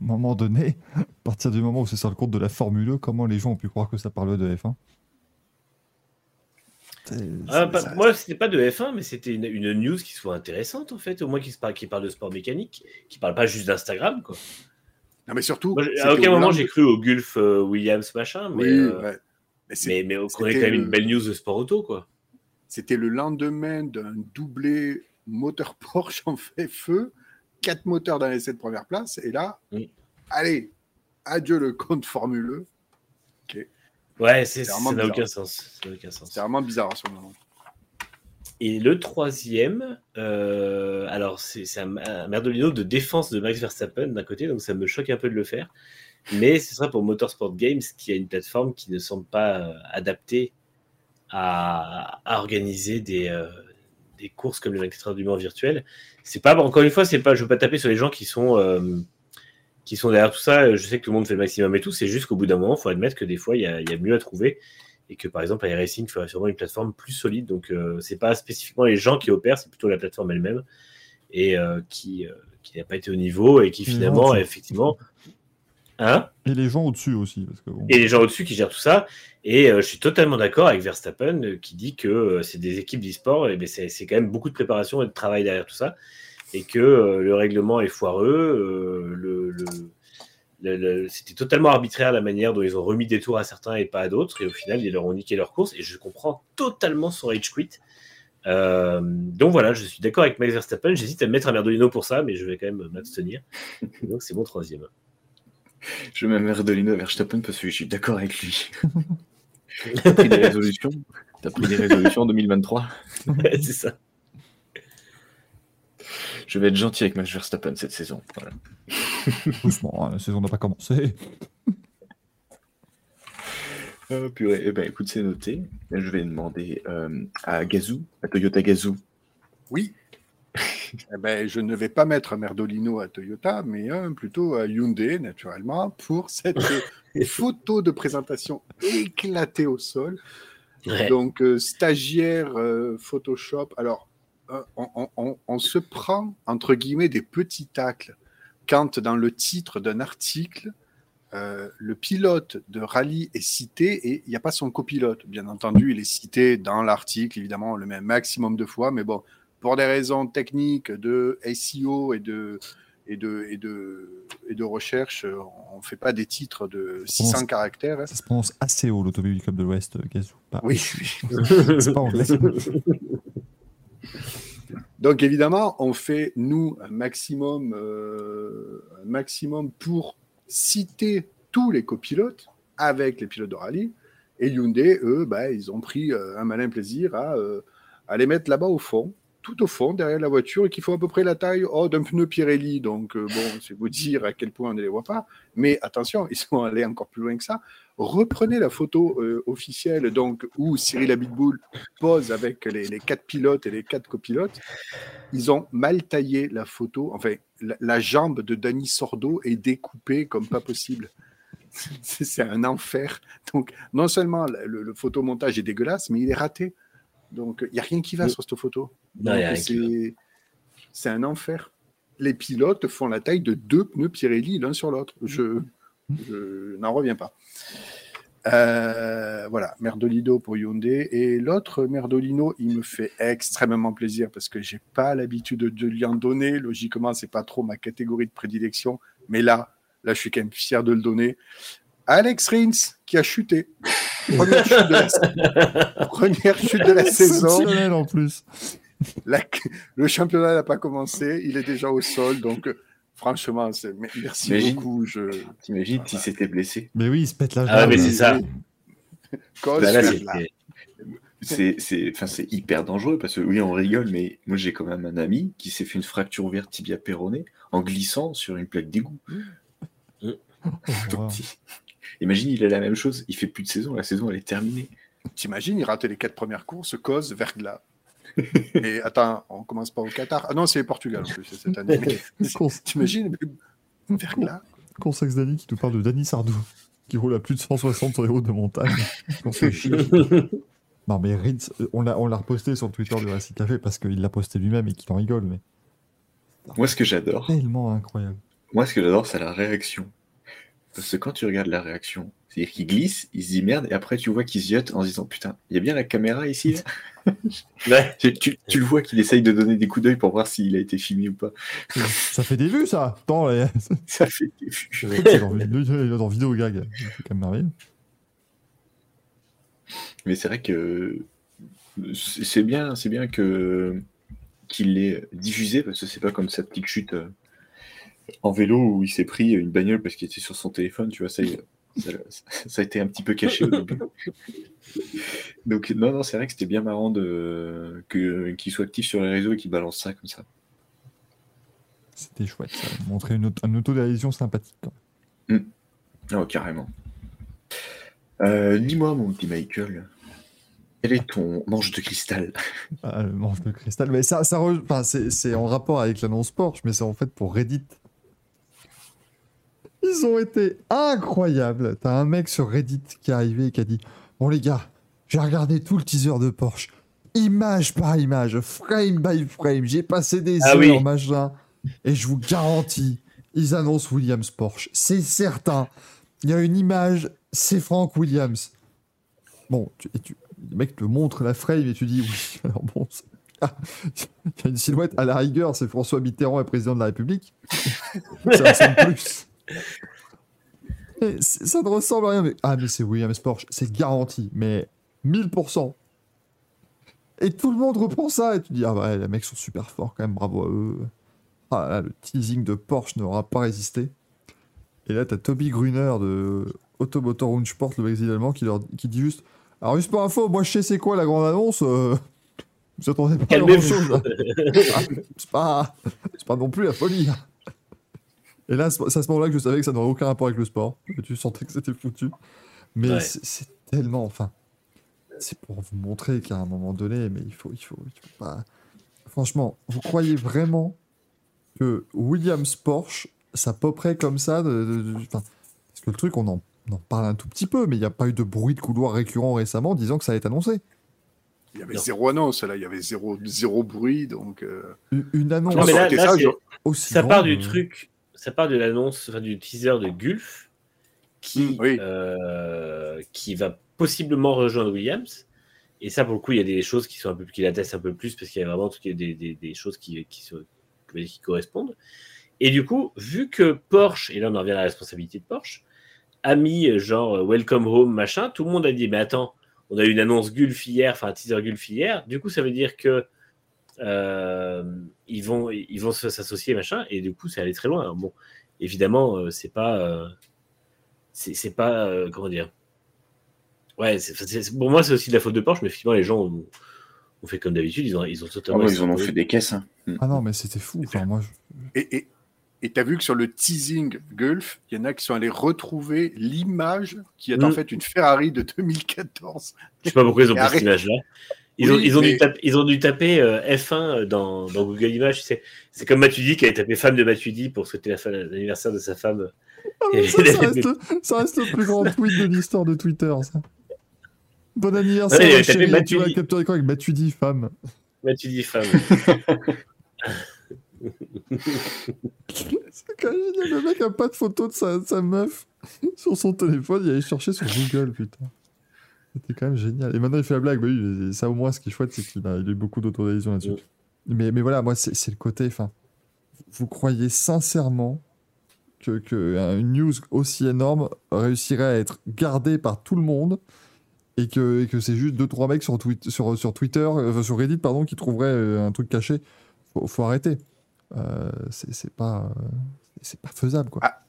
Speaker 1: moment donné, à partir du moment où c'est sur le compte de la Formule E, comment les gens ont pu croire que ça parlait de F1 C'est-
Speaker 3: Ah, pas-
Speaker 1: ça-
Speaker 3: moi, c'était pas de F1, mais c'était une, une news qui soit intéressante, en fait, au moins qui, se parle, qui parle de sport mécanique, qui parle pas juste d'Instagram, quoi.
Speaker 4: Non, mais surtout.
Speaker 3: Moi, à aucun
Speaker 4: au
Speaker 3: moment,
Speaker 4: lendemain-
Speaker 3: j'ai cru au Gulf euh, Williams, machin, mais,
Speaker 4: Oui,
Speaker 3: euh,
Speaker 4: ouais. Mais c'est-
Speaker 3: mais, mais on connaît quand même une belle news de sport auto, quoi.
Speaker 4: C'était le lendemain d'un doublé moteur Porsche en fait feu, quatre moteurs dans les sept premières places, et là,
Speaker 3: Oui.
Speaker 4: allez, adieu le compte Formule E.
Speaker 3: Ouais, c'est, ça n'a
Speaker 4: bizarre.
Speaker 3: aucun sens.
Speaker 4: C'est vraiment bizarre à ce moment.
Speaker 3: Et le troisième, euh, alors c'est, c'est un, un merdolino de défense de Max Verstappen d'un côté, donc ça me choque un peu de le faire. Mais ce sera pour Motorsport Games, qui a une plateforme qui ne semble pas euh, adaptée à, à organiser des, euh, des courses comme les 24 heures du Mans virtuelles. C'est pas, encore une fois, c'est pas, je veux pas taper sur les gens qui sont, euh, qui sont derrière tout ça. Je sais que tout le monde fait le maximum et tout. C'est juste qu'au bout d'un moment, il faut admettre que des fois, il y a, il y a mieux à trouver et que par exemple, iRacing ferait sûrement une plateforme plus solide. Donc, euh, c'est pas spécifiquement les gens qui opèrent, c'est plutôt la plateforme elle-même et euh, qui, qui n'a pas été au niveau et qui finalement, effectivement, Hein
Speaker 1: Et les gens au-dessus aussi. Parce que bon.
Speaker 3: et les gens au-dessus qui gèrent tout ça. Et euh, je suis totalement d'accord avec Verstappen euh, qui dit que euh, c'est des équipes d'e-sport, et ben, c'est quand même beaucoup de préparation et de travail derrière tout ça. Et que le règlement est foireux. le, le- le- le- C'était totalement arbitraire la manière dont ils ont remis des tours à certains et pas à d'autres. Et au final, ils leur ont niqué leur course. Et je comprends totalement son rage quit. Euh, donc voilà, je suis d'accord avec Max Verstappen. J'hésite à me mettre à Merdolino pour ça, mais je vais quand même m'abstenir. Donc c'est mon troisième.
Speaker 2: Je mets Merdolino vers Verstappen parce que je suis d'accord avec lui. T'as pris des résolutions? T'as pris des résolutions en 2023
Speaker 3: c'est ça.
Speaker 2: Je vais être gentil avec Max Verstappen cette saison. Voilà.
Speaker 1: Doucement, hein, la saison n'a pas commencé.
Speaker 2: Oh, purée. Eh ben, écoute, c'est noté. Je vais demander euh, à Gazoo, à Toyota Gazoo.
Speaker 4: Oui. Eh ben, je ne vais pas mettre Merdolino à Toyota, mais euh, plutôt à Hyundai, naturellement, pour cette photo de présentation éclatée au sol.
Speaker 3: Ouais.
Speaker 4: Donc, euh, stagiaire euh, Photoshop. Alors, euh, on, on- on- on se prend, entre guillemets, des petits tacles quand, dans le titre d'un article, le pilote de rallye est cité et il n'y a pas son copilote. Bien entendu, il est cité dans l'article, évidemment, le même maximum de fois, mais bon, pour des raisons techniques de SEO et de, et de, et de, et de recherche, on ne fait pas des titres de 600 caractères. hein.
Speaker 1: Ça se prononce ACO, l'Automobile Club de l'Ouest, euh, Gazou. Pas-
Speaker 4: Oui,
Speaker 1: C'est pas anglais.
Speaker 4: Donc évidemment, on fait nous un maximum, euh, un maximum pour citer tous les copilotes avec les pilotes de rallye. Et Hyundai, eux, bah, ils ont pris euh, un malin plaisir à, euh, à les mettre là-bas au fond, tout au fond, derrière la voiture, et qui font à peu près la taille oh, d'un pneu Pirelli. Donc euh, bon, c'est vous dire à quel point on ne les voit pas. Mais attention, ils sont allés encore plus loin que ça. Reprenez la photo euh, officielle donc où Cyril Abitboul pose avec les, quatre pilotes et les quatre copilotes. Ils ont mal taillé la photo. Enfin, la, jambe de Danny Sordo est découpée comme pas possible. C'est un enfer. Donc, non seulement le, le- le photomontage est dégueulasse, mais il est raté. Donc, il n'y a rien qui va
Speaker 3: Oui.
Speaker 4: sur cette photo. C'est- C'est un enfer. Les pilotes font la taille de deux pneus Pirelli l'un sur l'autre. Je, je n'en reviens pas. Euh, voilà, Merdolino pour Hyundai. Et l'autre Merdolino, il me fait extrêmement plaisir parce que j'ai pas l'habitude de lui en donner. Logiquement, c'est pas trop ma catégorie de prédilection. Mais là, là, je suis quand même fier de le donner. Alex Rins qui a chuté. Première chute de la, première chute de la saison.
Speaker 1: Exceptionnel en plus.
Speaker 4: La- le championnat n'a pas commencé, il est déjà au sol, donc euh, franchement, merci
Speaker 2: Imagine.
Speaker 4: beaucoup. Je...
Speaker 2: T'imagines s'il s'était blessé?
Speaker 1: Mais oui, il se pète la jambe.
Speaker 3: Ah mais c'est ça.
Speaker 2: C'est-
Speaker 4: la-
Speaker 2: C'est c'est- enfin, c'est hyper dangereux parce que oui, on rigole, mais moi j'ai quand même un ami qui s'est fait une fracture ouverte tibia péronée en glissant sur une plaque d'égout.
Speaker 1: Oh,
Speaker 2: Imagine, il a la même chose, il fait plus de saison, la saison elle est terminée.
Speaker 4: T'imagines, il rate les quatre premières courses, cause verglas. Et attends, on commence pas au Qatar. Ah non, c'est le Portugal en plus c'est cette année. T'imagines, verglas.
Speaker 1: Consex Dani qui nous parle de Dani Sardou, qui roule à plus de 160 sur les routes de montagne. On se fait chier. Non, mais Ritz, euh, on l'a on l'a reposté sur le Twitter du Racing Café parce qu'il l'a posté lui-même et qu'il en rigole, mais
Speaker 2: Moi, ce que j'adore,
Speaker 1: tellement incroyable.
Speaker 2: moi, ce que j'adore, c'est la réaction. Parce que quand tu regardes la réaction, c'est-à-dire qu'il glisse, il se dit merde, et après tu vois qu'il se jette en se disant putain, il y a bien la caméra ici là
Speaker 3: Ouais.
Speaker 2: tu, tu- tu le vois qu'il essaye de donner des coups d'œil pour voir s'il a été filmé ou pas.
Speaker 1: Ça fait des vues, ça Attends, les-
Speaker 2: Ça fait des vues.
Speaker 1: dans, vidéo- il est dans vidéo gag. C'est quand même merveilleux.
Speaker 2: Mais c'est vrai que c'est bien, c'est bien que qu'il l'ait diffusé parce que c'est pas comme sa petite chute euh, en vélo où il s'est pris une bagnole parce qu'il était sur son téléphone, tu vois, ça, ça, ça a été un petit peu caché au début. Donc non, non, c'est vrai que c'était bien marrant de que qu'il soit actif sur les réseaux et qu'il balance ça comme ça.
Speaker 1: C'était chouette, ça. Montrer une, auto- une autodérision sympathique. quand même.
Speaker 2: Oh, carrément. Euh, Dis-moi, mon petit Michael, quel est ton manche de cristal?
Speaker 1: Ah, le manche de cristal. Mais ça, ça re- enfin, c'est c'est en rapport avec l'annonce Porsche, mais c'est en fait pour Reddit. Ils ont été incroyables. T'as un mec sur Reddit qui est arrivé et qui a dit Bon, les gars, j'ai regardé tout le teaser de Porsche. Image par image, frame by frame. J'ai passé des
Speaker 3: Ah
Speaker 1: heures,
Speaker 3: oui.
Speaker 1: machin. Et je vous garantis, ils annoncent Williams Porsche. C'est certain. Il y a une image, c'est Frank Williams. Bon, tu, et tu- le mec te montre la frame et tu dis oui. Alors bon, ah, il y a une silhouette à la rigueur, c'est François Mitterrand et président de la République. ça ressemble plus. Ça ne ressemble à rien. Mais... Ah, mais c'est Williams Porsche, c'est garanti, mais 1000%. Et tout le monde reprend ça et tu dis ah ouais, les mecs sont super forts quand même, bravo à eux. Ah là, le teasing de Porsche n'aura pas résisté. Et là, t'as Toby Gruner de Automotor Unsport, le magazine allemand, qui, leur, qui dit juste Alors, juste pour info, moi je sais c'est quoi la grande annonce. euh, vous attendez pas grand chose. Ah, c'est pas, c'est pas non plus la folie. Et là, c'est à ce moment-là que je savais que ça n'aurait aucun rapport avec le sport. Et tu sentais que c'était foutu. Mais
Speaker 3: Ouais.
Speaker 1: c'est tellement. Enfin, c'est pour vous montrer qu'à un moment donné, mais il faut, il faut, il faut pas. Franchement, vous croyez vraiment que Williams Porsche, ça poperait comme ça de, de- de- enfin, Parce que le truc, on en, on en parle un tout petit peu, mais il n'y a pas eu de bruit de couloir récurrent récemment disant que ça allait être annoncé.
Speaker 4: Il y avait
Speaker 3: Non.
Speaker 4: zéro annonce, là, il y avait zéro, zéro bruit, donc. euh,
Speaker 1: Une, une annonce
Speaker 3: Non, mais là-
Speaker 4: c'était
Speaker 3: là,
Speaker 4: ça,
Speaker 3: c'est-
Speaker 4: je-
Speaker 1: aussi
Speaker 3: Ça part du
Speaker 1: euh,
Speaker 3: truc, ça part de l'annonce, enfin, du teaser de Gulf, qui,
Speaker 4: Mm, oui.
Speaker 3: euh, qui va possiblement rejoindre Williams. Et ça, pour le coup, il y a des choses qui sont un peu, qui l'attestent un peu plus parce qu'il y a vraiment tout- des, des, des choses qui, qui, se- qui correspondent. Et du coup, vu que Porsche, et là on en revient à la responsabilité de Porsche, a mis genre Welcome Home, machin, tout le monde a dit, mais attends, on a eu une annonce Gulf hier, enfin un teaser Gulf hier, du coup ça veut dire que euh, ils vont ils vont se- s'associer, machin, et du coup ça allait très loin. Alors, bon, évidemment, euh, c'est pas. euh, c'est pas. euh, comment dire Ouais, pour moi c'est aussi de la faute de Porsche, mais effectivement les gens ont, ont fait comme d'habitude, ils ont, ils ont
Speaker 2: Ah ouais, ils en ont fait des caisses. hein.
Speaker 1: Ah non, mais c'était fou. Enfin, moi, je-
Speaker 4: Et et- vu que sur le teasing Gulf, il y en a qui sont allés retrouver l'image qui est en
Speaker 3: Mm.
Speaker 4: fait une Ferrari de 2014.
Speaker 3: Je sais pas pourquoi ils ont pris cette image-là. Ils,
Speaker 4: Oui,
Speaker 3: ont, ils, ont dû taper, ils ont dû taper euh, F1 dans, dans Google Images. tu. C'est comme Matuidi qui avait tapé femme de Matuidi pour souhaiter la l'anniversaire de sa femme.
Speaker 1: Ah, ça, ça reste, le- ça reste le plus grand tweet de l'histoire de Twitter, ça. Bon anniversaire,
Speaker 3: Ouais,
Speaker 1: chérie. Tu
Speaker 3: Matuidi.
Speaker 1: vois, capture d'écran avec Matuidi, femme?
Speaker 3: Matuidi femme.
Speaker 1: C'est quand même génial. Le mec a pas de photo de sa, de sa meuf sur son téléphone. Il allait chercher sur Google, putain. C'était quand même génial. Et maintenant, il fait la blague. Bah oui, ça, au moins, ce qui est chouette, c'est qu'il a, il a eu beaucoup d'autodérision là-dessus. Mais, mais voilà, moi, c'est c'est le côté. Enfin, vous croyez sincèrement que, que une news aussi énorme réussirait à être gardée par tout le monde et que, et que c'est juste deux trois mecs sur, tweet, sur, sur Twitter, euh, sur Reddit, pardon, qui trouveraient euh, un truc caché? Faut, faut arrêter. Euh, c'est c'est pas, euh, c'est pas faisable, quoi.
Speaker 4: Ah.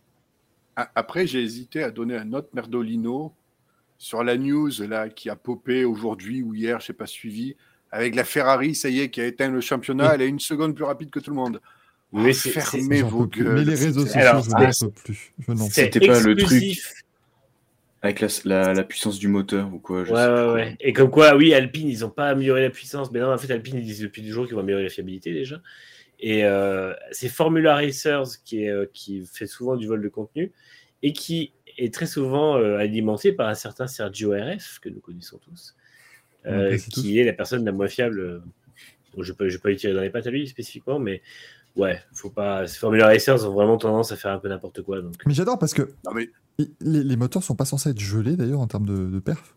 Speaker 4: A- Après, j'ai hésité à donner un autre merdolino sur la news là qui a popé aujourd'hui ou hier, je sais pas suivi, avec la Ferrari, ça y est, qui a éteint le championnat.
Speaker 3: Oui.
Speaker 4: Elle est une seconde plus rapide que tout le monde.
Speaker 3: Mais c'est-
Speaker 4: fermez vos gueules.
Speaker 1: Mais les réseaux sociaux,
Speaker 3: Alors,
Speaker 1: je n'en peux plus.
Speaker 2: C'était pas le truc. Avec la, la, la puissance du moteur ou quoi. je
Speaker 3: Ouais,
Speaker 2: sais plus
Speaker 3: ouais,
Speaker 2: quoi.
Speaker 3: ouais. Et comme quoi, oui, Alpine, ils n'ont pas amélioré la puissance. Mais non, en fait, Alpine, ils disent depuis toujours qu'ils vont améliorer la fiabilité déjà. Et euh, c'est Formula Racers qui, est, euh, qui fait souvent du vol de contenu et qui est très souvent euh, alimenté par un certain Sergio RF, que nous connaissons tous, euh, qui
Speaker 1: tous.
Speaker 3: est la personne la moins fiable. euh, bon, je ne vais pas lui tirer dans les pattes à lui spécifiquement, mais ouais, faut pas. ces Formula Racers ont vraiment tendance à faire un peu n'importe quoi. Donc,
Speaker 1: Mais j'adore parce que
Speaker 4: Non, mais
Speaker 1: i- les, les moteurs sont pas censés être gelés d'ailleurs en termes de, de perf.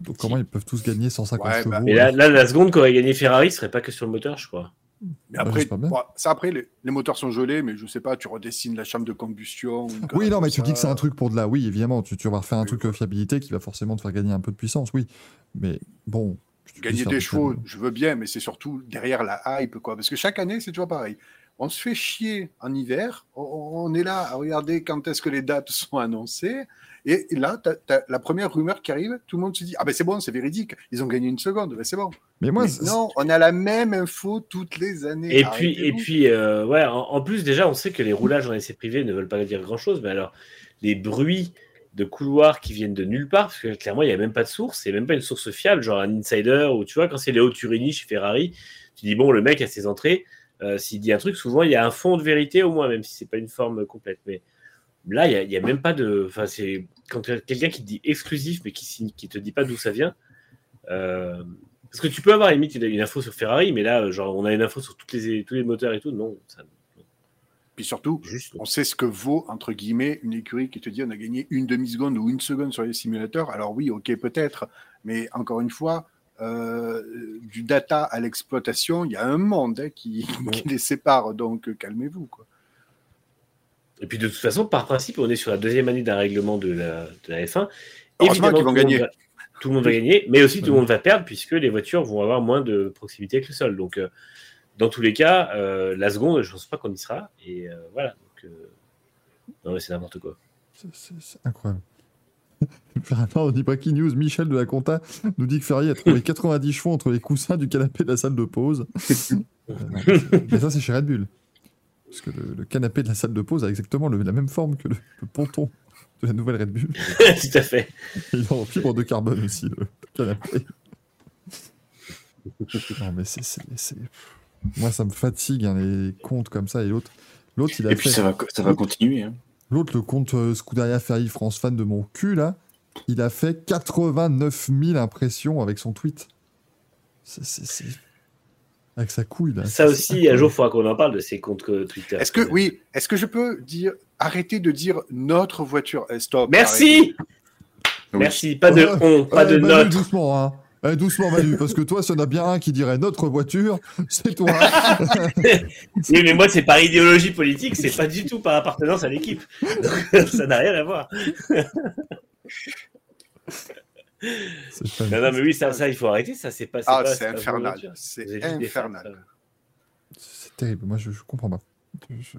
Speaker 1: Donc comment ils peuvent tous gagner 150
Speaker 4: Ouais,
Speaker 1: chevaux
Speaker 4: bah,
Speaker 3: mais là, là, la seconde qu'aurait gagné Ferrari ce serait pas que sur le moteur, je crois.
Speaker 4: Mais
Speaker 1: Bah,
Speaker 4: après, ça après, les, les moteurs sont gelés, mais je sais pas, tu redessines la chambre de combustion.
Speaker 1: Oui, non, mais tu dis que c'est un truc pour de la. Oui, évidemment, tu, tu vas refaire un
Speaker 4: Oui,
Speaker 1: truc euh, fiabilité qui va forcément te faire gagner un peu de puissance, oui. Mais bon.
Speaker 4: Gagner des chevaux,
Speaker 1: fiable.
Speaker 4: je veux bien, mais c'est surtout derrière la hype, quoi. Parce que chaque année, c'est toujours pareil. On se fait chier en hiver, on, est là à regarder quand est-ce que les dates sont annoncées, et là, as, la première rumeur qui arrive, tout le monde se dit Ah ben c'est bon, c'est véridique, ils ont gagné une seconde, ben c'est bon.
Speaker 1: Mais moi,
Speaker 4: Mais
Speaker 1: c'est-
Speaker 4: non, on a la même info toutes les années.
Speaker 3: Et puis, et puis euh, ouais, en, en plus, déjà, on sait que les roulages en essai privé ne veulent pas dire grand-chose, mais alors, les bruits de couloirs qui viennent de nulle part, parce que clairement, il n'y a même pas de source, c'est même pas une source fiable, genre un insider, ou tu vois, quand c'est Léo Turini chez Ferrari, tu dis, bon, le mec a ses entrées, euh, s'il dit un truc, souvent, il y a un fond de vérité au moins, même si c'est pas une forme complète. Mais là, il n'y a, même pas de... Enfin, c'est... Quand quelqu'un qui te dit exclusif, mais qui ne te dit pas d'où ça vient... euh, parce que tu peux avoir limite une, info sur Ferrari, mais là, genre, on a une info sur toutes les, tous les moteurs et tout. Non, ça,
Speaker 4: Puis puis surtout,
Speaker 3: Juste.
Speaker 4: on sait ce que vaut, entre guillemets, une écurie qui te dit on a gagné une demi-seconde ou une seconde sur les simulateurs. Alors oui, ok, peut-être, mais encore une fois, euh, du data à l'exploitation, il y a un monde hein, qui, qui les sépare, donc euh, calmez-vous. Quoi.
Speaker 3: Et puis de toute façon, par principe, on est sur la deuxième année d'un règlement de la, de la F1.
Speaker 4: Heureusement qu'ils vont
Speaker 3: tout le monde
Speaker 4: gagner.
Speaker 3: va- tout le monde va gagner, mais aussi tout le monde va perdre puisque les voitures vont avoir moins de proximité avec le sol. Donc, euh, dans tous les cas, euh, la seconde, je ne pense pas qu'on y sera. Et euh, voilà. Donc, euh, non, mais c'est n'importe quoi.
Speaker 1: C'est- C'est c'est incroyable. Attends, on dit Breaking News, Michel de la Compta nous dit que Ferrari a trouvé 90 chevaux entre les coussins du canapé de la salle de pause. Euh, non, Mais ça, c'est chez Red Bull. Parce que le, le canapé de la salle de pause a exactement le- la même forme que le, le ponton de la nouvelle Red Bull.
Speaker 3: tout à fait.
Speaker 1: Et il est en fibre de carbone aussi, le canapé. Non, mais c'est. c'est- c'est- Moi, ça me fatigue, hein, les comptes comme ça. Et l'autre, l'autre, il a
Speaker 2: Et puis
Speaker 1: fait.
Speaker 2: ça va, ça va continuer. hein.
Speaker 1: L'autre, le compte euh, Scuderia Ferry France fan de mon cul, là, il a fait 89 000 impressions avec son tweet. C'est- Avec sa couille, là.
Speaker 3: Ça aussi, un jour, il faudra qu'on en parle de ces comptes euh, Twitter.
Speaker 4: Est-ce que, oui, est-ce que je peux dire, arrêtez de dire notre voiture? Eh, Stop.
Speaker 3: Merci. Merci. Pas de on, pas de
Speaker 1: Manu,
Speaker 3: notre.
Speaker 1: doucement, hein. Eh, doucement, Manu, parce que toi, s'il y en a bien un qui dirait notre voiture, c'est toi.
Speaker 3: Oui, mais moi, c'est par idéologie politique, c'est pas du tout par appartenance à l'équipe. Ça n'a rien à voir. Non, non, mais oui, ça, ça il faut arrêter. Ça, c'est pas.
Speaker 4: Ah, c'est infernal. C'est infernal.
Speaker 1: C'est terrible. Moi, je, je comprends pas. Je- je-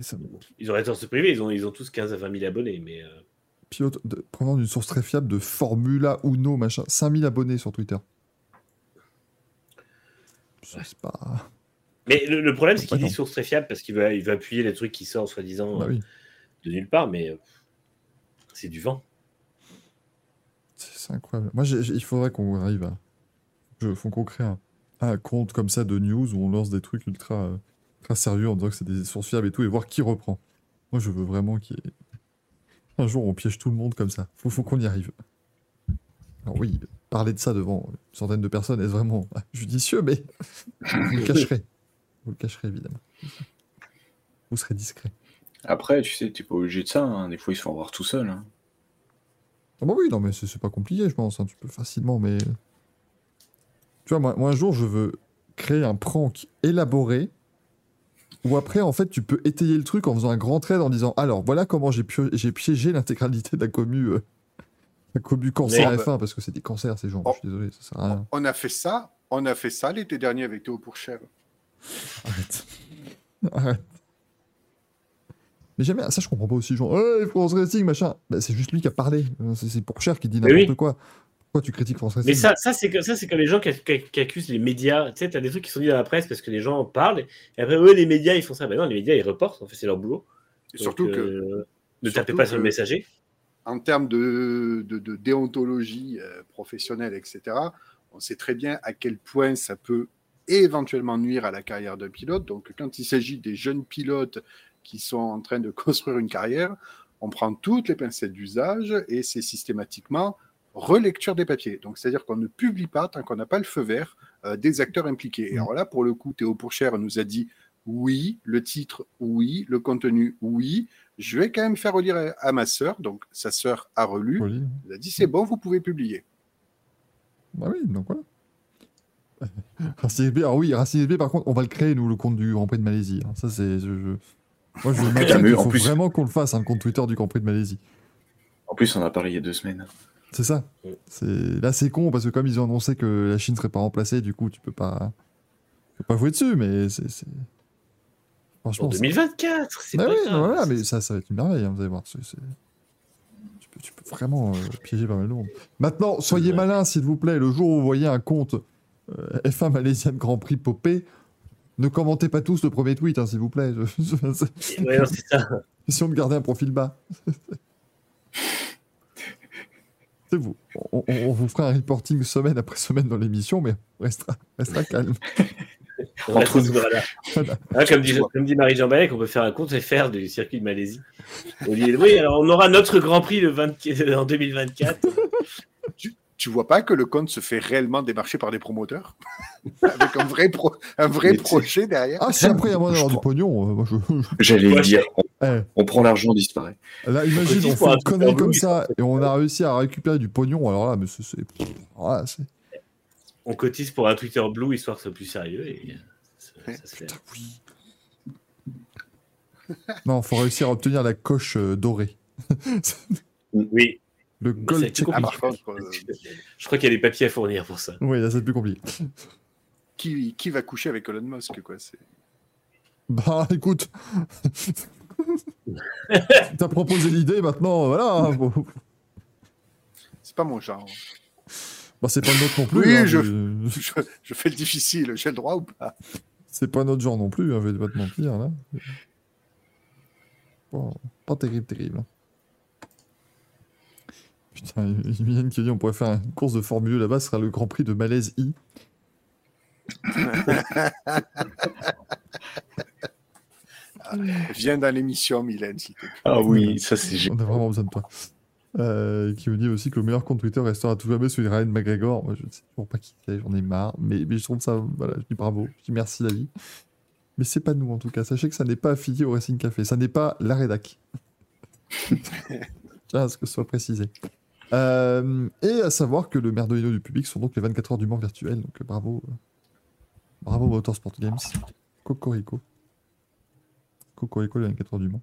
Speaker 1: ça
Speaker 3: Ils auraient tort de se priver, ils ont, ils ont tous 15 à 20 000 abonnés. Mais euh,
Speaker 1: Pilote, de, prenant d'une source très fiable de Formula Uno, machin. 5000 abonnés sur Twitter. C'est pas.
Speaker 3: mais le, le problème, c'est qu'il dit source très fiable parce qu'il va, il va appuyer les trucs qui sortent soi-disant
Speaker 1: Bah
Speaker 3: euh,
Speaker 1: oui.
Speaker 3: de nulle part, mais euh, c'est du vent.
Speaker 1: C'est incroyable. Moi, il faudrait qu'on arrive à. Il faut qu'on crée un, un compte comme ça de news où on lance des trucs ultra, euh, ultra sérieux en disant que c'est des sources fiables et tout et voir qui reprend. Moi, je veux vraiment qu'il y ait. Un jour, on piège tout le monde comme ça. Faut, faut qu'on y arrive. Alors, oui, parler de ça devant une centaine de personnes est vraiment judicieux, mais vous le cacherez. Vous le cacherez, évidemment. Vous serez discret.
Speaker 2: Après, tu sais, t'es pas obligé de ça. hein. Des fois, ils se font voir tout seul. hein.
Speaker 1: Ah bah oui, non, mais c'est c'est pas compliqué, je pense. hein, Tu peux facilement, mais. Tu vois, moi, moi, un jour, je veux créer un prank élaboré où après, en fait, tu peux étayer le truc en faisant un grand trade en disant Alors, voilà comment j'ai pio- j'ai piégé l'intégralité de la commu, euh, la commu cancer
Speaker 4: Mais-
Speaker 1: F1, parce que c'est des cancers, ces gens.
Speaker 4: Oh.
Speaker 1: Je suis désolé, ça sert à rien.
Speaker 4: On a fait ça, on a fait ça l'été dernier avec Théo Pourchère.
Speaker 1: Arrête. Arrête. Mais jamais, ça je comprends pas aussi, genre, hey, France Racing, machin. Bah, c'est juste lui qui a parlé. C'est c'est pour cher qui dit n'importe
Speaker 3: oui.
Speaker 1: quoi. Pourquoi tu critiques Racing
Speaker 3: Mais ça, ça c'est ça, c'est comme les gens qui, qui- qui accusent les médias. Tu sais, t'as des trucs qui sont dit dans la presse parce que les gens en parlent. Et après, eux, les médias, ils font ça. Ben non, les médias, ils reportent. En fait, c'est leur boulot.
Speaker 4: Et
Speaker 3: Donc,
Speaker 4: surtout que,
Speaker 3: euh, ne
Speaker 4: surtout
Speaker 3: tapez pas sur le messager.
Speaker 4: en termes de, de- de déontologie euh, professionnelle, etc., on sait très bien à quel point ça peut éventuellement nuire à la carrière d'un pilote. Donc, quand il s'agit des jeunes pilotes qui sont en train de construire une carrière, on prend toutes les pincettes d'usage et c'est systématiquement relecture des papiers. Donc, c'est-à-dire qu'on ne publie pas tant qu'on n'a pas le feu vert euh, des acteurs impliqués. Et alors là, pour le coup, Théo Pourchère nous a dit oui, le titre, oui, le contenu, oui. Je vais quand même faire relire à, ma sœur. Donc, sa sœur a relu. Elle a dit c'est bon, vous pouvez publier.
Speaker 1: Bah oui, donc voilà. Racing SB, alors oui, Racing SB, par contre, on va le créer, nous, le compte du Grand Prix de Malaisie. hein. Ça, c'est. je- je- Moi, je il faut
Speaker 2: plus-
Speaker 1: vraiment qu'on le fasse, un compte Twitter du Grand Prix de Malaisie.
Speaker 2: En plus, on a parlé il y a deux semaines.
Speaker 1: C'est ça. C'est Là, c'est con, parce que comme ils ont annoncé que la Chine serait pas remplacée, du coup, tu peux pas. Tu peux pas jouer dessus, mais c'est. c'est- Franchement.
Speaker 3: En
Speaker 1: ça-
Speaker 3: 2024, c'est
Speaker 1: Bah
Speaker 3: pas
Speaker 1: oui,
Speaker 3: grave.
Speaker 1: non, voilà, mais ça, ça va être une merveille, hein, vous allez voir. c'est- c'est- Tu, peux, tu peux vraiment euh, piéger pas mal de monde. Maintenant, soyez
Speaker 3: Ouais.
Speaker 1: malins, s'il vous plaît. Le jour où vous voyez un compte euh, F1 Malaisian Grand Prix popé, ne commentez pas tous le premier tweet, hein, s'il vous plaît. Je- je-
Speaker 3: Ouais, c'est ça.
Speaker 1: Question de garder un profil bas. Vous. On, vous fera un reporting semaine après semaine dans l'émission, mais on restera, restera calme.
Speaker 3: On
Speaker 2: Entre nous.
Speaker 1: Voilà.
Speaker 3: Ah, comme, dit, comme dit Marie-Jean Balek, on peut faire un compte FR du circuit de Malaisie. Oui, alors on aura notre Grand Prix le 20 en 2024.
Speaker 4: Tu tu vois pas que le compte se fait réellement démarcher par des promoteurs? Avec un vrai, pro- un projet derrière?
Speaker 1: Ah, si après il y a moyen d'avoir
Speaker 2: Je
Speaker 1: du pognon, euh, moi, je-
Speaker 2: J'allais dire, on,
Speaker 1: Eh,
Speaker 2: on prend l'argent, on disparaît.
Speaker 1: Là, imagine, on fait
Speaker 3: un
Speaker 1: une connerie comme ça et on a réussi à récupérer du pognon. Alors là, mais c'est. c'est- voilà,
Speaker 3: On cotise pour un Twitter Blue histoire que ce soit plus sérieux et euh, ça, ça se fait.
Speaker 1: Putain, oui. Non, faut réussir à obtenir la coche euh, dorée.
Speaker 3: Oui,
Speaker 1: Le gold check.
Speaker 4: Ah, par contre, euh,
Speaker 3: je crois qu'il y a des papiers à fournir pour ça.
Speaker 1: Oui, là, c'est plus compliqué.
Speaker 4: qui, qui va coucher avec Elon Musk quoi c'est-
Speaker 1: Bah, écoute. T'as proposé l'idée, maintenant, voilà. hein.
Speaker 4: C'est pas mon genre.
Speaker 1: Bah, c'est pas le nôtre non plus.
Speaker 4: Oui,
Speaker 1: hein,
Speaker 4: je-
Speaker 1: mais-
Speaker 4: Je, je fais le difficile, j'ai le droit ou pas?
Speaker 1: C'est pas notre genre non plus, hein, je vais pas te mentir, là. Bon, pas terrible, terrible. hein. Putain, il y a une qui dit on pourrait faire une course de Formule 1 là-bas, ce sera le Grand Prix de Malaise I.
Speaker 4: Viens dans l'émission, Mylène.
Speaker 2: Ah oui, ça c'est
Speaker 1: On a vraiment besoin de toi. Euh, qui me dit aussi que le meilleur compte Twitter restera tout jamais celui de Ryan McGregor. Moi, je ne sais toujours pas qui c'est, j'en ai marre. Mais, mais je trouve ça, voilà, je dis bravo, je dis merci David. Mais c'est pas nous en tout cas. Sachez que ça n'est pas affilié au Racing Café. Ça n'est pas la rédac. Tiens, à ce que ce soit précisé. Euh, et à savoir que le merdolino du public sont donc les 24 heures du Mans virtuel. Donc euh, bravo. euh, bravo Motorsport Games. Cocorico. Cocorico les 24 heures du Mans.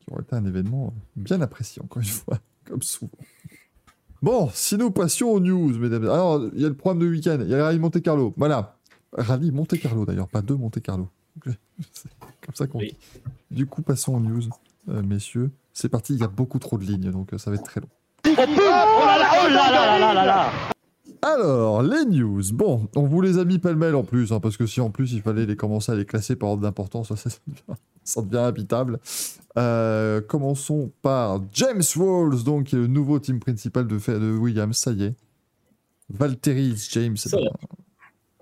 Speaker 1: Qui aurait été un événement bien apprécié, encore une fois, comme souvent. Bon, si nous passions aux news, mesdames. Alors, il y a le programme de week-end, il y a le rallye Monte Carlo. Voilà. Rallye Monte Carlo, d'ailleurs, pas deux Monte Carlo. C'est comme ça qu'on
Speaker 3: Oui.
Speaker 1: dit. Du coup, passons aux news, euh, messieurs. C'est parti, il y a beaucoup trop de lignes, donc euh, ça va être très long. Alors, les news. Bon, on vous les a mis pêle-mêle en plus, hein, parce que si en plus il fallait les commencer à les classer par ordre d'importance, ça, ça devient, ça devient habitable. Euh, commençons par James Rolls, donc qui est le nouveau team principal de, de Williams, ça y est. Valtteri James.
Speaker 3: Ça.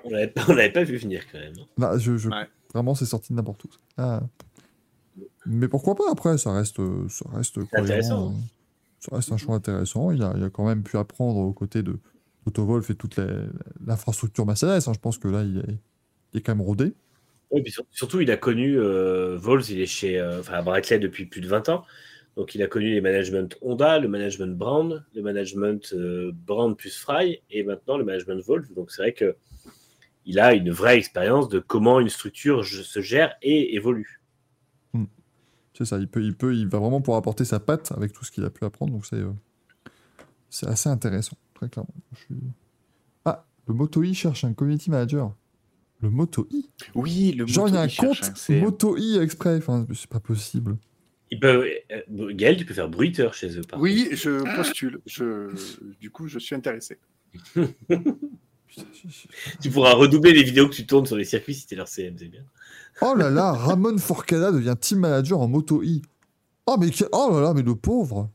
Speaker 3: On l'avait pas, on l'avait pas vu venir quand même. hein.
Speaker 1: Là, je, je-
Speaker 4: Ouais.
Speaker 1: Vraiment, c'est sorti de n'importe où. Ah. Mais pourquoi pas après Ça reste, ça reste cohérent,
Speaker 3: intéressant.
Speaker 1: euh, Ça reste un choix intéressant. Il a, il a quand même pu apprendre aux côtés de Toto et toute l'infrastructure Mercedes. hein. Je pense que là, il est, il est quand même rodé.
Speaker 3: Oui, puis surtout, il a connu euh, Vols, il est chez euh, enfin, à Brackley depuis plus de 20 ans. Donc, il a connu les managements Honda, le management Brand, le management euh, Brand plus Fry, et maintenant le management Volvo. Donc, c'est vrai que il a une vraie expérience de comment une structure se gère et évolue.
Speaker 1: C'est ça. Il peut, il peut, il va vraiment pouvoir apporter sa patte avec tout ce qu'il a pu apprendre. Donc c'est, euh, c'est assez intéressant, très clairement. Je suis- Ah, le Moto I cherche un community manager. Le Moto I.
Speaker 2: Oui, le
Speaker 1: Genre, il y a
Speaker 2: moto,
Speaker 1: un compte
Speaker 2: hein,
Speaker 1: Moto I exprès. Enfin, c'est pas possible.
Speaker 3: Il peut, euh, Gaël, tu peux faire bruiteur chez eux. par
Speaker 4: Oui, je postule. Je, du coup, je suis intéressé.
Speaker 3: Tu pourras redoubler les vidéos que tu tournes sur les circuits si t'es leur CM, c'est bien.
Speaker 1: Oh là là, Ramon Forcada devient team manager en Moto I. Oh, mais oh là là, mais le pauvre.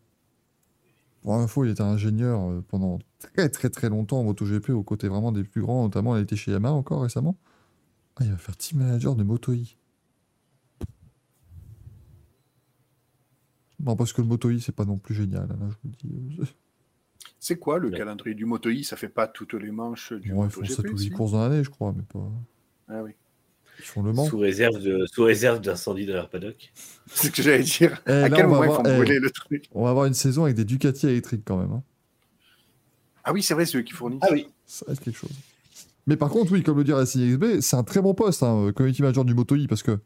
Speaker 1: Pour info, il était ingénieur euh, pendant très très très longtemps en MotoGP, aux côtés vraiment des plus grands, notamment il a été chez Yamaha encore récemment. Ah, il va faire team manager de Moto I. Non, parce que le Moto I, c'est pas non plus génial, hein, là, je vous le dis.
Speaker 4: C'est quoi le
Speaker 3: Ouais.
Speaker 4: calendrier du Moto I? Ça fait pas toutes les manches du
Speaker 1: Bon, ils font
Speaker 4: MotoGP
Speaker 1: 7 ou 10
Speaker 4: si
Speaker 1: courses dans l'année, je crois, mais pas.
Speaker 4: Ah oui.
Speaker 1: Ils font le Mans.
Speaker 3: Sous réserve de, sous réserve d'incendie dans leur paddock.
Speaker 4: C'est ce que j'allais dire.
Speaker 1: Eh,
Speaker 4: à
Speaker 1: là,
Speaker 4: quel
Speaker 1: on va
Speaker 4: moment ils
Speaker 1: voir-
Speaker 4: font
Speaker 1: eh.
Speaker 4: brûler le truc?
Speaker 1: On va avoir une saison avec des Ducati électriques quand même. hein.
Speaker 4: Ah oui, c'est vrai, c'est eux qui fournissent.
Speaker 3: Ah oui.
Speaker 1: Ça va être quelque chose. Mais par contre, oui, comme le dit Racing XB, c'est un très bon poste, hein, community manager du Moto parce que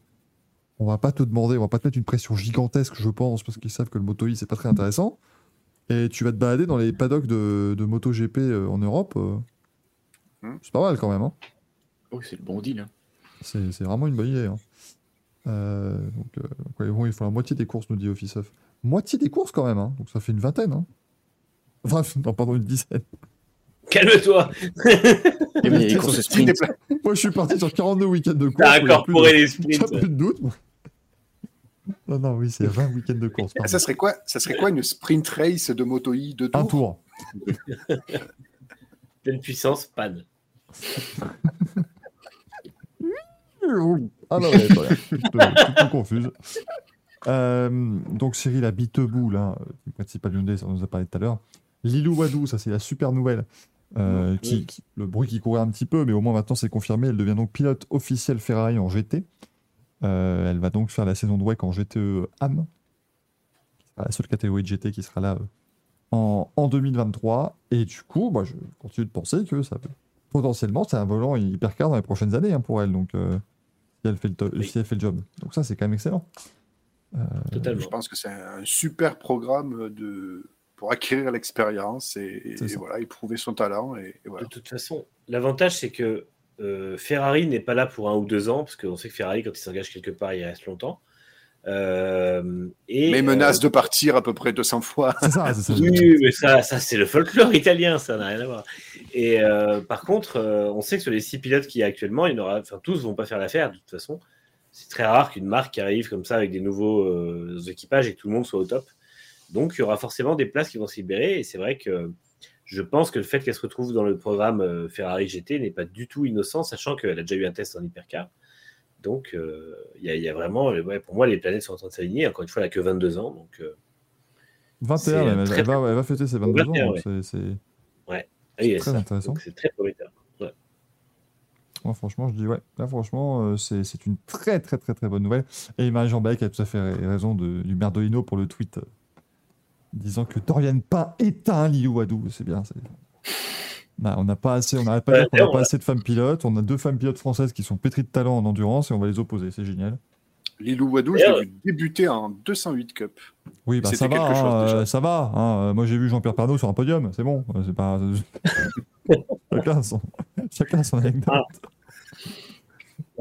Speaker 1: on va pas te demander, on va pas te mettre une pression gigantesque, je pense, parce qu'ils savent que le Moto c'est pas très intéressant. Et tu vas te balader dans les paddocks de, de MotoGP euh, en Europe. euh,
Speaker 4: Hmm.
Speaker 1: C'est pas mal quand même. hein.
Speaker 2: Oh, c'est le bon deal. hein.
Speaker 1: C'est c'est vraiment une bonne idée. hein. Euh, donc, euh, donc, ouais, bon, ils font la moitié des courses, nous dit Office of. Moitié des courses quand même, hein. donc ça fait une vingtaine. Hein. Enfin, non, pardon, une dizaine.
Speaker 3: Calme-toi.
Speaker 1: Moi, je suis parti sur 42 week-ends de course.
Speaker 3: T'as incorporé les
Speaker 1: J'ai
Speaker 3: sprints.
Speaker 1: plus de doute. Non, non, oui, c'est 20 week-ends de course. Pardon.
Speaker 4: Ça serait quoi Ça serait quoi une sprint race de Moto I de
Speaker 1: Un
Speaker 4: tours
Speaker 1: tour.
Speaker 3: Pleine puissance, panne.
Speaker 1: Ah non, ouais, je te- tout, tout confuse. Euh, donc Cyril a Bitebou, là, le principal Hyundai, ça on nous a parlé tout à l'heure. Lilou Wadou, ça c'est la super nouvelle. euh,
Speaker 3: Oui.
Speaker 1: qui, qui- le bruit qui courait un petit peu, mais au moins maintenant c'est confirmé. Elle devient donc pilote officielle Ferrari en GT. Euh, elle va donc faire la saison de WEC en GTE AM. La seule catégorie de GT qui sera là euh, en, en 2023. Et du coup, moi, je continue de penser que ça peut potentiellement c'est un volant hypercar dans les prochaines années hein, pour elle. Donc, euh, si, elle fait le to-
Speaker 3: Oui.
Speaker 1: si elle fait le job. Donc ça, c'est quand même excellent. Euh,
Speaker 3: Totalement.
Speaker 4: Je pense que c'est un super programme de... pour acquérir l'expérience et, et voilà, éprouver son talent. Et, et voilà.
Speaker 3: De toute façon, l'avantage, c'est que euh, Ferrari n'est pas là pour un ou deux ans, parce qu'on sait que Ferrari, quand il s'engage quelque part, il reste longtemps. Euh, et,
Speaker 4: Mais
Speaker 3: euh,
Speaker 4: menace de partir à peu près 200 fois.
Speaker 1: ça, c'est ça.
Speaker 3: Oui, mais ça, ça c'est le folklore italien, ça n'a rien à voir. Et euh, par contre, euh, on sait que sur les six pilotes qu'il y a actuellement, il y en aura, enfin, tous vont pas faire l'affaire de toute façon. C'est très rare qu'une marque arrive comme ça avec des nouveaux euh, équipages et que tout le monde soit au top. Donc, il y aura forcément des places qui vont se libérer. Et c'est vrai que je pense que le fait qu'elle se retrouve dans le programme euh, Ferrari GT n'est pas du tout innocent, sachant qu'elle a déjà eu un test en hypercar. Donc, euh, il y, a- il y a vraiment, euh, ouais, pour moi, les planètes sont en train de s'aligner. Encore une fois, elle n'a que 22 ans. Donc, euh,
Speaker 1: 21,
Speaker 3: C'est
Speaker 1: même, elle,
Speaker 3: très,
Speaker 1: elle va, elle va fêter ses 22 ans.
Speaker 3: 21,
Speaker 1: donc
Speaker 3: ouais.
Speaker 1: c'est- c'est-
Speaker 3: oui,
Speaker 1: très
Speaker 3: ça.
Speaker 1: intéressant.
Speaker 3: C'est très prometteur.
Speaker 1: Moi, franchement, je dis ouais. Là, franchement, euh, c'est une très, très, très, très bonne nouvelle. Et Marie-Jean Beck a tout à fait raison de, du Merdolino pour le tweet disant que Dorian Pain est un Lilou Wadou. C'est bien. Bah, on n'a pas assez, on n'arrête pas de
Speaker 3: Ouais,
Speaker 1: dire qu'on n'a
Speaker 3: d'ailleurs,
Speaker 1: pas assez de femmes pilotes. On a deux femmes pilotes françaises qui sont pétries de talent en endurance et on va les opposer. C'est génial.
Speaker 4: Lilou Wadou, l'ai vu débuter en 208 Cup.
Speaker 1: Oui, bah, ça va.
Speaker 4: chose,
Speaker 1: hein, euh, ça va. hein. Euh, Moi, j'ai vu Jean-Pierre Pernaut sur un podium. C'est bon. euh, C'est pas. chacun, son... chacun son anecdote.
Speaker 3: Ah.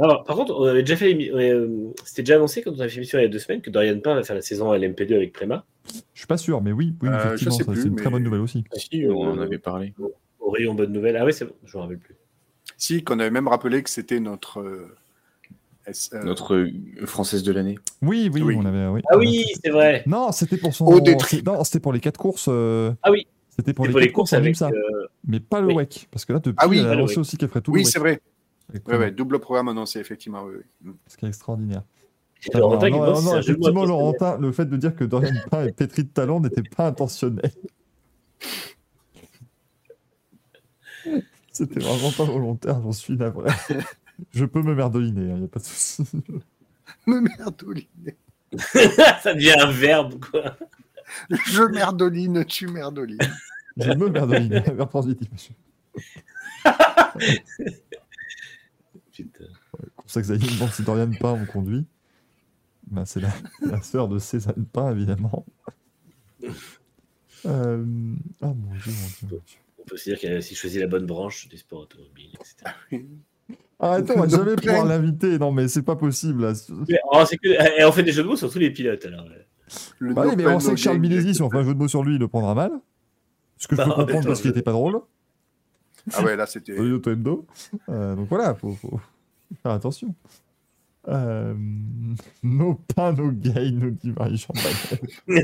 Speaker 3: Alors, par contre, on avait déjà fait euh, c'était déjà annoncé quand on avait fait l'émission il y a deux semaines que Dorian Pain va faire la saison à LMP2 avec Préma.
Speaker 1: Je suis pas sûr, mais oui, oui
Speaker 4: Euh, je
Speaker 1: effectivement,
Speaker 4: sais
Speaker 1: ça,
Speaker 4: plus,
Speaker 1: c'est une très bonne nouvelle aussi.
Speaker 2: Si, on en avait parlé.
Speaker 3: Au rayon bonne nouvelle. Ah oui, c'est bon, je me rappelle plus.
Speaker 4: Si, qu'on avait même rappelé que c'était notre. euh, euh,
Speaker 2: Notre euh, française de l'année.
Speaker 1: Oui, oui,
Speaker 4: Oui.
Speaker 1: on avait. Oui,
Speaker 3: Ah oui, c'est vrai.
Speaker 1: Non, c'était pour son.
Speaker 4: Au
Speaker 1: Non, c'était pour les quatre courses. euh,
Speaker 3: Ah oui,
Speaker 1: C'était pour les
Speaker 3: pour les courses avec. Euh,
Speaker 1: mais pas le
Speaker 3: oui.
Speaker 1: WEC, parce que là depuis,
Speaker 4: Ah oui,
Speaker 1: elle a aussi qu'elle ferait tout le
Speaker 4: Oui, c'est vrai.
Speaker 1: Avec
Speaker 4: Ouais, double programme annoncé, effectivement. Oui, oui.
Speaker 1: Ce qui est extraordinaire. non, non, non,
Speaker 3: mots
Speaker 1: effectivement. Laurentin, le fait de dire que Dorian Pain est pétri de talent n'était pas intentionnel. C'était vraiment pas volontaire, j'en suis navré. Je peux me merdoliner, il n'y a pas de souci.
Speaker 4: Me merdoline.
Speaker 3: Ça devient un verbe, quoi.
Speaker 4: Je merdoline, tu merdolines.
Speaker 1: Je me merdoliner, verbe transitif, monsieur. Pour ça que me demande si Dorian Pain me conduit. Bah, c'est la, la sœur de Cézanne Pain, évidemment. Euh... Mon dieu, mon dieu. mon Dieu.
Speaker 3: On peut aussi dire qu'elle a aussi choisi la bonne branche du sport automobile, etc.
Speaker 1: Arrête, on va jamais pouvoir l'inviter. Non, mais c'est pas possible. Là.
Speaker 3: Mais, oh, que, et on fait des jeux de mots sur tous les pilotes, alors.
Speaker 4: Le
Speaker 1: Bah oui, mais on sait que Charles. Milesi, si on fait un jeu de mots sur lui, il le prendra mal. Ce que je
Speaker 3: Bah,
Speaker 1: peux
Speaker 3: en
Speaker 1: comprendre parce qu'il
Speaker 3: je-
Speaker 1: était pas drôle.
Speaker 4: Ah ouais, là, c'était.
Speaker 1: Toyota Hebdo. Euh, donc voilà, faut, faut faire attention. Euh, no pain, no gain, nous dit Marie-Jean.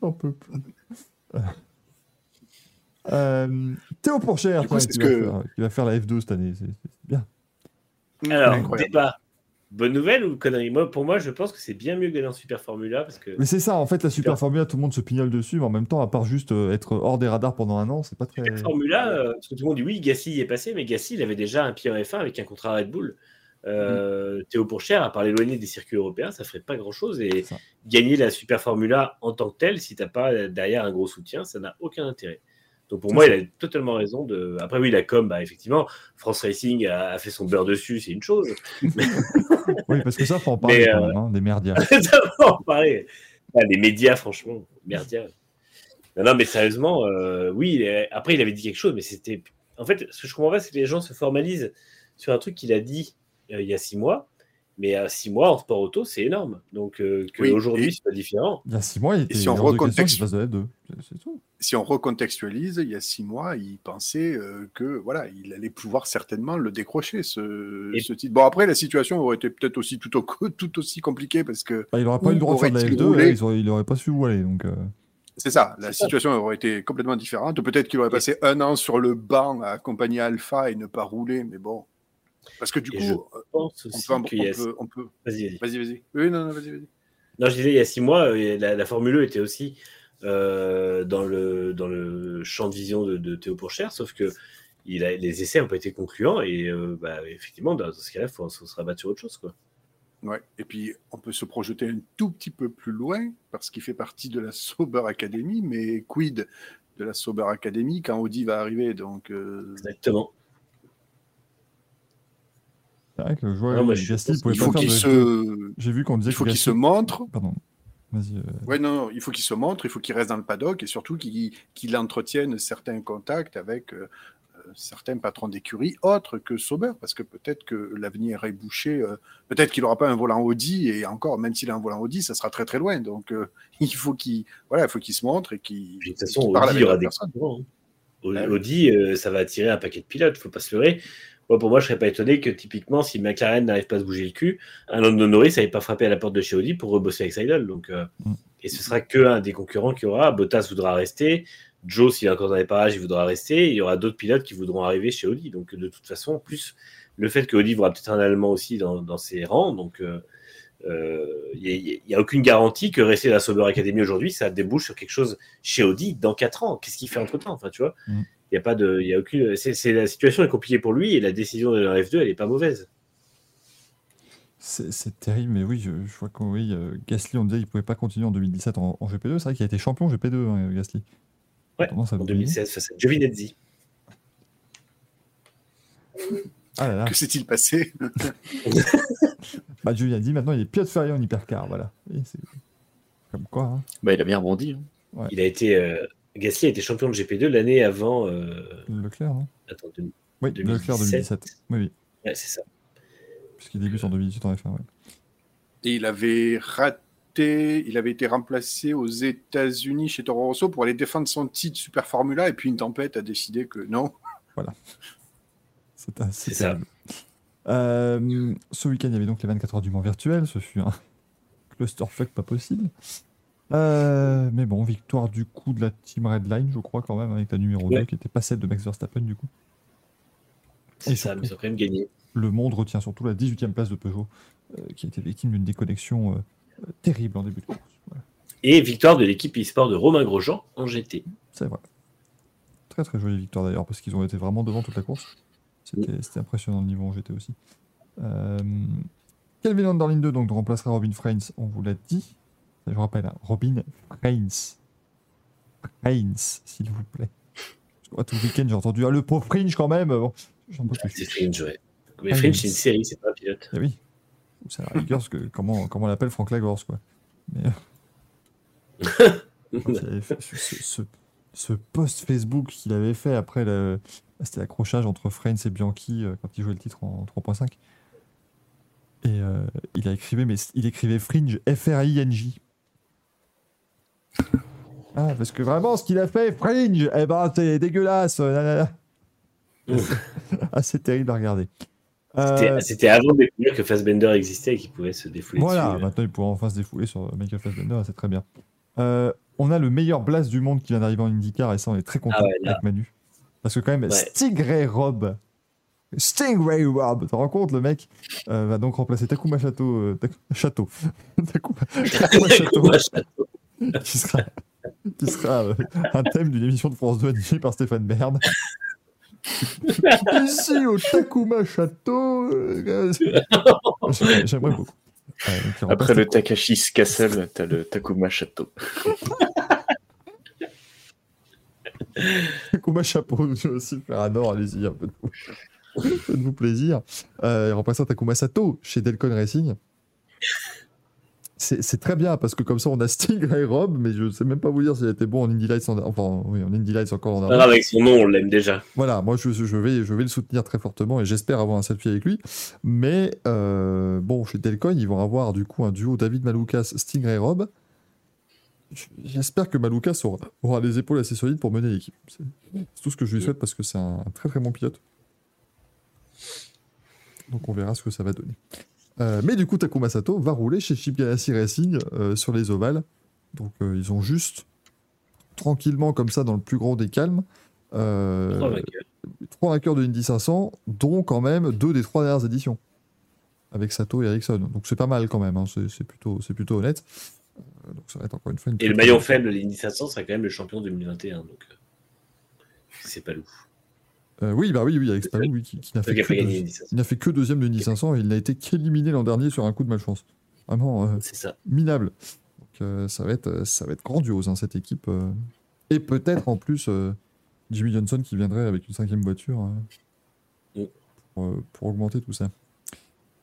Speaker 1: J'en peux plus. Euh, Théo Pourchère, qui, va
Speaker 4: que-
Speaker 1: faire, qui va faire la F2 cette année. C'est bien.
Speaker 3: Alors,
Speaker 4: Incroyable.
Speaker 3: Bonne nouvelle ou connerie? Moi, Pour moi, je pense que c'est bien mieux que d'aller en Super Formula parce que
Speaker 1: Mais c'est ça, en fait, la Super. Formula, tout le monde se pignole dessus, mais en même temps, à part juste euh, être hors des radars pendant un an, c'est pas très.
Speaker 3: Super Formula, euh, parce que tout le monde dit oui, Gassi y est passé, mais Gassi, il avait déjà un pied en F1 avec un contrat Red Bull. Euh, Théo Pourchère, à part l'éloigner des circuits européens, ça ferait pas grand chose. Et gagner la Super Formula en tant que telle, si t'as pas euh, derrière un gros soutien, ça n'a aucun intérêt. Donc pour moi, il a totalement raison de. Après, oui, la com, bah, effectivement, France Racing a, a fait son beurre dessus, c'est une chose.
Speaker 1: Oui, parce que ça, faut en parler quand
Speaker 3: euh,
Speaker 1: même, hein, des merdias.
Speaker 3: Ça va en parler. Ah, les médias, franchement, merdia. Non, non, mais sérieusement, euh, oui, après, il avait dit quelque chose, mais c'était. En fait, ce que je comprends pas, c'est que les gens se formalisent sur un truc qu'il a dit euh, il y a six mois, mais à six mois en sport auto, c'est énorme. Donc, euh,
Speaker 4: Oui,
Speaker 3: qu'aujourd'hui,
Speaker 4: et-
Speaker 3: c'est pas différent.
Speaker 1: Il y a six mois, il était
Speaker 4: si on recontexte-
Speaker 1: qu'il fasse de la F2. C'est- C'est tout.
Speaker 4: Si on recontextualise, il y a six mois, il pensait euh, que voilà, il allait pouvoir certainement le décrocher ce,
Speaker 3: Et-
Speaker 4: ce titre. Bon après, la situation aurait été peut-être aussi tout, au- tout aussi compliquée parce que
Speaker 1: Bah, il aurait pas eu le droit de faire de la
Speaker 4: Aurait-il
Speaker 1: F2,
Speaker 4: roulé
Speaker 1: hein, il aurait pas su où aller. Donc, euh,
Speaker 4: c'est ça, la
Speaker 3: ça.
Speaker 4: situation aurait été complètement différente. Peut-être qu'il aurait
Speaker 3: Et-
Speaker 4: passé un an sur le banc à accompagner Alpha et ne pas rouler, mais bon. Parce que du
Speaker 3: Et
Speaker 4: coup,
Speaker 3: je
Speaker 4: euh,
Speaker 3: pense
Speaker 4: on peut, on
Speaker 3: qu'il y a.
Speaker 4: peut, on peut-
Speaker 3: Vas-y, vas-y.
Speaker 4: Vas-y, vas-y. Oui, non, non, vas-y, vas-y.
Speaker 3: Non, je disais, il y a six mois, euh, la, la Formule E était aussi euh, dans, le, dans le champ de vision de, de Théo Pourchère, sauf que il a, les essais n'ont pas été concluants et euh, bah, effectivement, dans ce cas-là, il faut, faut se rabattre sur autre chose. Quoi.
Speaker 4: Ouais. Et puis, on peut se projeter un tout petit peu plus loin, parce qu'il fait partie de la Sauber Academy, mais quid de la Sauber Academy quand Audi va arriver Donc, euh,
Speaker 3: Exactement.
Speaker 1: C'est vrai que le joueur
Speaker 3: Non, je
Speaker 4: il
Speaker 1: pouvait
Speaker 4: faut
Speaker 1: pas faire
Speaker 4: qu'il
Speaker 1: de-
Speaker 4: se...
Speaker 1: J'ai vu qu'on disait
Speaker 4: il faut qu'il se montre.
Speaker 1: Pardon. Euh,
Speaker 4: Ouais, non, non, il faut qu'il se montre, il faut qu'il reste dans le paddock et surtout qu'il qu'il entretienne certains contacts avec euh, euh, certains patrons d'écurie autres que Sauber, parce que peut-être que l'avenir est bouché, euh, peut-être qu'il n'aura pas un volant Audi, et encore, même s'il a un volant Audi, ça sera très très loin. Donc euh, il faut qu'il voilà, il faut qu'il se montre et qu'il
Speaker 3: de toute façon, Audi, il y aura des concurrents. hein.
Speaker 4: Oui.
Speaker 3: Audi, euh, ça va attirer un paquet de pilotes, faut pas se leurrer. Moi, pour moi, je serais pas étonné que typiquement, si McLaren n'arrive pas à se bouger le cul, un Lando Norris n'avait pas frappé à la porte de chez Audi pour rebosser avec Seidel. Donc, euh,
Speaker 1: Mm.
Speaker 3: Et ce sera que un des concurrents qui aura. Bottas voudra rester. Joe, s'il est encore dans les parages, il voudra rester. Il y aura d'autres pilotes qui voudront arriver chez Audi. Donc, de toute façon, plus le fait que Audi voudra peut-être un Allemand aussi dans, dans ses rangs. Donc, euh, il n'y a, aucune garantie que rester à la Sauber Academy aujourd'hui, ça débouche sur quelque chose chez Audi dans 4 ans. Qu'est-ce qu'il fait entre temps Enfin, tu vois, il
Speaker 1: Mm.
Speaker 3: y a pas de, il y a aucune. C'est, la situation est compliquée pour lui et la décision de la F2, elle est pas mauvaise.
Speaker 1: C'est terrible, mais oui, je, je vois que oui, euh, Gasly, on disait qu'il pouvait pas continuer en 2017 en, en GP2. C'est vrai qu'il a été champion GP2, hein, Gasly.
Speaker 3: Ouais, En
Speaker 1: l'oublier.
Speaker 3: 2016, face à Giovinazzi.
Speaker 1: Ah là là.
Speaker 4: Que s'est-il passé
Speaker 1: Bah, Dieu a dit maintenant il est pilote ferrier en hypercar, voilà. C'est comme quoi. Hein.
Speaker 2: Bah, il a bien rebondi. hein.
Speaker 3: Il a été, euh, Gasly a été champion de GP2 l'année avant. euh,
Speaker 1: Leclerc, hein.
Speaker 3: attends,
Speaker 1: Oui,
Speaker 3: 2017.
Speaker 1: Leclerc 2017. Oui, oui.
Speaker 3: ouais, c'est ça.
Speaker 1: Puisqu'il débute en 2018 en F1. Ouais.
Speaker 4: Et il avait raté, il avait été remplacé aux États-Unis chez Toro Rosso pour aller défendre son titre Super Formula, et puis une tempête a décidé que non.
Speaker 1: Assez
Speaker 3: C'est ça.
Speaker 1: Euh, ce week-end, il y avait donc les 24 heures du Mans virtuel. Ce fut un clusterfuck pas possible. Euh, mais bon, victoire du coup de la team Redline, je crois, quand même, avec la numéro
Speaker 3: Ouais.
Speaker 1: 2, qui n'était pas celle de Max Verstappen, du coup.
Speaker 3: C'est ça, mais ils ont quand même gagné.
Speaker 1: Le monde retient surtout la 18e place de Peugeot, euh, qui a été victime d'une déconnexion terrible en début de course. Voilà,
Speaker 3: Et victoire de l'équipe e-sport de Romain Grosjean en GT.
Speaker 1: c'est vrai. Très très jolie victoire d'ailleurs, parce qu'ils ont été vraiment devant toute la course. C'était impressionnant le niveau en GT aussi. Euh, Kelvin Underline 2 donc remplacera Robin Frains, on vous l'a dit. Je vous rappelle, hein, Robin Frains. Frains, s'il vous plaît. Moi, tout le week-end j'ai entendu ah, le pauvre Fringe quand même. Bon.
Speaker 3: C'est Fringe, ouais. Mais Fringe, c'est une série, c'est pas un pilote.
Speaker 1: Eh oui. C'est la rigueur, parce que comment, comment on l'appelle Franck Lagorce, quoi. Mais, euh, ce- ce post Facebook qu'il avait fait après le. C'était l'accrochage entre Frains et Bianchi euh, quand il jouait le titre en 3.5. Et euh, il a écrivé, mais il écrivait Fringe, F-R-I-N-J. Ah, parce que vraiment, ce qu'il a fait, Fringe, eh ben, c'est dégueulasse. euh, nanana. ah, c'est terrible à regarder.
Speaker 3: C'était-
Speaker 1: Euh,
Speaker 3: C'était avant de découvrir que Fassbender existait et qu'il pouvait se défouler
Speaker 1: Voilà,
Speaker 3: dessus.
Speaker 1: maintenant il pourra enfin se défouler sur Michael Fassbender, c'est très bien. Euh, on a le meilleur blast du monde qui vient d'arriver en IndyCar et ça on est très content
Speaker 3: Ah ouais,
Speaker 1: avec Manu. Parce que quand même,
Speaker 3: Ouais.
Speaker 1: Stingray Rob, Stingray Rob, tu te rends compte le mec euh, va donc remplacer Takuma Chateau, euh, Tak- Chateau, Takuma, Takuma Chateau,
Speaker 3: Takuma Chateau.
Speaker 1: qui sera, qui sera euh, un thème d'une émission de France 2 animée par Stéphane Bern. Ici au Takuma Château. J'aimerais beaucoup. Euh,
Speaker 2: Après le Takashi's Castle, t'as le Takuma Château.
Speaker 1: Takuma Chapeau, je vais aussi faire un or, allez-y, un peu de vous. Faites-vous plaisir. Euh, il remplace Takuma Sato chez Delcon Racing. C'est très bien parce que comme ça on a Stingray Rob, mais je sais même pas vous dire s'il a été bon en Indy Lights. en- Enfin, oui, en Indy Lights encore en
Speaker 3: non, avec son nom, on l'aime déjà.
Speaker 1: Voilà, moi je, je vais, je vais le soutenir très fortement et j'espère avoir un selfie avec lui. Mais euh, bon, chez Delcoin, ils vont avoir du coup un duo David Maloukas, Stingray Rob. J'espère que Maloukas aura, aura les épaules assez solides pour mener l'équipe. C'est tout ce que je lui souhaite parce que c'est un très très bon pilote. Donc on verra ce que ça va donner. Euh, mais du coup, Takuma Sato va rouler chez Chip Ganassi Racing euh, sur les ovales. Donc euh, ils ont juste tranquillement comme ça dans le plus grand des calmes.
Speaker 3: Trois vainqueurs.
Speaker 1: trois vainqueurs de Indy 500, dont quand même deux des trois dernières éditions. avec Sato et Ericsson. Donc c'est pas mal quand même, hein, c'est c'est plutôt, c'est plutôt honnête. Donc ça va être encore une fois une
Speaker 3: Et le maillon faible, l'Indy 500, sera quand même le champion 2021. Donc, euh, c'est pas loup.
Speaker 1: Euh, oui, bah oui, oui, avec Spalou, oui, qui, qui n'a fait,
Speaker 3: qui a
Speaker 1: que
Speaker 3: pas gagné
Speaker 1: deux-
Speaker 3: l'Indy 500.
Speaker 1: il n'a fait que deuxième de Indy 500 et il n'a été qu'éliminé l'an dernier sur un coup de malchance. Vraiment euh,
Speaker 3: ça.
Speaker 1: minable. Donc euh, ça, va être, ça va être grandiose, hein, cette équipe. Et peut-être en plus Jimmy Johnson qui viendrait avec une cinquième voiture
Speaker 3: Mm.
Speaker 1: pour, pour augmenter tout ça.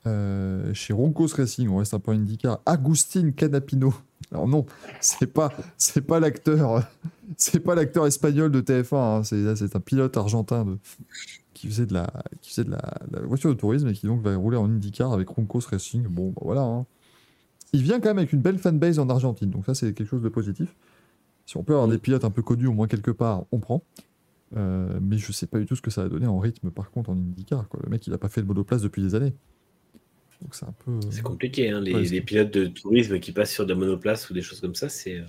Speaker 1: Euh, chez Roncos Racing, on reste un peu IndyCar. Agustin Canapino. Alors non, c'est pas, c'est pas l'acteur, c'est pas l'acteur espagnol de TF1. hein, c'est, c'est un pilote argentin de, qui faisait de la, qui faisait de la, de la voiture de tourisme et qui donc va rouler en IndyCar avec Roncos Racing. Bon, bah voilà. hein. Il vient quand même avec une belle fanbase en Argentine, donc ça c'est quelque chose de positif. Si on peut avoir des pilotes un peu connus au moins quelque part, on prend. Euh, mais je sais pas du tout ce que ça va donner en rythme par contre en IndyCar. Quoi. Le mec il a pas fait de monoplace depuis des années. Donc c'est un peu.
Speaker 3: C'est compliqué. Hein, les,
Speaker 1: Ouais, c'est-
Speaker 3: les pilotes de tourisme qui passent sur de la monoplace ou des choses comme ça, c'est. euh,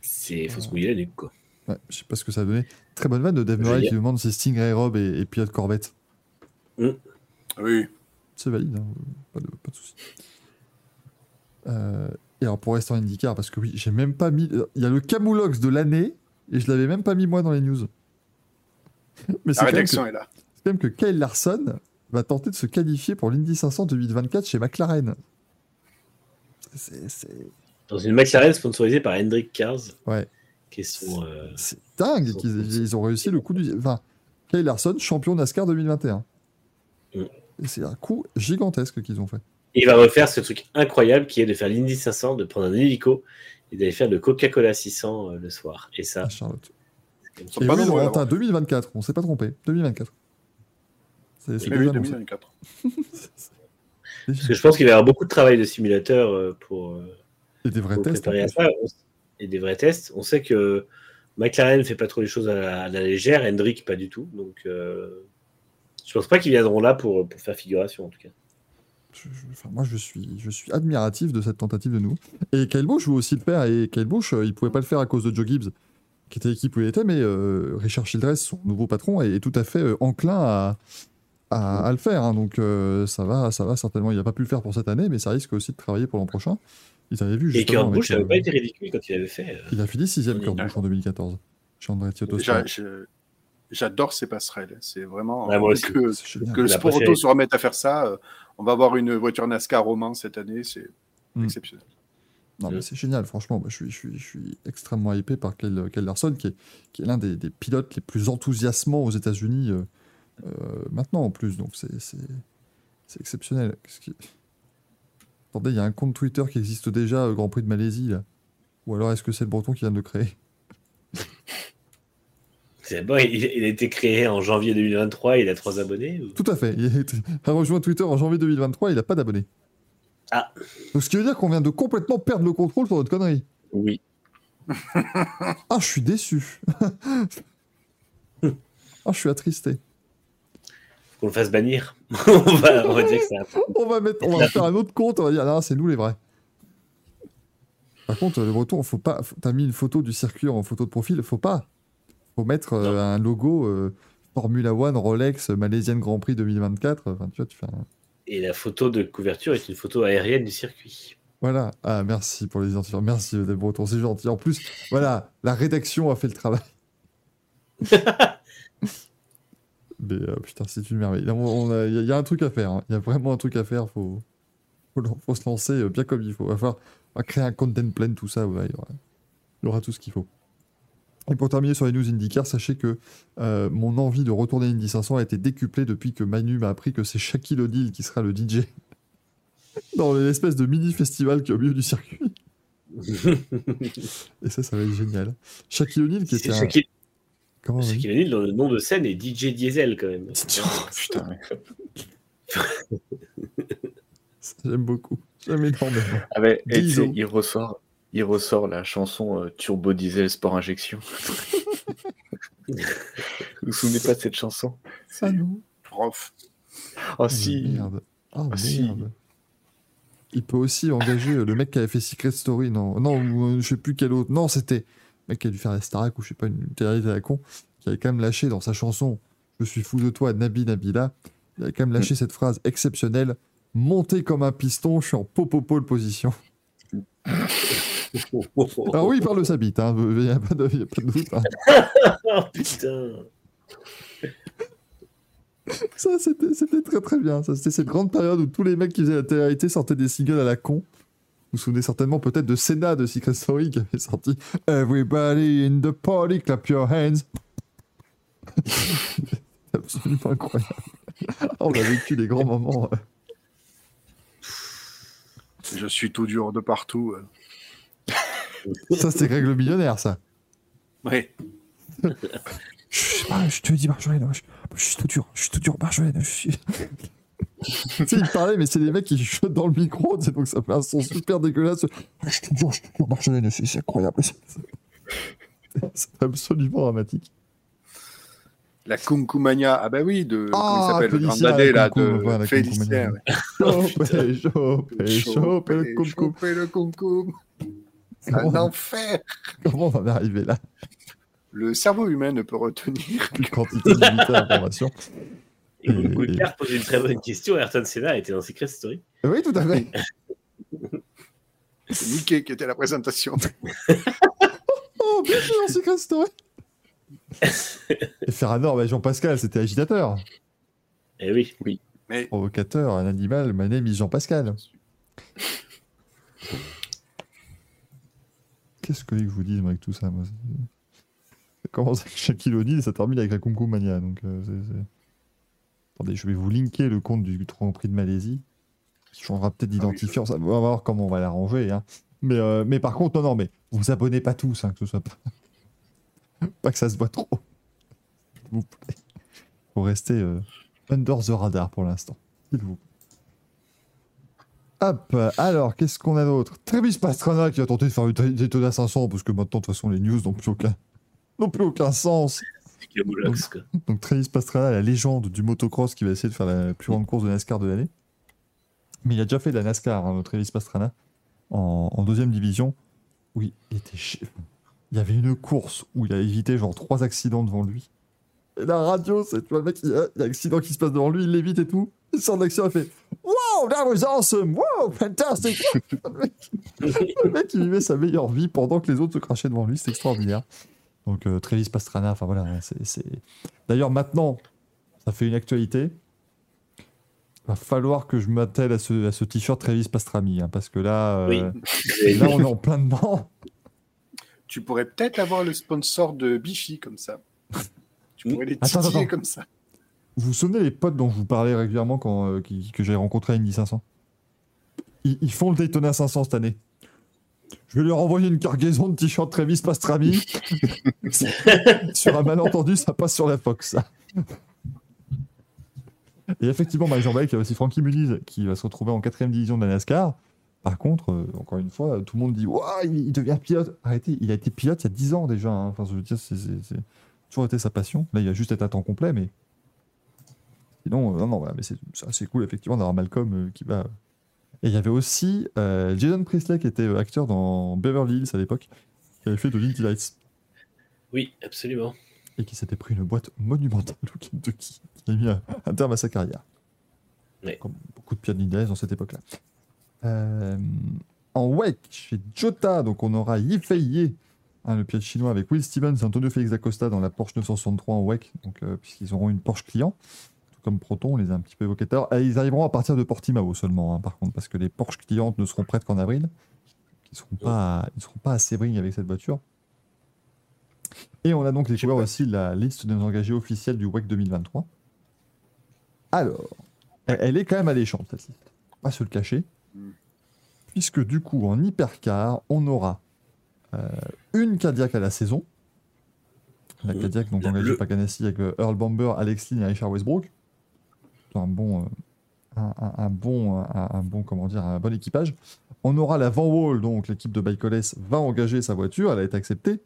Speaker 3: C'est. Faut se mouiller la nuque, quoi.
Speaker 1: Ouais, je sais pas ce que ça a donné. Très bonne vanne de Dave Murray qui demande si Stingray Rob et, et pilote Corvette.
Speaker 4: Oui.
Speaker 1: C'est valide, hein, pas de, pas de souci. Euh, et alors pour rester en IndyCar, parce que oui, j'ai même pas mis. Il y a le Camoulox de l'année et je l'avais même pas mis moi dans les news. Mais c'est
Speaker 4: La
Speaker 1: que,
Speaker 4: rédaction est là.
Speaker 1: c'est quand même que Kyle Larson va tenter de se qualifier pour l'Indy 500 2024 chez McLaren. C'est- C'est
Speaker 3: Dans une McLaren sponsorisée par Hendrick Cars,
Speaker 1: ouais,
Speaker 3: qui euh,
Speaker 1: c'est dingue
Speaker 3: Ils ont-
Speaker 1: qu'ils ils ont réussi le coup du. Enfin, Kyle Larson, champion NASCAR 2021.
Speaker 3: Mm.
Speaker 1: Et C'est un coup gigantesque qu'ils ont fait.
Speaker 3: Il va refaire ce truc incroyable qui est de faire l'Indy 500, de prendre un hélico et d'aller faire le Coca-Cola 600 euh, le soir. Et ça,
Speaker 1: à Charlotte. Et
Speaker 4: pas
Speaker 1: oui,
Speaker 4: nombreux à
Speaker 1: Laurentin,
Speaker 4: l'avoir
Speaker 1: 2024, on s'est pas trompé. 2024. C'est annoncé.
Speaker 4: 2024.
Speaker 3: parce que je pense qu'il va y avoir beaucoup de travail de simulateur euh, pour, euh,
Speaker 1: Et des vrais
Speaker 3: pour
Speaker 1: tests.
Speaker 3: préparer à ça. On- Et des vrais tests. On sait que McLaren ne fait pas trop les choses à la, à la légère, Hendrick pas du tout. Donc, euh, je pense pas qu'ils viendront là pour, pour faire figuration en tout cas.
Speaker 1: Je- je- enfin, moi, je suis, je suis admiratif de cette tentative de nous. Et Kyle Busch veut aussi le faire. Et Kyle Busch, euh, il pouvait pas le faire à cause de Joe Gibbs, qui était l'équipe où il était, mais euh, Richard Childress, son nouveau patron, est, est tout à fait euh, enclin à, à, à le faire. hein. Donc, euh, ça, va, ça va certainement. Il n'a pas pu le faire pour cette année, mais ça risque aussi de travailler pour l'an prochain. Ils avaient vu
Speaker 3: Et
Speaker 1: justement.
Speaker 3: Kurt Busch n'avait
Speaker 1: euh,
Speaker 3: pas été ridicule quand il avait fait. euh,
Speaker 1: Il a fini sixième, Kurt. Busch, en 2014. Chez
Speaker 4: J'adore ces passerelles. C'est vraiment
Speaker 3: Ouais, moi aussi.
Speaker 4: que,
Speaker 1: génial.
Speaker 4: que le sport auto se remette à faire ça. On va avoir une voiture NASCAR roman cette année. C'est
Speaker 1: Mm.
Speaker 4: exceptionnel.
Speaker 1: Non, mais c'est génial, franchement. Moi, je, suis, je, suis, je suis extrêmement hypé par Kyle, Kyle Larson, qui est, qui est l'un des, des pilotes les plus enthousiasmants aux États-Unis euh, euh, maintenant, en plus. Donc, c'est c'est- c'est exceptionnel. Qu'est-ce qui- Attendez, il y a un compte Twitter qui existe déjà, au Grand Prix de Malaisie, là. Ou alors, est-ce que c'est le breton qui vient de le créer?
Speaker 3: C'est bon, il, il a été créé en janvier 2023, il a trois abonnés. ou-
Speaker 1: Tout à fait. Il a rejoint Twitter en janvier 2023, il n'a pas d'abonnés.
Speaker 3: Ah.
Speaker 1: Donc, ce qui veut dire qu'on vient de complètement perdre le contrôle sur notre connerie.
Speaker 3: Oui.
Speaker 1: Ah, je suis déçu. ah, je suis attristé.
Speaker 3: Qu'on le fasse bannir. on, va, on va dire que c'est un peu.
Speaker 1: On va, mettre, on va faire un autre compte, on va dire, non, c'est nous les vrais. Par contre, le breton, faut pas. T'as mis une photo du circuit en photo de profil, faut pas. Faut mettre euh, un logo euh, Formula One, Rolex, Malaisienne Grand Prix 2024. Enfin, tu vois, tu fais un-
Speaker 3: Et la photo de couverture est une photo aérienne du circuit.
Speaker 1: Voilà. Ah, merci pour les identifiants. Merci, les Bretons, c'est gentil. En plus, voilà, la rédaction a fait le travail. Mais euh, putain, c'est une merveille. Il y, a- il y a un truc à faire. hein. Il y a vraiment un truc à faire. Faut, faut, se lancer euh, bien comme il faut. Va falloir on va créer un content plan, tout ça. ouais, il, y aura, il y aura tout ce qu'il faut. Et pour terminer sur les news IndyCar, sachez que euh, mon envie de retourner Indy 500 a été décuplée depuis que Manu m'a appris que c'est Shaquille O'Neal qui sera le DJ dans l'espèce de mini festival qui est au milieu du circuit. Et ça, ça va être génial. Shaquille O'Neal qui était un... Comment on dit
Speaker 3: Shaquille O'Neal, le nom de scène est DJ Diesel quand même.
Speaker 2: Oh, putain,
Speaker 1: J'aime beaucoup. J'aime énormément.
Speaker 2: Ah et il ressort, il ressort la chanson euh, Turbo Diesel Sport Injection. vous vous souvenez pas de cette chanson?
Speaker 1: Ah non.
Speaker 4: Prof.
Speaker 2: Oh
Speaker 1: Oh,
Speaker 2: si
Speaker 1: Merde. Oh,
Speaker 2: Ah, si.
Speaker 1: merde. Il peut aussi engager euh, le mec qui avait fait Secret Story, non, non, euh, je sais plus quel autre. Non, c'était mec qui a dû faire la Starac ou je sais pas, une télé à la con, qui avait quand même lâché dans sa chanson Je suis fou de toi, Nabi Nabila. il a quand même lâché cette phrase exceptionnelle monté comme un piston, je suis en popo pole position. Alors oui, il parle de sa bite, hein, il n'y a, pas de il y a pas de doute. hein.
Speaker 3: oh putain.
Speaker 1: Ça, c'était très très bien. C'était cette grande période où tous les mecs qui faisaient la télé sortaient des singles à la con. Vous vous souvenez certainement peut-être de Senna de Secret Story qui avait sorti Everybody in the party, clap your hands. C'est absolument incroyable. On a vécu des grands moments.
Speaker 4: Je suis tout dur de partout.
Speaker 1: Ça, c'est Greg le millionnaire, ça.
Speaker 4: Ouais.
Speaker 1: Je, sais pas, je te dis, Marjolaine, je, je suis tout dur, je suis tout dur, Marjolaine, je suis. Tu sais, il parlait, mais c'est des mecs qui chuchotent dans le micro, tu sais, donc ça fait un son super dégueulasse. Je tout dur, je tout dur, Marjolaine, c'est incroyable. C'est absolument dramatique.
Speaker 4: La Kunkumania, ah bah oui, de. comment il
Speaker 1: Ah,
Speaker 4: s'appelle là,
Speaker 1: Kunkum,
Speaker 4: de
Speaker 1: voilà,
Speaker 4: Félicien.
Speaker 1: Chopé, chopé, chopé, le cum
Speaker 4: Choper le Kunkum. C'est un enfer.
Speaker 1: comment on en est arrivé là?
Speaker 4: Le cerveau humain ne peut retenir.
Speaker 1: Une quantité limitée d'informations.
Speaker 3: Et Goulkar pose une très bonne question. Ayrton Senna a été dans Secret Story.
Speaker 1: Oui, tout à fait.
Speaker 4: C'est Mickey qui était à la présentation.
Speaker 1: Oh, bien sûr, Secret Story. Et Ferranor, bah, Jean-Pascal, c'était agitateur.
Speaker 3: Eh oui.
Speaker 2: Oui.
Speaker 4: Mais
Speaker 1: Provocateur, un animal, my name is Jean-Pascal. Qu'est-ce que je vous dis avec tout ça moi, Ça commence avec Shaquille O'Neal et ça termine avec la Kumkum Mania. Donc, euh, c'est- c'est- Attendez, je vais vous linker le compte du Grand Prix de Malaisie. Qui changera peut-être
Speaker 4: Ah oui,
Speaker 1: d'identifiant. ça- On va voir comment on va l'arranger. Hein. Mais, euh, mais par contre, non, non, mais vous abonnez pas tous, hein, que ce soit pas... pas que ça se voit trop. S'il vous plaît. Faut rester euh, under the radar pour l'instant. S'il vous plaît. Hop, alors, qu'est-ce qu'on a d'autre? Travis Pastrana qui a tenté de faire une Daytona 500, parce que maintenant, de toute façon, les news n'ont plus aucun, n'ont plus aucun sens. Donc Travis Pastrana, la légende du motocross qui va essayer de faire la plus grande course de NASCAR de l'année. Mais il a déjà fait de la NASCAR, hein, Travis Pastrana, en, en deuxième division, où il était chi- Il y avait une course où il a évité genre trois accidents devant lui. Et la radio, c'est, tu vois, le mec, il y a, il y a un accident qui se passe devant lui, il l'évite et tout. Il sort de l'action, il fait Wow, that was awesome! Wow, fantastic! le, mec, le mec, il vivait sa meilleure vie pendant que les autres se crachaient devant lui, c'est extraordinaire. Donc euh, Travis Pastrana, enfin voilà, c'est, D'ailleurs, maintenant, ça fait une actualité. Va falloir que je m'attelle à ce, à ce t-shirt Travis Pastrami, hein, parce que là, euh,
Speaker 3: Oui.
Speaker 1: là, on est en plein dedans.
Speaker 4: tu pourrais peut-être avoir le sponsor de Bifi comme ça. Tu pourrais les titiller
Speaker 1: attends.
Speaker 4: comme ça.
Speaker 1: Vous vous souvenez les potes dont je vous parlais régulièrement quand, euh, qui- que j'ai rencontrés à Indy 500 ils, ils font le Daytona 500 cette année. Je vais leur envoyer une cargaison de t-shirts Travis Pastrami. sur un malentendu, ça passe sur la Fox. Et effectivement, bah, Jean-Baptiste, il y a aussi Frankie Muniz qui va se retrouver en quatrième division de la NASCAR. Par contre, euh, encore une fois, tout le monde dit Ouah, il, devient pilote. Arrêtez, il a été pilote il y a 10 ans déjà. hein. Enfin, je veux dire, c'est toujours été sa passion. Là, il a juste été à temps complet, mais sinon, euh, non, non, voilà, mais c'est c'est assez cool, effectivement, d'avoir Malcolm euh, qui va. Et il y avait aussi euh, Jason Priestley qui était euh, acteur dans Beverly Hills à l'époque, qui avait fait de Lindy Lights
Speaker 3: Oui, absolument.
Speaker 1: et qui s'était pris une boîte monumentale au Kentucky, qui a mis un, un terme à sa carrière.
Speaker 3: Ouais.
Speaker 1: Comme beaucoup de Lindy dans cette époque-là. Euh, en WEC, chez Jota, donc on aura Yifei Ye, hein, le pilote chinois, avec Will Stevens et Antonio Félix Acosta dans la Porsche 963 en WEC, donc, euh, puisqu'ils auront une Porsche client. Comme Proton, on les a un petit peu évoqués tout à l'heure. Et ils arriveront à partir de Portimao seulement, hein, par contre, parce que les Porsche clientes ne seront prêtes qu'en avril. Ils ne seront pas, ils seront pas à Sebring avec cette voiture. Et on a donc découvert aussi la liste des engagés officiels du WEC 2023. Alors, elle, est quand même alléchante, cette liste. On va se le cacher.
Speaker 4: Mm.
Speaker 1: Puisque du coup, en hypercar, on aura euh, une Cadillac à la saison. La. Cadillac, donc engagée
Speaker 3: bleue.
Speaker 1: par Ganassi avec Earl Bomber, Alex Lynn et Richard Westbrook. Un bon, un, un- un bon, un, un bon, comment dire, un bon équipage. On aura la Van Wall, donc l'équipe de Bikeoles va engager sa voiture, elle a été acceptée,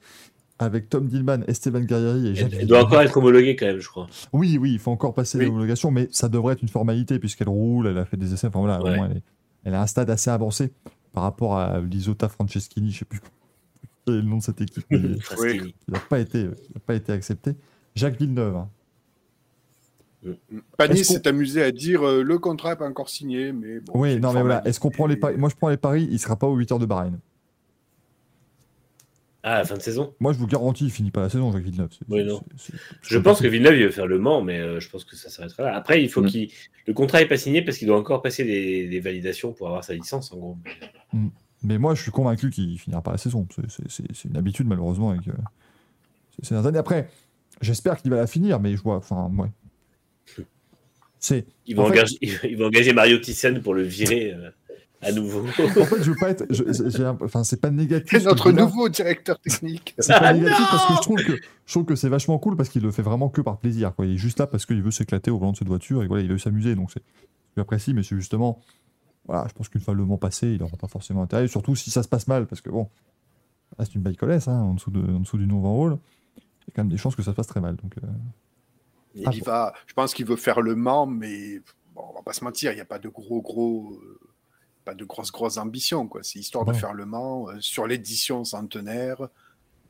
Speaker 1: avec Tom Dillman, Esteban Guerrieri et Jacques
Speaker 3: Elle, elle doit encore être homologuée quand même, je crois.
Speaker 1: Oui, oui, il faut encore passer
Speaker 4: Oui.
Speaker 1: l'homologation, mais ça devrait être une formalité puisqu'elle roule, elle a fait des essais. Enfin voilà, au
Speaker 3: Ouais.
Speaker 1: moins, elle, est, elle a un stade assez avancé par rapport à l'Isota Franceschini, je sais plus quel est le nom de cette équipe, mais
Speaker 3: Fraschini.
Speaker 1: il n'a pas, été- il n'a pas été accepté. Jacques Villeneuve. hein.
Speaker 4: Panis s'est amusé à dire euh, le contrat n'est pas encore signé, mais bon.
Speaker 1: Oui, non, mais voilà. Est-ce qu'on prend les paris Moi, je prends les paris. Il sera pas aux 8 heures de Bahreïn.
Speaker 3: Ah, à la fin de saison?
Speaker 1: Moi, je vous garantis, il finit pas la saison, Jacques Villeneuve.
Speaker 3: Je pense que Villeneuve, il veut faire le Mans, mais euh, je pense que ça s'arrêtera là. Après, il faut
Speaker 2: Mm.
Speaker 3: qu'il. Le contrat n'est pas signé parce qu'il doit encore passer des, des validations pour avoir sa licence, en gros.
Speaker 1: Mais moi, je suis convaincu qu'il finira pas la saison. C'est- une habitude, malheureusement, avec euh, ces dernières années. Après, j'espère qu'il va la finir, mais je vois. Enfin, ouais. C'est.
Speaker 3: Il va,
Speaker 1: En fait-
Speaker 3: engager, Mario Thyssen pour le virer euh, à nouveau.
Speaker 1: En fait, je veux pas être. je- j'ai un- Enfin, c'est pas négatif.
Speaker 4: C'est notre
Speaker 1: je
Speaker 4: nouveau directeur technique.
Speaker 1: C'est pas
Speaker 3: Ah,
Speaker 1: négatif parce que je trouve que je trouve que c'est vachement cool parce qu'il le fait vraiment que par plaisir. Quoi. Il est juste là parce qu'il veut s'éclater au volant de cette voiture et voilà, il veut s'amuser. Donc c'est j'apprécie, mais c'est justement voilà, je pense qu'une fois le Mans passé, il n'aura pas forcément intérêt. Surtout si ça se passe mal, parce que bon, là, c'est une bike hein, en dessous de en dessous du Nova Hall. Il y a quand même des chances que ça se passe très mal. Donc euh,
Speaker 4: Il
Speaker 1: Ah,
Speaker 4: y va, je pense qu'il veut faire le Mans, mais bon, on va pas se mentir, il n'y a pas de gros, gros, euh, pas de grosses, grosses ambitions. quoi. C'est histoire de faire le Mans euh, sur l'édition centenaire.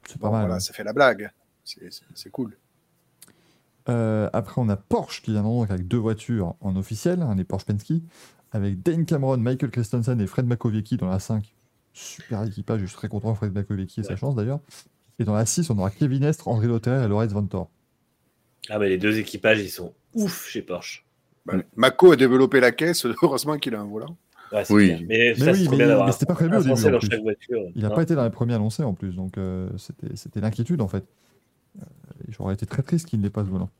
Speaker 1: c'est pas mal.
Speaker 4: voilà, ça fait la blague. C'est- cool.
Speaker 1: Euh, après, on a Porsche qui viendront donc avec deux voitures en officiel, hein, les Porsche Penske, avec Dane Cameron, Michael Christensen et Fred Makowiecki dans la 5. Super équipage, je suis très content de Fred Makowiecki et sa chance d'ailleurs. Et dans la 6, on aura Kevin Estre, André Lotterer et Lorenz Vantor.
Speaker 3: Ah, mais les deux équipages, ils sont ouf chez Porsche.
Speaker 4: Bah, Mako a développé la caisse, heureusement qu'il a un volant.
Speaker 3: Ouais,
Speaker 2: Oui.
Speaker 3: clair. Mais,
Speaker 1: oui, c'était pas prévu au début.
Speaker 3: Dans chaque voiture.
Speaker 1: Il n'a pas été dans les premiers annoncés en plus, donc euh, c'était c'était l'inquiétude en fait. Euh, J'aurais été très triste qu'il n'ait pas ce volant.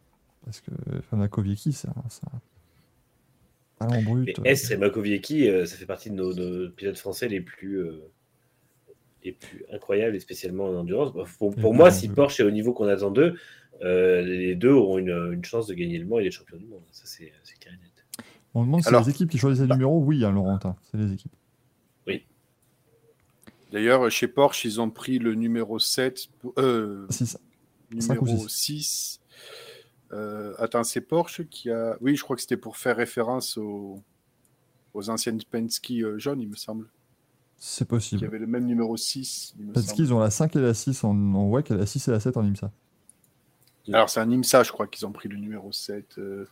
Speaker 1: Parce que Fred Makowiecki, c'est un, talent brut.
Speaker 3: Mais Estre et Makowiecki, euh, ça fait partie de nos, nos pilotes français les plus, euh, les plus incroyables, et spécialement en endurance. Bah, Pour, moi, si Porsche est au niveau qu'on attend d'eux, euh, les deux auront une, une chance de gagner le Mans et d'être champions du monde. Ça, c'est et net.
Speaker 1: On demande si les équipes qui choisissent les numéros. Oui, hein, Laurentin, c'est les équipes.
Speaker 4: D'ailleurs, chez Porsche, ils ont pris le numéro 7, pour- euh, numéro
Speaker 1: six
Speaker 4: 6. Euh, attends, c'est Porsche qui a. Oui, je crois que c'était pour faire référence aux, aux anciennes Penske jaunes, il me semble.
Speaker 1: C'est
Speaker 4: Qui
Speaker 1: possible.
Speaker 4: avaient le même numéro 6. Il me
Speaker 1: Parce qu'ils ont la 5 et la 6 en, en WEC et la 6 et la 7 en IMSA.
Speaker 4: Alors, c'est un IMSA, je crois qu'ils ont pris le numéro 7. euh,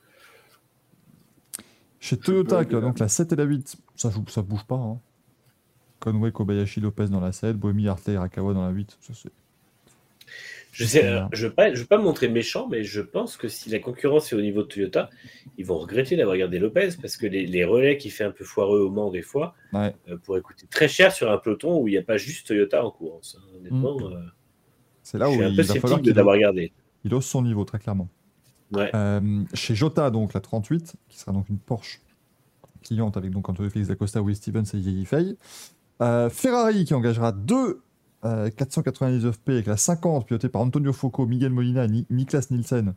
Speaker 1: Chez Toyota,
Speaker 4: bug,
Speaker 1: qui donc la 7 et la 8, ça, joue, ça bouge pas. Hein. Conway, Kobayashi, Lopez dans la 7, Boemi, Hartley, Irakawa dans la 8. Ça, c'est-
Speaker 3: Je sais, euh, je veux pas, je veux pas me montrer méchant, mais je pense que si la concurrence est au niveau de Toyota, ils vont regretter d'avoir gardé Lopez parce que les, les relais qui fait un peu foireux au Mans des fois
Speaker 1: Ouais.
Speaker 3: euh, pourraient coûter très cher sur un peloton où il n'y a pas juste Toyota en course. hein. Honnêtement, euh,
Speaker 1: C'est là
Speaker 3: je
Speaker 1: où
Speaker 3: suis un
Speaker 1: il
Speaker 3: peu
Speaker 1: va falloir
Speaker 3: de l'avoir gardé.
Speaker 1: il hausse son niveau, très clairement.
Speaker 3: Ouais.
Speaker 1: Euh, chez Jota, donc la 38, qui sera donc une Porsche cliente avec donc Antonio Félix Dacosta, Will Stevens et Yegi Fay. Ferrari qui engagera deux euh, 499P avec la 50 pilotée par Antonio Focco, Miguel Molina et Ni- Niklas Nielsen.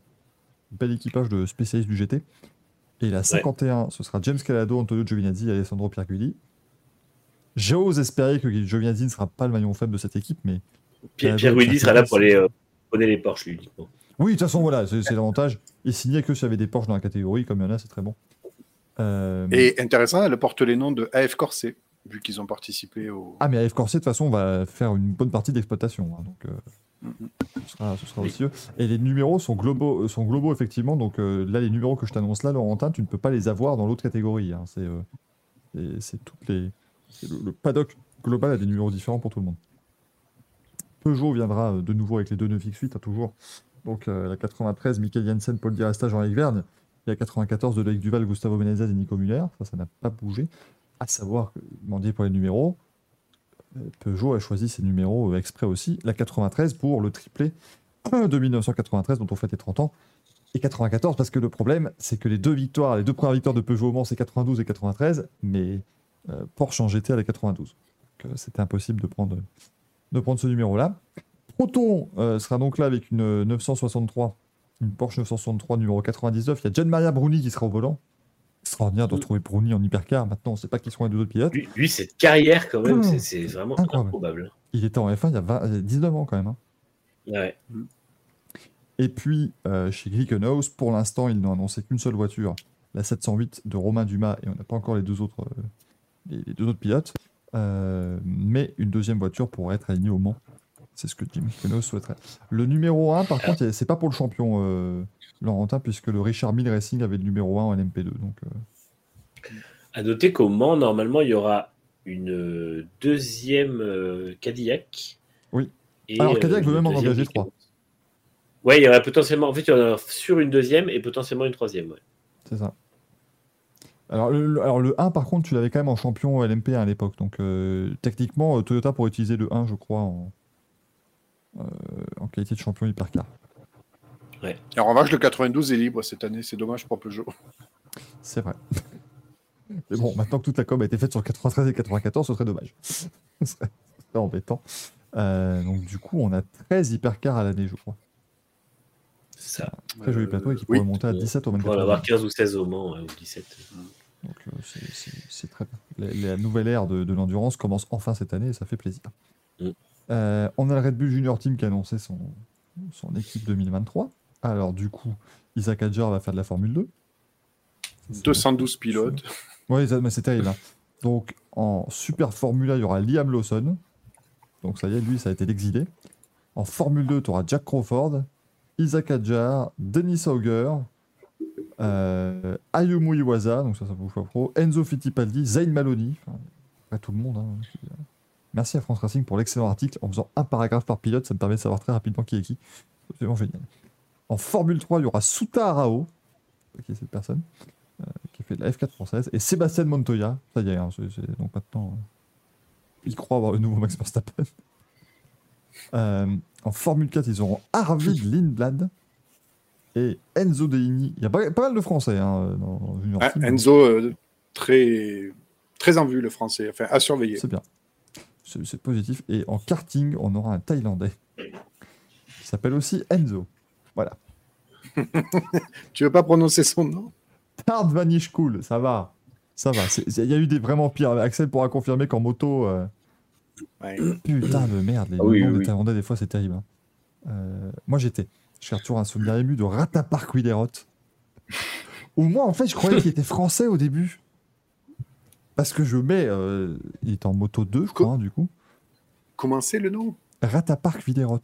Speaker 1: Bel équipage de spécialistes du GT. Et la 51, ce sera James Calado, Antonio Giovinazzi et Alessandro Pierguidi. J'ose espérer que Giovinazzi ne sera pas le maillon faible de cette équipe, mais
Speaker 3: Pierre, sera là pour aller euh, les Porsche lui, uniquement.
Speaker 1: oui, de toute façon, voilà, c'est c'est l'avantage. Il signait que s'il y avait des Porsche dans la catégorie, comme il y en a, c'est très bon. Euh,
Speaker 4: Et intéressant, elle porte les noms de AF Corset, vu qu'ils ont participé au.
Speaker 1: Ah, mais AF Corset, de toute façon, va faire une bonne partie d'exploitation. hein, donc, euh, ce sera, ce sera
Speaker 3: Oui.
Speaker 1: aussi eux. Et les numéros sont globaux, euh, sont globaux effectivement. Donc euh, là, les numéros que je t'annonce là, Laurentin, tu ne peux pas les avoir dans l'autre catégorie. hein. C'est euh, c'est- c'est toutes les. c'est Le, le paddock global a des numéros différents pour tout le monde. Peugeot viendra de nouveau avec les deux 9X8, hein, toujours. Donc euh, la 93, Michael Jensen, Paul Di Resta, Jean-Luc Verne. Et la 94 de Loïc Duval, Gustavo Menezes et Nico Muller. Ça, ça n'a pas bougé. À savoir, que, pour les numéros, euh, Peugeot a choisi ses numéros euh, exprès aussi. La 93 pour le triplé de 1993, dont on fête les 30 ans. Et 94, parce que le problème, c'est que les deux victoires, les deux premières victoires de Peugeot au Mans, c'est 92 et 93, mais euh, Porsche en GT à la 92. Donc, c'était impossible de prendre, de prendre ce numéro-là. Proton sera donc là avec une euh, 963, une Porsche 963 numéro 99. Il y a Gian Maria Bruni qui sera au volant. Extraordinaire de retrouver Bruni en hypercar. Maintenant, on ne sait pas qui seront les deux autres pilotes.
Speaker 3: Lui, lui, cette carrière, quand même,
Speaker 1: Mmh.
Speaker 3: c'est- vraiment
Speaker 1: Incroyable.
Speaker 3: improbable.
Speaker 1: Il était en F1 il y a, 20 il y a 19 ans quand même. hein.
Speaker 3: Ouais.
Speaker 1: Et puis, euh, chez Glickenhaus, pour l'instant, ils n'ont annoncé qu'une seule voiture, la 708 de Romain Dumas, et on n'a pas encore les deux autres, euh, les, les deux autres pilotes. Euh, mais une deuxième voiture pourrait être alignée au Mans C'est ce que Jim Keno souhaiterait. Le numéro 1, par contre, c'est pas pour le champion euh, Laurentin, puisque le Richard Mille Racing avait le numéro 1 en LMP2. Donc, euh,
Speaker 3: À noter qu'au Mans, normalement, il y aura une deuxième euh, Cadillac.
Speaker 1: Oui.
Speaker 3: Et,
Speaker 1: Alors, Cadillac veut même en engager
Speaker 3: qui-
Speaker 1: trois.
Speaker 3: Ouais, il y aurait potentiellement. En fait, il y en a sur une deuxième et potentiellement une troisième. ouais.
Speaker 1: c'est ça. Alors le, alors, le 1, par contre, tu l'avais quand même en champion LMP1 à l'époque. Donc, euh, techniquement, Toyota pourrait utiliser le 1, je crois, en, en qualité de champion hypercar.
Speaker 4: Et en revanche, le 92 est libre cette année. C'est dommage pour Peugeot.
Speaker 1: C'est vrai. Mais bon, maintenant que toute la com a été faite sur le 93 et 94, ce serait dommage. ce serait, embêtant. Euh, donc, du coup, on a 13 hypercars à l'année, je crois.
Speaker 3: C'est ça.
Speaker 1: Très joli plateau et qui
Speaker 4: oui.
Speaker 1: pourrait monter à 17 au
Speaker 3: On
Speaker 1: 24
Speaker 3: va en avoir 15 ou 16 au Mans, ouais, ou 17.
Speaker 1: Donc, euh, c'est- c'est c'est très bien. La, la nouvelle ère de, de l'endurance commence enfin cette année et ça fait plaisir.
Speaker 3: Mm.
Speaker 1: Euh, on a le Red Bull Junior Team qui a annoncé son, son équipe 2023. Alors, du coup, Isaac Adjar va faire de la Formule 2. Ça, c'est
Speaker 4: 212 pilotes.
Speaker 1: Ouais, ça- mais c'est terrible. hein. Donc, en Super Formula, il y aura Liam Lawson. Donc, ça y est, lui, ça a été l'exilé. En Formule 2, tu auras Jack Crawford, Isaac Adjar, Denis Auger, euh, Ayumu Iwasa, donc ça, ça vous fait pro, Enzo Fittipaldi, Zayn Maloney, enfin, après tout le monde. hein, Merci à France Racing pour l'excellent article. En faisant un paragraphe par pilote, ça me permet de savoir très rapidement qui est qui. C'est absolument génial. En Formule 3, il y aura Suta Arao, qui est cette personne, euh, qui fait de la F4 française, et Sébastien Montoya. Ça y est, hein, c'est- c'est- donc maintenant, euh, il croit avoir le nouveau Max Verstappen. Euh, en Formule 4, ils auront Arvid Lindblad et Enzo Deini. Il y a pas, pas mal de Français hein, dans
Speaker 4: Ah. Enzo, euh, très, très en vue, le français. Enfin, à surveiller.
Speaker 1: C'est bien. C'est positif. Et en karting, on aura un Thaïlandais qui s'appelle aussi Enzo. Voilà.
Speaker 4: Tu veux pas prononcer son nom?
Speaker 1: Tard Vanish Cool, ça va. Ça va. Il y a eu des vraiment pires. Axel pourra confirmer qu'en moto. euh,
Speaker 4: Ouais.
Speaker 1: Putain de merde, les
Speaker 2: Ah oui,
Speaker 1: noms
Speaker 2: oui,
Speaker 1: des
Speaker 2: oui.
Speaker 1: Thaïlandais, des fois, c'est terrible. hein. Euh, moi, j'étais. Je toujours un souvenir ému de Ratapark Widerot. Ou moi, en fait, je croyais qu'il était français au début. Parce que je mets. euh, il est en moto 2, je crois, hein, du coup.
Speaker 4: Comment c'est le nom?
Speaker 1: Ratapark Widerot.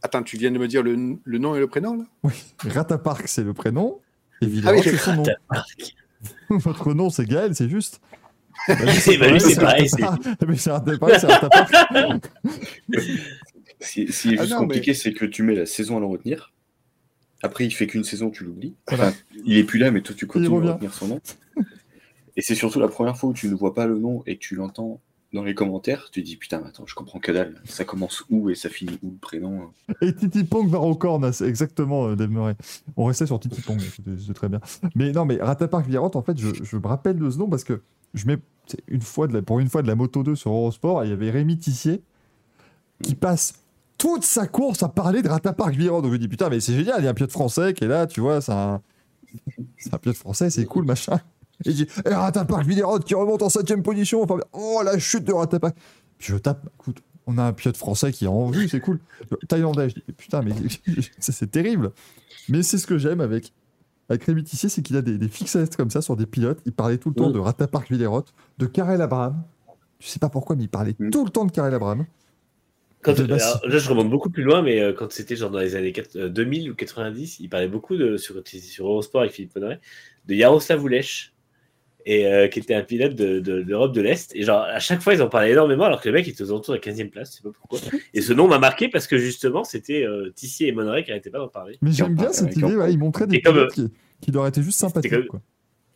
Speaker 4: Attends, tu viens de me dire le, le nom et le prénom, là?
Speaker 1: Oui, Ratapark, c'est le prénom. Et
Speaker 4: Ah oui,
Speaker 1: c'est son nom. Votre nom, c'est Gaël, c'est juste. Bah,
Speaker 3: C'est- bah, pareil,
Speaker 1: Ah, mais c'est Ratapark, c'est Ratapark.
Speaker 2: Ce qui ce qui est
Speaker 4: Ah
Speaker 2: juste
Speaker 4: non,
Speaker 2: compliqué, c'est que tu mets la saison à le retenir. Après, il fait qu'une saison, tu l'oublies.
Speaker 1: Voilà.
Speaker 2: Enfin, il est plus là, mais toi, tu continues à retenir son nom. Et c'est surtout la première fois où tu ne vois pas le nom et que tu l'entends dans les commentaires. Tu te dis, putain, attends, je comprends que dalle. Ça commence où et ça finit où le prénom
Speaker 1: Et Titi Pong va au corne, c'est exactement euh, Dave Murray. On restait sur Titi Pong, c'était très bien. Mais non, mais Ratapark Villarot, en fait, je, je me rappelle de ce nom parce que je mets c'est une fois de la, pour une fois de la moto 2 sur Eurosport, et il y avait Rémi Tissier qui passe toute sa course à parler de Ratapark. Donc je me dis, putain, mais c'est génial, il y a un pilote français qui est là, tu vois, c'est un, c'est un pilote français, c'est cool, machin. Et je dis, eh, Ratapark Villarot qui remonte en 7 position, enfin, oh la chute de Ratapark. Puis je tape, écoute, on a un pilote français qui est en vue, c'est cool. Thaïlandais, je dis, putain, mais c'est c'est terrible. Mais c'est ce que j'aime avec, avec Rémi Tissier, c'est qu'il a des, des fixettes comme ça sur des pilotes. Il parlait tout le temps
Speaker 3: Mm.
Speaker 1: de Ratapark Villerot, de Karel Abraham. Je sais pas pourquoi, mais il parlait
Speaker 2: Mm.
Speaker 1: tout le temps de Karel Abraham.
Speaker 3: Quand,
Speaker 1: De Bassi.
Speaker 3: alors, là, je remonte beaucoup plus loin, mais euh, quand c'était genre dans les années 4 euh, 2000 ou 90, il parlait beaucoup de, sur, sur Eurosport avec Philippe Poiret, de Jaroslav Ulech, et, euh, qui était un pilote de, de- d'Europe de l'Est. Et genre, à chaque fois, ils en parlaient énormément, alors que le mec était aux alentours de la 15e place, je sais pas pourquoi. Et ce nom m'a marqué parce que justement, c'était euh, Tissier et Monoret qui n'arrêtaient pas d'en parler.
Speaker 1: Mais j'aime
Speaker 2: en
Speaker 1: bien cette idée, ouais,
Speaker 2: parle.
Speaker 1: il montrait des
Speaker 3: comme,
Speaker 1: pilotes qui, qui leur étaient juste sympathiques.
Speaker 3: comme-
Speaker 1: quoi.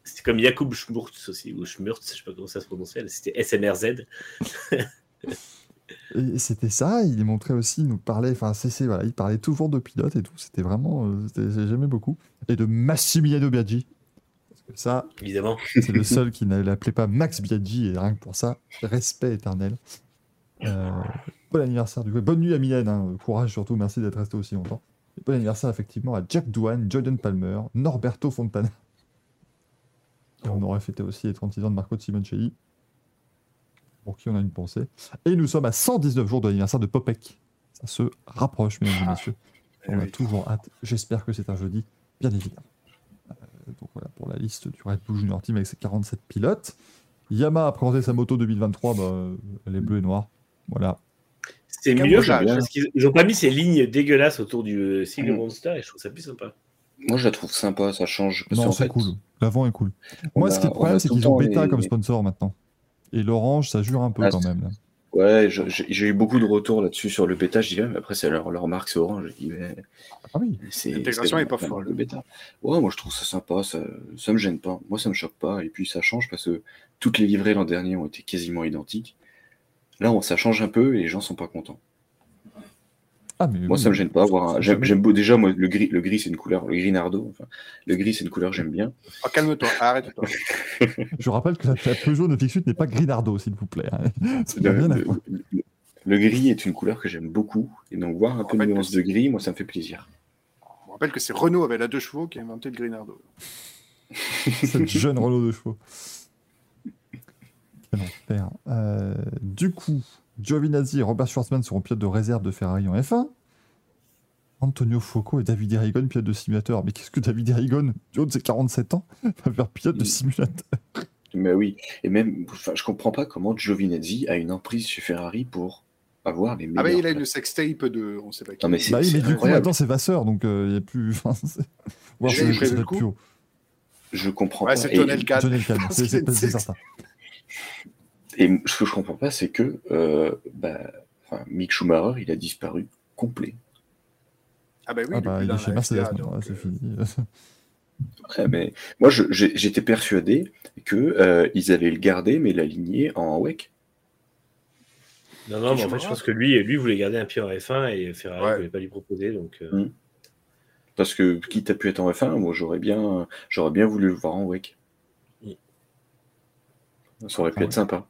Speaker 3: C'était comme Jakub Schmurtz aussi, ou Schmurtz, je sais pas comment ça se prononçait, c'était SMRZ.
Speaker 1: Et c'était ça, il montrait aussi, il nous parlait, enfin, c'est, c'est- voilà, il parlait toujours de pilotes et tout, c'était vraiment, euh, j'aimais beaucoup. Et de Massimiliano Biaggi. Parce que ça,
Speaker 3: Évidemment.
Speaker 1: c'est le seul qui ne l'appelait pas Max Biaggi, et rien que pour ça, respect éternel. Euh, bon anniversaire du coup. Bonne nuit à Mylène, hein. courage surtout, merci d'être resté aussi longtemps. Et bon anniversaire effectivement à Jack Douane, Jordan Palmer, Norberto Fontana. Et on aurait fêté aussi les 36 ans de Marco Simoncelli, pour qui on a une pensée. Et nous sommes à 119 jours de l'anniversaire de Popek. Ça se rapproche, mesdames et messieurs. On a toujours hâte. J'espère que c'est un jeudi, bien évidemment. Euh, donc voilà pour la liste du Red Bull Junior Team avec ses 47 pilotes. Yamaha a présenté sa moto 2023, bah, elle est bleue et noire. Voilà.
Speaker 3: C'est mieux parce qu'ils ils ont pas mis ces lignes dégueulasses autour du euh, sigle. Monster et je trouve ça plus sympa.
Speaker 2: Moi, je la trouve sympa, ça change. Parce
Speaker 1: Non, c'est
Speaker 2: fait,
Speaker 1: cool. L'avant est cool.
Speaker 2: on
Speaker 1: Moi,
Speaker 2: a-
Speaker 1: ce qui est problème,
Speaker 2: a
Speaker 1: c'est qu'ils ont
Speaker 2: les-
Speaker 1: comme sponsor maintenant. Et l'orange, ça jure un peu
Speaker 2: Ah,
Speaker 1: quand même. là.
Speaker 2: Ouais, je- j'ai eu beaucoup de retours là-dessus sur le bêta. Je dis, ouais, mais après, c'est leur, leur marque, c'est orange. Je dis, mais
Speaker 1: Ah oui.
Speaker 2: c'est.
Speaker 4: L'intégration
Speaker 2: c'est
Speaker 4: est pas folle.
Speaker 2: Le bêta. Ouais, moi, je trouve ça sympa. Ça, ça me gêne pas. Moi, ça me choque pas. Et puis, ça change parce que toutes les livrées l'an dernier ont été quasiment identiques. Là, on- ça change un peu et les gens sont pas contents.
Speaker 1: Ah, mais
Speaker 2: Moi,
Speaker 1: oui,
Speaker 2: ça me gêne pas. Avoir un...
Speaker 1: ça,
Speaker 2: J'aime beau- déjà, moi, le gris, le gris c'est une couleur. Le gris Nardo. Enfin, le gris, c'est une couleur que j'aime bien.
Speaker 4: Oh, calme-toi, arrête-toi.
Speaker 1: Je rappelle que la, la Peugeot 9X8 n'est pas Grinardo, s'il vous plaît. hein.
Speaker 2: Le, gris est une couleur que j'aime beaucoup. Et donc, voir un peu de nuance de gris, moi, ça me fait plaisir.
Speaker 4: Je rappelle que c'est Renault avec la deux chevaux qui a inventé le Grinardo.
Speaker 1: Cette jeune Renault de chevaux. Quel enfer. Euh, du coup, Giovinazzi et Robert Schwartzman seront pilotes de réserve de Ferrari en F1. Antonio Foucault et David Erigon, pilote de simulateur. Mais qu'est-ce que David Erigon, du haut de ses 47 ans, va faire pilote de simulateur
Speaker 2: Mais oui, et même, enfin, je comprends pas comment Giovinazzi a une emprise chez Ferrari pour avoir les
Speaker 4: Ah
Speaker 2: meilleurs.
Speaker 4: bah il a une sextape de... On sait pas qui.
Speaker 2: Non, mais c'est
Speaker 1: Bah oui, mais du coup, maintenant, c'est Vasseur, donc euh, il n'y a plus.
Speaker 4: le
Speaker 1: peut-être
Speaker 4: coup.
Speaker 1: plus haut.
Speaker 2: Je comprends
Speaker 4: Ouais,
Speaker 2: pas.
Speaker 4: c'est Je pense
Speaker 1: c'est certain.
Speaker 2: Et ce que je comprends pas, c'est que euh, bah, enfin, Mick Schumacher, il a disparu complet.
Speaker 4: Ah bah oui,
Speaker 1: Ah bah, il est chez
Speaker 4: la
Speaker 1: Mercedes ouais, c'est
Speaker 4: euh,
Speaker 1: fini.
Speaker 2: Ouais, mais moi, j'étais persuadé que euh, ils allaient le garder, mais l'aligner en WEC.
Speaker 3: Non, non, mais en fait, je pense que lui, lui voulait garder un pied en F1 et Ferrari ne
Speaker 4: Ouais.
Speaker 3: voulait pas lui proposer. Donc, euh,
Speaker 2: Parce que quitte à pu être en F1, moi j'aurais bien, j'aurais bien voulu le voir en WEC.
Speaker 3: Mm.
Speaker 2: Ça aurait pu
Speaker 1: Ah
Speaker 2: être
Speaker 1: ouais.
Speaker 2: sympa.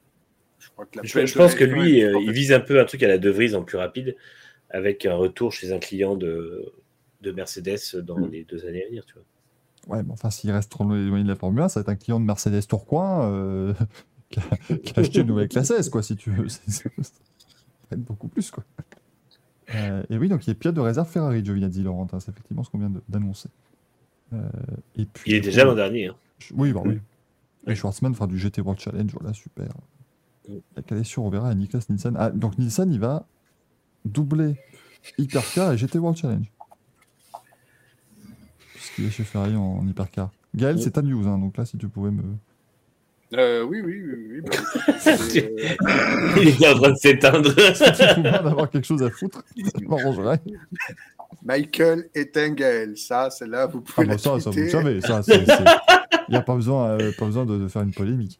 Speaker 4: Je, crois que la
Speaker 3: je,
Speaker 4: plaine
Speaker 3: je
Speaker 4: de
Speaker 3: pense que
Speaker 4: F1
Speaker 3: lui, euh, il vise un peu un truc à la De Vries en plus rapide avec un retour chez un client de, de Mercedes dans
Speaker 2: Mm.
Speaker 3: les deux années à venir. Tu vois.
Speaker 1: Ouais, mais enfin, s'il reste trop éloigné de la Formule 1, ça va être un client de Mercedes Tourcoing euh, qui, a, qui a acheté une nouvelle classe S, quoi, si tu veux. C'est- c'est- Ça va être beaucoup plus, quoi. Euh, et oui, donc il est pilote de réserve Ferrari, Giovinazzi, Laurent. hein, c'est effectivement ce qu'on vient d'annoncer. Euh, et puis,
Speaker 3: Il est déjà l'an dernier. hein.
Speaker 1: Oui, bah oui. Et Schwartzman fera du GT World Challenge, voilà, super. La calé sur Rovera et Niklas Nielsen. Ah, donc Nielsen, il va doubler Hypercar et GT World Challenge. Puisqu'il est chez Ferrari en, en Hypercar. Gaël, c'est ta news, hein, donc là, si tu pouvais me.
Speaker 4: Euh, oui, oui, oui. bah euh,
Speaker 3: Il est en train de s'éteindre.
Speaker 1: Si tu pouvais en avoir quelque chose à foutre, ça m'arrangerait.
Speaker 4: Michael Ettingel, ça, c'est là, vous
Speaker 1: Ah,
Speaker 4: pouvez
Speaker 1: bah
Speaker 4: la
Speaker 1: ça, ça, vous savez. Ça, c'est- c'est- Il n'y a pas besoin, euh, pas besoin de, de faire une polémique.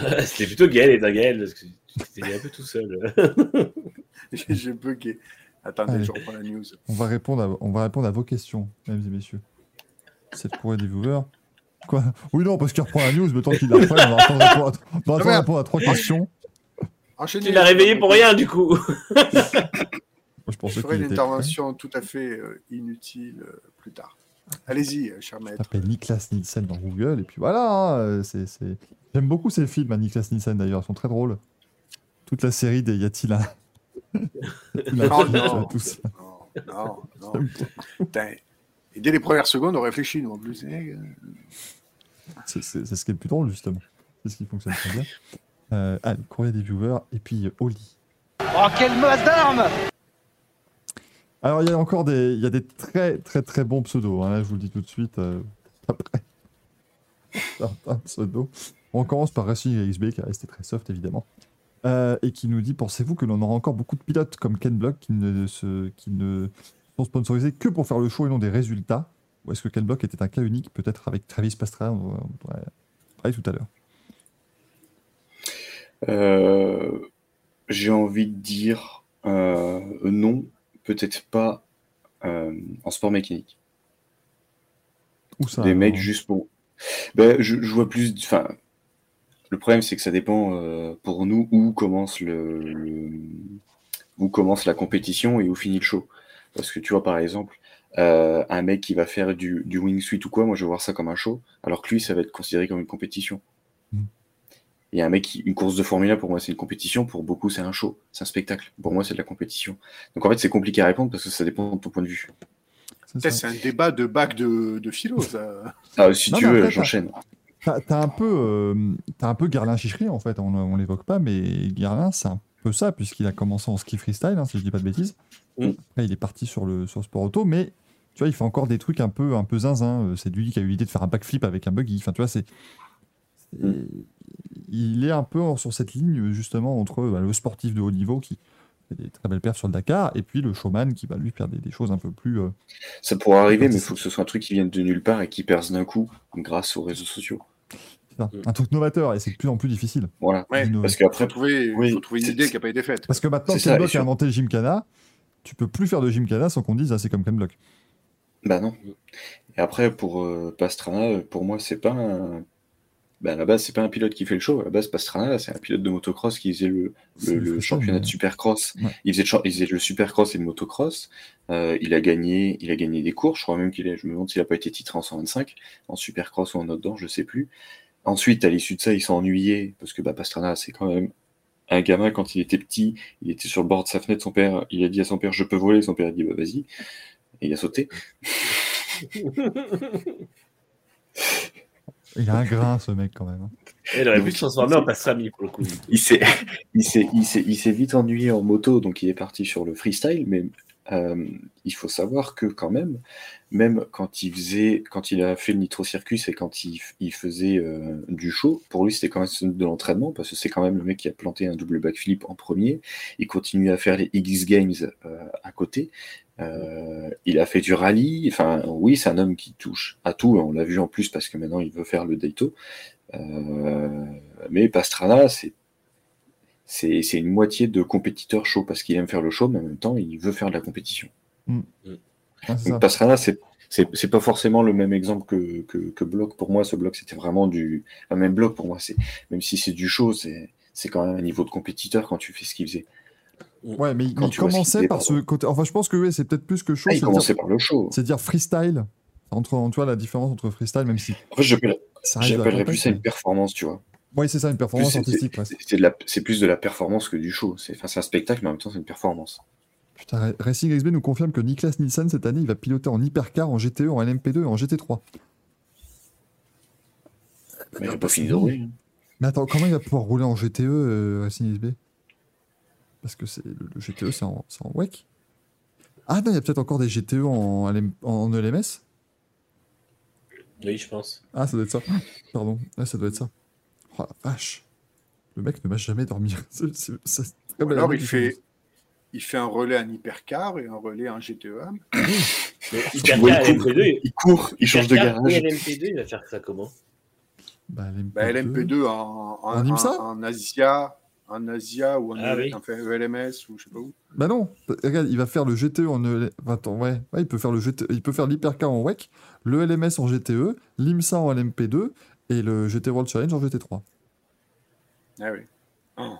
Speaker 3: C'était plutôt Gaël et d'un Gaël parce que tu étais un peu tout seul.
Speaker 4: J'ai bugué. Attendez,
Speaker 1: Allez.
Speaker 4: je reprends la news.
Speaker 1: On va répondre à, on va répondre à vos questions, mesdames et messieurs. C'est courrier des viewers. Quoi? Oui, non, parce qu'il reprend la news, mais tant qu'il la reprend, on va attendre répondre à, on va attendre
Speaker 4: merde.
Speaker 1: répondre à trois questions.
Speaker 4: Enchaînez.
Speaker 3: tu l'as réveillé pour rien du coup.
Speaker 1: Moi, je
Speaker 4: Je ferai une intervention tout à fait euh, inutile euh, plus tard. Allez-y, euh, cher maître.
Speaker 1: S'appelle Niklas Nielsen dans Google, et puis voilà. hein, euh, c'est, c'est- J'aime beaucoup ces films à Niklas Nielsen d'ailleurs, ils sont très drôles. Toute la série des Y a-t-il un.
Speaker 4: Non. Non, non, non. Putain. Et dès les premières secondes, on réfléchit, nous, en plus. Eh, euh,
Speaker 1: C'est, c'est- c'est ce qui est le plus drôle, justement. C'est ce qui fonctionne très bien. Euh, ah, le courrier des viewers, et puis Oli.
Speaker 6: Oh, quelle masse d'armes
Speaker 1: Alors, il y a encore des, y a des très, très, très bons pseudos. hein, je vous le dis tout de suite. euh, après, pseudos. On commence par Racing XB, qui est resté très soft, évidemment. Euh, et qui nous dit Pensez-vous que l'on aura encore beaucoup de pilotes comme Ken Block qui ne, se, qui ne sont sponsorisés que pour faire le show et non des résultats? Ou est-ce que Ken Block était un cas unique, peut-être avec Travis Pastrana On pourrait parler tout à l'heure?
Speaker 2: Euh, J'ai envie de dire non, peut-être pas euh, en sport mécanique.
Speaker 1: Où ça
Speaker 2: Des mecs juste pour. Ben, je, je vois plus. Enfin, le problème c'est que ça dépend euh, pour nous où commence le, le- où commence la compétition et où finit le show. Parce que tu vois par exemple euh, un mec qui va faire du, du wingsuit ou quoi, moi je vais voir ça comme un show, alors que lui ça va être considéré comme une compétition.
Speaker 1: Mm.
Speaker 2: Et un mec, qui- une course de Formule 1 pour moi c'est une compétition, pour beaucoup c'est un show, c'est un spectacle. Pour moi c'est de la compétition. Donc en fait c'est compliqué à répondre parce que ça dépend de ton point de vue.
Speaker 1: C'est
Speaker 4: putain,
Speaker 1: ça.
Speaker 4: C'est un débat de bac de, de philo, ça.
Speaker 2: Ah, si
Speaker 1: Non,
Speaker 2: tu veux, j'enchaîne.
Speaker 1: T'as un peu, euh, t'as un peu Garlin Chicherie en fait. On, on l'évoque pas, mais Garlin, c'est un peu ça, puisqu'il a commencé en ski freestyle, hein, si je dis pas de bêtises.
Speaker 3: Mm.
Speaker 1: Après, il est parti sur le, sur le sport auto, mais tu vois, il fait encore des trucs un peu, un peu zinzin. Euh, C'est lui qui a eu l'idée de faire un backflip avec un buggy. Enfin, tu vois, c'est. c'est-
Speaker 2: Mm.
Speaker 1: Il est un peu sur cette ligne, justement, entre bah, le sportif de haut niveau qui fait des très belles perfs sur le Dakar, et puis le showman qui va lui faire des, des choses un peu plus. euh,
Speaker 2: Ça pourrait arriver, mais il faut que ce soit un truc qui vienne de nulle part et qui perce d'un coup grâce aux réseaux sociaux.
Speaker 1: ça, un truc novateur, et c'est de plus en plus difficile.
Speaker 2: Voilà.
Speaker 4: Ouais.
Speaker 2: Parce
Speaker 4: Il faut
Speaker 2: qu'après,
Speaker 4: trouver,
Speaker 2: oui,
Speaker 4: faut trouver une idée qui n'a pas été faite.
Speaker 1: Parce que maintenant,
Speaker 2: C'est ça,
Speaker 1: Ken
Speaker 2: et
Speaker 1: Block a inventé le Gymkhana, tu peux plus faire de Gymkhana sans qu'on dise ah, c'est comme Ken Block.
Speaker 2: Bah non. Et après, pour euh, Pastrana, pour moi, c'est pas un. Bah, à la base, c'est pas un pilote qui fait le show. À la base, Pastrana, c'est un pilote de motocross qui faisait le, championnat de supercross.
Speaker 1: Ouais.
Speaker 2: Il, faisait le, cha- il faisait le supercross et le motocross. Euh, il, a gagné, il a gagné des courses. Je crois même qu'il est. Je me demande s'il a pas été titré en 125, en supercross ou en outdoor, je sais plus. Ensuite, à l'issue de ça, il s'est ennuyé parce que bah, Pastrana, c'est quand même un gamin quand il était petit. Il était sur le bord de sa fenêtre. Son père, il a dit à son père, je peux voler. Son père a dit, bah vas-y. Et il a sauté.
Speaker 1: Il a un grain, ce mec, quand même. hein.
Speaker 3: Il aurait pu se transformer en pastrami pour le coup.
Speaker 2: il s'est il s'est il s'est il s'est vite ennuyé en moto donc il est parti sur le freestyle mais euh, il faut savoir que quand même même quand il faisait quand il a fait le nitro circus et quand il, il faisait euh, du show pour lui c'était quand même de l'entraînement parce que c'est quand même le mec qui a planté un double backflip en premier il continue à faire les X Games euh, à côté Euh, il a fait du rallye enfin oui c'est un homme qui touche à tout on l'a vu en plus parce que maintenant il veut faire le Daito euh, mais Pastrana, c'est c'est c'est une moitié de compétiteur chaud parce qu'il aime faire le show, mais en même temps, il veut faire de la compétition.
Speaker 1: Ah, c'est ça.
Speaker 2: Donc Pastrana, c'est c'est c'est pas forcément le même exemple que, que, que Block. Pour moi, ce bloc, c'était vraiment du. Enfin, même Block, pour moi, c'est même si c'est du show, c'est c'est quand même un niveau de compétiteur quand tu fais ce qu'il faisait.
Speaker 1: Ouais, mais il,
Speaker 2: Quand
Speaker 1: il commençait par ce côté. Enfin, je pense que ouais, c'est peut-être plus que chaud.
Speaker 2: Ah, il commençait
Speaker 1: dire,
Speaker 2: par le show.
Speaker 1: c'est dire freestyle. Entre, tu vois, la différence entre freestyle, même si
Speaker 2: En fait, j'appellerais plus ça une performance, tu vois.
Speaker 1: Oui, c'est ça, une performance artistique.
Speaker 2: C'est plus de la performance que du show. C'est un spectacle, mais en même temps, c'est une performance.
Speaker 1: Putain, Ra- Racing XB nous confirme que Niklas Nielsen, cette année, il va piloter en hypercar, en GTE, en LMP2 et en GT3.
Speaker 2: Mais il n'a pas fini de rouler. hein.
Speaker 1: Mais attends, comment il va pouvoir rouler en GTE, euh, Racing XB Parce que c'est le, le GTE, c'est en, c'est en WEC. Ah non, il y a peut-être encore des GTE en, en E LMS
Speaker 3: Oui, je pense.
Speaker 1: Ah, ça doit être ça. Pardon, ah, ça doit être ça. Oh la vache. Le mec ne m'a jamais dormi. C'est- c'est- c'est comme
Speaker 4: Ou
Speaker 1: la
Speaker 4: alors il fait, il fait un relais en hypercar et un relais en GTE.
Speaker 3: Mais
Speaker 2: Ouais,
Speaker 3: Hypercar
Speaker 2: il,
Speaker 3: et
Speaker 2: court,
Speaker 3: LMP2,
Speaker 2: il court, il change de
Speaker 3: et
Speaker 2: garage.
Speaker 3: LMP2, il va faire ça comment?
Speaker 1: Bah, LMP2.
Speaker 4: Bah, LMP2 en, en,
Speaker 1: En IMSA
Speaker 4: en- en Asia, en Asia ou en
Speaker 3: Ah oui.
Speaker 4: enfin, ELMS ou je sais pas où.
Speaker 1: Bah non, regarde, il va faire le GTE en E- Attends, ouais, ouais, il peut faire le GTE, il peut faire l'hypercar en WEC, le LMS en GTE, l'IMSA en LMP2 et le GT World Challenge en GT3.
Speaker 4: Ah oui. Oh.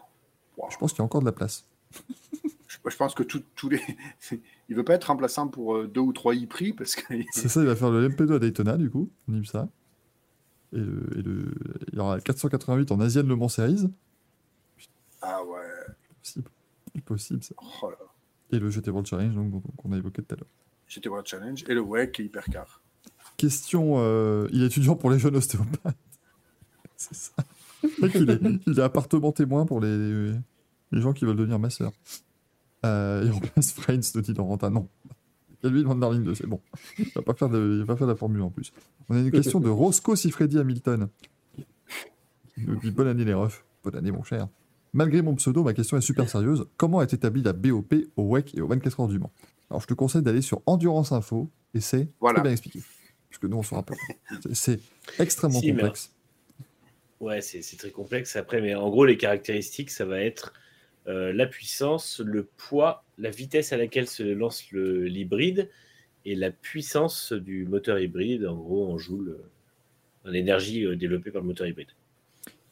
Speaker 1: Je pense qu'il y a encore de la place.
Speaker 4: Je, je pense que tous les. il veut pas être remplaçant pour euh, deux ou trois e-prix parce que.
Speaker 1: C'est ça, il va faire le LMP2 à Daytona du coup, en IMSA. Et, le, et le, il y aura le 488 en Asian Le Mans Series.
Speaker 4: Ah ouais.
Speaker 1: Possible, possible ça.
Speaker 4: Oh là.
Speaker 1: Et le GT World Challenge donc, qu'on a évoqué tout à l'heure.
Speaker 4: GT World Challenge et le WEC et hypercar.
Speaker 1: Question, euh, il est étudiant pour les jeunes ostéopathes. C'est ça. Mec, il, est, il est appartement témoin pour les, les gens qui veulent devenir masseur. Euh, il remplace Frains de dit Laurentin. Non. Calvin Van der Linde, c'est bon. Il va pas faire de, il va pas faire de la formule en plus. On a une question de Roscoe Sifredi Hamilton. Il nous dit bonne année les refs. Bonne année mon cher. Malgré mon pseudo, ma question est super sérieuse. Comment est établie la BOP au WEC et au 24 heures du Mans? Alors je te conseille d'aller sur Endurance Info et c'est
Speaker 4: Voilà.
Speaker 1: très bien expliqué. Parce que nous on se rappelle. C'est- extrêmement
Speaker 3: Si, mais-
Speaker 1: complexe.
Speaker 3: Ouais, c'est très complexe. Après, mais en gros, les caractéristiques, ça va être euh, la puissance, le poids, la vitesse à laquelle se lance le- l'hybride et la puissance du moteur hybride. En gros, on joue le- l'énergie euh, développée par le moteur hybride.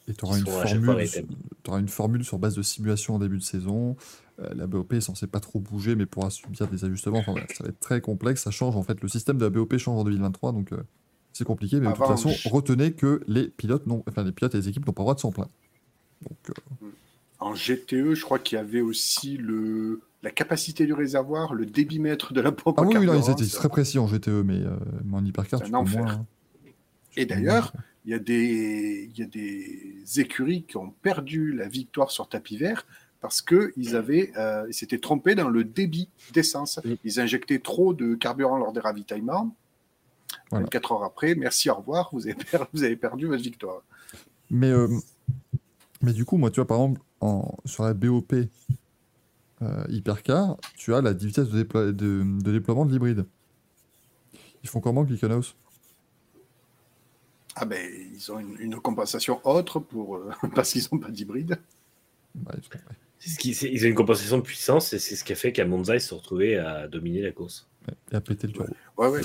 Speaker 1: Et tu auras une, formule,
Speaker 3: rétablis.
Speaker 1: t'auras une formule sur base de simulation en début de saison. Euh, la BOP est censée pas trop bouger, mais pourra subir des ajustements. Enfin, voilà, ça va être très complexe. Ça change en fait. Le système de la BOP change en 2023, donc euh, c'est compliqué. Mais de toute
Speaker 4: Avant,
Speaker 1: façon,
Speaker 4: je-
Speaker 1: retenez que les pilotes, non, enfin les pilotes et les équipes n'ont pas le droit de s'en plaindre. Donc, euh,
Speaker 4: En GTE, je crois qu'il y avait aussi le, la capacité du réservoir, le débitmètre de la pompe
Speaker 1: ah oui, oui, non, ils
Speaker 4: carburant,
Speaker 1: étaient très précis en GTE, mais, euh, mais en hypercar,
Speaker 4: C'est
Speaker 1: tu
Speaker 4: un
Speaker 1: peux
Speaker 4: enfer.
Speaker 1: moins. hein.
Speaker 4: Et d'ailleurs, il y, a des, il y a des écuries qui ont perdu la victoire sur tapis vert parce qu'ils avaient, euh, ils s'étaient trompés dans le débit d'essence. Ils injectaient trop de carburant lors des ravitaillements.
Speaker 1: Voilà.
Speaker 4: 24 heures après, merci, au revoir, vous avez, per- vous avez perdu votre victoire.
Speaker 1: Mais, euh, mais du coup, moi, tu vois, par exemple, en, sur la BOP euh, Hypercar, tu as la vitesse de, déplo- de, de déploiement de l'hybride. Ils font comment, Glickenhaus
Speaker 4: Ah ben, ils ont une, une compensation autre pour, euh, parce qu'ils n'ont pas d'hybride.
Speaker 1: Ils sont- ouais.
Speaker 3: C'est ce qui- c'est- ils ont une compensation de puissance et c'est ce qui a fait qu'à Monza, ils se sont retrouvés à dominer la course.
Speaker 1: Et à péter le turbo.
Speaker 4: Ouais, ouais.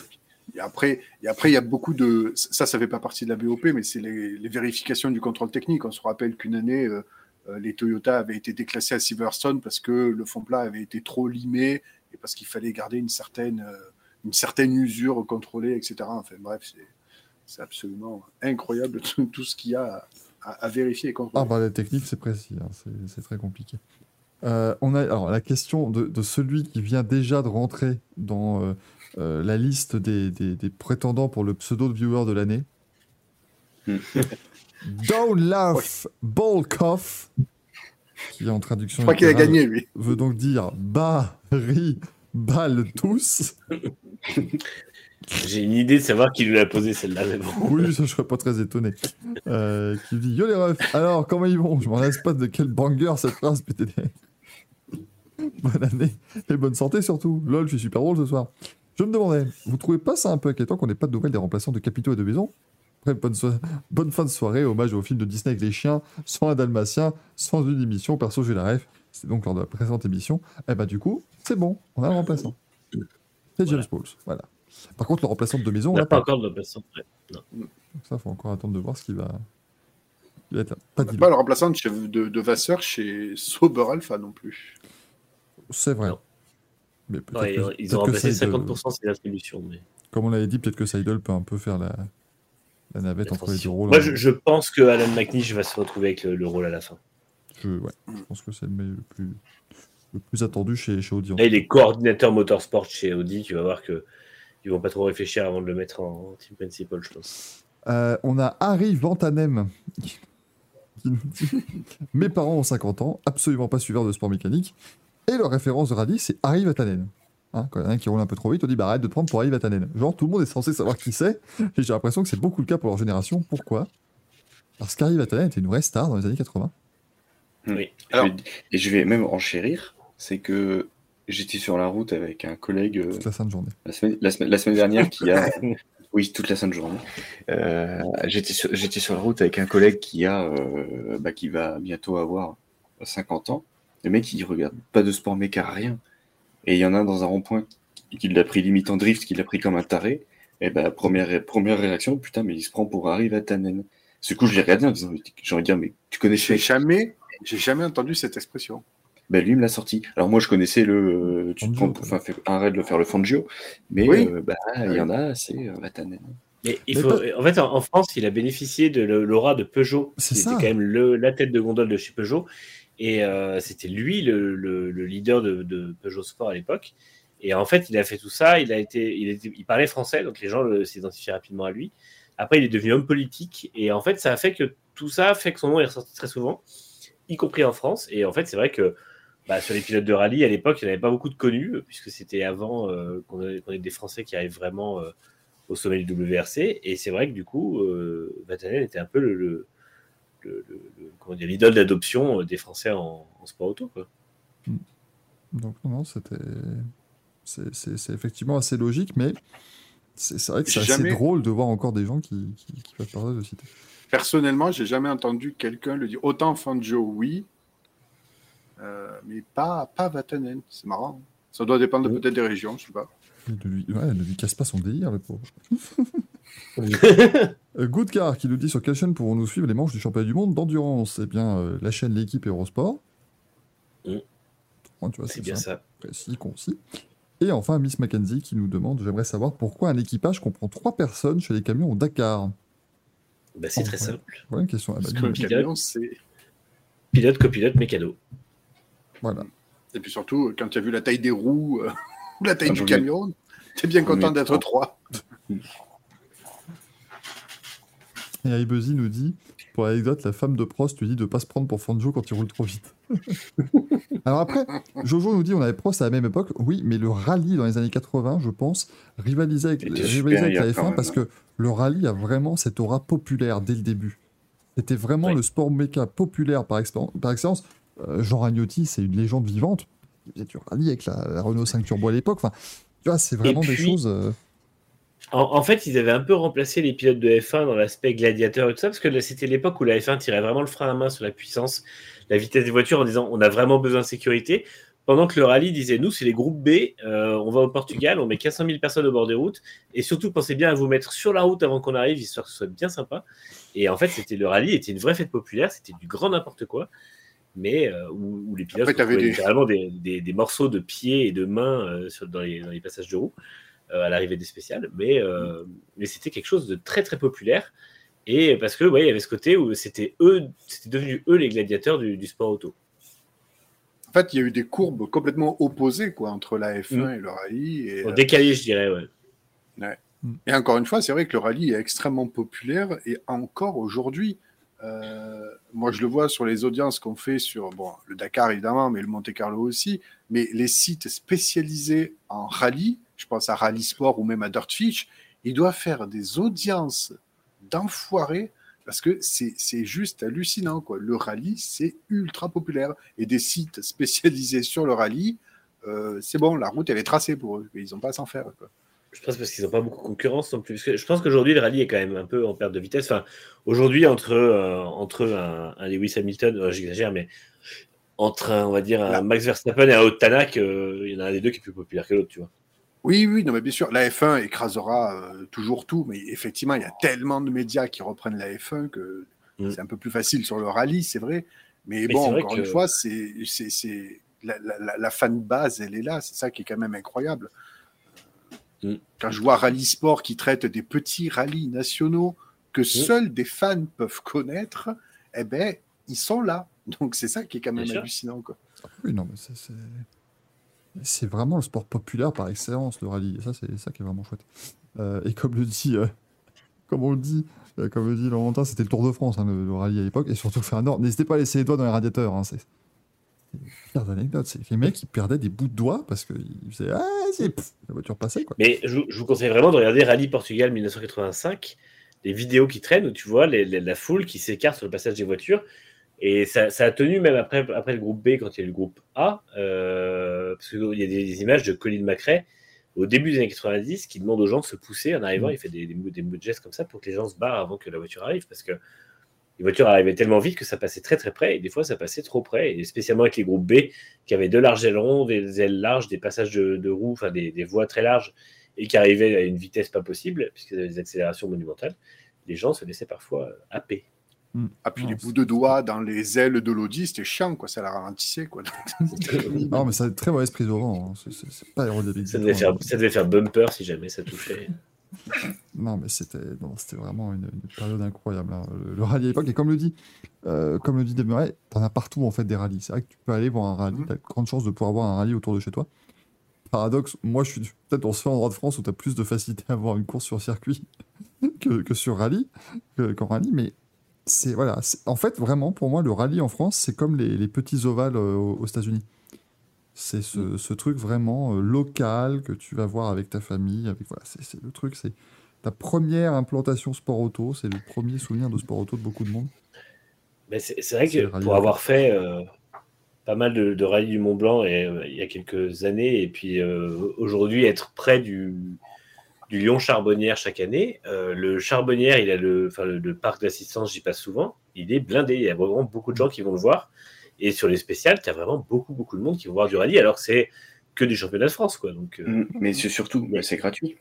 Speaker 4: Et après, et après, il y a beaucoup de. Ça, ça fait pas partie de la BOP, mais c'est les, les vérifications du contrôle technique. On se rappelle qu'une année, euh, euh, les Toyota avaient été déclassés à Silverstone parce que le fond plat avait été trop limé et parce qu'il fallait garder une certaine, une certaine usure contrôlée, etc. Enfin bref, c'est, c'est absolument incroyable tout, tout ce qu'il y a à, à- à vérifier et contrôler.
Speaker 1: Ah, bah, la technique, c'est précis. hein, c'est- C'est très compliqué. Euh, on a alors la question de, de celui qui vient déjà de rentrer dans euh, euh, la liste des, des- des prétendants pour le pseudo de viewer de l'année. Don't laugh, Bolkoff, qui en traduction
Speaker 4: Je crois qu'il a gagné, lui.
Speaker 1: veut donc dire bas, ri, balle tous.
Speaker 3: J'ai une idée de savoir qui lui a posé celle-là, bon.
Speaker 1: Oui, ça, je serais pas très étonné. Euh, qui dit Yo les refs, alors comment ils vont? Je m'en laisse pas de quel banger cette phrase, PTD. Bonne année et bonne santé surtout. Lol, je suis super drôle ce soir. Je me demandais, vous trouvez pas ça un peu inquiétant qu'on n'ait pas de nouvelles des remplaçants de Capito et de Maison? Bonne, fin de soirée, hommage au film de Disney avec les chiens, sans un dalmatien, sans une émission. Perso, j'ai la ref. C'est donc lors de la précédente émission. Eh bah, du coup, c'est bon, on a un remplaçant. C'est James
Speaker 3: Voilà.
Speaker 1: Voilà. Par contre, le remplaçant de Maison,
Speaker 3: On n'a
Speaker 1: l'a
Speaker 3: pas
Speaker 1: pas.
Speaker 3: encore de remplaçant. Ouais.
Speaker 1: Donc ça, faut encore attendre de voir ce qui va. Il va être. Pas
Speaker 4: On le remplaçant de, de Vasseur chez Sauber Alpha non plus.
Speaker 1: C'est vrai.
Speaker 3: Non.
Speaker 1: Mais peut-être
Speaker 3: Ouais,
Speaker 1: que-
Speaker 3: ils ont remplacé
Speaker 1: Seidel-
Speaker 3: 50% c'est l'attribution. Mais...
Speaker 1: Comme on l'avait dit, peut-être que Seidel peut un peu faire la, la navette
Speaker 3: la
Speaker 1: entre les deux rôles.
Speaker 3: Moi,
Speaker 1: hein.
Speaker 3: je, je pense que Alan McNish va se retrouver avec le, le rôle à la fin.
Speaker 1: Je, ouais, je pense que c'est le, le plus, le plus attendu chez, chez Audience.
Speaker 3: Là, il est coordinateur motorsport chez Audi. Tu vas voir que ils vont pas trop réfléchir avant de le mettre en team principal, je pense.
Speaker 1: Euh, on a Harry Vantanem qui nous dit Mes parents ont 50 ans, absolument pas suiveurs de sport mécanique, et leur référence de rallye, c'est Harry Vatanen. Hein, quand il y en a un qui roule un peu trop vite, on dit bah, arrête de te prendre pour Harry Vatanen. Genre, tout le monde est censé savoir qui c'est, et j'ai l'impression que c'est beaucoup le cas pour leur génération. Pourquoi? Parce qu'Harry Vatanen était une vraie star dans les années 80.
Speaker 3: Oui.
Speaker 4: Alors-
Speaker 2: Je vais- et je vais même enchérir, c'est que j'étais sur la route avec un collègue euh,
Speaker 1: Toute la sainte journée.
Speaker 2: la, semaine, la, semaine, la semaine dernière qui a... oui, toute la sainte journée. Euh, j'étais sur, j'étais sur la route avec un collègue qui a, euh, bah, qui va bientôt avoir 50 ans. Le mec, il regarde pas de sport méca, rien. Et il y en a un dans un rond-point qui l'a pris limite en drift, qui l'a pris comme un taré. Et bah, première, première réaction, putain, mais il se prend pour Harry Vatanen. Du coup, je l'ai regardé en disant, j'ai envie de dire, mais tu connais
Speaker 4: J'ai jamais, j'ai jamais entendu cette expression.
Speaker 2: Ben, lui il me l'a sorti. Alors moi je connaissais le, euh, tu te pour- enfin, fait- arrête de le faire le Fangio, mais
Speaker 4: Oui.
Speaker 2: euh, bah, il y en a, c'est euh, Vatanen.
Speaker 3: Mais il
Speaker 1: Mais
Speaker 3: faut...
Speaker 1: pas-
Speaker 3: En fait, en, en France, il a bénéficié de l'aura de Peugeot.
Speaker 1: C'est
Speaker 3: qui
Speaker 1: ça.
Speaker 3: était quand même le, la tête de gondole de chez Peugeot. Et euh, c'était lui le, le- le leader de, de Peugeot Sport à l'époque. Et en fait, il a fait tout ça. Il, a été, il, était- il parlait français, donc les gens le- s'identifiaient rapidement à lui. Après, il est devenu homme politique. Et en fait, ça a fait que tout ça fait que son nom est ressorti très souvent, y compris en France. Et en fait, c'est vrai que bah, sur les pilotes de rallye, à l'époque, il n'y en avait pas beaucoup de connus, puisque c'était avant euh, qu'on ait, des Français qui arrivent vraiment euh, au sommet du WRC. Et c'est vrai que du coup, euh, Vatanen était un peu le, le, le- le- le- comment dire, l'idole d'adoption euh, des Français en, en sport auto. Quoi.
Speaker 1: Donc, non, c'était. C'est effectivement assez logique, mais c'est vrai que c'est assez drôle de voir encore des gens qui, qui, qui peuvent parler de citer.
Speaker 4: Personnellement, j'ai jamais entendu quelqu'un le dire. Autant Fangio, oui, euh, mais pas, pas Vatanen. C'est marrant. Ça doit dépendre
Speaker 1: Ouais.
Speaker 4: peut-être des régions, je sais pas.
Speaker 1: Ne lui, ouais, ne lui casse pas son délire, le pauvre. Euh, Goodcar qui nous dit sur quelle chaîne pourrons-nous suivre les manches du championnat du monde d'endurance? Eh bien, euh, la chaîne L'équipe Eurosport.
Speaker 3: Mm.
Speaker 1: Bon, tu vois,
Speaker 3: c'est bien ça.
Speaker 1: précis, concis. Et enfin, Miss Mackenzie qui nous demande J'aimerais savoir pourquoi un équipage comprend trois personnes chez les camions au Dakar?
Speaker 3: Bah, c'est très simple.
Speaker 1: Voilà une question. Ah, bah,
Speaker 4: Parce
Speaker 1: dis-
Speaker 4: que le
Speaker 3: pilote. Pilote, copilote, mécano.
Speaker 1: Voilà.
Speaker 4: Et puis surtout, quand tu as vu la taille des roues euh, ou la taille
Speaker 2: Ah,
Speaker 4: du camion, tu es bien content d'être
Speaker 2: trois.
Speaker 1: Et Aibezi nous dit Pour l'anecdote, la femme de Prost lui dit de pas se prendre pour Fangio quand il roule trop vite. Alors après, Jojo nous dit on avait Prost à la même époque. Oui, mais le rallye dans les années 80, je pense, rivalisait avec,
Speaker 2: Était
Speaker 1: rivalisait avec la
Speaker 2: supérieur quand
Speaker 1: F1
Speaker 2: même,
Speaker 1: parce
Speaker 2: hein.
Speaker 1: que le rallye a vraiment cette aura populaire dès le début. C'était vraiment le sport méca populaire par, par excellence. Euh, Jean Ragnotti, c'est une légende vivante. Il faisait du rallye avec la, la Renault 5 Turbo à l'époque. Enfin, tu vois, c'est vraiment des choses. euh,
Speaker 3: En, en fait, ils avaient un peu remplacé les pilotes de F1 dans l'aspect gladiateur et tout ça, parce que c'était l'époque où la F1 tirait vraiment le frein à main sur la puissance, la vitesse des voitures en disant on a vraiment besoin de sécurité. Pendant que le rallye disait nous, c'est les groupes B, euh, on va au Portugal, on met 400 000 personnes au bord des routes, et surtout pensez bien à vous mettre sur la route avant qu'on arrive, histoire que ce soit bien sympa. Et en fait, c'était le rallye était une vraie fête populaire, c'était du grand n'importe quoi, mais euh, où, où les pilotes
Speaker 4: Après,
Speaker 3: retrouvaient
Speaker 4: des-
Speaker 3: littéralement des, des- des morceaux de pieds et de mains euh, sur- dans, les, dans les passages de roue euh, à l'arrivée des spéciales, mais, euh, mais c'était quelque chose de très très populaire. Et parce que, ouais, il y avait ce côté où c'était eux, c'était devenu eux les gladiateurs du, du sport auto.
Speaker 4: En fait, il y a eu des courbes complètement opposées quoi, entre la F1
Speaker 3: Mm.
Speaker 4: et le rallye. Et, euh,
Speaker 3: décalé, je dirais, ouais.
Speaker 4: Et encore une fois, c'est vrai que le rallye est extrêmement populaire et encore aujourd'hui. Euh, moi, je le vois sur les audiences qu'on fait sur bon, le Dakar évidemment, mais le Monte Carlo aussi. Mais les sites spécialisés en rallye, je pense à Rallye Sport ou même à Dirtfish, ils doivent faire des audiences d'enfoirés parce que c'est juste hallucinant. Quoi. Le rallye, c'est ultra populaire. Et des sites spécialisés sur le rallye, euh, c'est bon, la route, elle est tracée pour eux. Ils n'ont pas à s'en faire.
Speaker 3: Je pense parce qu'ils n'ont pas beaucoup de concurrence non plus. Parce que je pense qu'aujourd'hui, le rallye est quand même un peu en perte de vitesse. Enfin, aujourd'hui, entre, euh, entre un, un Lewis Hamilton, euh, j'exagère, mais entre un, on va dire, un. Max Verstappen et un Haute Tanak, euh, il y en a un des deux qui est plus populaire que l'autre, tu vois.
Speaker 4: Oui, oui, non, mais bien sûr, la F1 écrasera euh, toujours tout, mais effectivement, il y a tellement de médias qui reprennent la F1 que
Speaker 3: Mm.
Speaker 4: c'est un peu plus facile sur le rallye, c'est vrai. Mais,
Speaker 3: Mais
Speaker 4: bon,
Speaker 3: vrai
Speaker 4: encore
Speaker 3: que-
Speaker 4: une fois, c'est la, la- la fan base, elle est là, c'est ça qui est quand même incroyable.
Speaker 3: Mm.
Speaker 4: Quand je vois Rallye Sport qui traite des petits rallyes nationaux que
Speaker 3: Mm.
Speaker 4: seuls des fans peuvent connaître, eh ben, ils sont là. Donc c'est ça qui est quand même
Speaker 3: Bien
Speaker 4: hallucinant. Quoi.
Speaker 1: Oui, non, mais c'est- c'est. C'est vraiment le sport populaire par excellence, le rallye. Et ça, c'est ça qui est vraiment chouette. Euh, et comme le dit, euh, comme on le dit, euh, comme le dit Laurentin, c'était le Tour de France, hein, le, le rallye à l'époque, et surtout le fer nord. N'hésitez pas à laisser les doigts dans les radiateurs. Hein, c'est pires anecdotes. C'est les mecs qui perdaient des bouts de doigts parce qu'ils faisaient Ah, c'est pff, la voiture passait quoi.
Speaker 3: Mais je, je vous conseille vraiment de regarder Rallye Portugal 1985, les vidéos qui traînent où tu vois les- les- la foule qui s'écarte sur le passage des voitures. Et ça, ça a tenu même après, après le groupe B, quand il y a eu le groupe A, euh, parce qu'il y a des, des images de Colin McRae au début des années 90 qui demande aux gens de se pousser en arrivant.
Speaker 1: Mm.
Speaker 3: Il fait des, des, des gestes comme ça pour que les gens se barrent avant que la voiture arrive, parce que les voitures arrivaient tellement vite que ça passait très très près, et des fois ça passait trop près, et spécialement avec les groupes B qui avaient de larges ailerons, des ailes larges, des passages de, de roues, enfin des, des voies très larges, et qui arrivaient à une vitesse pas possible, puisqu'ils avaient des accélérations monumentales. Les gens se laissaient parfois euh, happer.
Speaker 4: Ah, puis
Speaker 1: Non,
Speaker 4: les bouts de doigts dans les ailes de l'Audi, c'était chiant, quoi. ça la ralentissait. Quoi.
Speaker 1: Non, mais ça a une très mauvaise prise au vent. hein. C'est- pas aérodynamique.
Speaker 3: Ça devait, faire,
Speaker 1: hein.
Speaker 3: ça devait faire bumper si jamais ça touchait.
Speaker 1: Non, mais c'était vraiment une, une période incroyable. hein. Le, le rallye à l'époque, et comme le dit, euh, comme le dit t'en as partout en fait des rallyes. C'est vrai que tu peux aller voir un rallye,
Speaker 4: Mhm.
Speaker 1: t'as de grandes chances de pouvoir voir un rallye autour de chez toi. Paradoxe, moi je suis peut-être dans ce endroit de France où t'as plus de facilité à voir une course sur circuit que, que sur rallye, que- qu'en rallye, mais c'est voilà. En fait, vraiment, pour moi, le rallye en France, c'est comme les, les petits ovales euh, aux, aux États-Unis. C'est ce, ce truc vraiment euh, local que tu vas voir avec ta famille. Avec, voilà, c'est le truc, c'est ta première implantation sport auto, c'est le premier souvenir de sport auto de beaucoup de monde.
Speaker 3: Mais c'est vrai que
Speaker 1: rallye
Speaker 3: pour avoir fait euh, pas mal de, de rallyes du Mont Blanc et, euh, il y a quelques années, et puis euh, aujourd'hui être près du, du Lyon Charbonnière chaque année, le Charbonnière, il a le, le parc d'assistance, j'y passe souvent, il est blindé, il y a vraiment beaucoup de gens qui vont le voir. Et sur les spéciales, tu as vraiment beaucoup, beaucoup de monde qui vont voir du rallye, alors que c'est que du championnat de France. Quoi. Donc, euh,
Speaker 2: Mm, Mais c'est surtout, bah, c'est gratuit.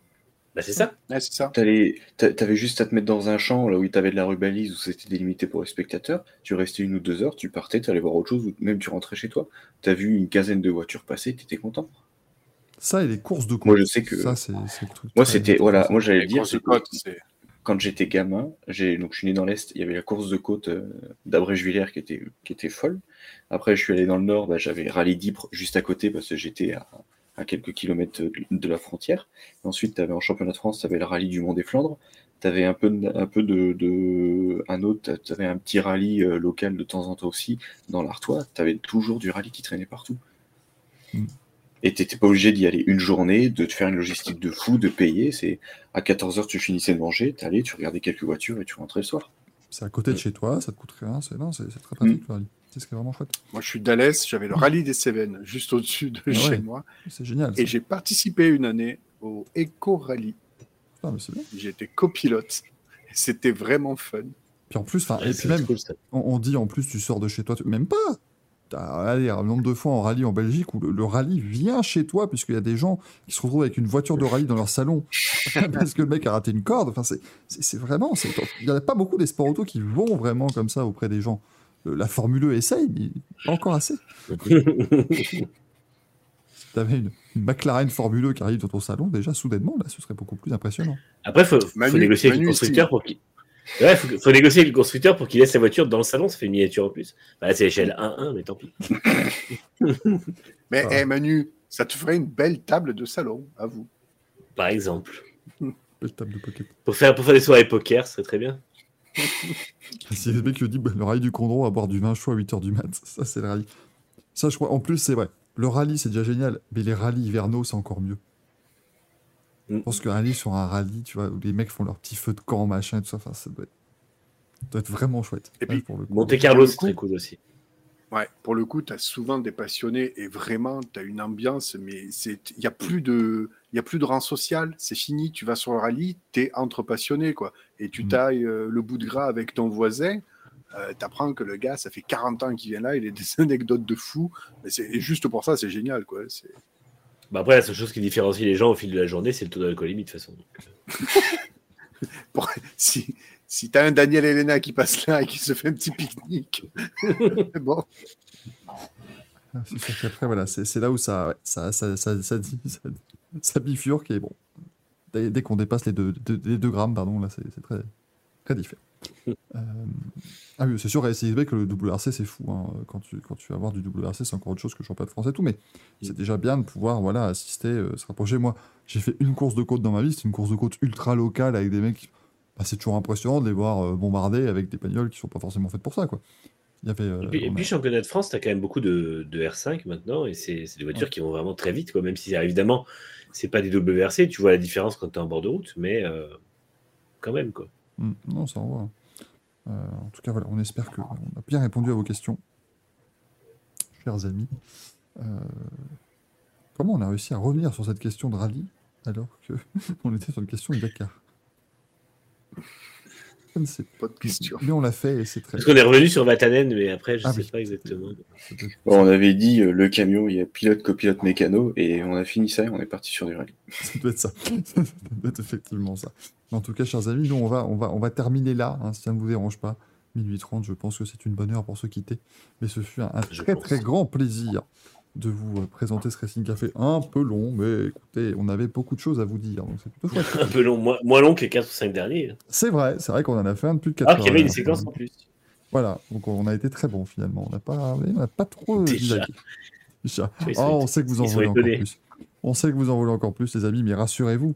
Speaker 3: bah, c'est ça.
Speaker 4: Ouais, c'est ça.
Speaker 2: T'allais- t'a- T'avais juste à te mettre dans un champ là où tu avais de la rubalise, où c'était délimité pour les spectateurs. Tu restais une ou deux heures, tu partais, tu allais voir autre chose, ou même tu rentrais chez toi. Tu as vu une quinzaine de voitures passer, tu étais content.
Speaker 1: Ça et les courses de côte.
Speaker 2: Moi, je sais que-
Speaker 1: Ça, c'est c'est le truc.
Speaker 2: Moi, c'était, voilà, moi j'allais
Speaker 4: Les
Speaker 2: dire,
Speaker 4: courses de
Speaker 2: c'est que
Speaker 4: côte, c'est-
Speaker 2: quand j'étais gamin, donc je suis né dans l'Est, il y avait la course de côte euh, d'Abrège-Villers qui était, folle. Après, je suis allé dans le Nord, bah, j'avais Rallye d'Ypres juste à côté parce que j'étais à, quelques kilomètres de, la frontière. Ensuite, tu avais en championnat de France, tu avais le Rallye du Mont des Flandres. T'avais un peu, un peu un t'avais petit rallye euh, local de temps en temps aussi dans l'Artois. T'avais toujours du rallye qui traînait partout.
Speaker 1: Mm.
Speaker 2: Et t'étais pas obligé d'y aller une journée, de te faire une logistique de fou, de payer. C'est à 14h tu finissais de manger, t'allais, tu regardais quelques voitures et tu rentrais le soir.
Speaker 1: C'est à côté de chez toi, ça te coûte rien. C'est non, c'est c'est très pratique. rallye. C'est ce qui est vraiment chouette.
Speaker 4: Moi, je suis d'Alès, j'avais le rallye des Cévennes juste au-dessus de
Speaker 1: Ah
Speaker 4: chez
Speaker 1: ouais.
Speaker 4: moi.
Speaker 1: C'est génial.
Speaker 4: Et j'ai participé une année au Eco Rally.
Speaker 1: Putain, mais c'est bien.
Speaker 4: J'étais copilote. Et C'était vraiment fun.
Speaker 1: Puis en plus, et puis même,
Speaker 3: cool, ça.
Speaker 1: on, on dit en plus, tu sors de chez toi, tu- même pas. Allez, un nombre de fois en rallye en Belgique où le, le rallye vient chez toi, puisqu'il y a des gens qui se retrouvent avec une voiture de rallye dans leur salon parce que le mec a raté une corde. Enfin, c'est- vraiment. Il n'y en a pas beaucoup des sports auto qui vont vraiment comme ça auprès des gens. Le- La Formule E essaye, mais pas encore assez. Si t'avais une, une McLaren Formule E qui arrive dans ton salon, déjà soudainement, là, ce serait beaucoup plus impressionnant.
Speaker 3: Après, faut, faut
Speaker 4: Manu-
Speaker 3: négocier avec le constructeur pour qu'il. Ouais, faut, faut négocier avec le constructeur pour qu'il laisse sa voiture dans le salon, ça fait une miniature en plus. Bah, là, c'est l'échelle 1-1, mais tant pis.
Speaker 4: Mais
Speaker 1: Ah.
Speaker 4: eh, Manu, ça te ferait une belle table de salon, à vous.
Speaker 3: Par exemple.
Speaker 1: Belle table de pocket.
Speaker 3: Pour faire, pour faire des soirées poker, ce serait très bien.
Speaker 1: Si le mec le dit, bah, le rallye du Condron à boire du vin chaud à 8h du mat, ça c'est le rallye. Ça, je crois, en plus, c'est vrai. Le rallye, c'est déjà génial, mais les rallyes hivernaux, c'est encore mieux. Je
Speaker 3: Mm.
Speaker 1: pense qu'un rallye sur un rallye, tu vois, où les mecs font leur petit feu de camp, machin, tout ça, enfin, ça doit être, ça doit être vraiment chouette.
Speaker 4: Et
Speaker 1: Ouais,
Speaker 4: puis,
Speaker 1: pour le coup.
Speaker 3: Monte Carlo, c'est très cool aussi.
Speaker 4: Ouais, pour le coup, tu as souvent des passionnés et vraiment, tu as une ambiance, mais c'est il n'y a plus de il y a plus de rang social, c'est fini, tu vas sur le rallye, tu es entre passionnés quoi et tu
Speaker 1: Mm.
Speaker 4: tailles euh, le bout de gras avec ton voisin, tu apprends que le gars, ça fait 40 ans qu'il vient là, il a des anecdotes de fou, mais c'est et juste pour ça, c'est génial quoi, c'est
Speaker 3: Bah, après, la seule chose qui différencie les gens au fil de la journée, c'est le taux d'alcoolémie de toute façon.
Speaker 4: si si tu as un Daniel Elena qui passe là et qui se fait un petit pique-nique. bon,
Speaker 1: qu'après, voilà, c'est c'est là où ça, ça, ça, ça, ça, dit- ça, ça bifurque et bon. Dès, dès qu'on dépasse les 2 deux, les deux grammes, pardon, là, c'est c'est très, très différent. Euh, ah oui, c'est sûr, c'est vrai que le WRC, c'est fou. hein. Quand, tu, quand tu vas voir du WRC, c'est encore autre chose que le championnat de France et tout, mais c'est déjà bien de pouvoir voilà, assister, euh, se rapprocher. Moi, j'ai fait une course de côte dans ma vie, c'est une course de côte ultra locale avec des mecs. bah, c'est toujours impressionnant de les voir euh, bombarder avec des bagnoles qui sont pas forcément faites pour ça, quoi. Il y avait, euh,
Speaker 3: Et puis,
Speaker 1: a-
Speaker 3: championnat de France, tu as quand même beaucoup de, de R5 maintenant, et c'est des voitures qui vont vraiment très vite, quoi. même si évidemment, c'est pas des WRC, tu vois la différence quand tu es en bord de route, mais euh, quand même, quoi.
Speaker 1: Mm, non, ça envoie. Euh, en tout cas, voilà, on espère qu'on a bien répondu à vos questions, chers amis. Euh, comment on a réussi à revenir sur cette question de rallye alors que on était sur une question de Dakar? Je ne sais pas.
Speaker 4: pas de question.
Speaker 1: Mais on l'a fait et c'est très
Speaker 3: Parce qu'on est revenu sur Vatanen, mais après, je
Speaker 1: Ah
Speaker 3: sais
Speaker 1: oui.
Speaker 3: pas exactement.
Speaker 2: Bon, on avait dit euh, le camion, il y a pilote, copilote, mécano, et on a fini ça et on est parti sur du rallye.
Speaker 1: Ça doit être ça. ça doit être effectivement ça. Mais en tout cas, chers amis, nous, on va, on va, on va terminer là, hein, si ça ne vous dérange pas. Minuit 30, je pense que c'est une bonne heure pour se quitter. Mais ce fut un, très
Speaker 3: pense.
Speaker 1: très grand plaisir de vous euh, présenter ce Racing Café. Un peu long, mais écoutez, on avait beaucoup de choses à vous dire, donc c'est plutôt chouette.
Speaker 3: Un peu long, moins, moins long que les 4 ou 5 derniers.
Speaker 1: C'est vrai, c'est vrai qu'on en a fait un de plus de 4
Speaker 3: Ah, qu'il y avait une séquence en plus.
Speaker 1: Voilà, donc on a été très bon finalement. On n'a pas, on pas trop
Speaker 3: Déjà.
Speaker 1: Déjà.
Speaker 3: Sont-
Speaker 1: on sait que vous en voulez encore plus. On sait que vous en voulez encore plus, les amis, mais rassurez-vous,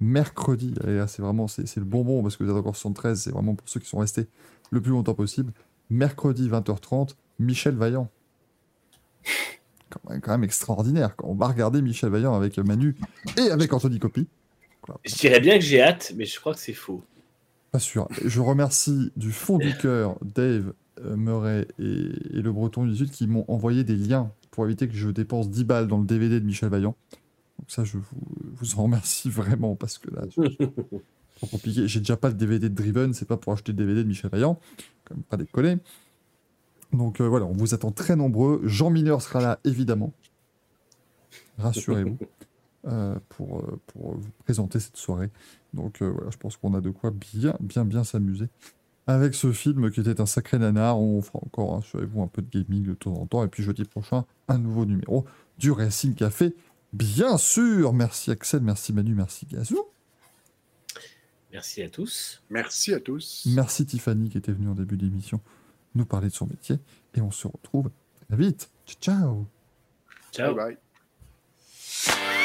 Speaker 1: mercredi, c'est vraiment c'est le bonbon parce que vous êtes encore 73, c'est vraiment pour ceux qui sont restés le plus longtemps possible. Mercredi 20h30, Michel Vaillant. Quand même, extraordinaire. On va regarder Michel Vaillant avec Manu et avec Anthony Copy.
Speaker 3: Je dirais bien que j'ai hâte, mais je crois que c'est faux.
Speaker 1: Pas sûr. Je remercie du fond du cœur Dave, euh, Murray et, et le Breton du Sud qui m'ont envoyé des liens pour éviter que je dépense 10 balles dans le DVD de Michel Vaillant. Donc ça, je vous, vous en remercie vraiment parce que là, c'est compliqué. J'ai déjà pas le DVD de Driven, c'est pas pour acheter le DVD de Michel Vaillant. Quand même pas décoller. Donc euh, voilà, on vous attend très nombreux. Jean Mineur sera là, évidemment. Rassurez-vous. euh, pour, euh, pour vous présenter cette soirée. Donc euh, voilà, je pense qu'on a de quoi bien, bien, bien s'amuser. Avec ce film qui était un sacré nanar, on fera encore, rassurez-vous, un peu de gaming de temps en temps. Et puis jeudi prochain, un nouveau numéro du Racing Café. Bien sûr Merci Axel, merci Manu, merci Gazou.
Speaker 3: Merci à tous.
Speaker 4: Merci à tous.
Speaker 1: Merci Tiffany qui était venue en début d'émission nous parler de son métier. Et on se retrouve très vite. Ciao.
Speaker 3: Ciao.
Speaker 4: Bye bye.